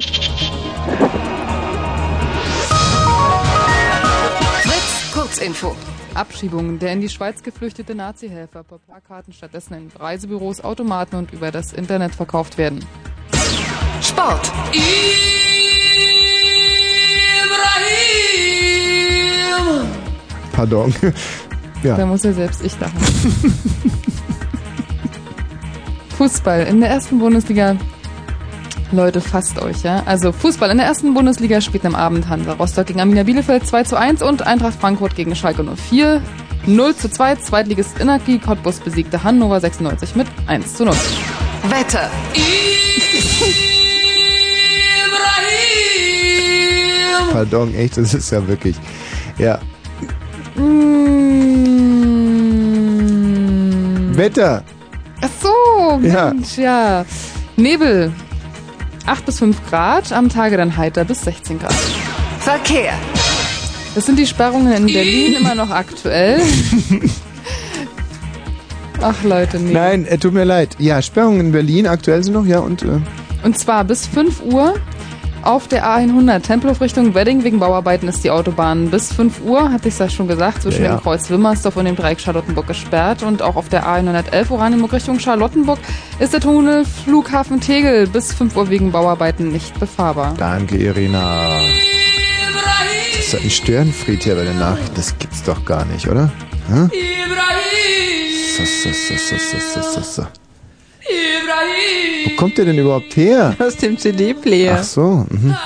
Speaker 6: Kurzinfo. Abschiebung. Der in die Schweiz geflüchtete Nazi-Helfer per Plakaten stattdessen in Reisebüros, Automaten und über das Internet verkauft werden.
Speaker 8: Sport. Ibrahim.
Speaker 1: Pardon. Ja.
Speaker 6: Da muss ja selbst ich lachen. Fußball in der ersten Bundesliga. Leute, fasst euch, ja. Also Fußball in der ersten Bundesliga spielt am Abend Hansa Rostock gegen Arminia Bielefeld 2 zu 1 und Eintracht Frankfurt gegen Schalke 04 0 zu 2. Zweitligist Inaki Cottbus besiegte Hannover 96 mit 1 zu 0.
Speaker 8: Wetter. Ibrahim.
Speaker 1: Pardon, echt, das ist ja wirklich. Ja.
Speaker 6: Mm.
Speaker 1: Wetter.
Speaker 6: Ach so,
Speaker 1: Ja.
Speaker 6: Mensch, ja. Nebel. 8 bis 5 Grad, am Tage dann heiter bis 16 Grad.
Speaker 8: Verkehr.
Speaker 6: Das sind die Sperrungen in Berlin immer noch aktuell. Ach Leute, nee.
Speaker 1: Nein, äh, tut mir leid. Ja, Sperrungen in Berlin aktuell sind noch, ja, und äh,
Speaker 6: Und zwar bis 5 Uhr auf der A100 Tempelhof Richtung Wedding. Wegen Bauarbeiten ist die Autobahn bis 5 Uhr, hatte ich ja schon gesagt, zwischen
Speaker 1: Ja, ja.
Speaker 6: dem Kreuz Wimmersdorf und dem Dreieck Charlottenburg gesperrt. Und auch auf der A111 Oranienburg Richtung Charlottenburg ist der Tunnel Flughafen Tegel bis 5 Uhr wegen Bauarbeiten nicht befahrbar.
Speaker 1: danke, Irina. Das ist doch ein Störenfried hier bei den Nachrichten. Das gibt's doch gar nicht, oder? Hä? So, so, so, so, so, so, so, so. Wo kommt der denn überhaupt her?
Speaker 2: Aus dem CD-Player.
Speaker 1: Ach so. Mhm.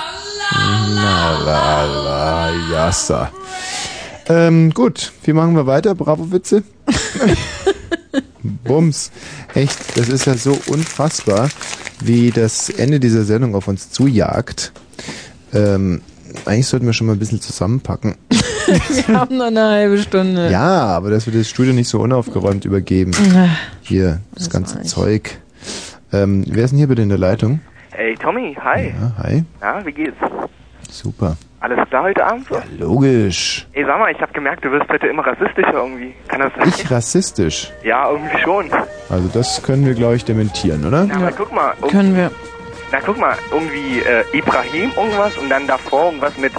Speaker 1: Na, la, la, yassa. Ähm, gut, wie machen wir weiter? Bravo-Witze? Bums. Echt, das ist ja so unfassbar, wie das Ende dieser Sendung auf uns zujagt. Ähm, eigentlich sollten wir schon mal ein bisschen zusammenpacken.
Speaker 2: Wir haben noch eine halbe Stunde.
Speaker 1: Ja, aber dass wir das Studio nicht so unaufgeräumt übergeben. Hier, das,
Speaker 2: das
Speaker 1: ganze. Zeug. Ähm, wer ist denn hier bitte in der Leitung?
Speaker 16: Hey Tommy, hi.
Speaker 1: Ja, hi.
Speaker 16: Na, wie geht's?
Speaker 1: Super.
Speaker 16: Alles klar heute Abend so?
Speaker 1: Logisch.
Speaker 16: Ey, sag mal, ich hab gemerkt, du wirst heute immer rassistischer irgendwie. Kann das sein?
Speaker 1: Ich rassistisch.
Speaker 16: Ja, irgendwie schon.
Speaker 1: Also das können wir, glaube ich, dementieren, oder?
Speaker 16: Na, aber guck mal. irgendwie-
Speaker 2: Können wir.
Speaker 16: Na, guck mal, irgendwie äh, Ibrahim irgendwas und dann davor irgendwas mit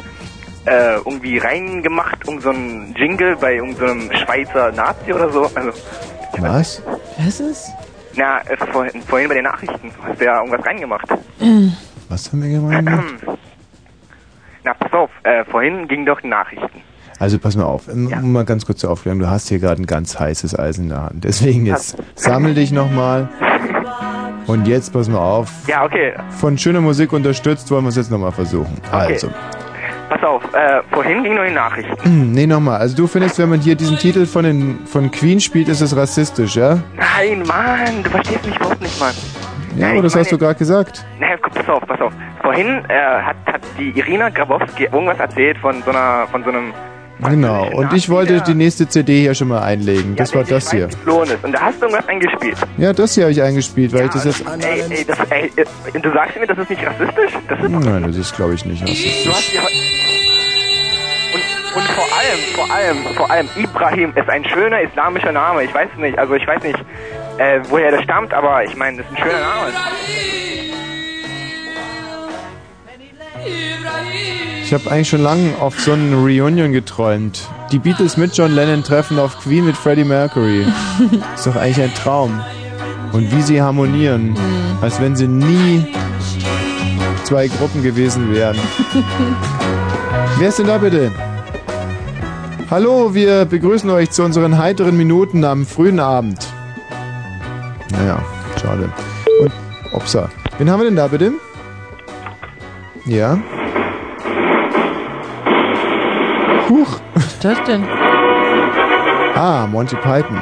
Speaker 16: äh, irgendwie reingemacht, irgend so ein Jingle bei irgendeinem so einem Schweizer Nazi oder so. Also,
Speaker 1: Was?
Speaker 2: Was ist?
Speaker 16: na, äh, vorhin, vorhin bei den Nachrichten hast du ja irgendwas reingemacht.
Speaker 1: Was haben wir gemeint?
Speaker 16: Na, pass auf, äh, vorhin ging doch die Nachrichten.
Speaker 1: Also pass mal auf, um um mal ganz kurz zur Aufklärung. Du hast hier gerade ein ganz heißes Eisen in der Hand. Deswegen jetzt sammel dich nochmal. Und jetzt pass mal auf.
Speaker 16: Ja, okay,
Speaker 1: Von schöner Musik unterstützt wollen wir es jetzt nochmal versuchen. Also.
Speaker 16: pass auf, äh, vorhin ging nur die Nachrichten.
Speaker 1: Nee, nochmal. Also du findest, wenn man hier diesen Titel von, den, von Queen spielt, ist es rassistisch, ja?
Speaker 16: Nein, Mann, du verstehst mich überhaupt nicht, Mann.
Speaker 1: Ja, aber das
Speaker 16: ich
Speaker 1: hast du
Speaker 16: meine-
Speaker 1: gerade gesagt.
Speaker 16: Naja, guck, pass auf, pass auf. Vorhin äh, hat, hat die Irina Grabowski irgendwas erzählt von so einer, von so einem
Speaker 1: Genau. Und ich wollte die nächste CD hier schon mal einlegen. Das war das hier.
Speaker 16: Und da hast du irgendwas eingespielt.
Speaker 1: Ja, das hier habe ich eingespielt, weil ich das jetzt.
Speaker 16: Ey, ey, das, ey, äh, du sagst mir, das ist nicht rassistisch? Das ist
Speaker 1: Nein, das ist glaube ich nicht
Speaker 16: Du
Speaker 1: rassistisch.
Speaker 16: und, und vor allem, vor allem, vor allem, Ibrahim ist ein schöner islamischer Name. Ich weiß nicht, also ich weiß nicht, äh, woher das stammt, aber ich meine, das ist ein schöner Name.
Speaker 1: Ich habe eigentlich schon lange auf so einen Reunion geträumt. Die Beatles mit John Lennon treffen auf Queen mit Freddie Mercury. Ist doch eigentlich ein Traum. Und wie sie harmonieren, als wenn sie nie zwei Gruppen gewesen wären. Wer ist denn da bitte? Hallo, wir begrüßen euch zu unseren heiteren Minuten am frühen Abend. Naja, schade. Und, Opsa. Wen haben wir denn da bitte? Ja? Huch.
Speaker 2: Was ist das denn?
Speaker 1: Ah, Monty Python.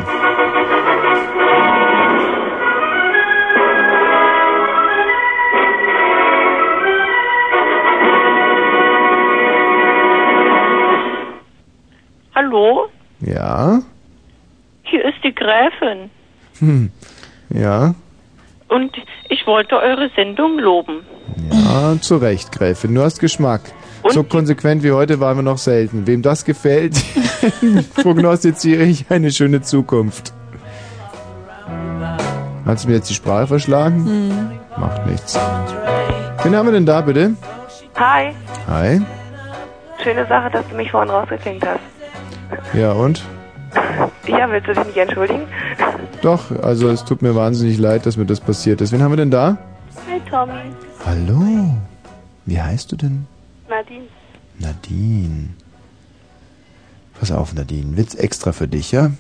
Speaker 17: Hallo,
Speaker 1: Ja?
Speaker 17: hier ist die Gräfin
Speaker 1: Hm. Ja?
Speaker 17: und ich wollte eure Sendung loben.
Speaker 1: Ja, zu Recht, Gräfin. Du hast Geschmack. So konsequent wie heute waren wir noch selten. Wem das gefällt, prognostiziere ich eine schöne Zukunft. Hast du mir jetzt die Sprache verschlagen?
Speaker 2: Hm.
Speaker 1: Macht nichts. Wen haben wir denn da, bitte?
Speaker 18: Hi,
Speaker 1: Hi.
Speaker 18: schöne Sache, dass du mich vorhin rausgeklinkt hast.
Speaker 1: Ja, und?
Speaker 18: Ja, willst du dich nicht entschuldigen?
Speaker 1: Doch, also es tut mir wahnsinnig leid, dass mir das passiert ist. Wen haben wir denn da?
Speaker 10: Hi Tommy.
Speaker 1: Hallo. Wie heißt du denn?
Speaker 10: Nadine.
Speaker 1: Nadine. Pass auf, Nadine. Witz extra für dich, ja?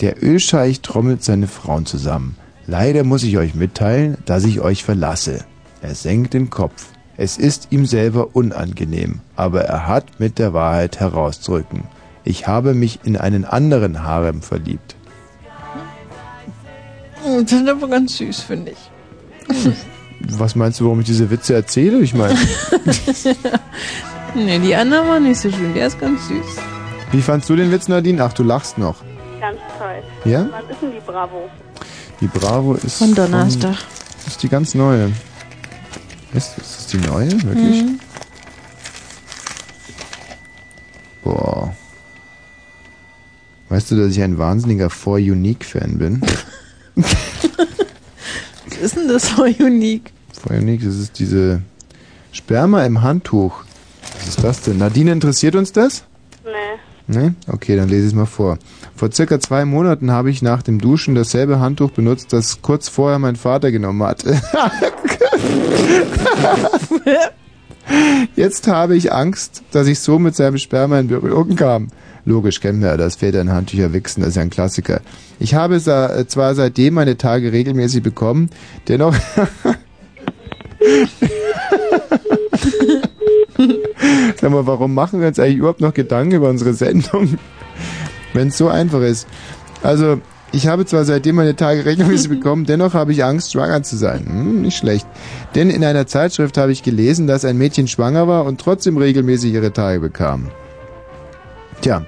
Speaker 1: Der Ölscheich trommelt seine Frauen zusammen. Leider muss ich euch mitteilen, dass ich euch verlasse. Er senkt den Kopf. Es ist ihm selber unangenehm, aber er hat mit der Wahrheit herauszurücken. Ich habe mich in einen anderen Harem verliebt.
Speaker 2: Das ist aber ganz süß, finde ich.
Speaker 1: Was meinst du, warum ich diese Witze erzähle? Ich meine,
Speaker 2: nee, die anderen waren nicht so schön. Der ist ganz süß.
Speaker 1: wie fandst du den Witz, Nadine? Ach, du lachst noch.
Speaker 10: Ganz toll.
Speaker 1: Ja?
Speaker 10: Wann ist denn die Bravo?
Speaker 1: Die Bravo ist.
Speaker 2: Von Donnerstag.
Speaker 1: Das ist die ganz neue. Ist, ist das die neue? Wirklich?
Speaker 2: Mhm.
Speaker 1: Boah. Weißt du, dass ich ein wahnsinniger 4-Unique-Fan bin?
Speaker 2: Was ist denn das so unique?
Speaker 1: 4-Unique, das ist diese Sperma im Handtuch. Was ist das denn? Nadine, interessiert uns das?
Speaker 10: Nee.
Speaker 1: Ne? Okay, dann lese ich es mal vor. Vor circa zwei Monaten habe ich nach dem Duschen dasselbe Handtuch benutzt, das kurz vorher mein Vater genommen hatte. Jetzt habe ich Angst, dass ich so mit seinem Sperma in Berührung kam. Logisch, kennen wir das Väter in Handtücher wichsen, das ist ja ein Klassiker. Ich habe äh, zwar seitdem meine Tage regelmäßig bekommen, dennoch... Sag mal, warum machen wir uns eigentlich überhaupt noch Gedanken über unsere Sendung, wenn es so einfach ist? Also, ich habe zwar seitdem meine Tage regelmäßig bekommen, dennoch habe ich Angst, schwanger zu sein. Hm, nicht schlecht. Denn in einer Zeitschrift habe ich gelesen, dass ein Mädchen schwanger war und trotzdem regelmäßig ihre Tage bekam. Tja.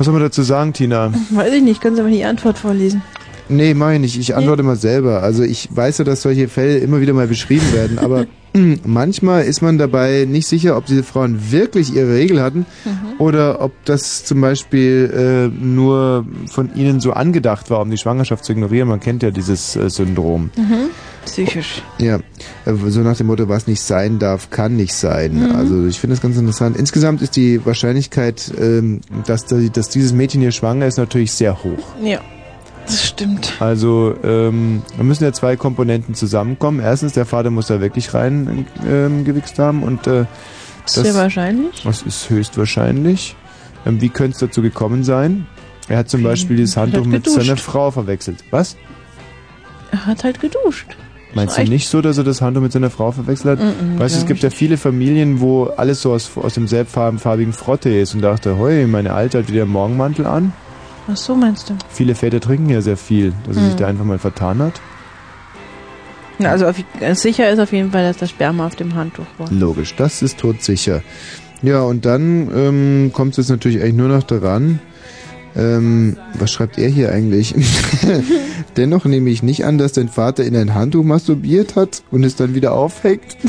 Speaker 1: Was soll man dazu sagen, Tina?
Speaker 2: Weiß ich nicht, können Sie mal die Antwort vorlesen?
Speaker 1: Nee, mach ich nicht. Ich antworte mal selber. Also ich weiß ja, dass solche Fälle immer wieder mal beschrieben werden, aber manchmal ist man dabei nicht sicher, ob diese Frauen wirklich ihre Regel hatten oder ob das zum Beispiel äh, nur von ihnen so angedacht war, um die Schwangerschaft zu ignorieren. Man kennt ja dieses äh, Syndrom.
Speaker 2: Mhm. Psychisch.
Speaker 1: Ja, äh, so nach dem Motto, was nicht sein darf, kann nicht sein.
Speaker 2: Mhm.
Speaker 1: Also ich finde das ganz interessant. Insgesamt ist die Wahrscheinlichkeit, ähm, dass, dass dieses Mädchen hier schwanger ist, natürlich sehr hoch.
Speaker 2: Ja, das stimmt.
Speaker 1: Also, ähm, da müssen ja zwei Komponenten zusammenkommen. Erstens, der Vater muss da wirklich rein ähm, gewichst haben und äh,
Speaker 2: Sehr wahrscheinlich.
Speaker 1: Das ist höchstwahrscheinlich. Ähm, wie könnte es dazu gekommen sein? Er hat zum Beispiel dieses Handtuch mit seiner Frau verwechselt. Was?
Speaker 2: Er hat halt geduscht.
Speaker 1: Meinst du nicht so, dass er das Handtuch mit seiner Frau verwechselt hat?
Speaker 2: Mm-mm,
Speaker 1: weißt du, es gibt ja viele Familien, wo alles so aus, aus dem selbstfarbigen Frotte ist und dachte, hoi, meine Alte hat wieder einen Morgenmantel an.
Speaker 2: Ach so, meinst du?
Speaker 1: Viele Väter trinken ja sehr viel, dass er sich da einfach mal vertan hat.
Speaker 2: Na, Also auf, sicher ist auf jeden Fall, dass das Sperma auf dem Handtuch war.
Speaker 1: Logisch, das ist todsicher. Ja, und dann ähm, kommt es jetzt natürlich eigentlich nur noch daran, ähm, was schreibt er hier eigentlich? Dennoch nehme ich nicht an, dass dein Vater in ein Handtuch masturbiert hat und es dann wieder aufhängt.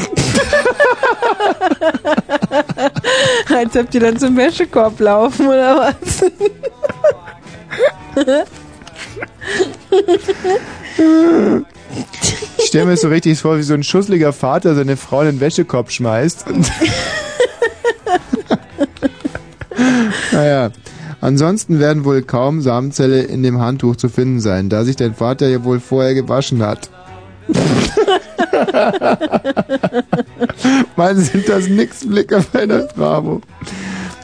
Speaker 2: Als ob die dann zum Wäschekorb laufen, oder was?
Speaker 1: Ich stelle mir so richtig vor, wie so ein schussliger Vater seine Frau in den Wäschekorb schmeißt. Naja. Ansonsten werden wohl kaum Samenzelle in dem Handtuch zu finden sein, da sich dein Vater ja wohl vorher gewaschen hat. Mann, sind das nix Blicke bei der Bravo.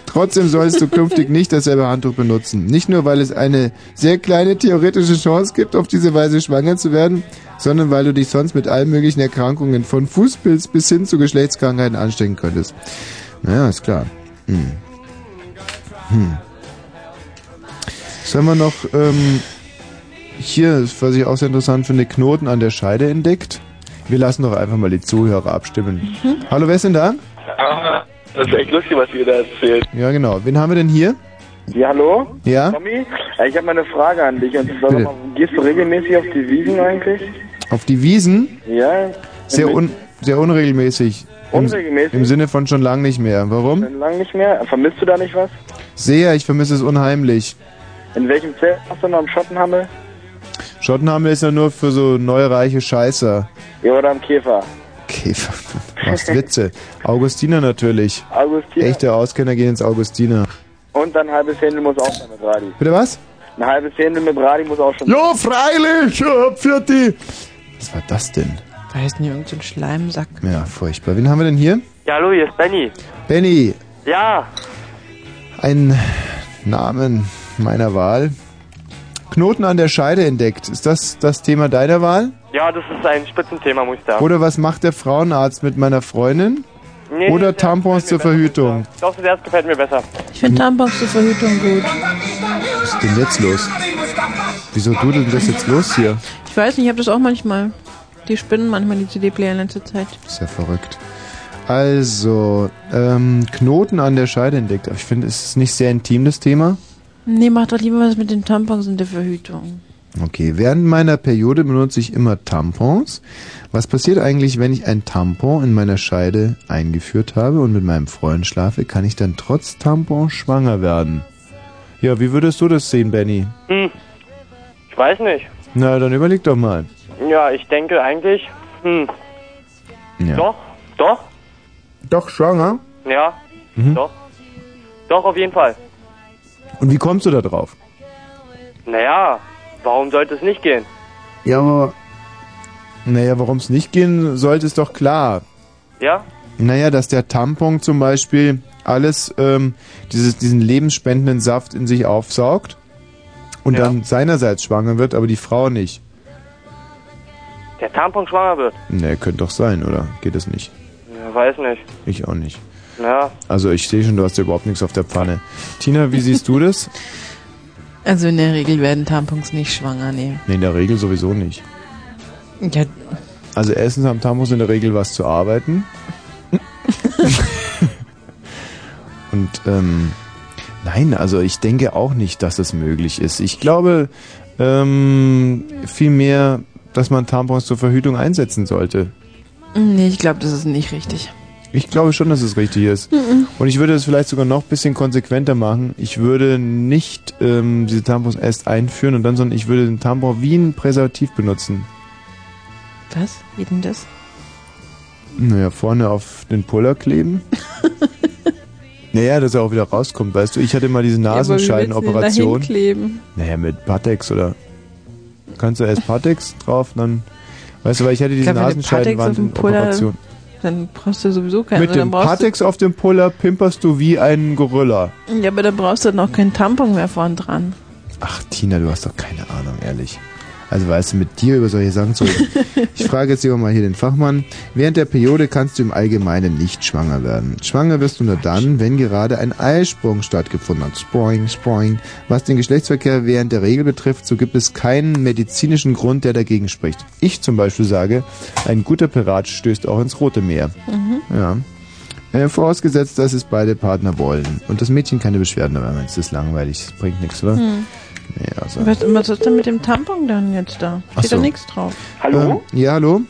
Speaker 1: Trotzdem solltest du künftig nicht dasselbe Handtuch benutzen. Nicht nur, weil es eine sehr kleine theoretische Chance gibt, auf diese Weise schwanger zu werden, sondern weil du dich sonst mit allen möglichen Erkrankungen von Fußpilz bis hin zu Geschlechtskrankheiten anstecken könntest. Naja, ist klar. Hm. Hm. Was haben wir noch ähm, hier, was ich auch sehr interessant finde, Knoten an der Scheide entdeckt. Wir lassen doch einfach mal die Zuhörer abstimmen. Hallo, wer ist denn da?
Speaker 19: Das ist echt lustig, was ihr da erzählt.
Speaker 1: Ja, genau. Wen haben wir denn hier?
Speaker 19: Ja, hallo?
Speaker 1: Ja?
Speaker 19: Tommy? Ich habe mal eine Frage an dich. Und zwar, mal, gehst du regelmäßig auf die Wiesen eigentlich?
Speaker 1: Auf die Wiesen?
Speaker 19: Ja?
Speaker 1: Sehr, un sehr unregelmäßig. Im,
Speaker 19: Unregelmäßig?
Speaker 1: Im Sinne von schon lang nicht mehr. Warum?
Speaker 19: Schon lange nicht mehr? Vermisst du da nicht was?
Speaker 1: Sehr, ich vermisse es unheimlich.
Speaker 19: In welchem Zelt hast du noch am Schottenhammel?
Speaker 1: Schottenhammel ist ja nur für so neureiche Scheißer.
Speaker 19: Ja, oder am Käfer?
Speaker 1: Käfer, machst Witze. Augustiner natürlich.
Speaker 19: Augustiner.
Speaker 1: Echte Auskenner gehen ins Augustiner.
Speaker 19: Und ein halbes Händel muss auch sein mit Radi.
Speaker 1: Bitte was?
Speaker 19: Ein halbes Händel mit Radi muss auch schon
Speaker 1: Ja, freilich, ja, Pfirti. Was war das denn?
Speaker 2: Weiß nicht, irgendein so ein Schleimsack.
Speaker 1: Ja, furchtbar. Wen haben wir denn hier?
Speaker 20: Ja, hallo, hier ist Benny.
Speaker 1: Benny,
Speaker 20: Ja,
Speaker 1: ein Namen meiner Wahl. Knoten an der Scheide entdeckt. Ist das das Thema deiner Wahl?
Speaker 20: Ja, das ist ein Spitzenthema, muss ich sagen.
Speaker 1: Oder was macht der Frauenarzt mit meiner Freundin?
Speaker 20: Nee,
Speaker 1: Oder
Speaker 20: das
Speaker 1: Tampons zur Verhütung?
Speaker 20: Doch, das erste gefällt mir besser.
Speaker 2: Ich finde Tampons zur Verhütung gut.
Speaker 1: Was ist denn jetzt los? Wieso dudelt denn das jetzt los hier?
Speaker 2: Ich weiß nicht, ich habe das auch manchmal. Die spinnen manchmal die CD-Player in letzter Zeit.
Speaker 1: Ist ja verrückt. Also, ähm, Knoten an der Scheide entdeckt. Aber ich finde, es ist nicht sehr intim, das Thema.
Speaker 2: Nee, mach doch lieber was mit den Tampons und der Verhütung.
Speaker 1: Okay, während meiner Periode benutze ich immer Tampons. Was passiert eigentlich, wenn ich ein Tampon in meiner Scheide eingeführt habe und mit meinem Freund schlafe? Kann ich dann trotz Tampon schwanger werden? Ja, wie würdest du das sehen, Benny?
Speaker 20: Hm, ich weiß nicht.
Speaker 1: Na, dann überleg doch mal.
Speaker 20: Ja, ich denke eigentlich, hm,
Speaker 1: Ja.
Speaker 20: doch, doch,
Speaker 1: Doch schwanger?
Speaker 20: ja,
Speaker 1: Mhm.
Speaker 20: doch. Doch, auf jeden Fall.
Speaker 1: Und wie kommst du da drauf?
Speaker 20: Naja, warum sollte es nicht gehen?
Speaker 1: Ja, aber... Naja, warum es nicht gehen sollte, ist doch klar.
Speaker 20: Ja?
Speaker 1: Naja, dass der Tampon zum Beispiel alles, ähm, dieses, diesen lebensspendenden Saft in sich aufsaugt und dann seinerseits schwanger wird, aber die Frau nicht.
Speaker 20: Der Tampon schwanger wird?
Speaker 1: Ne, könnte doch sein, oder? Geht es nicht?
Speaker 20: Ja, weiß nicht.
Speaker 1: Ich auch nicht.
Speaker 20: Ja,
Speaker 1: Also ich sehe schon, du hast ja überhaupt nichts auf der Pfanne. Tina, wie siehst du das?
Speaker 2: Also in der Regel werden Tampons nicht schwanger, nee.
Speaker 1: Nee, in der Regel sowieso nicht.
Speaker 2: Ja,
Speaker 1: Also erstens haben Tampons in der Regel was zu arbeiten. Und ähm, nein, also ich denke auch nicht, dass es möglich ist. Ich glaube ähm, vielmehr, dass man Tampons zur Verhütung einsetzen sollte.
Speaker 2: nee, ich glaube, das ist nicht richtig.
Speaker 1: Ich glaube schon, dass es richtig ist.
Speaker 2: Mhm.
Speaker 1: Und ich würde es vielleicht sogar noch ein bisschen konsequenter machen. Ich würde nicht ähm, diese Tampons erst einführen und dann, sondern ich würde den Tampon wie ein Präservativ benutzen.
Speaker 2: Was? Wie denn das?
Speaker 1: Naja, vorne auf den Puller kleben. naja, dass er auch wieder rauskommt, weißt du. Ich hatte mal diese Nasenscheidenoperation.
Speaker 2: Ja,
Speaker 1: naja, mit Patex oder. Kannst du erst Patex drauf, dann. Weißt du, weil ich hatte diese Nasenscheidenwand-Operation.
Speaker 2: Dann brauchst du sowieso keinen.
Speaker 1: Mit
Speaker 2: also
Speaker 1: dem Patex auf dem Puller pimperst du wie ein Gorilla.
Speaker 2: Ja, aber dann brauchst du noch keinen Tampon mehr vorn dran.
Speaker 1: Ach, Tina, du hast doch keine Ahnung, ehrlich. Also weißt du, mit dir über solche Sachen zu reden. Ich frage jetzt lieber mal hier den Fachmann. Während der Periode kannst du im Allgemeinen nicht schwanger werden. Schwanger wirst du nur dann, wenn gerade ein Eisprung stattgefunden hat. Sproing, sproing. Was den Geschlechtsverkehr während der Regel betrifft, so gibt es keinen medizinischen Grund, der dagegen spricht. Ich zum Beispiel sage, ein guter Pirat stößt auch ins Rote Meer.
Speaker 2: Mhm.
Speaker 1: Ja. Äh, vorausgesetzt, dass es beide Partner wollen. Und das Mädchen keine Beschwerden hat. Das ist langweilig, das bringt nichts, oder?
Speaker 2: Hm.
Speaker 1: Nee, also.
Speaker 2: Was, was ist denn mit dem Tampon dann jetzt da?
Speaker 1: Ach
Speaker 2: Steht
Speaker 1: so.
Speaker 2: da nichts drauf.
Speaker 1: Ähm, ja, hallo?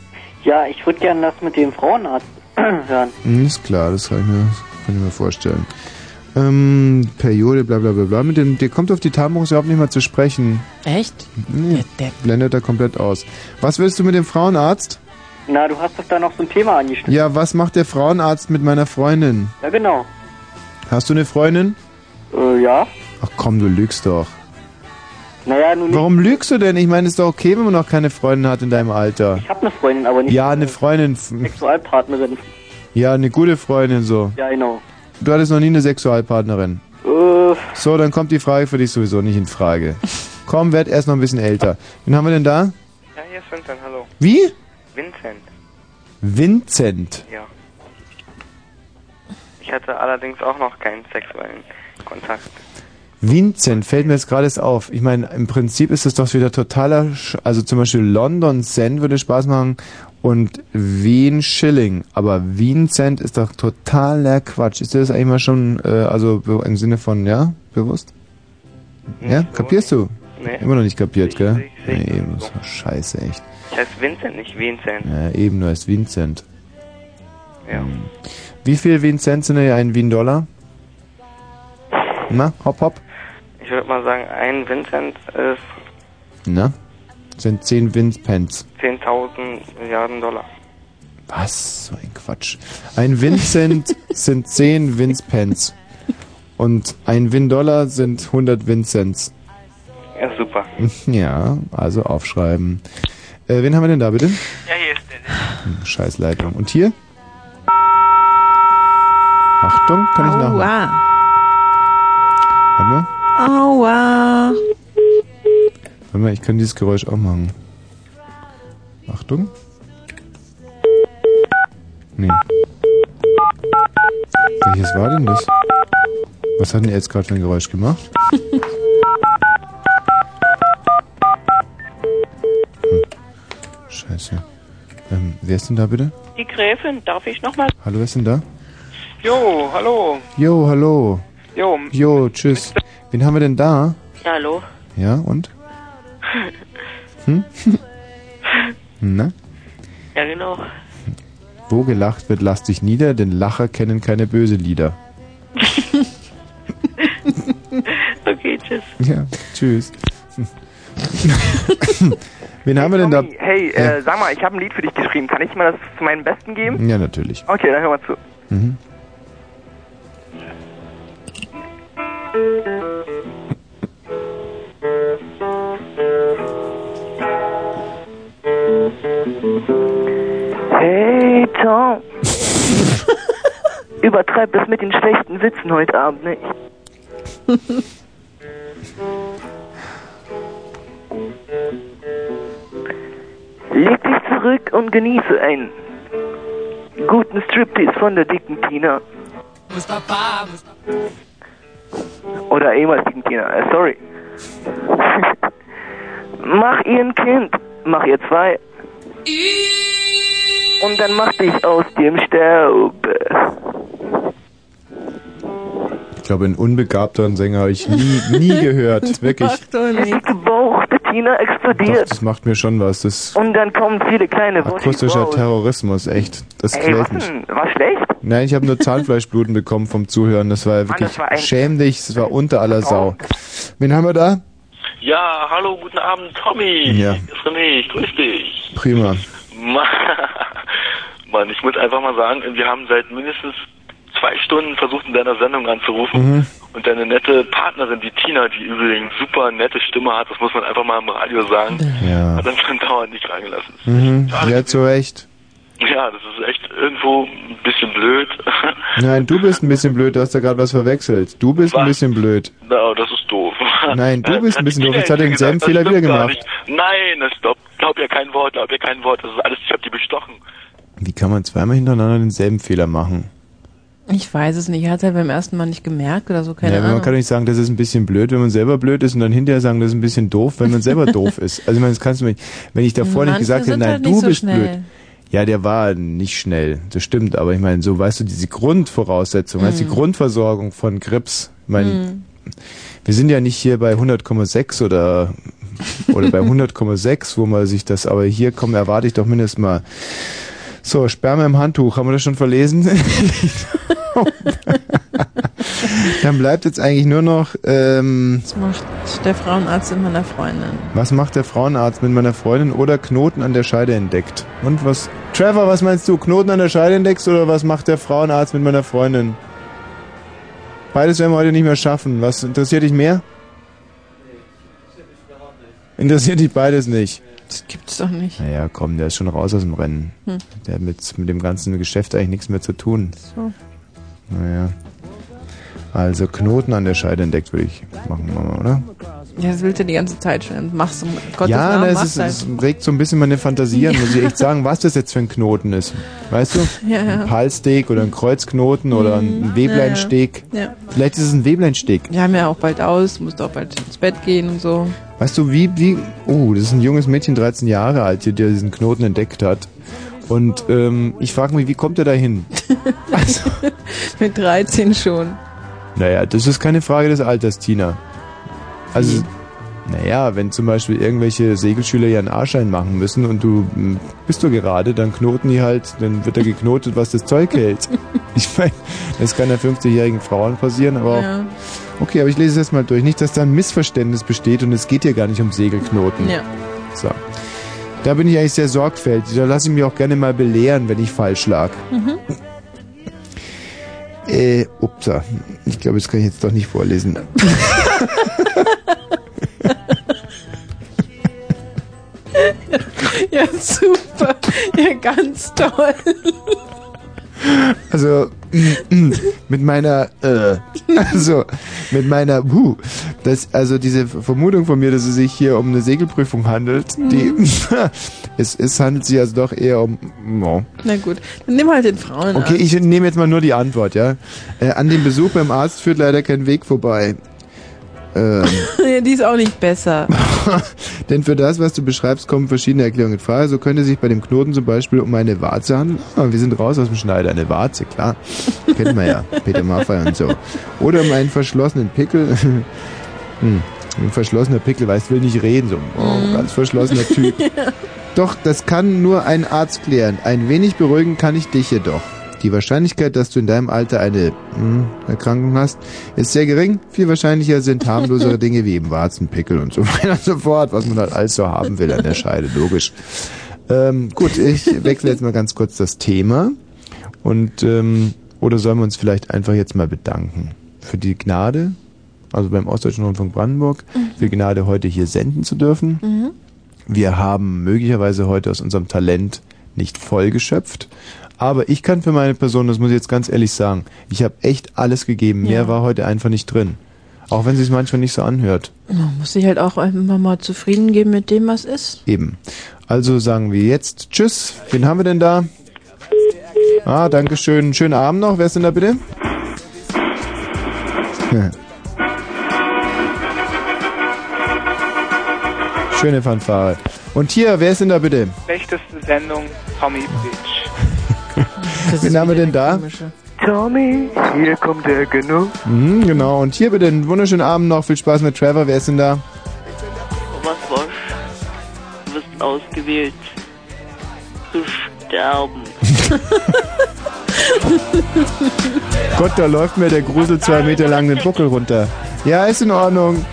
Speaker 21: Ja, ich würde gerne das mit dem Frauenarzt hören.
Speaker 1: Hm, ist klar, das kann ich mir, kann ich mir vorstellen. Ähm, Periode, bla bla bla bla. Mit dem, der kommt auf die Tampons überhaupt nicht mal zu sprechen.
Speaker 2: Echt?
Speaker 1: Nee, blendet er komplett aus. Was willst du mit dem Frauenarzt?
Speaker 21: Na, du hast doch da noch so ein Thema angeschnitten.
Speaker 1: Ja, was macht der Frauenarzt mit meiner Freundin?
Speaker 21: Ja, genau.
Speaker 1: Hast du eine Freundin?
Speaker 21: Äh, ja.
Speaker 1: Ach komm, du lügst doch.
Speaker 21: Naja, nun nicht.
Speaker 1: Warum lügst du denn? Ich meine, es ist doch okay, wenn man noch keine Freundin hat in deinem Alter.
Speaker 21: Ich habe eine Freundin, aber nicht
Speaker 1: Ja, eine Freundin.
Speaker 21: Sexualpartnerin.
Speaker 1: Ja, eine gute Freundin so.
Speaker 21: Ja, genau.
Speaker 1: Du hattest noch nie eine Sexualpartnerin.
Speaker 21: Äh,
Speaker 1: So, dann kommt die Frage für dich sowieso nicht in Frage. Komm, werd erst noch ein bisschen älter. Wen haben wir denn da?
Speaker 16: Ja, hier ist Vincent, hallo.
Speaker 1: Wie?
Speaker 16: Vincent,
Speaker 1: Vincent.
Speaker 16: ja. Ich hatte allerdings auch noch keinen sexuellen Kontakt.
Speaker 1: Vincent fällt mir jetzt gerade auf. Ich meine, im Prinzip ist es doch wieder totaler, Sch also zum Beispiel London Cent würde Spaß machen und Wien Schilling. Aber Vincent ist doch totaler Quatsch. Ist dir das eigentlich mal schon, äh, also im Sinne von, ja, bewusst? Ja, kapierst du?
Speaker 16: Nee.
Speaker 1: Immer noch nicht kapiert, gell?
Speaker 16: sehe ich
Speaker 1: Nee, eben, das scheiße, echt.
Speaker 16: Ich heiße Vincent, nicht Vincent.
Speaker 1: Ja, eben, du heißt Vincent.
Speaker 16: Ja.
Speaker 1: Hm. Wie viel Vincent sind denn ein Wien Dollar? Na, hopp, hopp.
Speaker 16: Ich würde mal sagen, ein Vincent ist
Speaker 1: Na? Sind 10 Vince-Pence.
Speaker 16: 10.000 Milliarden Dollar.
Speaker 1: Was? So ein Quatsch. Ein Vincent sind 10 Vince-Pence. Und ein Win-Dollar sind 100 Vincents.
Speaker 16: Ja, super.
Speaker 1: Ja, also aufschreiben. Äh, wen haben wir denn da bitte?
Speaker 16: Ja, hier ist der.
Speaker 1: Hm, Scheiß Leitung. Und hier? Achtung, kann ich nachmachen. Warte mal.
Speaker 2: Aua.
Speaker 1: Warte mal, ich kann dieses Geräusch auch machen. Achtung. Nee. Welches war denn das? Was hat denn jetzt gerade für ein Geräusch gemacht? Hm. Scheiße. Ähm, wer ist denn da bitte?
Speaker 17: Die Gräfin, darf ich nochmal?
Speaker 1: Hallo, wer ist denn da?
Speaker 16: Jo, hallo.
Speaker 1: Jo, hallo.
Speaker 16: Jo.
Speaker 1: Jo, tschüss. Wen haben wir denn da?
Speaker 17: Hallo.
Speaker 1: Ja, und? Hm? Na?
Speaker 17: Ja, genau.
Speaker 1: Wo gelacht wird, lass dich nieder, denn Lacher kennen keine böse Lieder.
Speaker 17: okay, tschüss.
Speaker 1: Ja, tschüss. Wen haben wir denn da?
Speaker 16: Hey, äh, sag mal, ich habe ein Lied für dich geschrieben. Kann ich mal das zu meinem Besten geben?
Speaker 1: Ja, natürlich.
Speaker 16: Okay, dann hör mal zu.
Speaker 1: Mhm.
Speaker 18: Hey Tom. Übertreib das mit den schlechten Witzen heute Abend nicht. Leg dich zurück und genieße einen guten Striptease von der dicken Tina. Oder ehemals dicken Tina, äh, sorry. mach ihr ein Kind, mach ihr zwei. Und dann mach dich aus dem Staub.
Speaker 1: Ich glaube, einen unbegabteren Sänger habe ich nie, nie gehört. Wirklich.
Speaker 18: Die gebauchte Tina
Speaker 1: Doch,
Speaker 18: explodiert.
Speaker 1: das macht mir schon was. Das
Speaker 18: Und dann kommen viele kleine
Speaker 1: akustischer. Terrorismus, echt. Das
Speaker 18: Ey,
Speaker 1: quält
Speaker 18: was
Speaker 1: mich.
Speaker 18: War schlecht?
Speaker 1: Nein, ich habe nur Zahnfleischbluten bekommen vom Zuhören. Das war wirklich
Speaker 18: das war
Speaker 1: schämlich. Das war unter aller Sau. Wen haben wir da?
Speaker 22: Ja, hallo, guten Abend, Tommy.
Speaker 1: Ja.
Speaker 22: Hier ist René, ich grüß dich.
Speaker 1: Prima.
Speaker 22: Mann, ich muss einfach mal sagen, wir haben seit mindestens zwei Stunden versucht, in deiner Sendung anzurufen.
Speaker 1: Mhm.
Speaker 22: Und deine nette Partnerin, die Tina, die übrigens super nette Stimme hat, das muss man einfach mal im Radio sagen,
Speaker 1: Ja.
Speaker 22: hat uns dann dauernd nicht reingelassen.
Speaker 1: Mhm. Ja, zu Recht.
Speaker 22: Ja, das ist echt irgendwo ein bisschen blöd.
Speaker 1: Nein, du bist ein bisschen blöd, du hast da gerade was verwechselt. Du bist ein bisschen blöd.
Speaker 22: Na, das ist doof.
Speaker 1: Nein, du bist ein bisschen doof. Jetzt hat er denselben Fehler wieder gemacht.
Speaker 22: nicht. Nein, das glaub, glaub ja kein Wort, glaub ja kein Wort. Das ist alles, ich hab die bestochen.
Speaker 1: Wie kann man zweimal hintereinander denselben Fehler machen?
Speaker 2: Ich weiß es nicht. Er hat es halt beim ersten Mal nicht gemerkt oder so, keine
Speaker 1: ja,
Speaker 2: Ahnung.
Speaker 1: man kann doch nicht sagen, das ist ein bisschen blöd, wenn man selber blöd ist und dann hinterher sagen, das ist ein bisschen doof, wenn man selber doof ist. Also ich meine, das kannst du nicht, wenn ich davor nicht
Speaker 2: Manche
Speaker 1: gesagt hätte, nein,
Speaker 2: halt
Speaker 1: du
Speaker 2: nicht so
Speaker 1: bist
Speaker 2: schnell.
Speaker 1: blöd. Ja, der war nicht schnell, das stimmt, aber ich meine, so weißt du, diese Grundvoraussetzung, weißt du, die
Speaker 2: Mhm.
Speaker 1: Grundversorgung von Grips, ich meine,
Speaker 2: Mhm.
Speaker 1: wir sind ja nicht hier bei 100,6 oder oder bei 100,6, wo man sich das, aber hier komm, erwarte ich doch mindestens mal. So, Sperma im Handtuch, haben wir das schon verlesen? Dann bleibt jetzt eigentlich nur noch, ähm,
Speaker 2: Das macht der Frauenarzt mit meiner Freundin.
Speaker 1: was macht der Frauenarzt mit meiner Freundin oder Knoten an der Scheide entdeckt? Und was, Trevor, was meinst du, Knoten an der Scheide entdeckt oder was macht der Frauenarzt mit meiner Freundin? Beides werden wir heute nicht mehr schaffen. Was interessiert dich mehr? Interessiert dich beides nicht?
Speaker 2: Das gibt's doch nicht.
Speaker 1: Naja, komm, der ist schon raus aus dem Rennen.
Speaker 2: Hm.
Speaker 1: Der hat mit, mit dem ganzen Geschäft eigentlich nichts mehr zu tun.
Speaker 2: So.
Speaker 1: Naja. Also Knoten an der Scheide entdeckt, würde ich machen, Mama, oder?
Speaker 2: Ja, das willst du die ganze Zeit schon. Mach's um Gottes
Speaker 1: ja,
Speaker 2: Namen,
Speaker 1: na, es, ist,
Speaker 2: halt.
Speaker 1: es regt so ein bisschen meine Fantasie an, muss ich echt sagen, was das jetzt für ein Knoten ist. Weißt du?
Speaker 2: Ja, ja.
Speaker 1: Ein Palsteak oder ein Kreuzknoten oder ein
Speaker 2: Mhm.
Speaker 1: Webleinsteg.
Speaker 2: Ja, ja.
Speaker 1: Vielleicht ist es ein Webleinsteg.
Speaker 2: Wir haben ja auch bald aus, musst auch bald ins Bett gehen und so.
Speaker 1: Weißt du, wie, wie, oh, das ist ein junges Mädchen, 13 Jahre alt, hier, der diesen Knoten entdeckt hat. Und ähm, ich frage mich, wie kommt er da hin?
Speaker 2: Mit 13 schon.
Speaker 1: Naja, das ist keine Frage des Alters, Tina. Also, naja, wenn zum Beispiel irgendwelche Segelschüler ihren A-Schein machen müssen und du m, bist du gerade, dann knoten die halt, dann wird da geknotet, was das Zeug hält. Ich meine, das kann ja 50-jährigen Frauen passieren, aber auch,
Speaker 2: Ja.
Speaker 1: okay, aber ich lese es jetzt mal durch. Nicht, dass da ein Missverständnis besteht und es geht hier gar nicht um Segelknoten.
Speaker 2: Ja.
Speaker 1: So. Da bin ich eigentlich sehr sorgfältig. Da lasse ich mich auch gerne mal belehren, wenn ich falsch lag.
Speaker 2: Mhm.
Speaker 1: Äh, upsa. Ich glaube, das kann ich jetzt doch nicht vorlesen.
Speaker 2: ja, super. Ja, ganz toll.
Speaker 1: Also mit meiner äh, also mit meiner uh, das also diese Vermutung von mir, dass es sich hier um eine Segelprüfung handelt, die es, es handelt sich also doch eher um oh.
Speaker 2: Na gut, dann nimm halt den Frauen
Speaker 1: Okay, ich nehme jetzt mal nur die Antwort, ja. Äh, an dem Besuch beim Arzt führt leider kein Weg vorbei. Ähm,
Speaker 2: die ist auch nicht besser.
Speaker 1: denn für das, was du beschreibst, kommen verschiedene Erklärungen in Frage. So könnte sich bei dem Knoten zum Beispiel um eine Warze handeln. Ah, wir sind raus aus dem Schneider. Eine Warze, klar. Kennen wir ja. Peter Maffay und so. Oder um einen verschlossenen Pickel. hm. Ein verschlossener Pickel, weißt, will nicht reden. So, oh, ganz verschlossener Typ. Doch, das kann nur ein Arzt klären. Ein wenig beruhigen kann ich dich jedoch. Die Wahrscheinlichkeit, dass du in deinem Alter eine hm, Erkrankung hast, ist sehr gering. Viel wahrscheinlicher sind harmlosere Dinge wie eben Warzenpickel und so weiter und so fort, was man halt alles so haben will an der Scheide, logisch. Ähm, gut, ich wechsle jetzt mal ganz kurz das Thema. Und, ähm, oder sollen wir uns vielleicht einfach jetzt mal bedanken für die Gnade, also beim Ostdeutschen Rundfunk Brandenburg, für die Gnade, heute hier senden zu dürfen.
Speaker 2: Mhm.
Speaker 1: Wir haben möglicherweise heute aus unserem Talent nicht voll geschöpft. Aber ich kann für meine Person, das muss ich jetzt ganz ehrlich sagen, ich habe echt alles gegeben. Mehr
Speaker 2: Ja.
Speaker 1: war heute einfach nicht drin. Auch wenn es sich manchmal nicht so anhört.
Speaker 2: Man muss sich halt auch einfach mal zufrieden geben mit dem, was ist.
Speaker 1: Eben. Also sagen wir jetzt Tschüss. Wen haben wir denn da? Ah, danke schön. Schönen Abend noch. Wer ist denn da bitte? Schöne Fanfare. Und hier, wer ist denn da bitte?
Speaker 16: Schlechteste Sendung, Tommy Bitch.
Speaker 1: Wen haben wir denn da?
Speaker 18: Tommy, hier kommt der Genuss.
Speaker 1: Mhm, genau. Und hier bitte einen wunderschönen Abend noch. Viel Spaß mit Trevor. Wer ist denn da?
Speaker 17: Thomas Wosch, du bist ausgewählt zu sterben.
Speaker 1: Gott, da läuft mir der Grusel zwei Meter lang den Buckel runter. Ja, ist in Ordnung.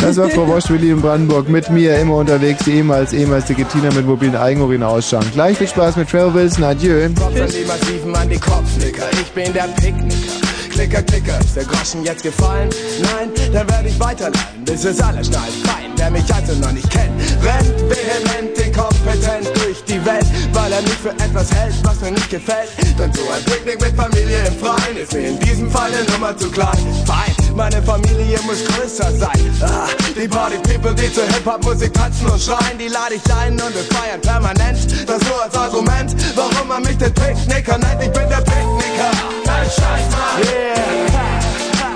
Speaker 1: Das war Frau Wosch, Willi in Brandenburg. Mit mir immer unterwegs, die ehemals, ehemals dicke Tina mit mobilen Eigenurin ausschauen. Gleich viel Spaß mit Trevor Wilson. Adieu.
Speaker 23: Ich bin der Picknicker. Klicker, Klicker, ist der Groschen jetzt gefallen? Nein, dann werde ich weiterleiten, bis es alle schnallt. Fein, wer mich also noch nicht kennt, rennt vehement, inkompetent durch die Welt, er mich für etwas hält, was mir nicht gefällt. Denn so ein Picknick mit Familie im Freien ist mir in diesem Fall eine Nummer zu klein. Fein, meine Familie muss größer sein. Ah, die Party People, die zur Hip-Hop-Musik tanzen und schreien, die lade ich ein und wir feiern permanent. Das nur als Argument, warum man mich den Picknicker nennt. Ich bin der Picknicker. Kein Scheiß, Mann. Yeah.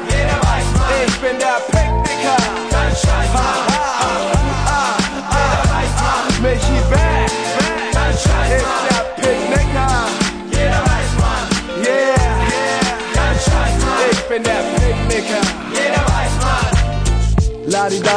Speaker 23: Jeder weiß, Mann. Ich bin der Picknicker.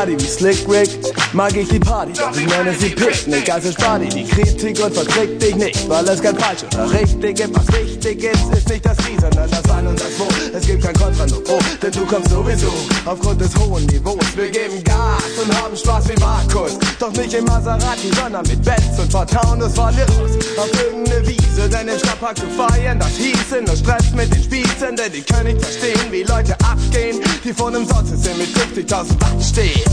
Speaker 23: Ladi-Dadi wie Slick Rick Mag ich die Party, doch ich nenne sie Picknick Also spar dir die Kritik und vertrick dich nicht Weil es kein falsch oder richtig gibt Was wichtig ist, ist nicht das Wie, sondern das Wann und das Wo. Es gibt kein Kontra, nur Pro Denn du kommst sowieso aufgrund des hohen Niveaus. Wir geben Gas und haben Spaß wie Markus. Doch nicht im Maserati, sondern mit Benz Und vertrauen, das fahren wir raus Auf irgendeine Wiese, denn im Stadtpark zu feiern Das hieße nur Stress mit den Spießen Denn die können nicht verstehen, wie Leute abgehen Die vor einem Sonnensystem mit 50.000 Watt stehen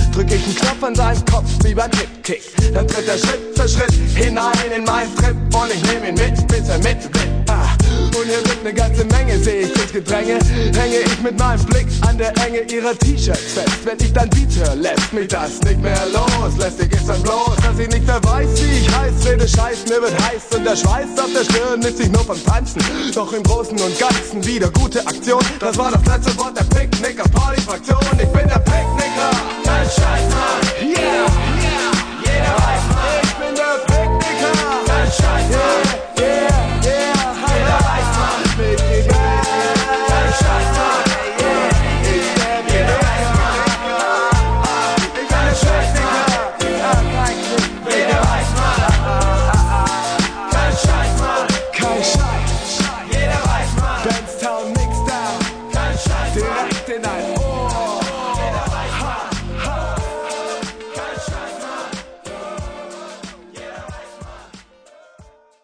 Speaker 23: drück ich einen Knopf an seinen Kopf wie beim Hip-Kick. Dann tritt er Schritt für Schritt hinein in meinen Trip und ich nehm ihn mit, bis er mitwippt. Ah. Und hier wird eine ganze Menge, sehe ich das Gedränge. Hänge ich mit meinem Blick an der Enge ihrer T-Shirts fest. Wenn ich dann Beat lässt mich das nicht mehr los. Lästig ist dann bloß, dass ich nicht mehr weiß, wie ich heiß. Rede Scheiß, mir wird heiß und der Schweiß auf der Stirn ist sich nur vom Tanzen. Doch im Großen und Ganzen wieder gute Aktion. Das war das letzte Wort der Picknicker Party-Fraktion. Ich bin der Picknicker. Yeah.